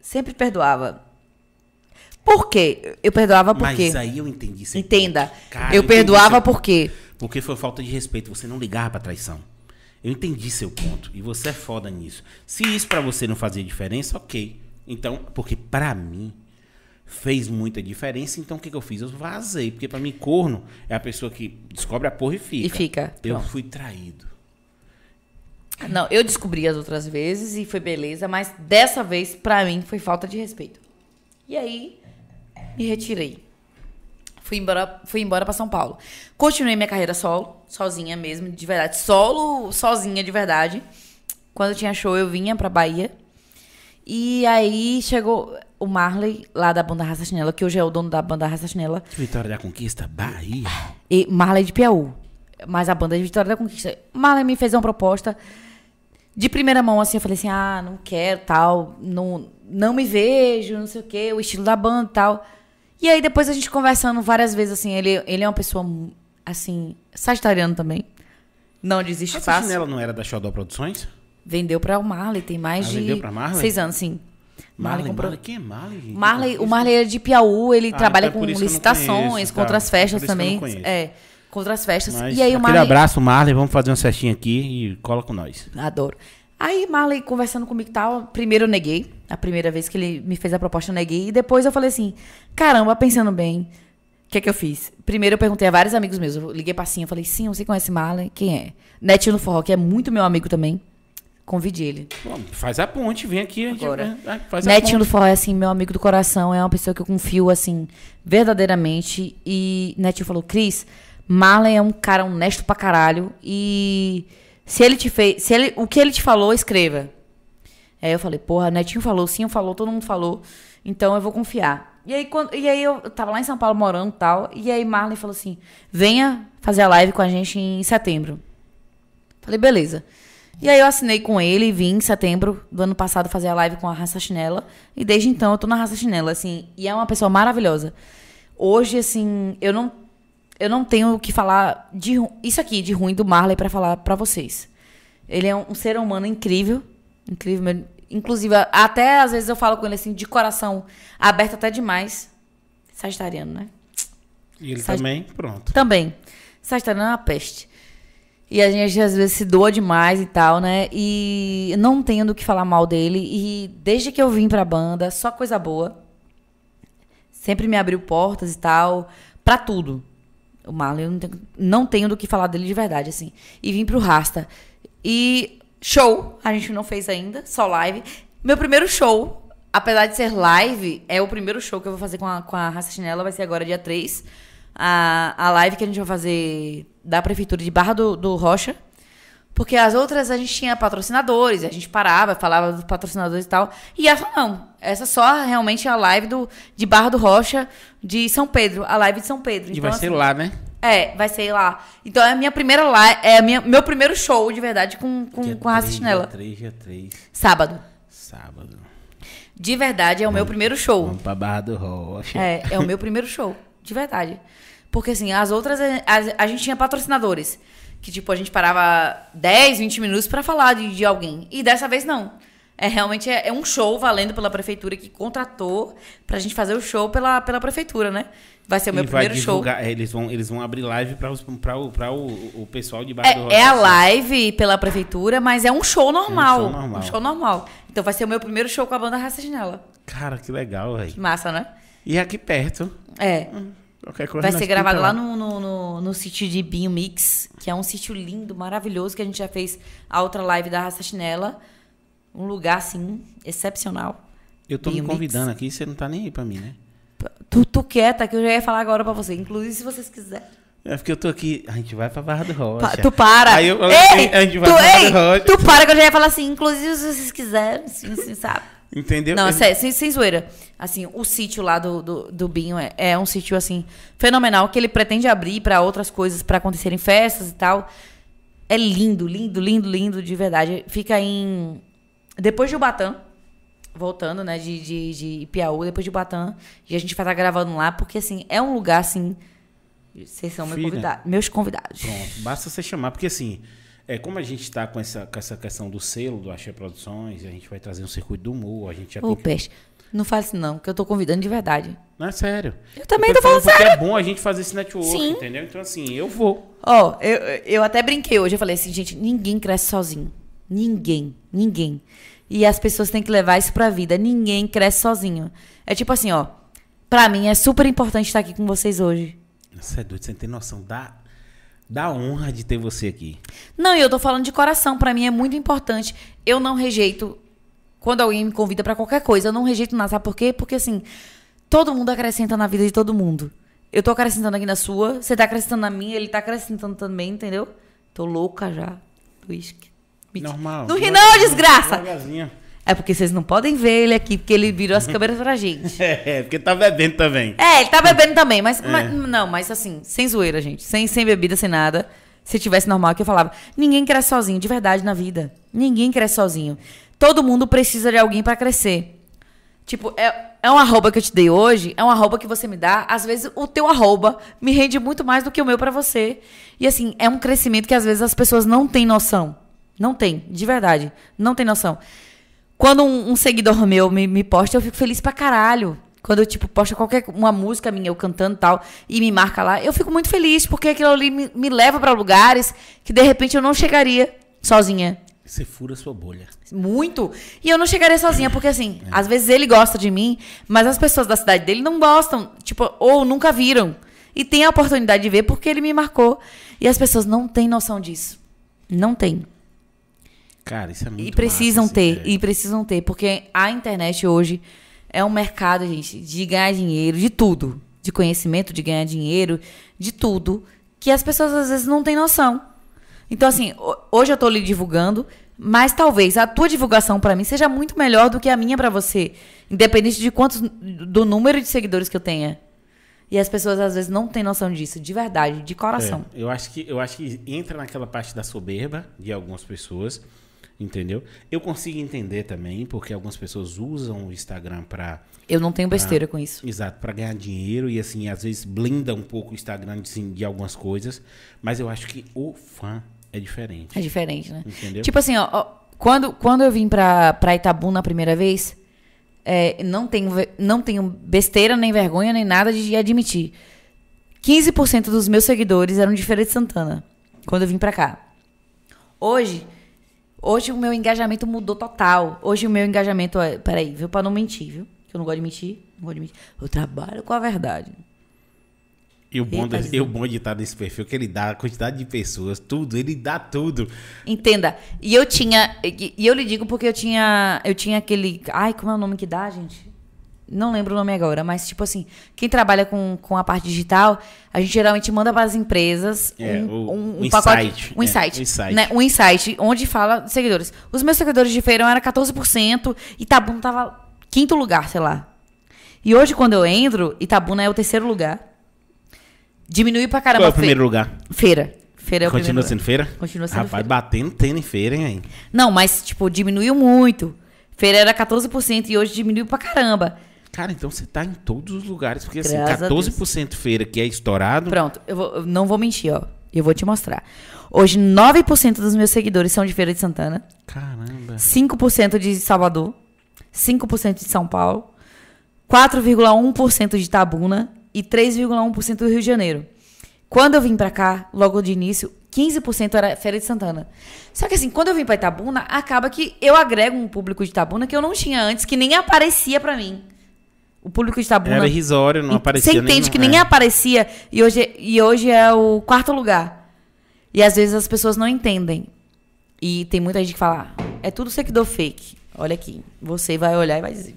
sempre perdoava. Por quê? Eu perdoava por Mas quê? aí eu entendi. seu Entenda. Cara, eu entendi perdoava seu- por quê? Porque foi falta de respeito. Você não ligava pra traição. Eu entendi seu ponto. E você é foda nisso. Se isso pra você não fazia diferença, ok. Então, porque pra mim fez muita diferença. Então o que, que eu fiz? Eu vazei. Porque pra mim, corno é a pessoa que descobre a porra e fica. E fica. Eu Pronto. fui traído. Não, eu descobri as outras vezes e foi beleza, mas dessa vez, pra mim, foi falta de respeito. E aí, me retirei. Fui embora, fui embora para São Paulo. Continuei minha carreira solo, sozinha mesmo, de verdade. Solo, sozinha de verdade. Quando tinha show, eu vinha pra Bahia. E aí chegou o Marley, lá da banda Raça Chinela, que hoje é o dono da banda Raça Chinela. Vitória da Conquista, Bahia. E Marley de Piauí. Mas a banda é de Vitória da Conquista. Marley me fez uma proposta de primeira mão, assim, eu falei assim, ah, não quero, tal, não, não me vejo, não sei o quê, o estilo da banda e tal. E aí depois a gente conversando várias vezes, assim, ele, ele é uma pessoa, assim, sagitariano também. Não desiste Essa fácil. chinela não era da Xodó Produções? Vendeu pra o Marley, tem mais Ah, de vendeu pra Marley? seis anos, sim. Marley, comprou. Marley, quem é Marley? gente? Marley, o Marley é de Piauí, ele Ah, trabalha então é com licitações, conheço, com outras tá. festas isso que eu não também. É, com outras festas. Mas e aí o Marley. abraço, Marley. Vamos fazer uma cestinha aqui e cola com nós. Adoro. Aí Marley conversando comigo e tal, primeiro eu neguei. A primeira vez que ele me fez a proposta eu neguei. E depois eu falei assim, caramba, pensando bem, o que é que eu fiz? Primeiro eu perguntei a vários amigos meus. Eu liguei pra Sim, eu falei, sim, você conhece Marley? Quem é? Netinho no Forró, que é muito meu amigo também. Convide ele. Bom, faz a ponte, vem aqui. gente Agora. vai- faz a Netinho do ponte. Forró é assim, meu amigo do coração, é uma pessoa que eu confio, assim, verdadeiramente. E Netinho falou, Cris, Marley é um cara honesto pra caralho. E se ele te fez. Se ele, o que ele te falou, escreva. Aí eu falei, porra, Netinho falou, sim, falou, todo mundo falou. Então eu vou confiar. E aí, quando, e aí eu tava lá em São Paulo morando e tal. E aí Marley falou assim: venha fazer a live com a gente em setembro. Falei, beleza. E aí eu assinei com ele e vim em setembro do ano passado fazer a live com a Raça Chinela. E desde então eu tô na Raça Chinela, assim. E é uma pessoa maravilhosa. Hoje, assim, eu não, eu não tenho o que falar de isso aqui, de ruim do Marley, pra falar pra vocês. Ele é um, um ser humano incrível. Incrível. Inclusive, até às vezes eu falo com ele assim, de coração aberto até demais. Sagitariano, né? E ele Sag- também, pronto. Também. Sagitariano é uma peste. E a gente às vezes se doa demais e tal, né? E não tenho do que falar mal dele. E desde que eu vim pra banda, só coisa boa. Sempre me abriu portas e tal, pra tudo. O Marlon, eu não tenho, não tenho do que falar dele de verdade, assim. E vim pro Rasta. E show, a gente não fez ainda, só live. Meu primeiro show, apesar de ser live, é o primeiro show que eu vou fazer com a, com a Raça Chinela, vai ser agora dia 3. A, a live que a gente vai fazer da Prefeitura de Barra do, do Rocha. Porque as outras a gente tinha patrocinadores, a gente parava, falava dos patrocinadores e tal. E essa não. Essa só realmente é a live do, de Barra do Rocha de São Pedro. A live de São Pedro. E Então, vai ser assim, lá, né? É, vai ser lá. Então é a minha primeira live, é a minha, meu primeiro show de verdade com, com, Dia com a Raça 3, Chinela. Dia 3, dia 3, Sábado. sábado. De verdade, é o meu primeiro show. Vamos pra Barra do Rocha. É, é o meu primeiro show, de verdade. Porque assim, as outras, a, a- a gente tinha patrocinadores. Que tipo, a gente parava 10, 20 minutos pra falar de, de alguém. E dessa vez não. É realmente é, é um show valendo pela prefeitura que contratou pra gente fazer o show pela, pela prefeitura, né? Vai ser o meu e primeiro show. divulgar, é, eles vão, eles vão abrir live para os pra o, pra o, o pessoal de do É, Rocha. é a assim. live pela prefeitura, mas é um show normal. show normal. Um show normal. Então vai ser o meu primeiro show com a banda Raça Janela. Cara, que legal, velho. Que massa, né? E aqui perto. É. Qualquer coisa Vai ser gravado lá no, no, no, no sítio de Binho Mix, que é um sítio lindo, maravilhoso, que a gente já fez a outra live da Raça Chinela. Um lugar, assim, excepcional. Eu tô me convidando aqui, você não tá nem aí pra mim, né? Tu, tu quieta, que eu já ia falar agora pra você. Inclusive, se vocês quiserem. É porque eu tô aqui. A gente vai pra Barra do Rocha. Pa- tu para! Aí eu, ei, a gente vai tu, pra Barra ei, do Rocha. tu para que eu já ia falar assim, inclusive se vocês quiserem, assim, assim, sabe? Entendeu? Não, Ele- sério, sem, sem zoeira. Assim, o sítio lá do, do, do Binho é, é um sítio, assim, fenomenal, que ele pretende abrir pra outras coisas, pra acontecerem festas e tal. É lindo, lindo, lindo, lindo, de verdade. Fica em... Depois de Ubatã, voltando, né, de, de, de Piauí, depois de Ubatã, e a gente vai estar gravando lá, porque, assim, é um lugar, assim... Vocês são meus Filha. convidados. Meus convidados. Pronto, basta você chamar, porque assim, é, como a gente tá com essa, com essa questão do selo do Axé Produções, a gente vai trazer um circuito do humor, a gente já Ô, tem. peixe, não fale isso não, que eu tô convidando de verdade. Não, é sério. Eu também tô tô falando porque é bom a gente fazer esse network, Sim. entendeu? Então, assim, eu vou. Ó, eu, eu até brinquei hoje. Eu falei assim, gente, ninguém cresce sozinho. Ninguém. Ninguém. E as pessoas têm que levar isso pra vida. Ninguém cresce sozinho. É tipo assim, ó. Pra mim é super importante estar aqui com vocês hoje. Você é doido, você não tem noção da, da honra de ter você aqui. Não, e eu tô falando de coração. Pra mim é muito importante. Eu não rejeito. Quando alguém me convida pra qualquer coisa, eu não rejeito nada. Sabe por quê? Porque assim, todo mundo acrescenta na vida de todo mundo. Eu tô acrescentando aqui na sua, você tá acrescentando na minha, ele tá acrescentando também, entendeu? Tô louca já. Mentira. Normal. Não ri não, desgraça! Devagarzinho. É porque vocês não podem ver ele aqui, porque ele virou as câmeras pra gente. É, porque tá bebendo também. É, ele tá bebendo também, mas, mas- não, mas assim, sem zoeira, gente. Sem, sem bebida, sem nada. Se tivesse normal que eu falava, ninguém cresce sozinho, de verdade, na vida. Ninguém cresce sozinho. Todo mundo precisa de alguém pra crescer. Tipo, é, é um arroba que eu te dei hoje, é um arroba que você me dá. Às vezes o teu arroba me rende muito mais do que o meu pra você. E assim, é um crescimento que às vezes as pessoas não têm noção. Não tem, de verdade. Não tem noção. Quando um, um seguidor meu me, me posta, eu fico feliz pra caralho. Quando eu, tipo, posta qualquer uma música minha, eu cantando e tal, e me marca lá, eu fico muito feliz, porque aquilo ali me, me leva pra lugares que de repente eu não chegaria sozinha. Você fura sua bolha. Muito. E eu não chegaria sozinha, porque assim, às vezes ele gosta de mim, mas as pessoas da cidade dele não gostam, tipo, ou nunca viram. E tem a oportunidade de ver porque ele me marcou. E as pessoas não têm noção disso. Não tem. Cara, isso é muito E precisam massa, ter, é. e precisam ter, porque a internet hoje é um mercado, gente, de ganhar dinheiro, de tudo. De conhecimento, de ganhar dinheiro, de tudo, que as pessoas às vezes não têm noção. Então, assim, ho- hoje eu tô lhe divulgando, mas talvez a tua divulgação pra mim seja muito melhor do que a minha pra você. Independente de quantos. do número de seguidores que eu tenha. E as pessoas às vezes não têm noção disso, de verdade, de coração. É, eu acho que eu acho que entra naquela parte da soberba de algumas pessoas, entendeu? Eu consigo entender também porque algumas pessoas usam o Instagram para Eu não tenho besteira com isso. exato para ganhar dinheiro e assim às vezes blinda um pouco o Instagram de, assim, de algumas coisas, mas eu acho que o fã é diferente, É diferente, né? entendeu? Tipo assim, ó, ó, quando, quando eu vim pra, pra Itabu na primeira vez, é, não, tenho, não tenho besteira, nem vergonha, nem nada de admitir. 15% dos meus seguidores eram de Feira de Santana, quando eu vim pra cá. Hoje, hoje o meu engajamento mudou total. Hoje o meu engajamento é... Peraí, viu? Pra não mentir, viu? que eu não gosto de mentir. Não gosto de mentir. Eu trabalho com a verdade. E o bom, de, e o bom de estar nesse perfil que ele dá a quantidade de pessoas, tudo, ele dá tudo. Entenda. E eu tinha. E e eu lhe digo porque eu tinha. Eu tinha aquele. Ai, como é o nome que dá, gente? Não lembro o nome agora, mas tipo assim, quem trabalha com, com a parte digital, a gente geralmente manda para as empresas É, um, o- um, o um pacote. insight. Um É, insight. o insight. Né? Um insight onde fala de seguidores. Os meus seguidores de feirão era 14%, Itabuna tava quinto lugar, sei lá. E hoje, quando eu entro, Itabuna é o terceiro lugar. Diminuiu pra caramba Qual é o primeiro lugar? Feira. Feira é o Continua sendo lugar. feira? Continua sendo Rapaz, feira. batendo tênis em feira, hein? Não, mas, tipo, diminuiu muito. Feira era 14% e hoje diminuiu pra caramba. Cara, então você tá em todos os lugares, porque assim, Graças a 14% feira que é estourado. Pronto, eu, vou- eu não vou mentir, ó. Eu vou te mostrar. Hoje, 9% dos meus seguidores são de Feira de Santana, Caramba. 5% de Salvador, 5% de São Paulo, 4,1% de Itabuna e 3,1% do Rio de Janeiro. Quando eu vim pra cá, logo de início, 15% era Feira de Santana. Só que assim, quando eu vim pra Itabuna, acaba que eu agrego um público de Itabuna que eu não tinha antes, que nem aparecia pra mim. O público de Itabuna. Era irrisório, não aparecia Você entende nem- que nem é. aparecia e hoje, e hoje é o quarto lugar. E às vezes as pessoas não entendem. E tem muita gente que fala, "Ah, é tudo seguidor fake. Olha aqui, você vai olhar e vai dizer.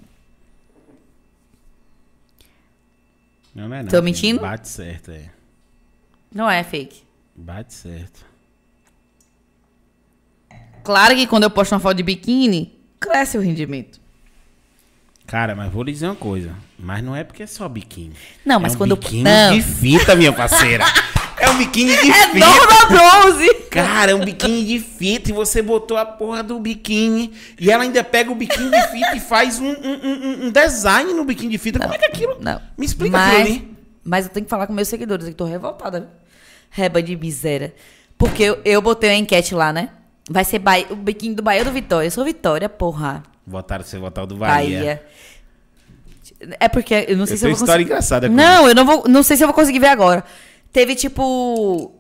Não, não é não. Tô mentindo? Bate certo, é. Não é fake. Bate certo. Claro que quando eu posto uma foto de biquíni, cresce o rendimento. Cara, mas vou lhe dizer uma coisa. Mas não é porque é só biquíni. Não, mas é um quando biquíni não. de fita, minha parceira. É um biquíni de É fita. Norma Bronze! Cara, é um biquíni de fita e você botou a porra do biquíni e ela ainda pega o biquíni de fita e faz um, um- um- design no biquíni de fita. Como é que é aquilo? Não. Me explica mas, aquilo ali. Mas eu tenho que falar com meus seguidores, eu tô revoltada. Reba de miséria. Porque eu, eu botei uma enquete lá, né? Vai ser Bahia- o biquíni do Bahia ou do Vitória? Eu sou Vitória, porra. Votaram você votar o do Bahia. Bahia. É porque eu não sei Eu se eu vou história conseguir. engraçada Não, eu não vou, não sei se eu vou conseguir ver agora. Teve tipo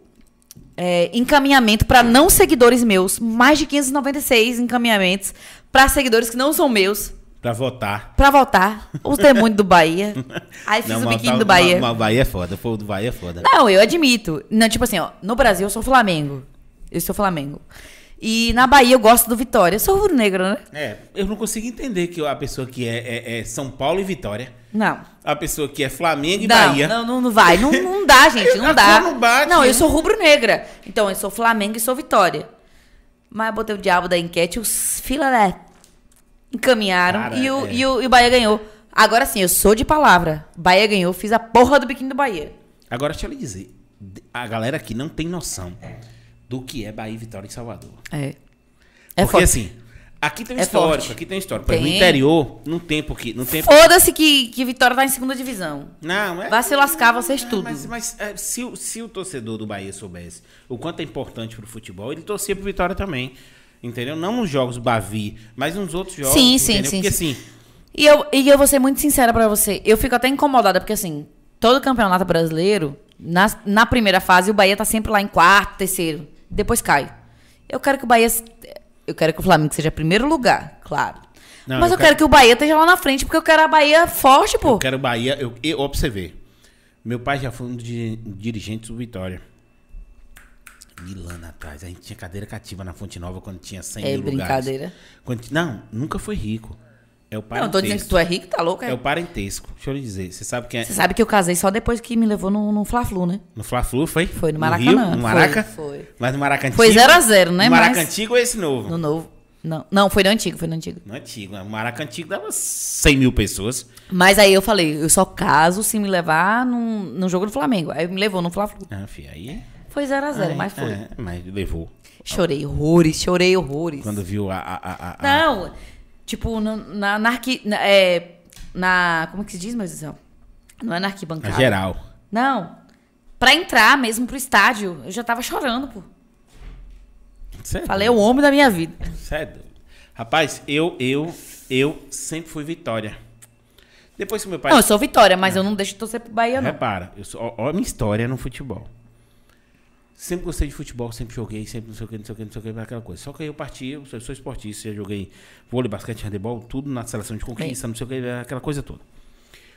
é, encaminhamento pra não seguidores meus, mais de 596 encaminhamentos pra seguidores que não são meus Pra votar. pra votar. Os demônios do Bahia. Aí fiz o mas biquíni tá- do Bahia. Mas, o Bahia é foda. O do Bahia é foda. Não, eu admito. Não, tipo assim, ó, no Brasil eu sou Flamengo. Eu sou Flamengo. E na Bahia eu gosto do Vitória. Eu sou rubro-negro, né? É, eu não consigo entender que a pessoa que é, é- é São Paulo e Vitória, Não. a pessoa que é Flamengo e Não, Bahia. não, não, não vai. Não, não dá, gente. Não dá. não bate, não, eu sou rubro-negra. Então, eu sou Flamengo e sou Vitória. Mas eu botei o diabo da enquete, os fila né, encaminharam Cara, e, o, é. e, o, e o Bahia ganhou. Agora sim, eu sou de palavra. Bahia ganhou, fiz a porra do biquíni do Bahia. Agora, deixa eu lhe dizer. A galera aqui não tem noção do que é Bahia, Vitória e Salvador. É. É Porque forte. assim, aqui tem um É histórico, forte. aqui tem um histórico. Exemplo, No Tem. interior, não tem porque... Não tem... Foda-se que, que Vitória tá em segunda divisão. Não, é... Vai se lascar vocês tudo. Mas, mas, é, se, o- se o torcedor do Bahia soubesse o quanto é importante pro futebol, ele torcia pro Vitória também. Entendeu? Não nos jogos Bavi, mas nos outros jogos. Sim, sim, entendeu? sim, Porque sim. assim, E eu, e eu vou ser muito sincera pra você. Eu fico até incomodada, porque assim, todo campeonato brasileiro, na, na primeira fase, o Bahia tá sempre lá em quarto, terceiro. Depois cai. Eu quero que o Bahia. Eu quero que o Flamengo seja primeiro lugar, claro. Não, Mas eu eu, quero... quero que o Bahia esteja lá na frente, porque eu quero a Bahia forte, pô. eu quero Bahia. Eu, eu, ver. Meu pai já foi um dirigente do Vitória. Mil anos atrás. A gente tinha cadeira cativa na Fonte Nova quando tinha 100 É mil lugares. brincadeira. Quando não, nunca foi rico. É o Não, parentesco. eu tô dizendo que tu é rico, tá louco? É É? o parentesco. Deixa eu lhe dizer. Você sabe quem é? Você sabe que eu casei só depois que me levou no, no Fla-Flu, né? No Fla-Flu foi? Foi no Rio? Maracanã. No Maraca? Foi, foi. Mas no Maracanã Foi antigo? 0 a 0, né? No Maracanã Mas- antigo ou esse novo? No novo. Não, não, foi no antigo, foi no antigo. No antigo. O Maracanã antigo dava 100 mil pessoas. Mas aí eu falei, eu só caso se me levar num, num jogo do Flamengo. Aí me levou no Fla-Flu. Ah, filho, aí... Foi 0x0, aí, mas foi. é, mas levou. Chorei horrores, chorei horrores. Quando viu a... a, a, a- Não, tipo, na, na, arqui, na, é, na- Como que se diz, meu Deus do céu? Não é na arquibancada. geral. Não. Pra entrar mesmo pro estádio, eu já tava chorando, pô. Cê é Falei, é o homem da minha vida. É doido. Rapaz, eu, eu, eu sempre fui Vitória. Depois que meu pai... Não, eu sou Vitória, mas eu não deixo de torcer pro Bahia, não. Repara, eu sou, ó, ó a minha história no futebol. Sempre gostei de futebol, sempre joguei, sempre não sei o que, não sei o que, não sei o que, aquela coisa. Só que aí eu parti, eu sou, sou esportista, já joguei vôlei, basquete, handebol, tudo na seleção de conquista, não sei o que, aquela coisa toda.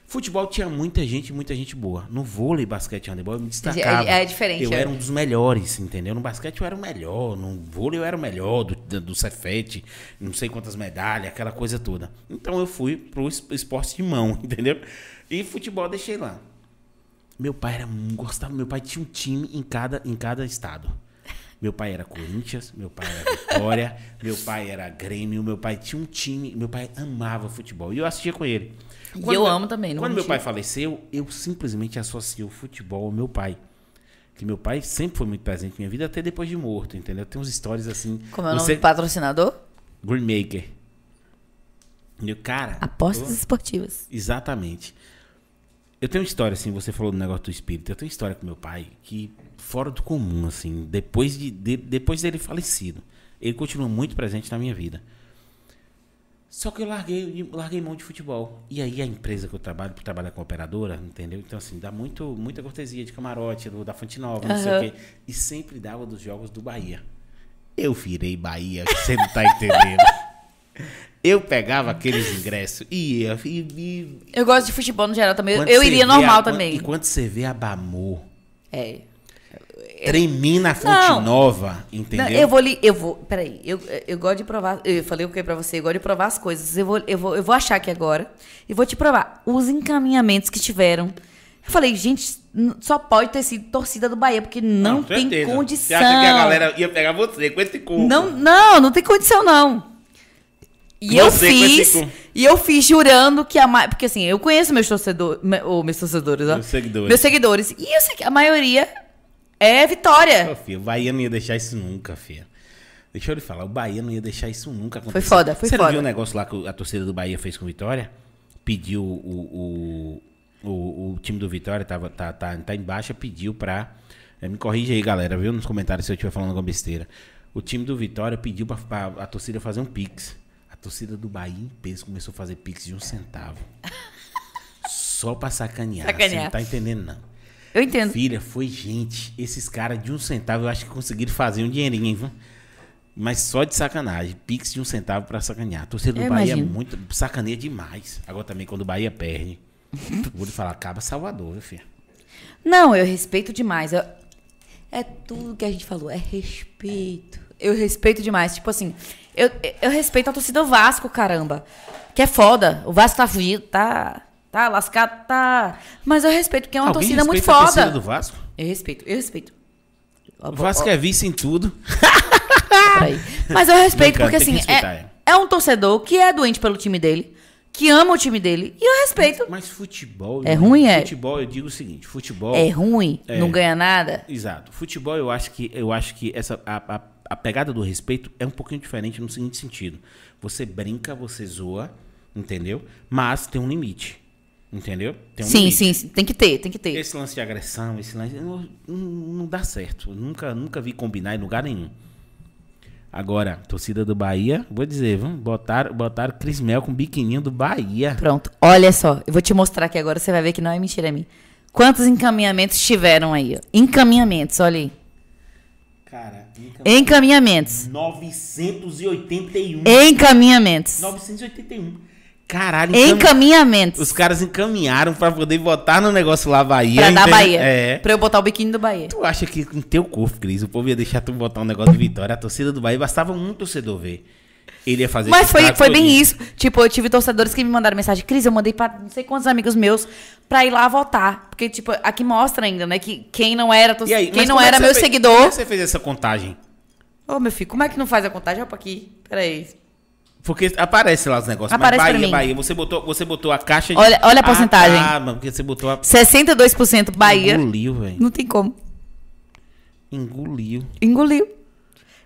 Futebol tinha muita gente, muita gente boa. No vôlei, basquete, handebol, eu me destacava. É- é diferente, Eu é. era um dos melhores, entendeu? No basquete eu era o melhor, no vôlei eu era o melhor, do, do, Cefete, não sei quantas medalhas, aquela coisa toda. Então eu fui pro es- esporte de mão, entendeu? E futebol eu deixei lá. Meu pai era gostava, meu pai tinha um time em cada, em cada estado. Meu pai era Corinthians, meu pai era Vitória, meu pai era Grêmio, meu pai tinha um time, meu pai amava futebol. E eu assistia com ele. E Quando eu meu- amo também, não Quando meu pai faleceu, eu simplesmente associei o futebol ao meu pai. Que meu pai sempre foi muito presente na minha vida, até depois de morto, entendeu? Tem uns histórias assim. Como é o nome do patrocinador? Greenmaker. Meu cara. Apostas eu- esportivas. Exatamente. Eu tenho uma história, assim, você falou do negócio do espírito. Eu tenho uma história com meu pai que, fora do comum, assim, depois, de, de- depois dele falecido, ele continua muito presente na minha vida. Só que eu larguei, larguei mão de futebol. E aí a empresa que eu trabalho, trabalha com operadora, entendeu? Então, assim, dá muito, muita cortesia de camarote, do, da Fonte Nova, não sei o quê. E sempre dava dos jogos do Bahia. Eu virei Bahia, você não tá entendendo. Eu pegava aqueles ingressos e ia. E, e, Eu gosto de futebol no geral também. quando Eu iria normal a- também. E quando você vê a Bamor, É. tremir na Fonte Não. Nova, entendeu? Não, eu vou li, eu vou, peraí, eu, eu gosto de provar, eu falei o que pra você, eu gosto de provar as coisas. Eu vou, eu vou, eu vou achar aqui agora e vou te provar os encaminhamentos que tiveram. Eu falei, gente, só pode ter sido torcida do Bahia, porque não, tem certeza. condição. Você acha que a galera ia pegar você com esse corpo? Não, não, não tem condição, não. E eu Você esse fiz, e eu fiz jurando que a ma... Porque assim, eu conheço meus torcedores, ou meus torcedores, ó. Meus seguidores. Meus seguidores. E eu sei que a maioria é Vitória. Ô, filho, o Bahia não ia deixar isso nunca, filho. Deixa eu lhe falar, o Bahia não ia deixar isso nunca acontecer. Foi foda, foi Você foda. viu o negócio lá que a torcida do Bahia fez com o Vitória? Pediu o, o, o, o time do Vitória, tava, tá, tá, tá em baixa, pediu pra... eh, me corrige aí, galera, viu? Nos comentários se eu estiver falando alguma besteira. O time do Vitória pediu pra, pra a torcida fazer um pix. Torcida do Bahia em peso começou a fazer pix de um centavo. Só pra sacanear. Você Sacanear. não tá entendendo, não. Eu entendo. Filha, foi gente. Esses caras de um centavo, eu acho que conseguiram fazer um dinheirinho, hein, viu? Mas só de sacanagem. Pix de um centavo pra sacanear. A torcida do Eu Bahia imagino. é muito. sacaneia demais. Agora também, quando o Bahia perde. vou lhe falar, acaba Salvador, viu, filha? Não, eu respeito demais. Eu- É tudo que a gente falou, é respeito. Eu respeito demais. Tipo assim, eu, eu respeito a torcida do Vasco, caramba. Que é foda. O Vasco tá fugido, tá. Tá lascado, tá. Mas eu respeito, porque é uma Alguém torcida muito respeita a torcida foda. do Vasco? Eu respeito, eu respeito. O Vasco é vice em tudo. Mas eu respeito, Brincando, porque assim, é, é um torcedor que é doente pelo time dele, que ama o time dele, e eu respeito. Mas futebol. É eu- ruim, é? Futebol, eu digo o seguinte: futebol. É ruim, É. não ganha nada. Exato. Futebol, eu acho que eu acho que essa a, a, a pegada do respeito é um pouquinho diferente no seguinte sentido. Você brinca, você zoa, entendeu? Mas tem um limite. Entendeu? Tem um sim, limite. sim, sim, tem que ter, tem que ter. Esse lance de agressão, esse lance. Não, não- dá certo. Eu nunca, nunca vi combinar em lugar nenhum. Agora, torcida do Bahia, vou dizer, vamos botar, botar Cris Mel com biquininho do Bahia. Pronto, olha só, eu vou te mostrar aqui agora, você vai ver que não é mentira é mim. Quantos encaminhamentos tiveram aí? ó? Encaminhamentos, olha aí. Cara, Encaminhamentos. 981. Encaminhamentos. 981. Caralho, encam- Encaminhamentos. Os caras encaminharam pra poder votar no negócio lá Bahia. Pra dar? Bahia. É. Pra eu botar o biquíni do Bahia. Tu acha que com teu corpo, Cris, o povo ia deixar tu botar um negócio de vitória? A torcida do Bahia bastava um torcedor ver. Ele ia fazer Mas foi, foi bem isso. Tipo, eu tive torcedores que me mandaram mensagem. Cris, eu mandei pra não sei quantos amigos meus pra ir lá votar. Porque, tipo, aqui mostra ainda, né? Que quem não era, torce- aí, quem não é era meu fez- seguidor. Como é que você fez essa contagem? Ô, meu filho, como é que não faz a contagem? Opa, aqui. Peraí. Porque aparece lá os negócios. Aparece mas Bahia, mim. Bahia, você botou, você botou a caixa de... Olha- olha a porcentagem. Ah, mano, porque você botou a... 62% Bahia. Engoliu, velho. Não tem como. Engoliu. Engoliu.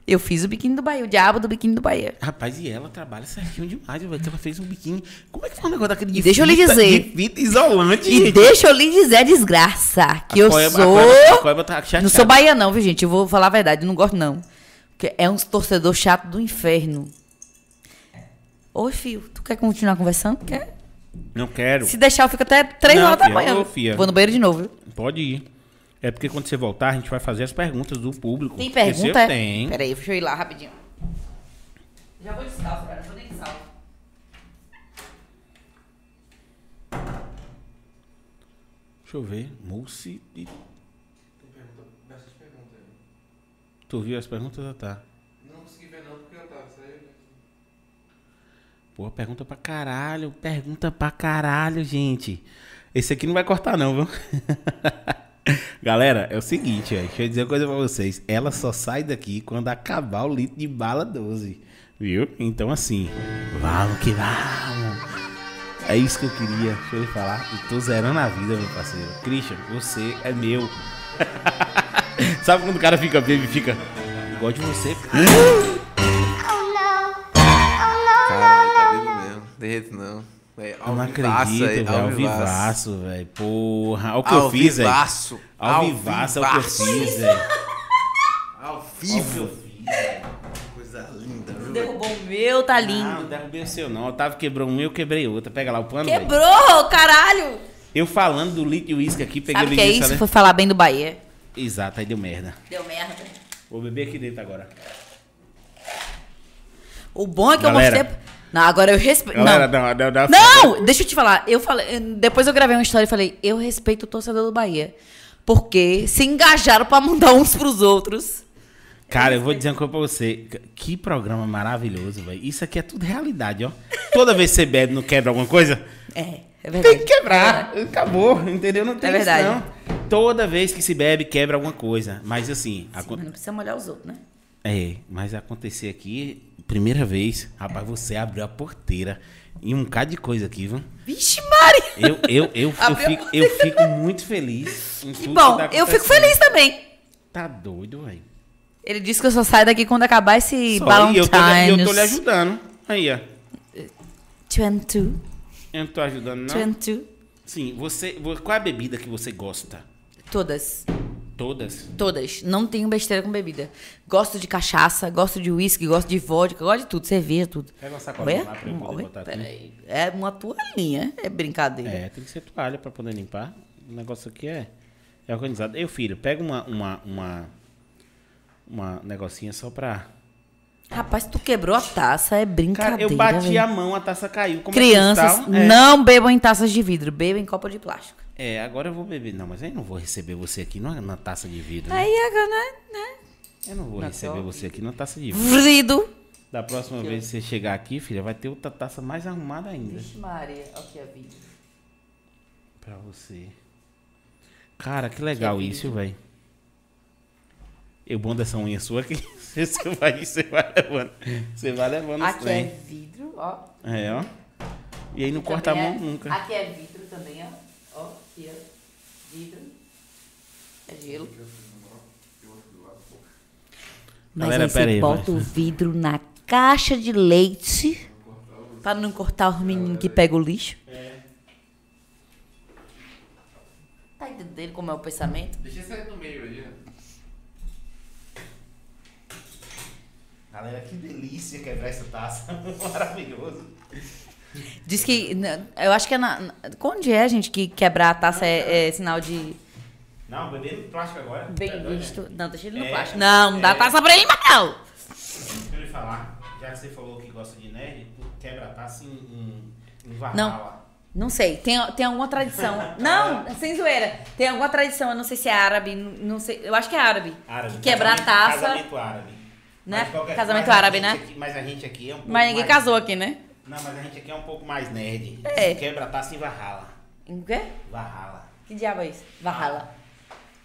Eu fiz o biquíni do Bahia, o diabo do biquíni do Bahia. Rapaz, e ela trabalha certinho demais, velho. Que ela fez um biquíni. Como é que foi um negócio daquele de deixa eu lhe fita- dizer. De fita isolante, E gente. deixa eu lhe dizer, desgraça, que eu Coeba- sou... Coeba- a Coeba tá. Não sou Bahia não, viu, gente? Eu vou falar a verdade, eu não gosto não. Porque é um torcedor chato do inferno. Oi, filho, tu quer continuar conversando? Quer? Não quero. Se deixar, eu fico até 3 Não, horas da manhã. Vou no banheiro de novo, viu? Pode ir. É porque quando você voltar, a gente vai fazer as perguntas do público. Tem pergunta? eu Tem. Peraí, deixa eu ir lá rapidinho. Já vou descalço, cara. Não vou nem de salto. Deixa eu ver. Mousse e... Tem pergunta, bastante pergunta aí. Tu viu as perguntas? Ah, tá. Não consegui ver não, porque eu tava saindo. Pô, pergunta pra caralho. Pergunta pra caralho, gente. Esse aqui não vai cortar, não, viu? Galera, é o seguinte, ó, deixa eu dizer uma coisa pra vocês. Ela só sai daqui quando acabar o litro de bala 12. Viu? Então, assim, vamos que vamos. É isso que eu queria. Deixa eu lhe falar. Eu tô zerando a vida, meu parceiro. Christian, você é meu. Sabe quando o cara fica bêbado e fica. Gosto de você. Caralho, tá vendo mesmo? De jeito não. É, Eu não acredito, velho. Ao vivaço, velho. Porra. Olha o que eu Ao fiz, velho. vivaço. Ao vivaço é o que eu fiz, velho. Ao Olha o que vivo. eu fiz, velho. Coisa linda, viu? Derrubou o meu, tá lindo. Não, não derrubei o seu, não. O Otávio quebrou um, eu quebrei outro. Pega lá o pano. Quebrou, caralho! Eu falando do litro uísque aqui, peguei Sabe o que é isso? né? Foi falar bem do Bahia. Exato, aí deu merda. Deu merda. Vou beber aqui dentro agora. O bom é que Galera. eu mostrei. Não, agora eu respeito. Não. não, não, não. Não, deixa eu te falar. Eu falei, depois eu gravei uma história e falei, eu respeito o torcedor do Bahia. Porque se engajaram pra mandar uns pros outros. Cara, eu vou dizer uma coisa pra você. Que programa maravilhoso, velho. Isso aqui é tudo realidade, ó. Toda vez que você bebe, não quebra alguma coisa? É, é Tem verdade. que quebrar. Acabou, entendeu? Não tem É verdade. isso, não. Toda vez que se bebe, quebra alguma coisa. Mas assim, acon- Mas não precisa molhar os outros, né? é, mas acontecer aqui, primeira vez, rapaz, você abriu a porteira e um bocado de coisa aqui, viu? Vixe, Mari! Eu, eu, eu, eu, fico, eu fico muito feliz. Em Que tudo bom, tá eu fico feliz também. Tá doido, velho. Ele disse que eu só saio daqui quando acabar esse. E eu tô, lhe- eu tô lhe ajudando. Aí, ó. 22. Eu não tô ajudando, não. 22. Sim, você. vo- Qual é a bebida que você gosta? Todas. Todas? Todas. Não tenho besteira com bebida. Gosto de cachaça, gosto de uísque, gosto de vodka, gosto de tudo, cerveja, tudo. Pega uma sacolinha lá pra eu poder botar aqui. peraí. É uma toalhinha, é brincadeira. É, tem que ser toalha pra poder limpar. O negócio aqui é, é organizado. Eu, filho, pega uma, uma, uma, uma negocinha só pra. Rapaz, tu quebrou a taça, é brincadeira. Cara, eu bati a mão, a taça caiu. Como é Crianças, cristal, é. não bebam em taças de vidro, bebam em copo de plástico. É, agora eu vou beber. Não, mas aí eu não vou receber você aqui na, na taça de vidro. né? Aí, agora, né? Eu não vou Na receber você aqui na taça de vidro. Vrido. Da próxima vez que você chegar aqui, filha, vai ter outra taça mais arrumada ainda. Vixe, Maria, aqui é vidro. Pra você. Cara, que legal isso, velho. Eu bom dessa unha sua aqui. Você vai, você vai levando. Você vai levando os Aqui trem. é vidro, ó. É, ó. E aí não corta a mão é- nunca. Aqui é vidro também, ó. Ó, aqui, ó. Vidro. É gelo. Mas Galera, aí você aí, bota vai. o vidro na caixa de leite pra não cortar os meninos que pegam o lixo. Tá entendendo como é o pensamento? Deixa eu sair no meio aí, né? Galera, que delícia quebrar essa taça. Maravilhoso. Diz que. Eu acho que é na. Onde é, gente, que quebrar a taça é, é sinal de Não, beber no plástico agora. bem Tá doido, visto? Não, deixa ele no É, plástico. Não, não dá é. taça pra ele, não! né? Deixa eu lhe falar. Já que você falou que gosta de nerd, quebra a taça em, em, em Valhalla. Não sei, tem, tem alguma tradição. Não, sem zoeira. Tem alguma tradição, eu não sei se é árabe, não não sei. Eu acho que é árabe. Árabe. Que quebrar a taça. Casamento árabe. Né? Casamento árabe, né? aqui- mas a gente aqui é um pouco Mas ninguém mais- casou aqui, né? Não, mas a gente aqui é um pouco mais nerd. É. Quebra a taça em Valhalla. Em quê? Valhalla. Que diabo é isso? Valhalla.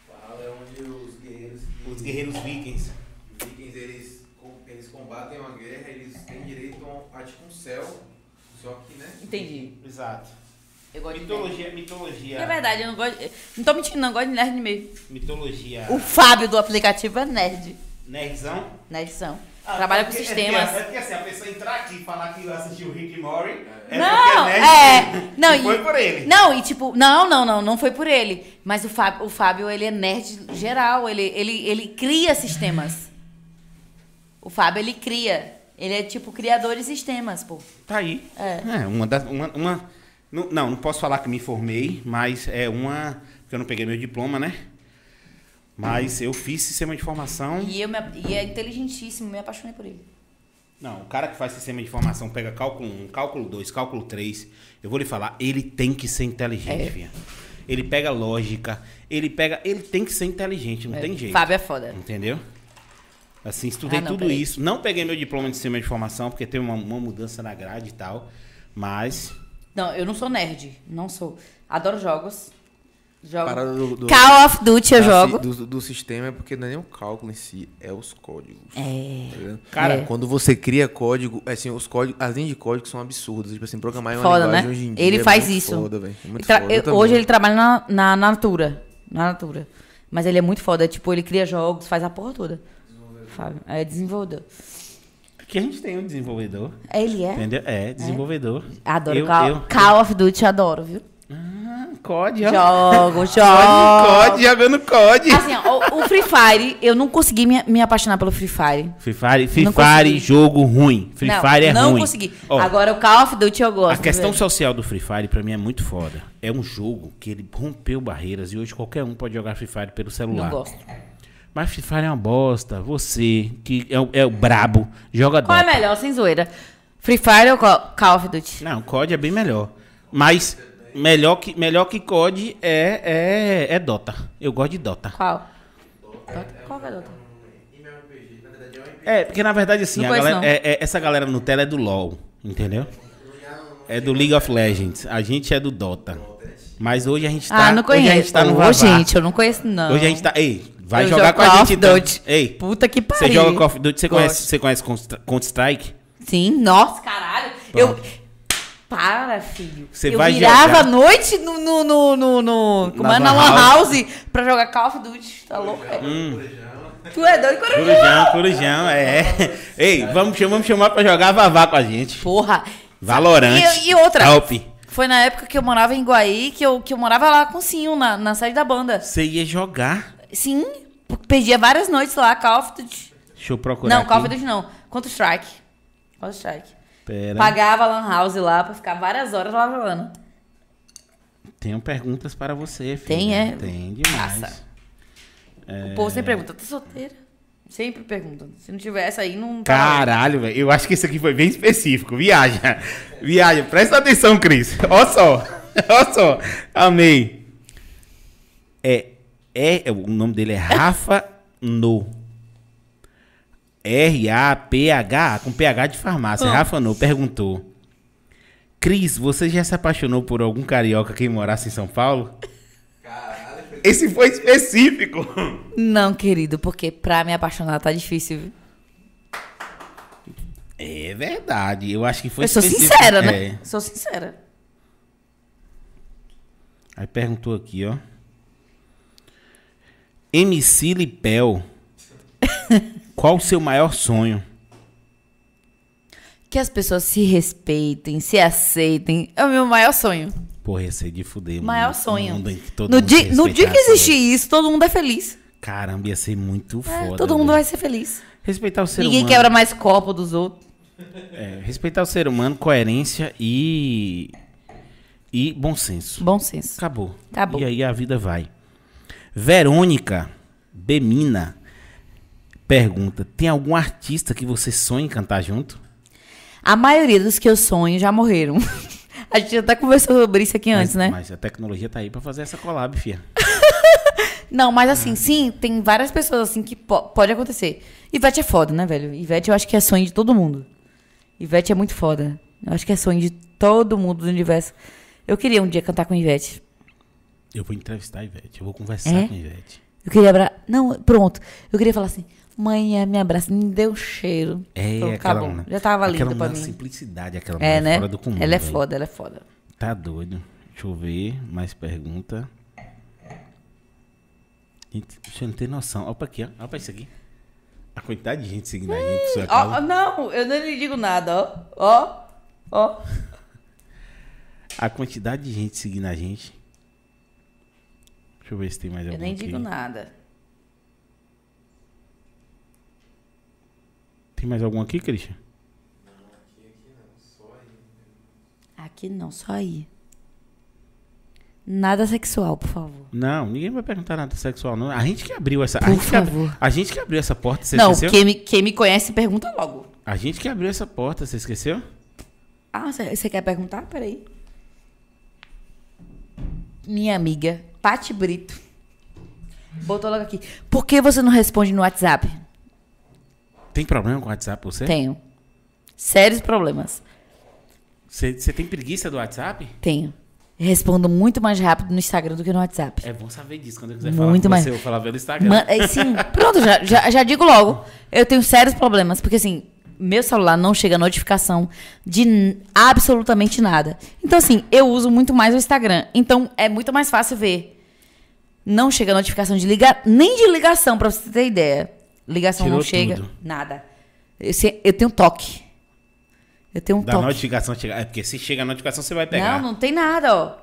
Fala é onde os guerreiros, Os guerreiros vikings. os vikings, eles, eles combatem uma guerra, eles têm direito a, tipo um céu, só que, né? Entendi. Exato. Eu gosto de. Mitologia, mitologia. É verdade, eu não gosto. Não tô mentindo, não, eu gosto de nerd mesmo. Mitologia. O Fábio do aplicativo é nerd. Nerdzão. Nerdzão. Ah, Trabalha é com porque- sistemas. É porque, é porque assim, a pessoa entrar aqui e falar que assistiu o Rick e Morty. É não, porque é nerd. é. Não, E foi por ele. Não, e tipo, não, não, não, não foi por ele. Mas o Fábio, o Fábio ele é nerd geral, ele, ele, ele cria sistemas. O Fábio, ele cria. Ele é tipo criador de sistemas, pô. Tá aí. É. uma das. Uma, uma- não, não, não posso falar que me formei, mas é uma. Porque eu não peguei meu diploma, né? Mas eu fiz sistema de informação. E, eu me, e é inteligentíssimo, me apaixonei por ele. Não, o cara que faz sistema de informação pega cálculo 1, cálculo 2, cálculo 3. Eu vou lhe falar, ele tem que ser inteligente, É. filha. Ele pega lógica, ele pega. Ele tem que ser inteligente, não tem jeito. Fábio é foda. Entendeu? Assim, estudei Ah, não, tudo peraí. isso. Não peguei meu diploma de sistema de informação, porque teve uma, uma mudança na grade e tal. Mas. Não, eu não sou nerd. Não sou. Adoro jogos. Jogo. Do, do, Call of Duty eu da jogo. do, do sistema é porque não é nem o cálculo em si, é os códigos. É. tá? Cara, É. Quando você cria código, assim, os códigos, as linhas de código são absurdas. Tipo assim, programar em uma Foda, linguagem né? hoje em dia Ele é faz muito isso. Foda, velho. É muito Ele tra- foda. eu- hoje ele trabalha na, na Natura. Na Natura. Mas ele é muito foda. Tipo, ele cria jogos, faz a porra toda. Fábio. É desenvolvedor. Aqui a gente tem um desenvolvedor. Ele é? Entendeu? É, desenvolvedor. Adoro Eu- Call, eu- Call of Duty, adoro, viu? COD, ó. Jogo, COD, jogo. COD, jogando COD. Assim, ó, o, o Free Fire, eu não consegui me, me apaixonar pelo Free Fire. Free Fire, Free Não Fire, consegui. jogo ruim. Free não, Fire é não ruim. consegui. Ó, Agora o Call of Duty eu gosto. a questão social do Free Fire pra mim é muito foda. É um jogo que ele rompeu barreiras e hoje qualquer um pode jogar Free Fire pelo celular. Não gosto. Mas Free Fire é uma bosta. Você, que é, o- é o brabo, joga Qual é Dota. melhor, sem zoeira? Free Fire ou Call Call of Duty? Não, COD é bem melhor. Mas melhor que, melhor que COD é, é, é Dota. Eu gosto de Dota. Qual? Qual que é a outra? É, porque na verdade assim, galera- é- é- essa galera Nutella é do LoL, entendeu? É do League of Legends. A gente é do Dota. Mas hoje a gente tá, ah, não conheço. hoje a gente tá no Ô, Vavá. gente, eu não conheço, não. Hoje a gente tá, ei, vai Eu jogar com a gente então. Ei, Puta que pariu. você joga Call of Duty, você Gosto. conhece, você conhece Counter-Strike? Sim, nossa, caralho. Eu... Para, filho. Você eu vai virava jogar- à noite no, no, no, no, no- como Na é, na Lan Lan House pra jogar Call of Duty. Tá louco? é? Hum. Tu é doido, Corujão? Corujão, Corujão, é. Ei, vamos, chamar- vamos chamar pra jogar Vavá com a gente. Porra. Valorante. E, e outra. Help. Foi na época que eu morava em Guaí, que eu, que eu morava lá com o Cinho, na, na sede da banda. Você ia jogar. Sim, perdia várias noites lá, Call of Duty. Deixa eu procurar Não, aqui. Call of Duty não. Counter-Strike. Counter-Strike. Pera. Pagava Lan House lá pra ficar várias horas lá jogando. Tenho perguntas para você, filho. Tem, é? Tem demais. É. O povo sempre pergunta, tá solteira? Sempre pergunta. Se não tivesse aí, não... Caralho, velho. Eu acho que isso aqui foi bem específico. Viaja. Viaja. Presta atenção, Cris. Olha só. Olha só. Amei. É, é. O nome dele é Rafa No. R-A-P-H, com PH de farmácia. Ah. Rafa No perguntou. Cris, você já se apaixonou por algum carioca que morasse em São Paulo? Esse foi específico. Não, querido, porque pra me apaixonar tá difícil, viu? É verdade. Eu acho que foi eu sou específico. sincera, né? É. Sou sincera. Aí perguntou aqui, ó. MC Lipel. Qual o seu maior sonho? Que as pessoas se respeitem, se aceitem. É o meu maior sonho. Porra, ia ser de fuder. Maior mundo- sonho. mundo No se no dia que existir isso, todo mundo é feliz. Caramba, ia ser muito É, foda. todo mundo vai ser feliz. Respeitar o ser Ninguém humano. quebra mais copo dos outros. É, respeitar o ser humano, coerência e. E bom senso. Bom senso. Acabou. Acabou. E aí a vida vai. Verônica Bemina pergunta: tem algum artista que você sonha em cantar junto? A maioria dos que eu sonho já morreram. A gente até conversou sobre isso aqui antes, mas, né? Mas a tecnologia tá aí pra fazer essa collab, fia. Não, mas assim, sim, tem várias pessoas assim que po- pode acontecer. Ivete é foda, né, velho? Ivete eu acho que é sonho de todo mundo. Ivete é muito foda. Eu acho que é sonho de todo mundo do universo. Eu queria um dia cantar com Ivete. Eu vou entrevistar a Ivete, eu vou conversar É? com a Ivete. Eu queria abra... Não, pronto. Eu queria falar assim: mãe, me abraça, me deu cheiro. É, Pronto, aquela. acabou. né? Já tava aquela lindo pra mim. simplicidade, aquela É, mulher né? fora do comum. ela é velho. foda, ela é foda. Tá doido. Deixa eu ver, mais pergunta. Gente, você não tem noção. Olha pra aqui, ó. Olha pra isso aqui. A quantidade de gente seguindo a gente por sua Ó, causa. não, eu não lhe digo nada, ó. Ó, ó. A quantidade de gente seguindo a gente. Deixa eu ver se tem mais Eu algum nem aqui. digo nada. Tem mais algum aqui, Christian? Aqui não, só aí. Nada sexual, por favor. Não, ninguém vai perguntar nada sexual, não. A gente que abriu essa. a, Por gente que abri- favor. a gente que abriu essa porta, você não, esqueceu? quem me, quem me conhece pergunta logo. A gente que abriu essa porta, você esqueceu? Ah, você quer perguntar? Peraí. Minha amiga, Pati Brito, botou logo aqui. Por que você não responde no WhatsApp? Tem problema com o WhatsApp você? Tenho. Sérios problemas. Você, tem preguiça do WhatsApp? Tenho. Respondo muito mais rápido no Instagram do que no WhatsApp. É bom saber disso. Quando eu quiser Muito falar com mais. você, eu falar pelo Instagram. É, sim, pronto, já, já, já digo logo. Eu tenho sérios problemas, porque assim, meu celular não chega notificação de absolutamente nada. Então, assim, eu uso muito mais o Instagram. Então, é muito mais fácil ver. Não chega notificação de ligar, nem de ligação, pra você ter ideia. Ligação não Tirou chega, tudo. nada. Eu, eu tenho toque. Eu tenho um Da toque. notificação chegar. É porque se chega a notificação, você vai pegar. Não, não tem nada, ó.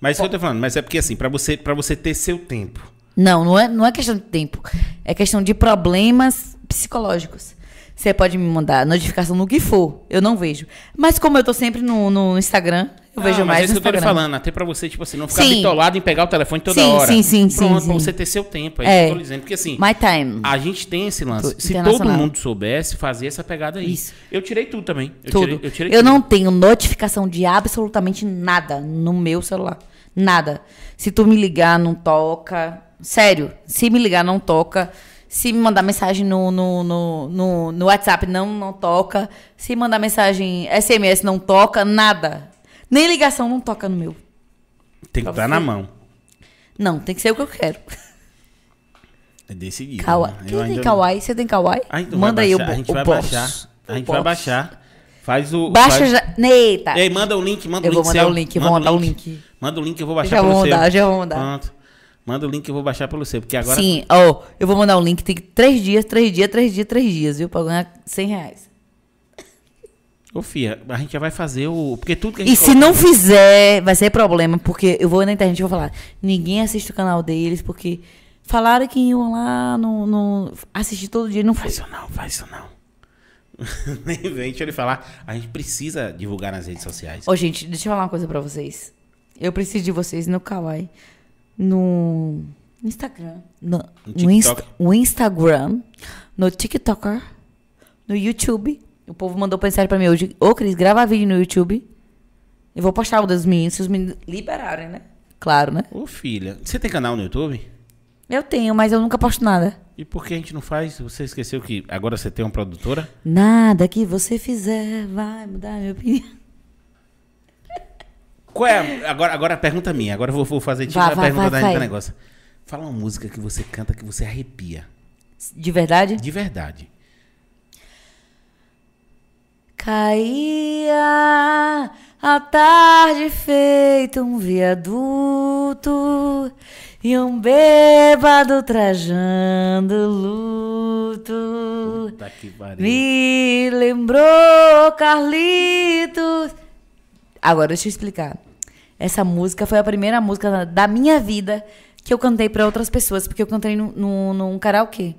Mas isso que eu tô falando, mas é porque assim, pra você, pra você ter seu tempo. Não, não é, não é questão de tempo. É questão de problemas psicológicos. Você pode me mandar notificação no que for, eu não vejo. Mas como eu tô sempre no, no Instagram, eu vejo Não, mas mais é isso no que eu tô falando, até pra você, tipo assim, não ficar Sim. bitolado em pegar o telefone toda Sim, hora. sim, sim, sim, Pronto, sim. pra você ter seu tempo. É, É. isso que eu tô lhe dizendo. Porque assim, My time. a gente tem esse lance. Tô- Se todo mundo soubesse fazer essa pegada aí. Isso. Eu tirei tudo também. Eu tudo. Tirei, eu tirei eu tudo. não tenho notificação de absolutamente nada no meu celular. Nada. Se tu me ligar, não toca. Sério, se me ligar, não toca. Se me mandar mensagem no, no, no, no, no WhatsApp, não, não toca. Se mandar mensagem SMS, não toca. Nada. Nem ligação não toca no meu. Tem que estar na mão. Não, tem que ser o que eu quero. É decidido. Kawaii. né? Eu Quem tem ainda- Kawaii? Você tem Kawaii? Manda aí o, A gente o vai baixar. A O gente vai baixar. Faz o. Baixa faz... já. Neita. Ei, manda o link, manda Eu o vou link mandar seu. o link, eu Manda vou mandar o link. Manda o link que eu vou baixar Já pelo vou seu. mandar, já vou mandar. Pronto. Manda o link que eu vou baixar pelo seu, porque agora Sim, ó, eu vou mandar um link. Tem que três dias, três dias, três dias, três dias, viu? Pra ganhar 100 reais. Ô, Fia, a gente já vai fazer o. Porque tudo que a gente. E se não fizer, vai ser problema, porque eu vou na internet e vou falar. Ninguém assiste o canal deles, porque falaram que iam lá no, no assistir todo dia não foi. Faz isso não, faz isso não. Nem vem, deixa eu lhe falar. A gente precisa divulgar nas redes sociais. Ô, gente, deixa eu falar uma coisa pra vocês. Eu preciso de vocês no Kawaii, no Instagram, no, No no, Insta- TikTok. no Instagram, no TikToker, no YouTube. O povo mandou mensagem pra mim hoje. Ô, Cris, grava vídeo no YouTube. Eu vou postar o dos meninos, se os meninos liberarem, né? Claro, né? Ô, filha, você tem canal no YouTube? Eu tenho, mas eu nunca posto nada. E por que a gente não faz? Você esqueceu que agora você tem uma produtora? Nada que você fizer vai mudar minha opinião. Qual é? a- Agora, agora a pergunta minha. Agora eu vou, vou fazer tipo Vai, a pergunta vai, da, vai. da negócio. Fala uma música que você canta que você arrepia. De verdade? De verdade. Caía a tarde feito um viaduto e um bêbado trajando luto. Puta que pariu. Me lembrou Carlitos. Agora deixa eu explicar. Essa música foi a primeira música da- minha vida que eu cantei pra outras pessoas, porque eu cantei num, num, num karaokê.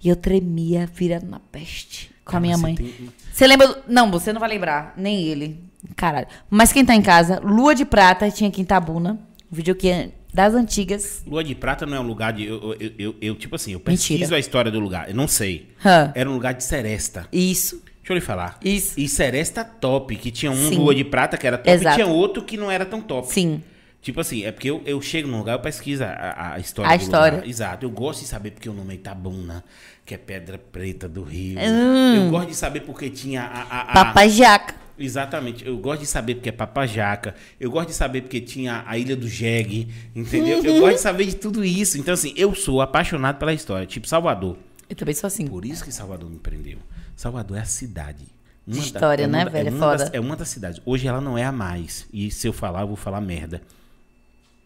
E eu tremia virado na peste com a Ah, minha mãe. tem- Você lembra? do- Não, você não vai lembrar, nem ele. Caralho. Mas quem tá em casa, Lua de Prata tinha aqui em Tabuna. Um vídeo que é das antigas. Lua de Prata não é um lugar de. Eu, eu, eu- eu, tipo assim, eu Mentira. pesquiso a história do lugar. Eu não sei. Hã. Era um lugar de seresta. Isso. Deixa eu lhe falar. Isso. E seresta top, que tinha um Sim. Lua de Prata que era top Exato. e tinha outro que não era tão top. Sim. Tipo assim, é porque eu, eu chego num lugar, eu pesquiso a, a- a história A do história. lugar. Exato. Eu gosto de saber porque o nome é Itabuna, que é pedra preta do rio. Hum. Eu gosto de saber porque tinha a... a- a- Papai Jaca. Exatamente. Eu gosto de saber porque é Papajaca. Eu gosto de saber porque tinha a Ilha do Jegue, entendeu? Eu gosto de saber de tudo isso. Então, assim, eu sou apaixonado pela história. Tipo, Salvador. Eu também sou assim. Por isso que Salvador me prendeu. Salvador é a cidade. Uma da- história, é uma né, da- velho? É É uma, das, foda. é uma das cidades. Hoje ela não é a mais. E se eu falar, eu vou falar merda.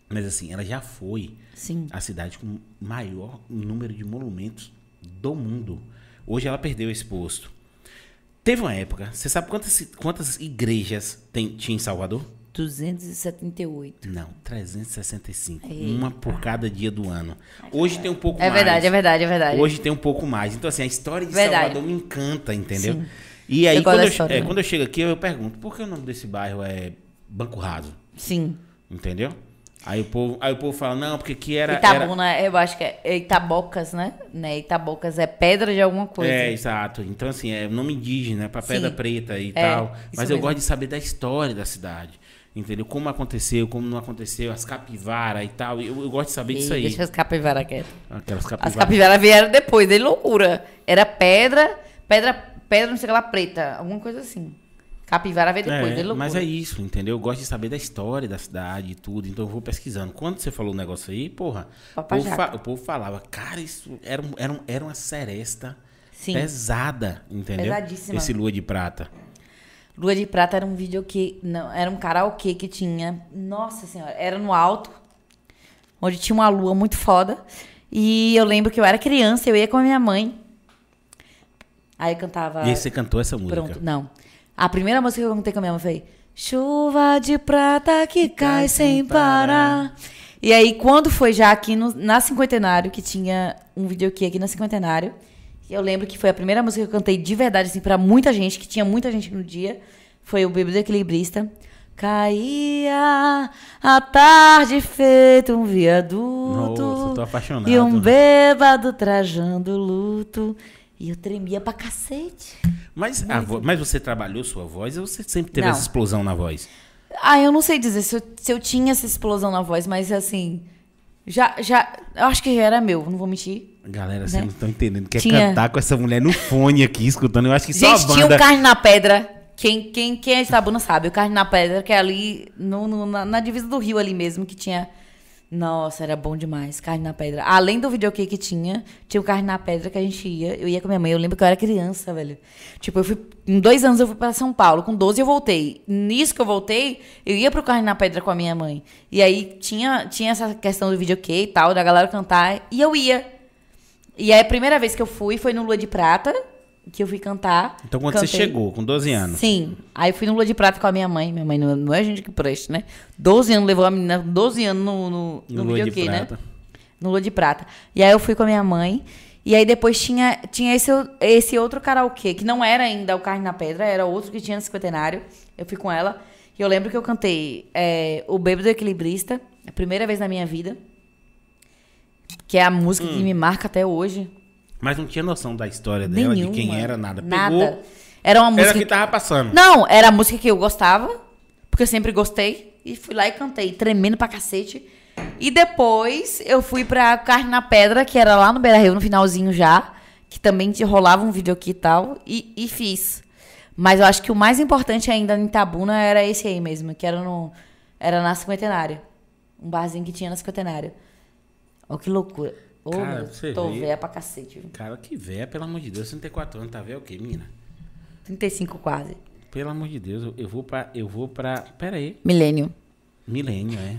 Mas assim, ela já foi Sim. a cidade com maior número de monumentos do mundo. Hoje ela perdeu esse posto. Teve uma época, você sabe quantas, quantas igrejas tem, tinha em Salvador? 278. Não, 365. Uma por cada dia do ano. Hoje tem um pouco É mais. verdade, é verdade, é verdade. Hoje tem um pouco mais. Então, assim, a história de Verdade. Salvador me encanta, entendeu? Sim. E aí, Eu quando eu, história é, quando eu chego aqui, eu pergunto, por que o nome desse bairro é Banco Raso? Sim. Entendeu? Aí o povo, aí o povo fala, não, porque aqui era. era... Itabuna, eu acho que é Itabocas, né? né? Itabocas é pedra de alguma coisa. É, exato. Então, assim, é nome indígena, pra pedra Sim. preta e É, tal. Mas eu mesmo. gosto de saber da história da cidade. Entendeu? Como aconteceu, como não aconteceu, as capivaras e tal. Eu, eu gosto de saber disso Ih, aí. Deixa as capivaras quietas. Aquelas As capivaras. capivaras vieram depois, de loucura. Era pedra, pedra, pedra, não sei lá, preta. Alguma coisa assim. Capivara veio depois, É, de loucura. mas é isso, entendeu? Eu gosto de saber da história da cidade e tudo, então eu vou pesquisando. Quando você falou o negócio aí, porra, o povo, o povo falava, cara, isso era, um- era, um- era uma seresta Sim. pesada, entendeu? Pesadíssima. Esse lua de prata. Lua de Prata era um vídeo que. Não, era um karaokê que tinha. Nossa senhora, era no alto, onde tinha uma lua muito foda. E eu lembro que eu era criança, eu ia com a minha mãe. Aí eu cantava. E aí você cantou essa música. Pronto, não. A primeira música que eu cantei com a minha mãe foi Chuva de prata que cai sem parar. E aí, quando foi já aqui no, na Cinquentenário, que tinha um videokê aqui na Cinquentenário, eu lembro que foi a primeira música que eu cantei de verdade, assim, pra muita gente, que tinha muita gente no dia, foi o Bebê do Equilibrista. Caía a tarde feito um viaduto. Nossa, tô apaixonado. E um bêbado trajando luto. E eu tremia pra cacete. Mas, a mas você trabalhou sua voz ou você sempre teve Não. essa explosão na voz? Ah, eu não sei dizer se eu, se eu tinha essa explosão na voz, mas assim. Já, já. Eu acho que já era meu, não vou mentir. Galera, vocês Né? não estão entendendo. Quer Tinha- cantar com essa mulher no fone aqui, escutando. Eu acho que só Gente, a tinha banda... um carne na pedra. Quem, quem, quem é de Itabuna sabe, o carne na pedra, que é ali no, no- na, na divisa do rio ali mesmo, que tinha. Nossa, era bom demais, carne na pedra. Além do videokê que tinha, tinha o carne na pedra que a gente ia. Eu ia com minha mãe. Eu lembro que eu era criança, velho. Tipo, eu fui. Em dois anos eu fui pra São Paulo. Com 12 eu voltei. Nisso que eu voltei, eu ia pro carne na pedra com a minha mãe. E aí tinha, tinha essa questão do videokê e tal, da galera cantar. E eu ia. E aí a primeira vez que eu fui foi no Lua de Prata, que eu fui cantar. Então quando você Cantei. chegou, com 12 anos. Sim. Aí eu fui no Lua de Prata com a minha mãe. Minha mãe não, não é gente que preste, né? 12 anos, levou a menina 12 anos no, no, No no videokê, né? Prata. No Lua de Prata. E aí eu fui com a minha mãe. E aí depois tinha, tinha esse, esse outro karaokê, que não era ainda o Carne na Pedra, era outro que tinha no cinquentenário. Eu fui com ela. E eu lembro que eu cantei é, O Bêbado Equilibrista, a primeira vez na minha vida. Que é a música Hum. que me marca até hoje. Mas não tinha noção da história dela, Nenhuma. de quem era, nada. Nada. Pegou, Era uma era música. que tava passando. Não, era a música que eu gostava, porque eu sempre gostei. E fui lá e cantei, tremendo pra cacete. E depois eu fui pra Carne na Pedra, que era lá no Beira Rio, no finalzinho já. Que também te rolava um vídeo aqui e tal. E, e fiz. Mas eu acho que o mais importante ainda em Tabuna era esse aí mesmo, que era no. Era na Cinquentenário. Um barzinho que tinha na Cinquentenário. Ó, que loucura. Ô, Cara, meu, você tô vê. velha pra cacete. viu? Cara, que véia, pelo amor de Deus, 34 anos, tá velho o quê, menina? 35 quase. Pelo amor de Deus, eu- eu vou pra. Eu vou pra. Pera aí. Milênio. Milênio, é.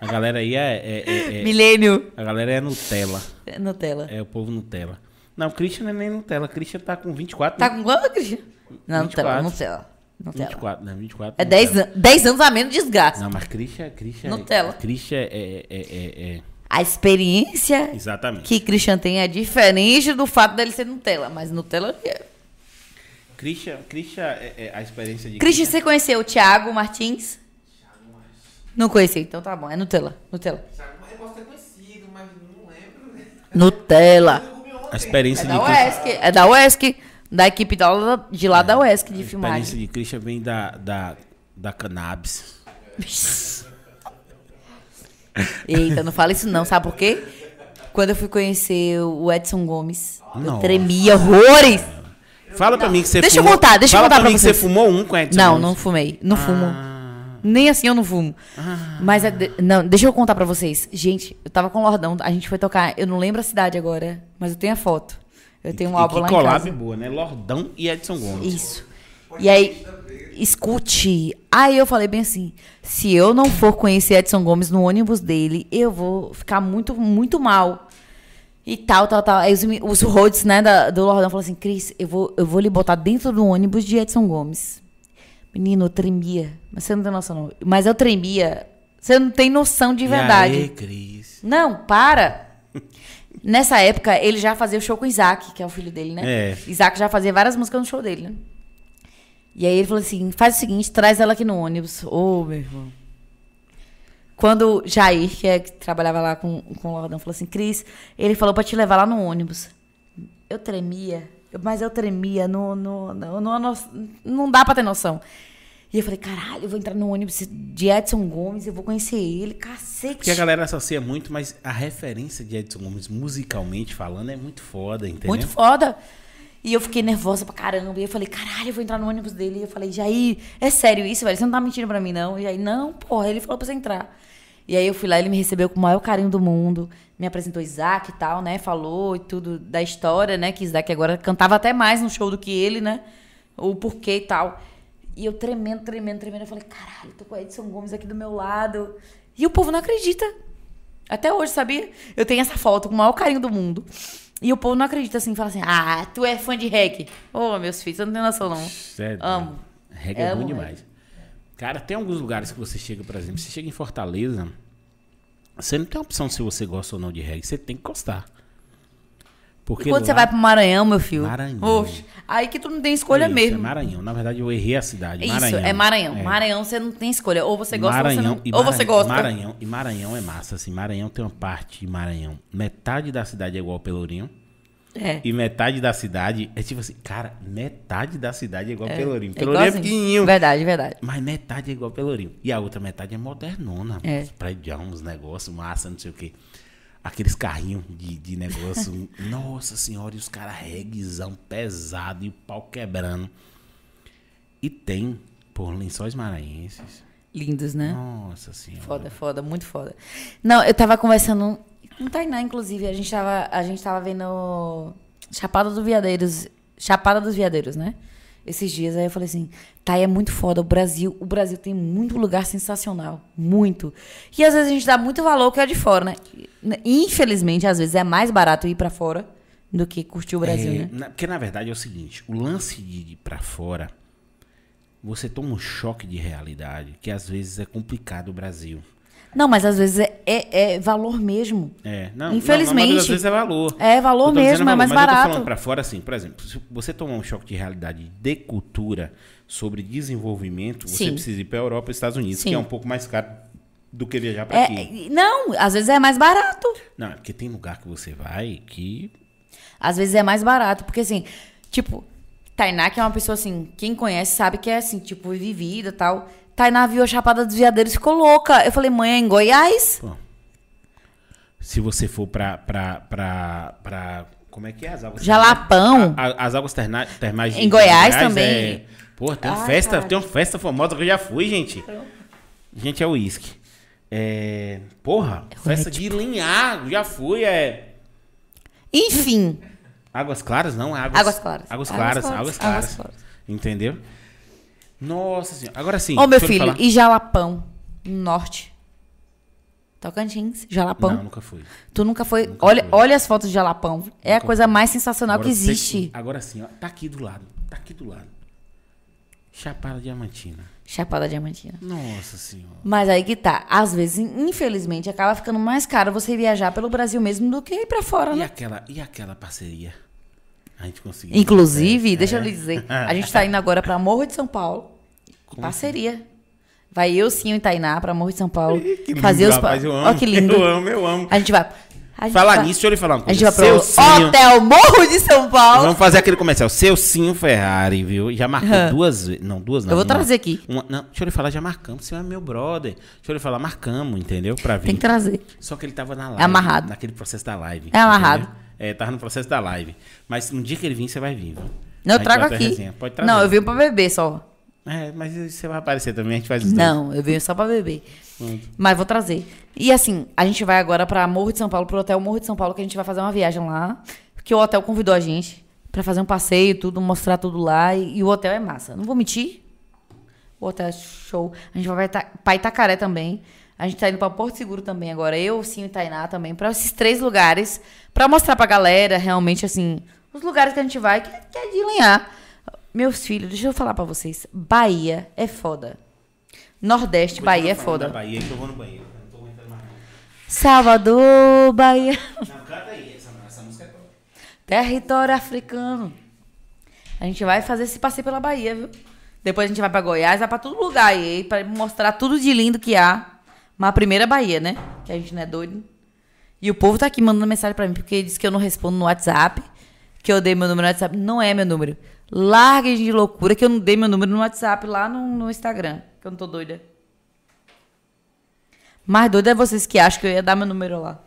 A galera aí é. é- é- é- Milênio. a galera é Nutella. É Nutella. É o povo Nutella. Não, o Christian não é nem Nutella. O Christian tá com 24. Tá né? com quanto, Cristian? Não, 24. Nutella, Nutella. Nutella. 24, não, 24. É 10, Nutella. an 10 anos a menos de desgaste. Não, mas Christian. Christian Nutella. Christian é, é, é, é- é- A experiência Exatamente. que Christian tem é diferente do fato dele ser Nutella. Mas Nutella é. Christian, Christian é, é a experiência de. Christian, você conheceu o Thiago Martins? Não conheci, então tá bom. É Nutella. Nutella. Eu posso ter conhecido, mas não lembro. Nutella. A experiência É de da Christian. UESC. É da UESC. Da equipe da, de lá da UESC de A experiência filmagem. de Christian vem da, da, da cannabis. Eita, não fala isso não, sabe por quê? Quando eu fui conhecer o Edson Gomes, eu Nossa. tremia horrores. Fala pra mim que você Deixa eu fumou. contar, deixa eu contar pra pra mim que vocês. você fumou um com Edson Não, Gomes. não fumei. Não fumo. Ah, Nem assim eu não fumo. Mas, é não, deixa eu contar pra vocês. Gente, eu tava com o Lordão, a gente foi tocar, eu não lembro a cidade agora, mas eu tenho a foto. Eu tenho um e álbum que lá em collab casa. boa, né? Lordão e Edson Gomes. Isso. E aí, escute. Aí eu falei bem assim: se eu não for conhecer Edson Gomes no ônibus dele, eu vou ficar muito, muito mal. E tal, tal, tal. Aí os, os roads, né, da- do Lordão falaram assim: Cris, eu vou, eu vou lhe botar dentro do ônibus de Edson Gomes. Menino, eu tremia. Mas você não tem noção, não. Mas eu tremia. Você não tem noção de verdade. E aí, Cris? Não, para. Nessa época, ele já fazia o show com o Isaac, que é o filho dele, né? É. Isaac já fazia várias músicas no show dele, né? E aí ele falou assim: faz o seguinte, traz ela aqui no ônibus. Ô, meu irmão. Quando Jair, que, é, que trabalhava lá com, com o Lordão, falou assim, Cris, ele falou pra te levar lá no ônibus. Eu tremia, mas eu tremia, no, no, no, no- no- não dá pra ter noção. E eu falei, caralho, eu vou entrar no ônibus de Edson Gomes, eu vou conhecer ele, cacete. Porque a galera associa muito, mas a referência de Edson Gomes, musicalmente falando, é muito foda, entendeu? Muito foda. E eu fiquei nervosa pra caramba. E eu falei, caralho, eu vou entrar no ônibus dele. E eu falei, Jair, é sério isso, velho? Você não tá mentindo pra mim, não? E aí, não, porra, ele falou pra você entrar. E aí eu fui lá, ele me recebeu com o maior carinho do mundo. Me apresentou Isaac e tal, né? Falou e tudo da história, né? Que Isaac agora cantava até mais no show do que ele, né? O porquê e tal. E eu tremendo, tremendo, tremendo. Eu falei, caralho, tô com o Edson Gomes aqui do meu lado. E o povo não acredita. Até hoje, sabia? Eu tenho essa foto com o maior carinho do mundo. E o povo não acredita assim, fala assim: ah, tu é fã de reggae. Ô, meus filhos, você não tem noção, não. Sério. Amo. Reggae é bom demais. Cara, tem alguns lugares que você chega, por exemplo, você chega em Fortaleza, você não tem opção se você gosta ou não de reggae, você tem que gostar. Porque E quando lá- você vai pro Maranhão, meu filho? Maranhão. Oxe, aí que tu não tem escolha é isso, mesmo. É Maranhão. Na verdade, eu errei a cidade. Isso, Maranhão. é Maranhão. É. Maranhão você não tem escolha. Ou você gosta Maranhão, ou você não. Ou você gosta. Maranhão, e Maranhão é massa, assim. Maranhão tem uma parte de Maranhão. Metade da cidade é igual ao Pelourinho. É. E metade da cidade é tipo assim, cara, metade da cidade é igual ao Pelourinho. É Pelourinho é igualzinho. pequenininho. Verdade, verdade. Mas metade é igual Pelourinho. E a outra metade é modernona. É. Prédio, uns negócios, massa, não sei o quê. Aqueles carrinhos de, de negócio. Nossa senhora, e os caras reguezão pesado e o pau quebrando. E tem, por lençóis maranhenses. Lindos, né? Nossa senhora. Foda, foda, muito foda. Não, eu tava conversando com o Tainá, inclusive. A gente tava, a gente tava vendo Chapada dos Veadeiros. Chapada dos Veadeiros, né? Esses dias. Aí eu falei assim, Thay, é muito foda. O Brasil, o Brasil tem muito lugar sensacional. Muito. E às vezes a gente dá muito valor ao que é de fora, né? Infelizmente, às vezes é mais barato ir pra fora do que curtir o Brasil, É, né? na- porque na verdade é o seguinte, o lance de ir pra fora, você toma um choque de realidade, que às vezes é complicado o Brasil. Não, mas às vezes é, é, é valor mesmo. É, não, Infelizmente. Não, das vezes é valor. É valor dizendo mesmo, é mais mas Eu tô barato. falando pra fora assim, por exemplo, se você tomar um choque de realidade de cultura sobre desenvolvimento, você Sim. precisa ir pra Europa e Estados Unidos, Sim. que é um pouco mais caro do que viajar pra É, aqui. não, às vezes é mais barato. Não, é porque tem lugar que você vai que Às vezes é mais barato, porque assim, tipo, Tainá, que é uma pessoa assim, quem conhece sabe que é assim, tipo, vivida e tal. Tainá viu a Chapada dos Veadeiros e ficou louca. Eu falei, mãe, é em Goiás? Pô, se você for pra, pra, pra, pra. Como é que é as águas Jalapão. A- a- as águas terna- termais de Em Goiás de também. É... Pô, tem uma festa, cara. tem uma festa famosa que eu já fui, gente. Gente, é uísque. É. Porra, festa de linhar, já fui, é. Enfim, Águas claras, não, é águas. Águas claras. Águas Águas claras, claras, águas águas claras. claras. Entendeu? Nossa senhora. Agora sim. ô meu filho, e Jalapão, no norte. Tocantins, Jalapão. Não, nunca fui. Tu nunca foi. Nunca olha, fui. olha as fotos de Jalapão. É a Nunca coisa mais sensacional Agora que você- existe. Agora sim, ó. Tá aqui do lado. Tá aqui do lado. Chapada Diamantina. Chapada Diamantina. Nossa senhora. Mas aí que tá. Às vezes, infelizmente, acaba ficando mais caro você viajar pelo Brasil mesmo do que ir pra fora, E né? aquela, e aquela parceria? A gente conseguiu. Inclusive, É. deixa eu lhe dizer, a gente tá indo agora pra Morro de São Paulo. Como parceria. Vai eu, sim, e Tainá pra Morro de São Paulo. Que lindo, fazer os. pa- rapaz, eu amo. Ó, que lindo. Eu amo, eu amo. A gente vai. a gente Falar vai- nisso, deixa eu lhe falar uma A coisa. gente vai pro Cinho- Hotel Morro de São Paulo. Vamos fazer aquele comercial. Seu Cinho Ferrari, viu? Já marcou Aham. duas vezes. Não, duas não. Eu vou uma. trazer aqui. Uma- não, deixa eu lhe falar, já marcamos. Você é meu brother. Deixa eu lhe falar, marcamos, entendeu? Pra vir. Tem que trazer. Só que ele tava na live. amarrado. Naquele processo da live. É amarrado. entendeu? É, tava no processo da live. Mas no dia que ele vir, você vai vir, viu? Não, eu trago aqui. Pode trazer. Não, eu venho pra beber só. É, mas você vai aparecer também, a gente faz os dois. Não, eu venho só pra beber. Mas vou trazer. E assim, a gente vai agora pra Morro de São Paulo, pro Hotel Morro de São Paulo, que a gente vai fazer uma viagem lá. Porque o hotel convidou a gente pra fazer um passeio, tudo, mostrar tudo lá. E, e o hotel é massa. Não vou mentir. O hotel é show. A gente vai pra Itacaré também. A gente tá indo pra Porto Seguro também agora. Eu, Sim e Tainá também. Pra esses três lugares. Pra mostrar pra galera, realmente, assim, os lugares que a gente vai, que, que é de linhar. Meus filhos, deixa eu falar pra vocês. Bahia é foda. Nordeste, Bahia é foda. Bahia que eu vou no banheiro. Eu não tô mais. Salvador, Bahia. Não, canta aí, essa, essa música é. Território africano. A gente vai fazer esse passeio pela Bahia, viu? Depois a gente vai pra Goiás, vai pra todo lugar aí, pra mostrar tudo de lindo que há. Mas a primeira é Bahia, né? Que a gente não é doido. E o povo tá aqui mandando mensagem pra mim, porque diz que eu não respondo no WhatsApp, que eu dei meu número no WhatsApp. Não é meu número. Larguem de loucura que eu não dei meu número no WhatsApp lá no, no Instagram, que eu não tô doida. Mais doida é vocês que acham que eu ia dar meu número lá.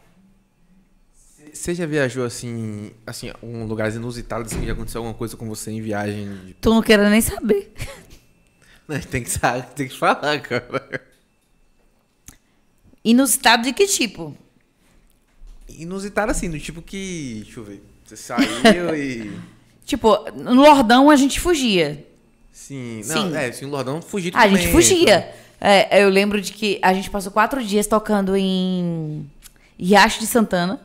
Você já viajou assim, assim, um lugar inusitado assim, que já aconteceu alguma coisa com você em viagem? Tu não queira nem saber. Não, tem que saber, tem que falar, cara. Inusitado de que tipo? Inusitado assim, do tipo que. Deixa eu ver. Você saiu e. Tipo, no Lordão a gente fugia. Sim. Não, Sim. é, sim, o Lordão fugiu Ah, a gente fugia. É, eu lembro de que a gente passou quatro dias tocando em Riacho de Santana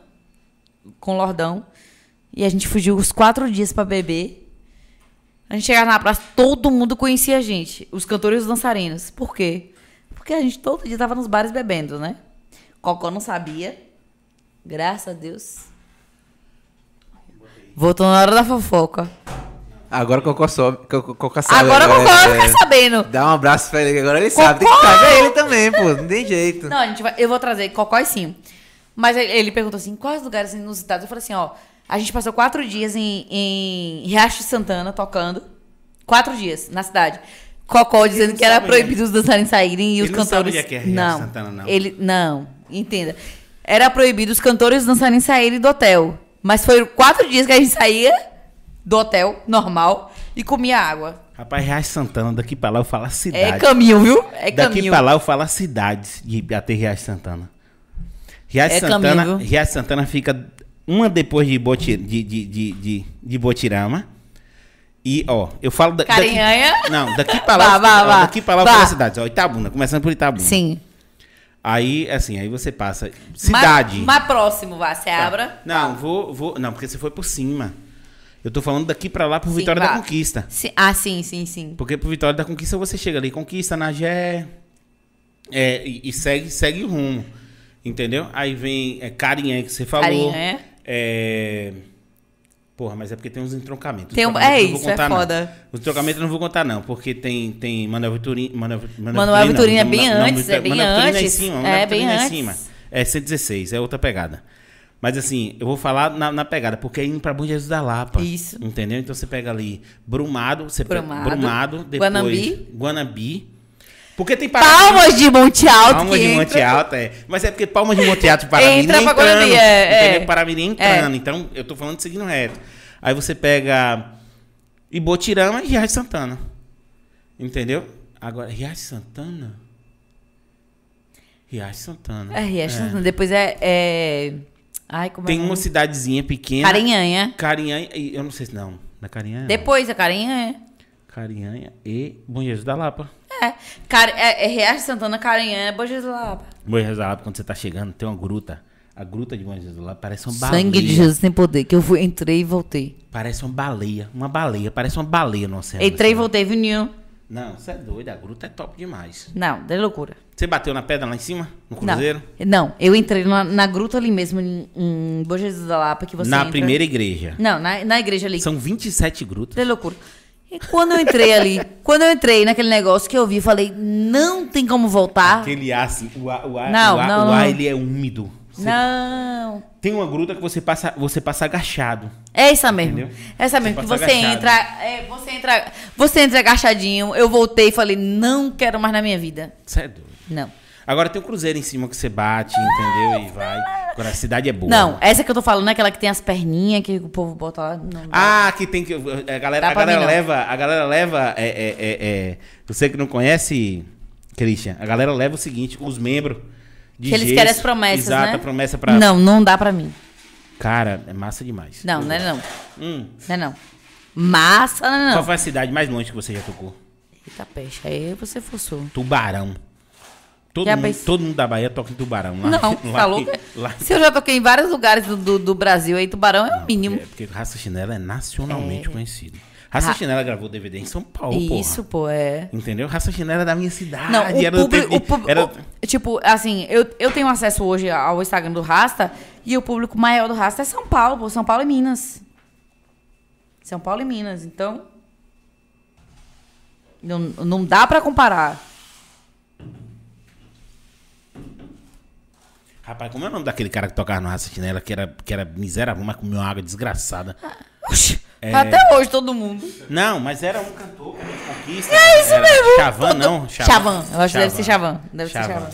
com o Lordão. E a gente fugiu os quatro dias pra beber. A gente chegava na praça, todo mundo conhecia a gente. Os cantores e os dançarinos. Por quê? Porque a gente todo dia tava nos bares bebendo, né? Cocó não sabia. Graças a Deus. Voltou na hora da fofoca. Agora o Cocó sobe. Cocó, sabe. Agora o Cocó vai é, ficar sabendo. Dá um abraço pra ele, que agora ele sabe. Tem que trazer ele também, pô. Não tem jeito. Não, a gente vai, eu vou trazer Cocó e sim. Mas ele, ele perguntou assim, quais lugares inusitados? Eu falei assim, ó, a gente passou quatro dias em, em Riacho de Santana tocando. Quatro dias na cidade. Cocó dizendo não que era sabe, proibido os dançarinos saírem e Ele os não cantores. sabe onde é que é não, Santana, não. Ele não, entenda. Era proibido os cantores e os dançarinos saírem do hotel. Mas foi quatro dias que a gente saía do hotel normal e comia água. Rapaz, Reais Santana, daqui pra lá eu falo a cidade. É caminho, viu? É Daqui caminho. pra lá eu falo as cidades de até Riacho Santana. Riacho É Santana, caminho? Riacho Santana fica uma depois de, Boti, de, de, de, de, de Botirama. E, ó, eu falo... Da, Carinhanha? Daqui, não, daqui pra lá... vá, ó, vá. Daqui pra lá Vá. cidades. Ó, Itabuna, começando por Itabuna. Sim. Aí, assim, aí você passa... Cidade. Mais, mais próximo, vá, você Tá. abra. Não, vou, vou... Não, porque você foi por cima. Eu tô falando daqui pra lá por Sim, Vitória vá. da Conquista. Sim, ah, sim, sim, sim. Porque pro Vitória da Conquista você chega ali, conquista Nagé é, e, e segue, segue o rumo. Entendeu? Aí vem é, Carinhã, que você falou. Carinhã. É. Porra, mas é porque tem uns entroncamentos. Tem um- é não isso, é contar, não. foda. Os entroncamentos eu não vou contar, não, porque tem, tem Manuel Vitorino. Manuel, Manuel Vitorino é não, bem não, não, antes, é bem Manuel Vitorino antes. É, em cima, É, Manuel bem Vitorino antes. em cima. É 116, é outra pegada. Mas assim, eu vou falar na, na pegada, porque é indo pra Bom Jesus da Lapa. Isso. Entendeu? Então você pega ali Brumado, você pega Brumado, Brumado, depois Guanambi. Guanabi. Porque tem Palmas de Monte Alto. Palmas de entra- Monte Alto, é. Mas é porque Palmas de Monte Alto e Paramirim Entra pra entrando. Guarani, é, é. Paramirim entrando. Então, eu tô falando seguindo reto. Aí você pega Ibotirama e Riacho de Santana. Entendeu? Agora, Riacho de Santana? Riacho de Santana. É, Riacho de Santana. Depois é, é... Ai, como Tem é uma cidadezinha pequena. Carinhanha. Carinhanha. e Eu não sei se não. Na Carinhanha? não. Depois a Carinhanha. Carinhanha e Bom Jesus da Lapa. É. Car... é, é Riacho Santana, Carinhanha, Bom Jesus da Lapa. Bom Jesus da Lapa, quando você tá chegando, tem uma gruta. A gruta de Bom Jesus da Lapa parece uma baleia. Sangue de Jesus tem poder. Que eu fui, entrei e voltei. Parece uma baleia. Uma baleia. Parece uma baleia no oceano. Entrei e assim. voltei, viu, Ninho? Não, você é doido. A gruta é top demais. Não, de loucura. Você bateu na pedra lá em cima? No Não. cruzeiro? Não, eu entrei na, na gruta ali mesmo, em, em Bom Jesus da Lapa, que você na entra. primeira igreja. Não, na, na igreja ali. São 27 grutas. De loucura. E quando eu entrei ali, quando eu entrei naquele negócio que eu vi, eu falei, não tem como voltar. Aquele ar assim, o ar, o ar, Não, o ar, não, o ar ele é úmido. Você- Não. Tem uma gruta que você passa, você passa agachado. É essa mesmo. Entendeu? Essa mesmo. Você Que você agachado. entra, é, você entra. Você entra agachadinho. Eu voltei e falei, não quero mais na minha vida. Você é doido. Não. Agora tem o cruzeiro em cima que você bate, entendeu? E vai. Agora a cidade é boa. Não, essa que eu tô falando é aquela que tem as perninhas que o povo bota lá. Não. Ah, que tem que. A galera, a galera leva. A galera leva. É, é, é, é, você que não conhece, Christian, a galera leva o seguinte: os membros. De que eles gesso, querem as promessas, Exato, né? a promessa pra. Não, não dá pra mim. Cara, é massa demais. Não, não é não. Hum, Não é não. Massa, não é Qual não. foi a cidade mais longe que você já tocou? Eita peixe, aí você forçou. Tubarão. Todo, mundo, todo mundo da Bahia toca em Tubarão. Lá, Não, lá, tá louco? Lá, Se eu já toquei em vários lugares do, do, do Brasil, aí Tubarão é o mínimo. É, porque Raça Chinela é nacionalmente conhecido. Raça Ra- Chinela gravou DVD em São Paulo, Isso, pô, é. Entendeu? Raça Chinela é da minha cidade. Não, o era público. O pub- era- o- tipo, assim, eu, eu tenho acesso hoje ao Instagram do Rasta e o público maior do Rasta é São Paulo, pô. São Paulo e Minas. São Paulo e Minas, então. Não, não dá pra comparar. Rapaz, como é o nome daquele cara que tocava no Raça Chinela, que era, que era miserável, mas comeu uma água desgraçada? Oxi, É. Até hoje todo mundo. Não, mas era um cantor conquista. É isso mesmo. Chavan, não? Chavan, eu acho que deve ser Chavan, deve ser Chavan.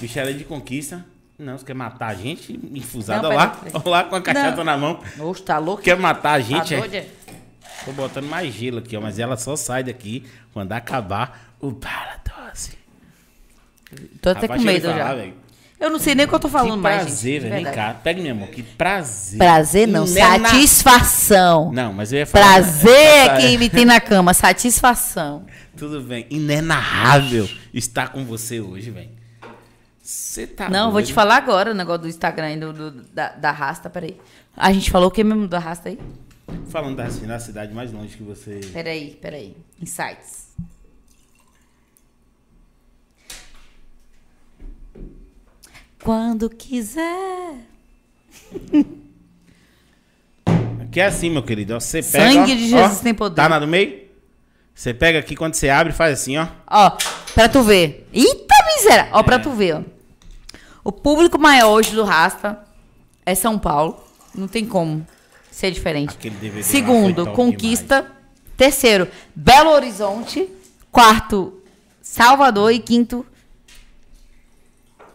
Bicho era de conquista. Não, você quer matar a gente? Infusada Não, lá. Olha lá com a cachaça Não. na mão. Oxe, tá louco? Quer matar a Tá gente? é? doido? é? Tô botando mais gelo aqui, ó. Mas ela só sai daqui quando acabar o Paradose. Tô até Rapaz, com medo já. falar, velho. Eu não sei nem o que eu tô falando que mais, prazer, gente. de velho. Vem cá, pega minha mão. Que prazer. Prazer não, Inena- satisfação. Não, mas eu ia falar. Prazer essa- é quem me tem na cama, satisfação. Tudo bem. Inenarrável estar com você hoje, velho. Você tá não, vou doido? te falar agora o negócio do Instagram e do, do- da, da rasta, peraí. A gente falou o que mesmo da rasta aí? Falando da, da cidade mais longe que você. Peraí, peraí. Insights. Quando quiser. Aqui é assim, meu querido. Você pega. Sangue ó, de Jesus ó, tem poder. Tá na do meio? Você pega aqui quando você abre, faz assim, ó. Ó, pra tu ver. Eita miséria! Ó, pra É. tu ver, ó. O público maior hoje do Rasta é São Paulo. Não tem como ser diferente. Segundo, Conquista. Terceiro, Belo Horizonte. Quarto, Salvador. E quinto,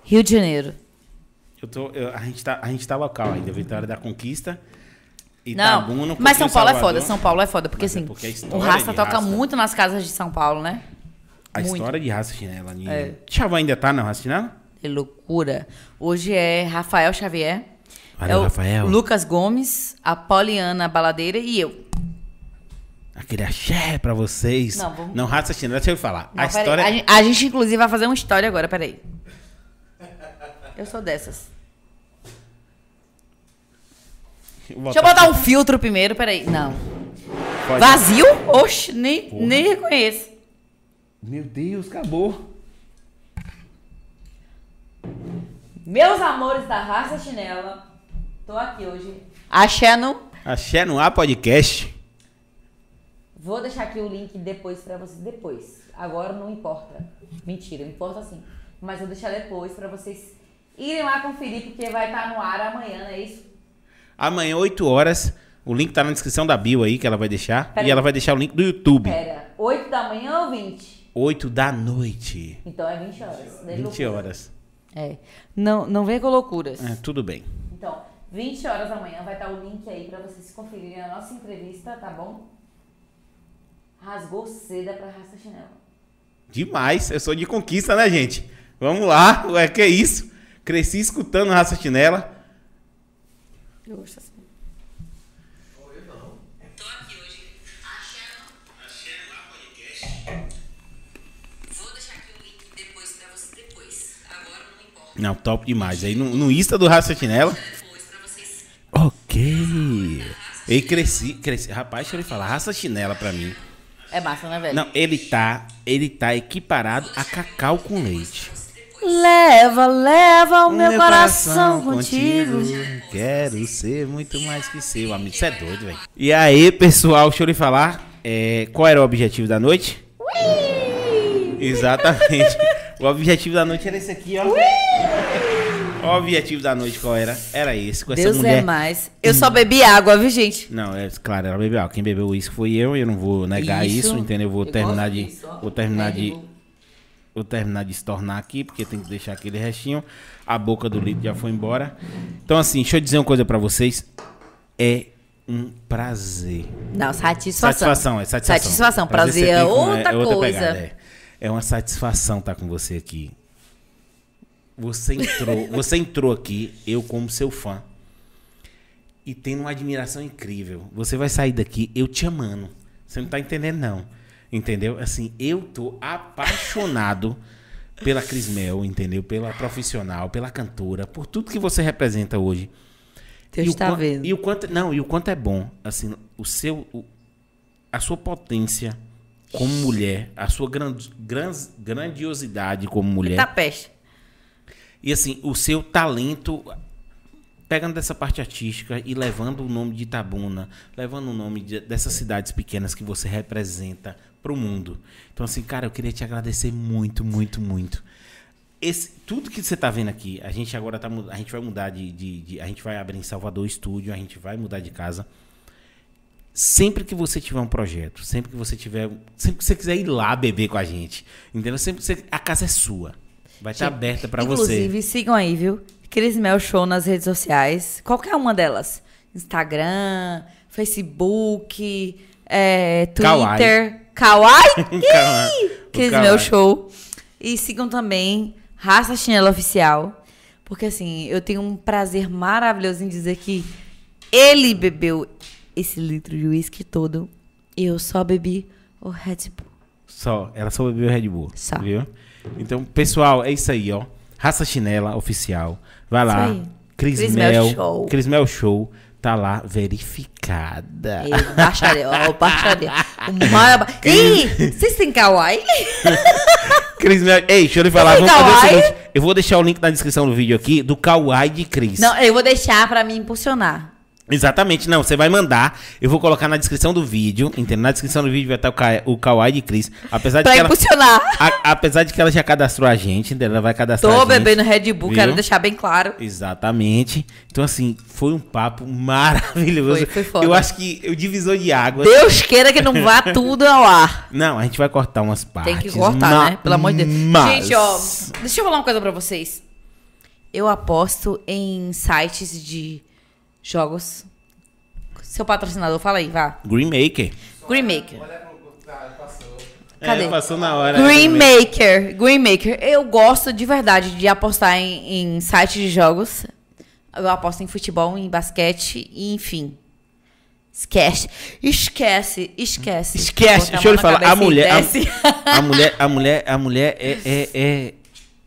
Rio de Janeiro. Eu tô, eu- a, gente tá, a gente tá local ainda. Vitória da Conquista. Não, Itabuna, um mas São Paulo é Salvador. foda. São Paulo é foda. Porque Mas é assim, porque a o Rasta toca Rasta- muito nas casas de São Paulo, né? A Muito. história de Raça Chinela. É. Chava ainda tá na Raça Chinela? É loucura. Hoje é Rafael Xavier. Valeu, é o Rafael. Lucas Gomes, a Poliana Baladeira e eu. Aquele axé pra vocês. Não, vamos- Não, Raça Chinela, deixa eu falar. Não, a história. a, gente, a gente, inclusive, vai fazer uma história agora, peraí. Eu sou dessas. Deixa eu botar um filtro primeiro, peraí. Não. Pode- Vazio? Oxe, nem, nem reconheço. Meu Deus, acabou. Meus amores da raça chinela, tô aqui hoje. Axé no. Axé no ar podcast. Vou deixar aqui o link depois pra vocês. Depois. Agora não importa. Mentira, importa sim. Mas vou deixar depois pra vocês irem lá conferir, porque vai estar no ar amanhã, não é isso? Amanhã, 8 horas. O link tá na descrição da bio aí, que ela vai deixar. Pera e aí. ela vai deixar o link do YouTube. Pera, 8 da manhã ou 20? 8 da noite. Então é 20 horas. Daí 20 loucura. horas. É. Não, não vem com loucuras. É, tudo bem. Então, 20 horas da manhã vai estar o link aí pra vocês conferirem a nossa entrevista, tá bom? Rasgou seda pra raça chinela. Demais. Eu sou de conquista, né, gente? Vamos lá. Ué, que isso? Cresci escutando Raça Chinela. Eu gosto assim. Tô aqui hoje. Vou deixar aqui o link depois pra você depois. Agora não top demais. Aí no, no Insta do Raça Chinela. Ok. E cresci, cresci. Rapaz, deixa eu lhe falar. Raça Chinela pra mim. É massa, né, velho? Não, ele tá, ele tá equiparado a cacau com leite. Leva, leva o meu, coração, contigo. Quero ser muito mais que seu. Amigo, você é doido, velho. E aí, pessoal, deixa eu lhe falar. é, qual era o objetivo da noite? Exatamente. o objetivo da noite era esse aqui, ó. O objetivo da noite qual era? Era esse, com essa Deus mulher. é mais. Eu só bebi água, viu, gente? Não, é claro, ela bebeu água. Quem bebeu uísque foi eu, eu não vou negar isso, Isso. entendeu? Eu vou Eu terminar de. vou terminar Red de. Vou terminar de estornar aqui, porque tem que deixar aquele restinho. A boca do litro já foi embora. Então, assim, deixa eu dizer uma coisa pra vocês. É um prazer. Não, satisfação. Satisfação, é satisfação. Satisfação. Prazer, você é tem com- outra, coisa. pegada, é. É uma satisfação estar com você aqui. Você entrou, você entrou aqui, eu como seu fã. E tendo uma admiração incrível. Você vai sair daqui eu te amando. Você não tá entendendo não. Entendeu? Assim, eu tô apaixonado pela Cris Mel, entendeu? Pela profissional, pela cantora, por tudo que você representa hoje. Deus E tá quan- vendo. E o quanto, não, e o quanto é bom, assim, o seu, o- a sua potência como mulher, a sua gran, gran- grandiosidade como mulher, Tá peste. e assim, o seu talento, pegando dessa parte artística e levando o nome de Itabuna, levando o nome de- dessas cidades pequenas que você representa pro mundo. Então assim, cara, eu queria te agradecer muito, muito, muito. esse, tudo que você tá vendo aqui, a gente agora tá a gente vai mudar de, de- de- a gente vai abrir em Salvador estúdio, a gente vai mudar de casa. Sempre que você tiver um projeto, sempre que você tiver, sempre que você quiser ir lá beber com a gente, entendeu? Sempre você, a casa é sua. Vai estar Gente, aberta pra você. Inclusive, sigam aí, viu? Cris Mel Show nas redes sociais. Qualquer uma delas. Instagram, Facebook, é, Twitter. Kawaii? O Kawaii. Mel Show. E sigam também Raça Chinela Oficial. Porque, assim, eu tenho um prazer maravilhoso em dizer que ele bebeu esse litro de uísque todo. E eu só bebi o Red Bull. Só, ela só bebeu Red Bull. Só. Viu? Então, pessoal, é isso aí, ó. Raça Chinela Oficial. Vai lá. Cris, Mel Show. Cris Mel Show. Tá lá, verificada. Ei, baixaria, ó, baixaria. O maior... Ih, vocês têm kawaii? Cris Mel. Ei, deixa eu lhe falar. Vamos fazer o seguinte. Eu vou deixar o link na descrição do vídeo aqui do Kawaii de Cris. Não, eu vou deixar pra me impulsionar. Exatamente, não. Você vai mandar. Eu vou colocar na descrição do vídeo. Entendeu? Na descrição do vídeo vai estar o, Ka- o Kawaii de Cris. Apesar de Pra que ela. impulsionar. a- apesar de que ela já cadastrou a gente, entendeu? Ela vai cadastrar Tô a gente. bebendo Red Bull, viu? quero deixar bem claro. Exatamente. Então, assim, foi um papo maravilhoso. Foi- foi foda. Eu acho que o divisor de águas. Deus queira que não vá tudo ao ar. Não, a gente vai cortar umas partes. Tem que cortar, né? Pelo amor de Deus. mas- Gente, ó, deixa eu falar uma coisa pra vocês. Eu aposto em sites de jogos. Seu patrocinador, fala aí, vá. Green Maker. Green Maker. É, Cadê? passou na hora. Green Maker. Green Maker. Eu gosto de verdade de apostar em, em sites de jogos. Eu aposto em futebol, em basquete, e enfim. Esquece. Esquece, esquece. Esquece, deixa eu lhe falar. A cabeça e mulher, a, desce. a mulher, a mulher, a mulher é, é, é-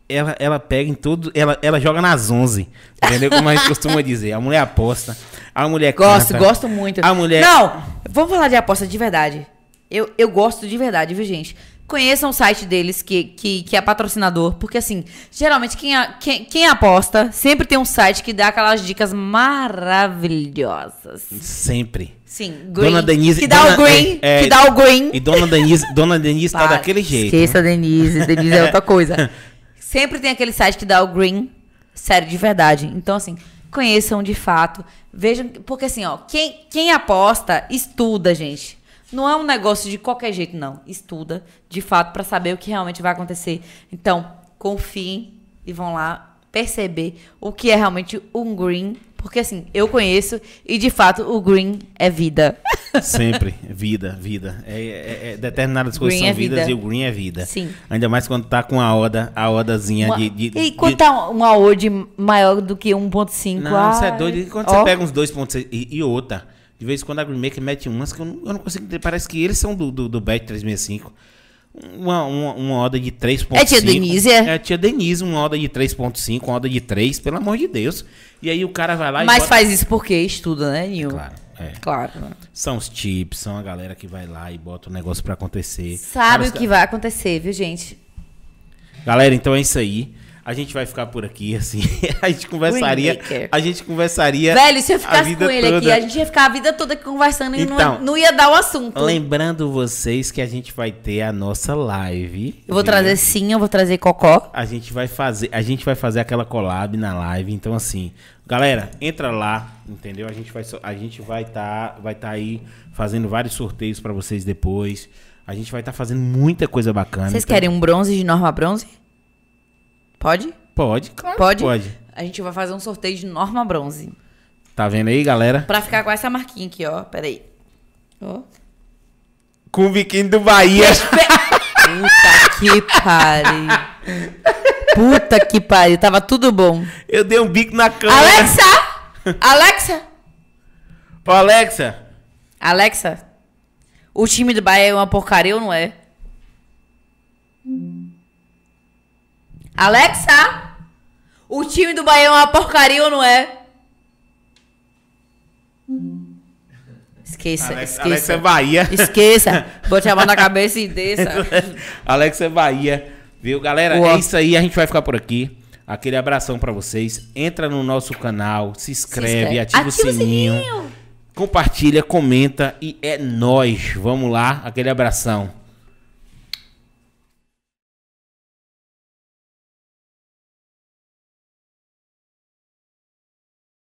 ela, ela pega em tudo, ela, ela joga nas 11, entendeu? Como a gente costuma dizer. A mulher aposta, a mulher Gosto, canta. gosto muito. A mulher- Não, vamos falar de aposta de verdade. Eu, eu gosto de verdade, viu, gente? Conheçam o site deles, que, que, que é patrocinador, porque assim, geralmente quem, a- quem, quem aposta sempre tem um site que dá aquelas dicas maravilhosas. Sempre. Sim, green. Dona Denise- Que dá Dona- o green. é, é, que dá o green. E Dona Denise, Dona Denise tá Para. daquele jeito. Esqueça a Denise. Denise é outra coisa. Sempre tem aquele site que dá o green. Sério, de verdade. Então, assim, conheçam de fato. Vejam. Porque, assim, ó, quem, quem aposta, estuda, gente. Não é um negócio de qualquer jeito, não. Estuda, de fato, pra saber o que realmente vai acontecer. Então, confiem e vão lá perceber o que é realmente um green. Porque, assim, eu conheço e, de fato, o green é vida. Sempre. Vida, vida. É, é- é- determinadas coisas são é vidas vida. e o green é vida. Sim. Ainda mais quando tá com a oda, a odazinha Uma- de, de, e de- quanto tá uma odd maior do que 1.5? Não, você é Ai, doido. E quando ó, você pega uns 2.6 e, e outra, de vez em quando a Green Maker mete umas que eu não, eu não consigo entender. Parece que eles são do, do, do Bet 365. Uma, uma, uma oda de 3.5. É tia Denise, é? É tia Denise, uma oda de 3.5, uma oda de 3, pelo amor de Deus. E aí o cara vai lá e Mas faz isso porque estuda, né, Nil? Claro, é. Claro. São os tips, são a galera que vai lá e bota o negócio pra acontecer. Sabe Cara, o que vai acontecer, viu, gente? Galera, então é isso aí. A gente vai ficar por aqui, assim. A gente conversaria. A gente conversaria. Velho, se eu ficasse com ele aqui, toda. a gente ia ficar a vida toda aqui conversando e Então, não, não ia dar o assunto. Lembrando vocês que a gente vai ter a nossa live. Eu vou viu? trazer sim, eu vou trazer cocó. A gente vai fazer, a gente vai fazer aquela collab na live. Então assim, galera, entra lá, entendeu? A gente vai a gente vai estar vai tá aí fazendo vários sorteios pra vocês depois. A gente vai estar fazendo muita coisa bacana. Vocês então- querem um bronze de norma bronze? Pode? Pode, claro. Pode? Pode. A gente vai fazer um sorteio de norma bronze. Tá vendo aí, galera? Pra ficar com essa marquinha aqui, ó. Peraí. Ó. Com o biquíni do Bahia. Puta que pariu. Puta que pariu. Tava tudo bom. Eu dei um bico na câmera. Alexa! Alexa! Ô, Alexa. Alexa, o time do Bahia é uma porcaria ou não é? Alexa, o time do Bahia é uma porcaria ou não é? Esqueça, Alexa, Alexa é esqueça. Bahia. Esqueça. Bote a mão na cabeça e desça. Alex é Bahia. Viu, galera? Boa. É isso aí. A gente vai ficar por aqui. Aquele abração pra vocês. Entra no nosso canal, se inscreve, inscreve. ativa, o sininho, Compartilha, comenta e é nóis. Vamos lá. Aquele abração.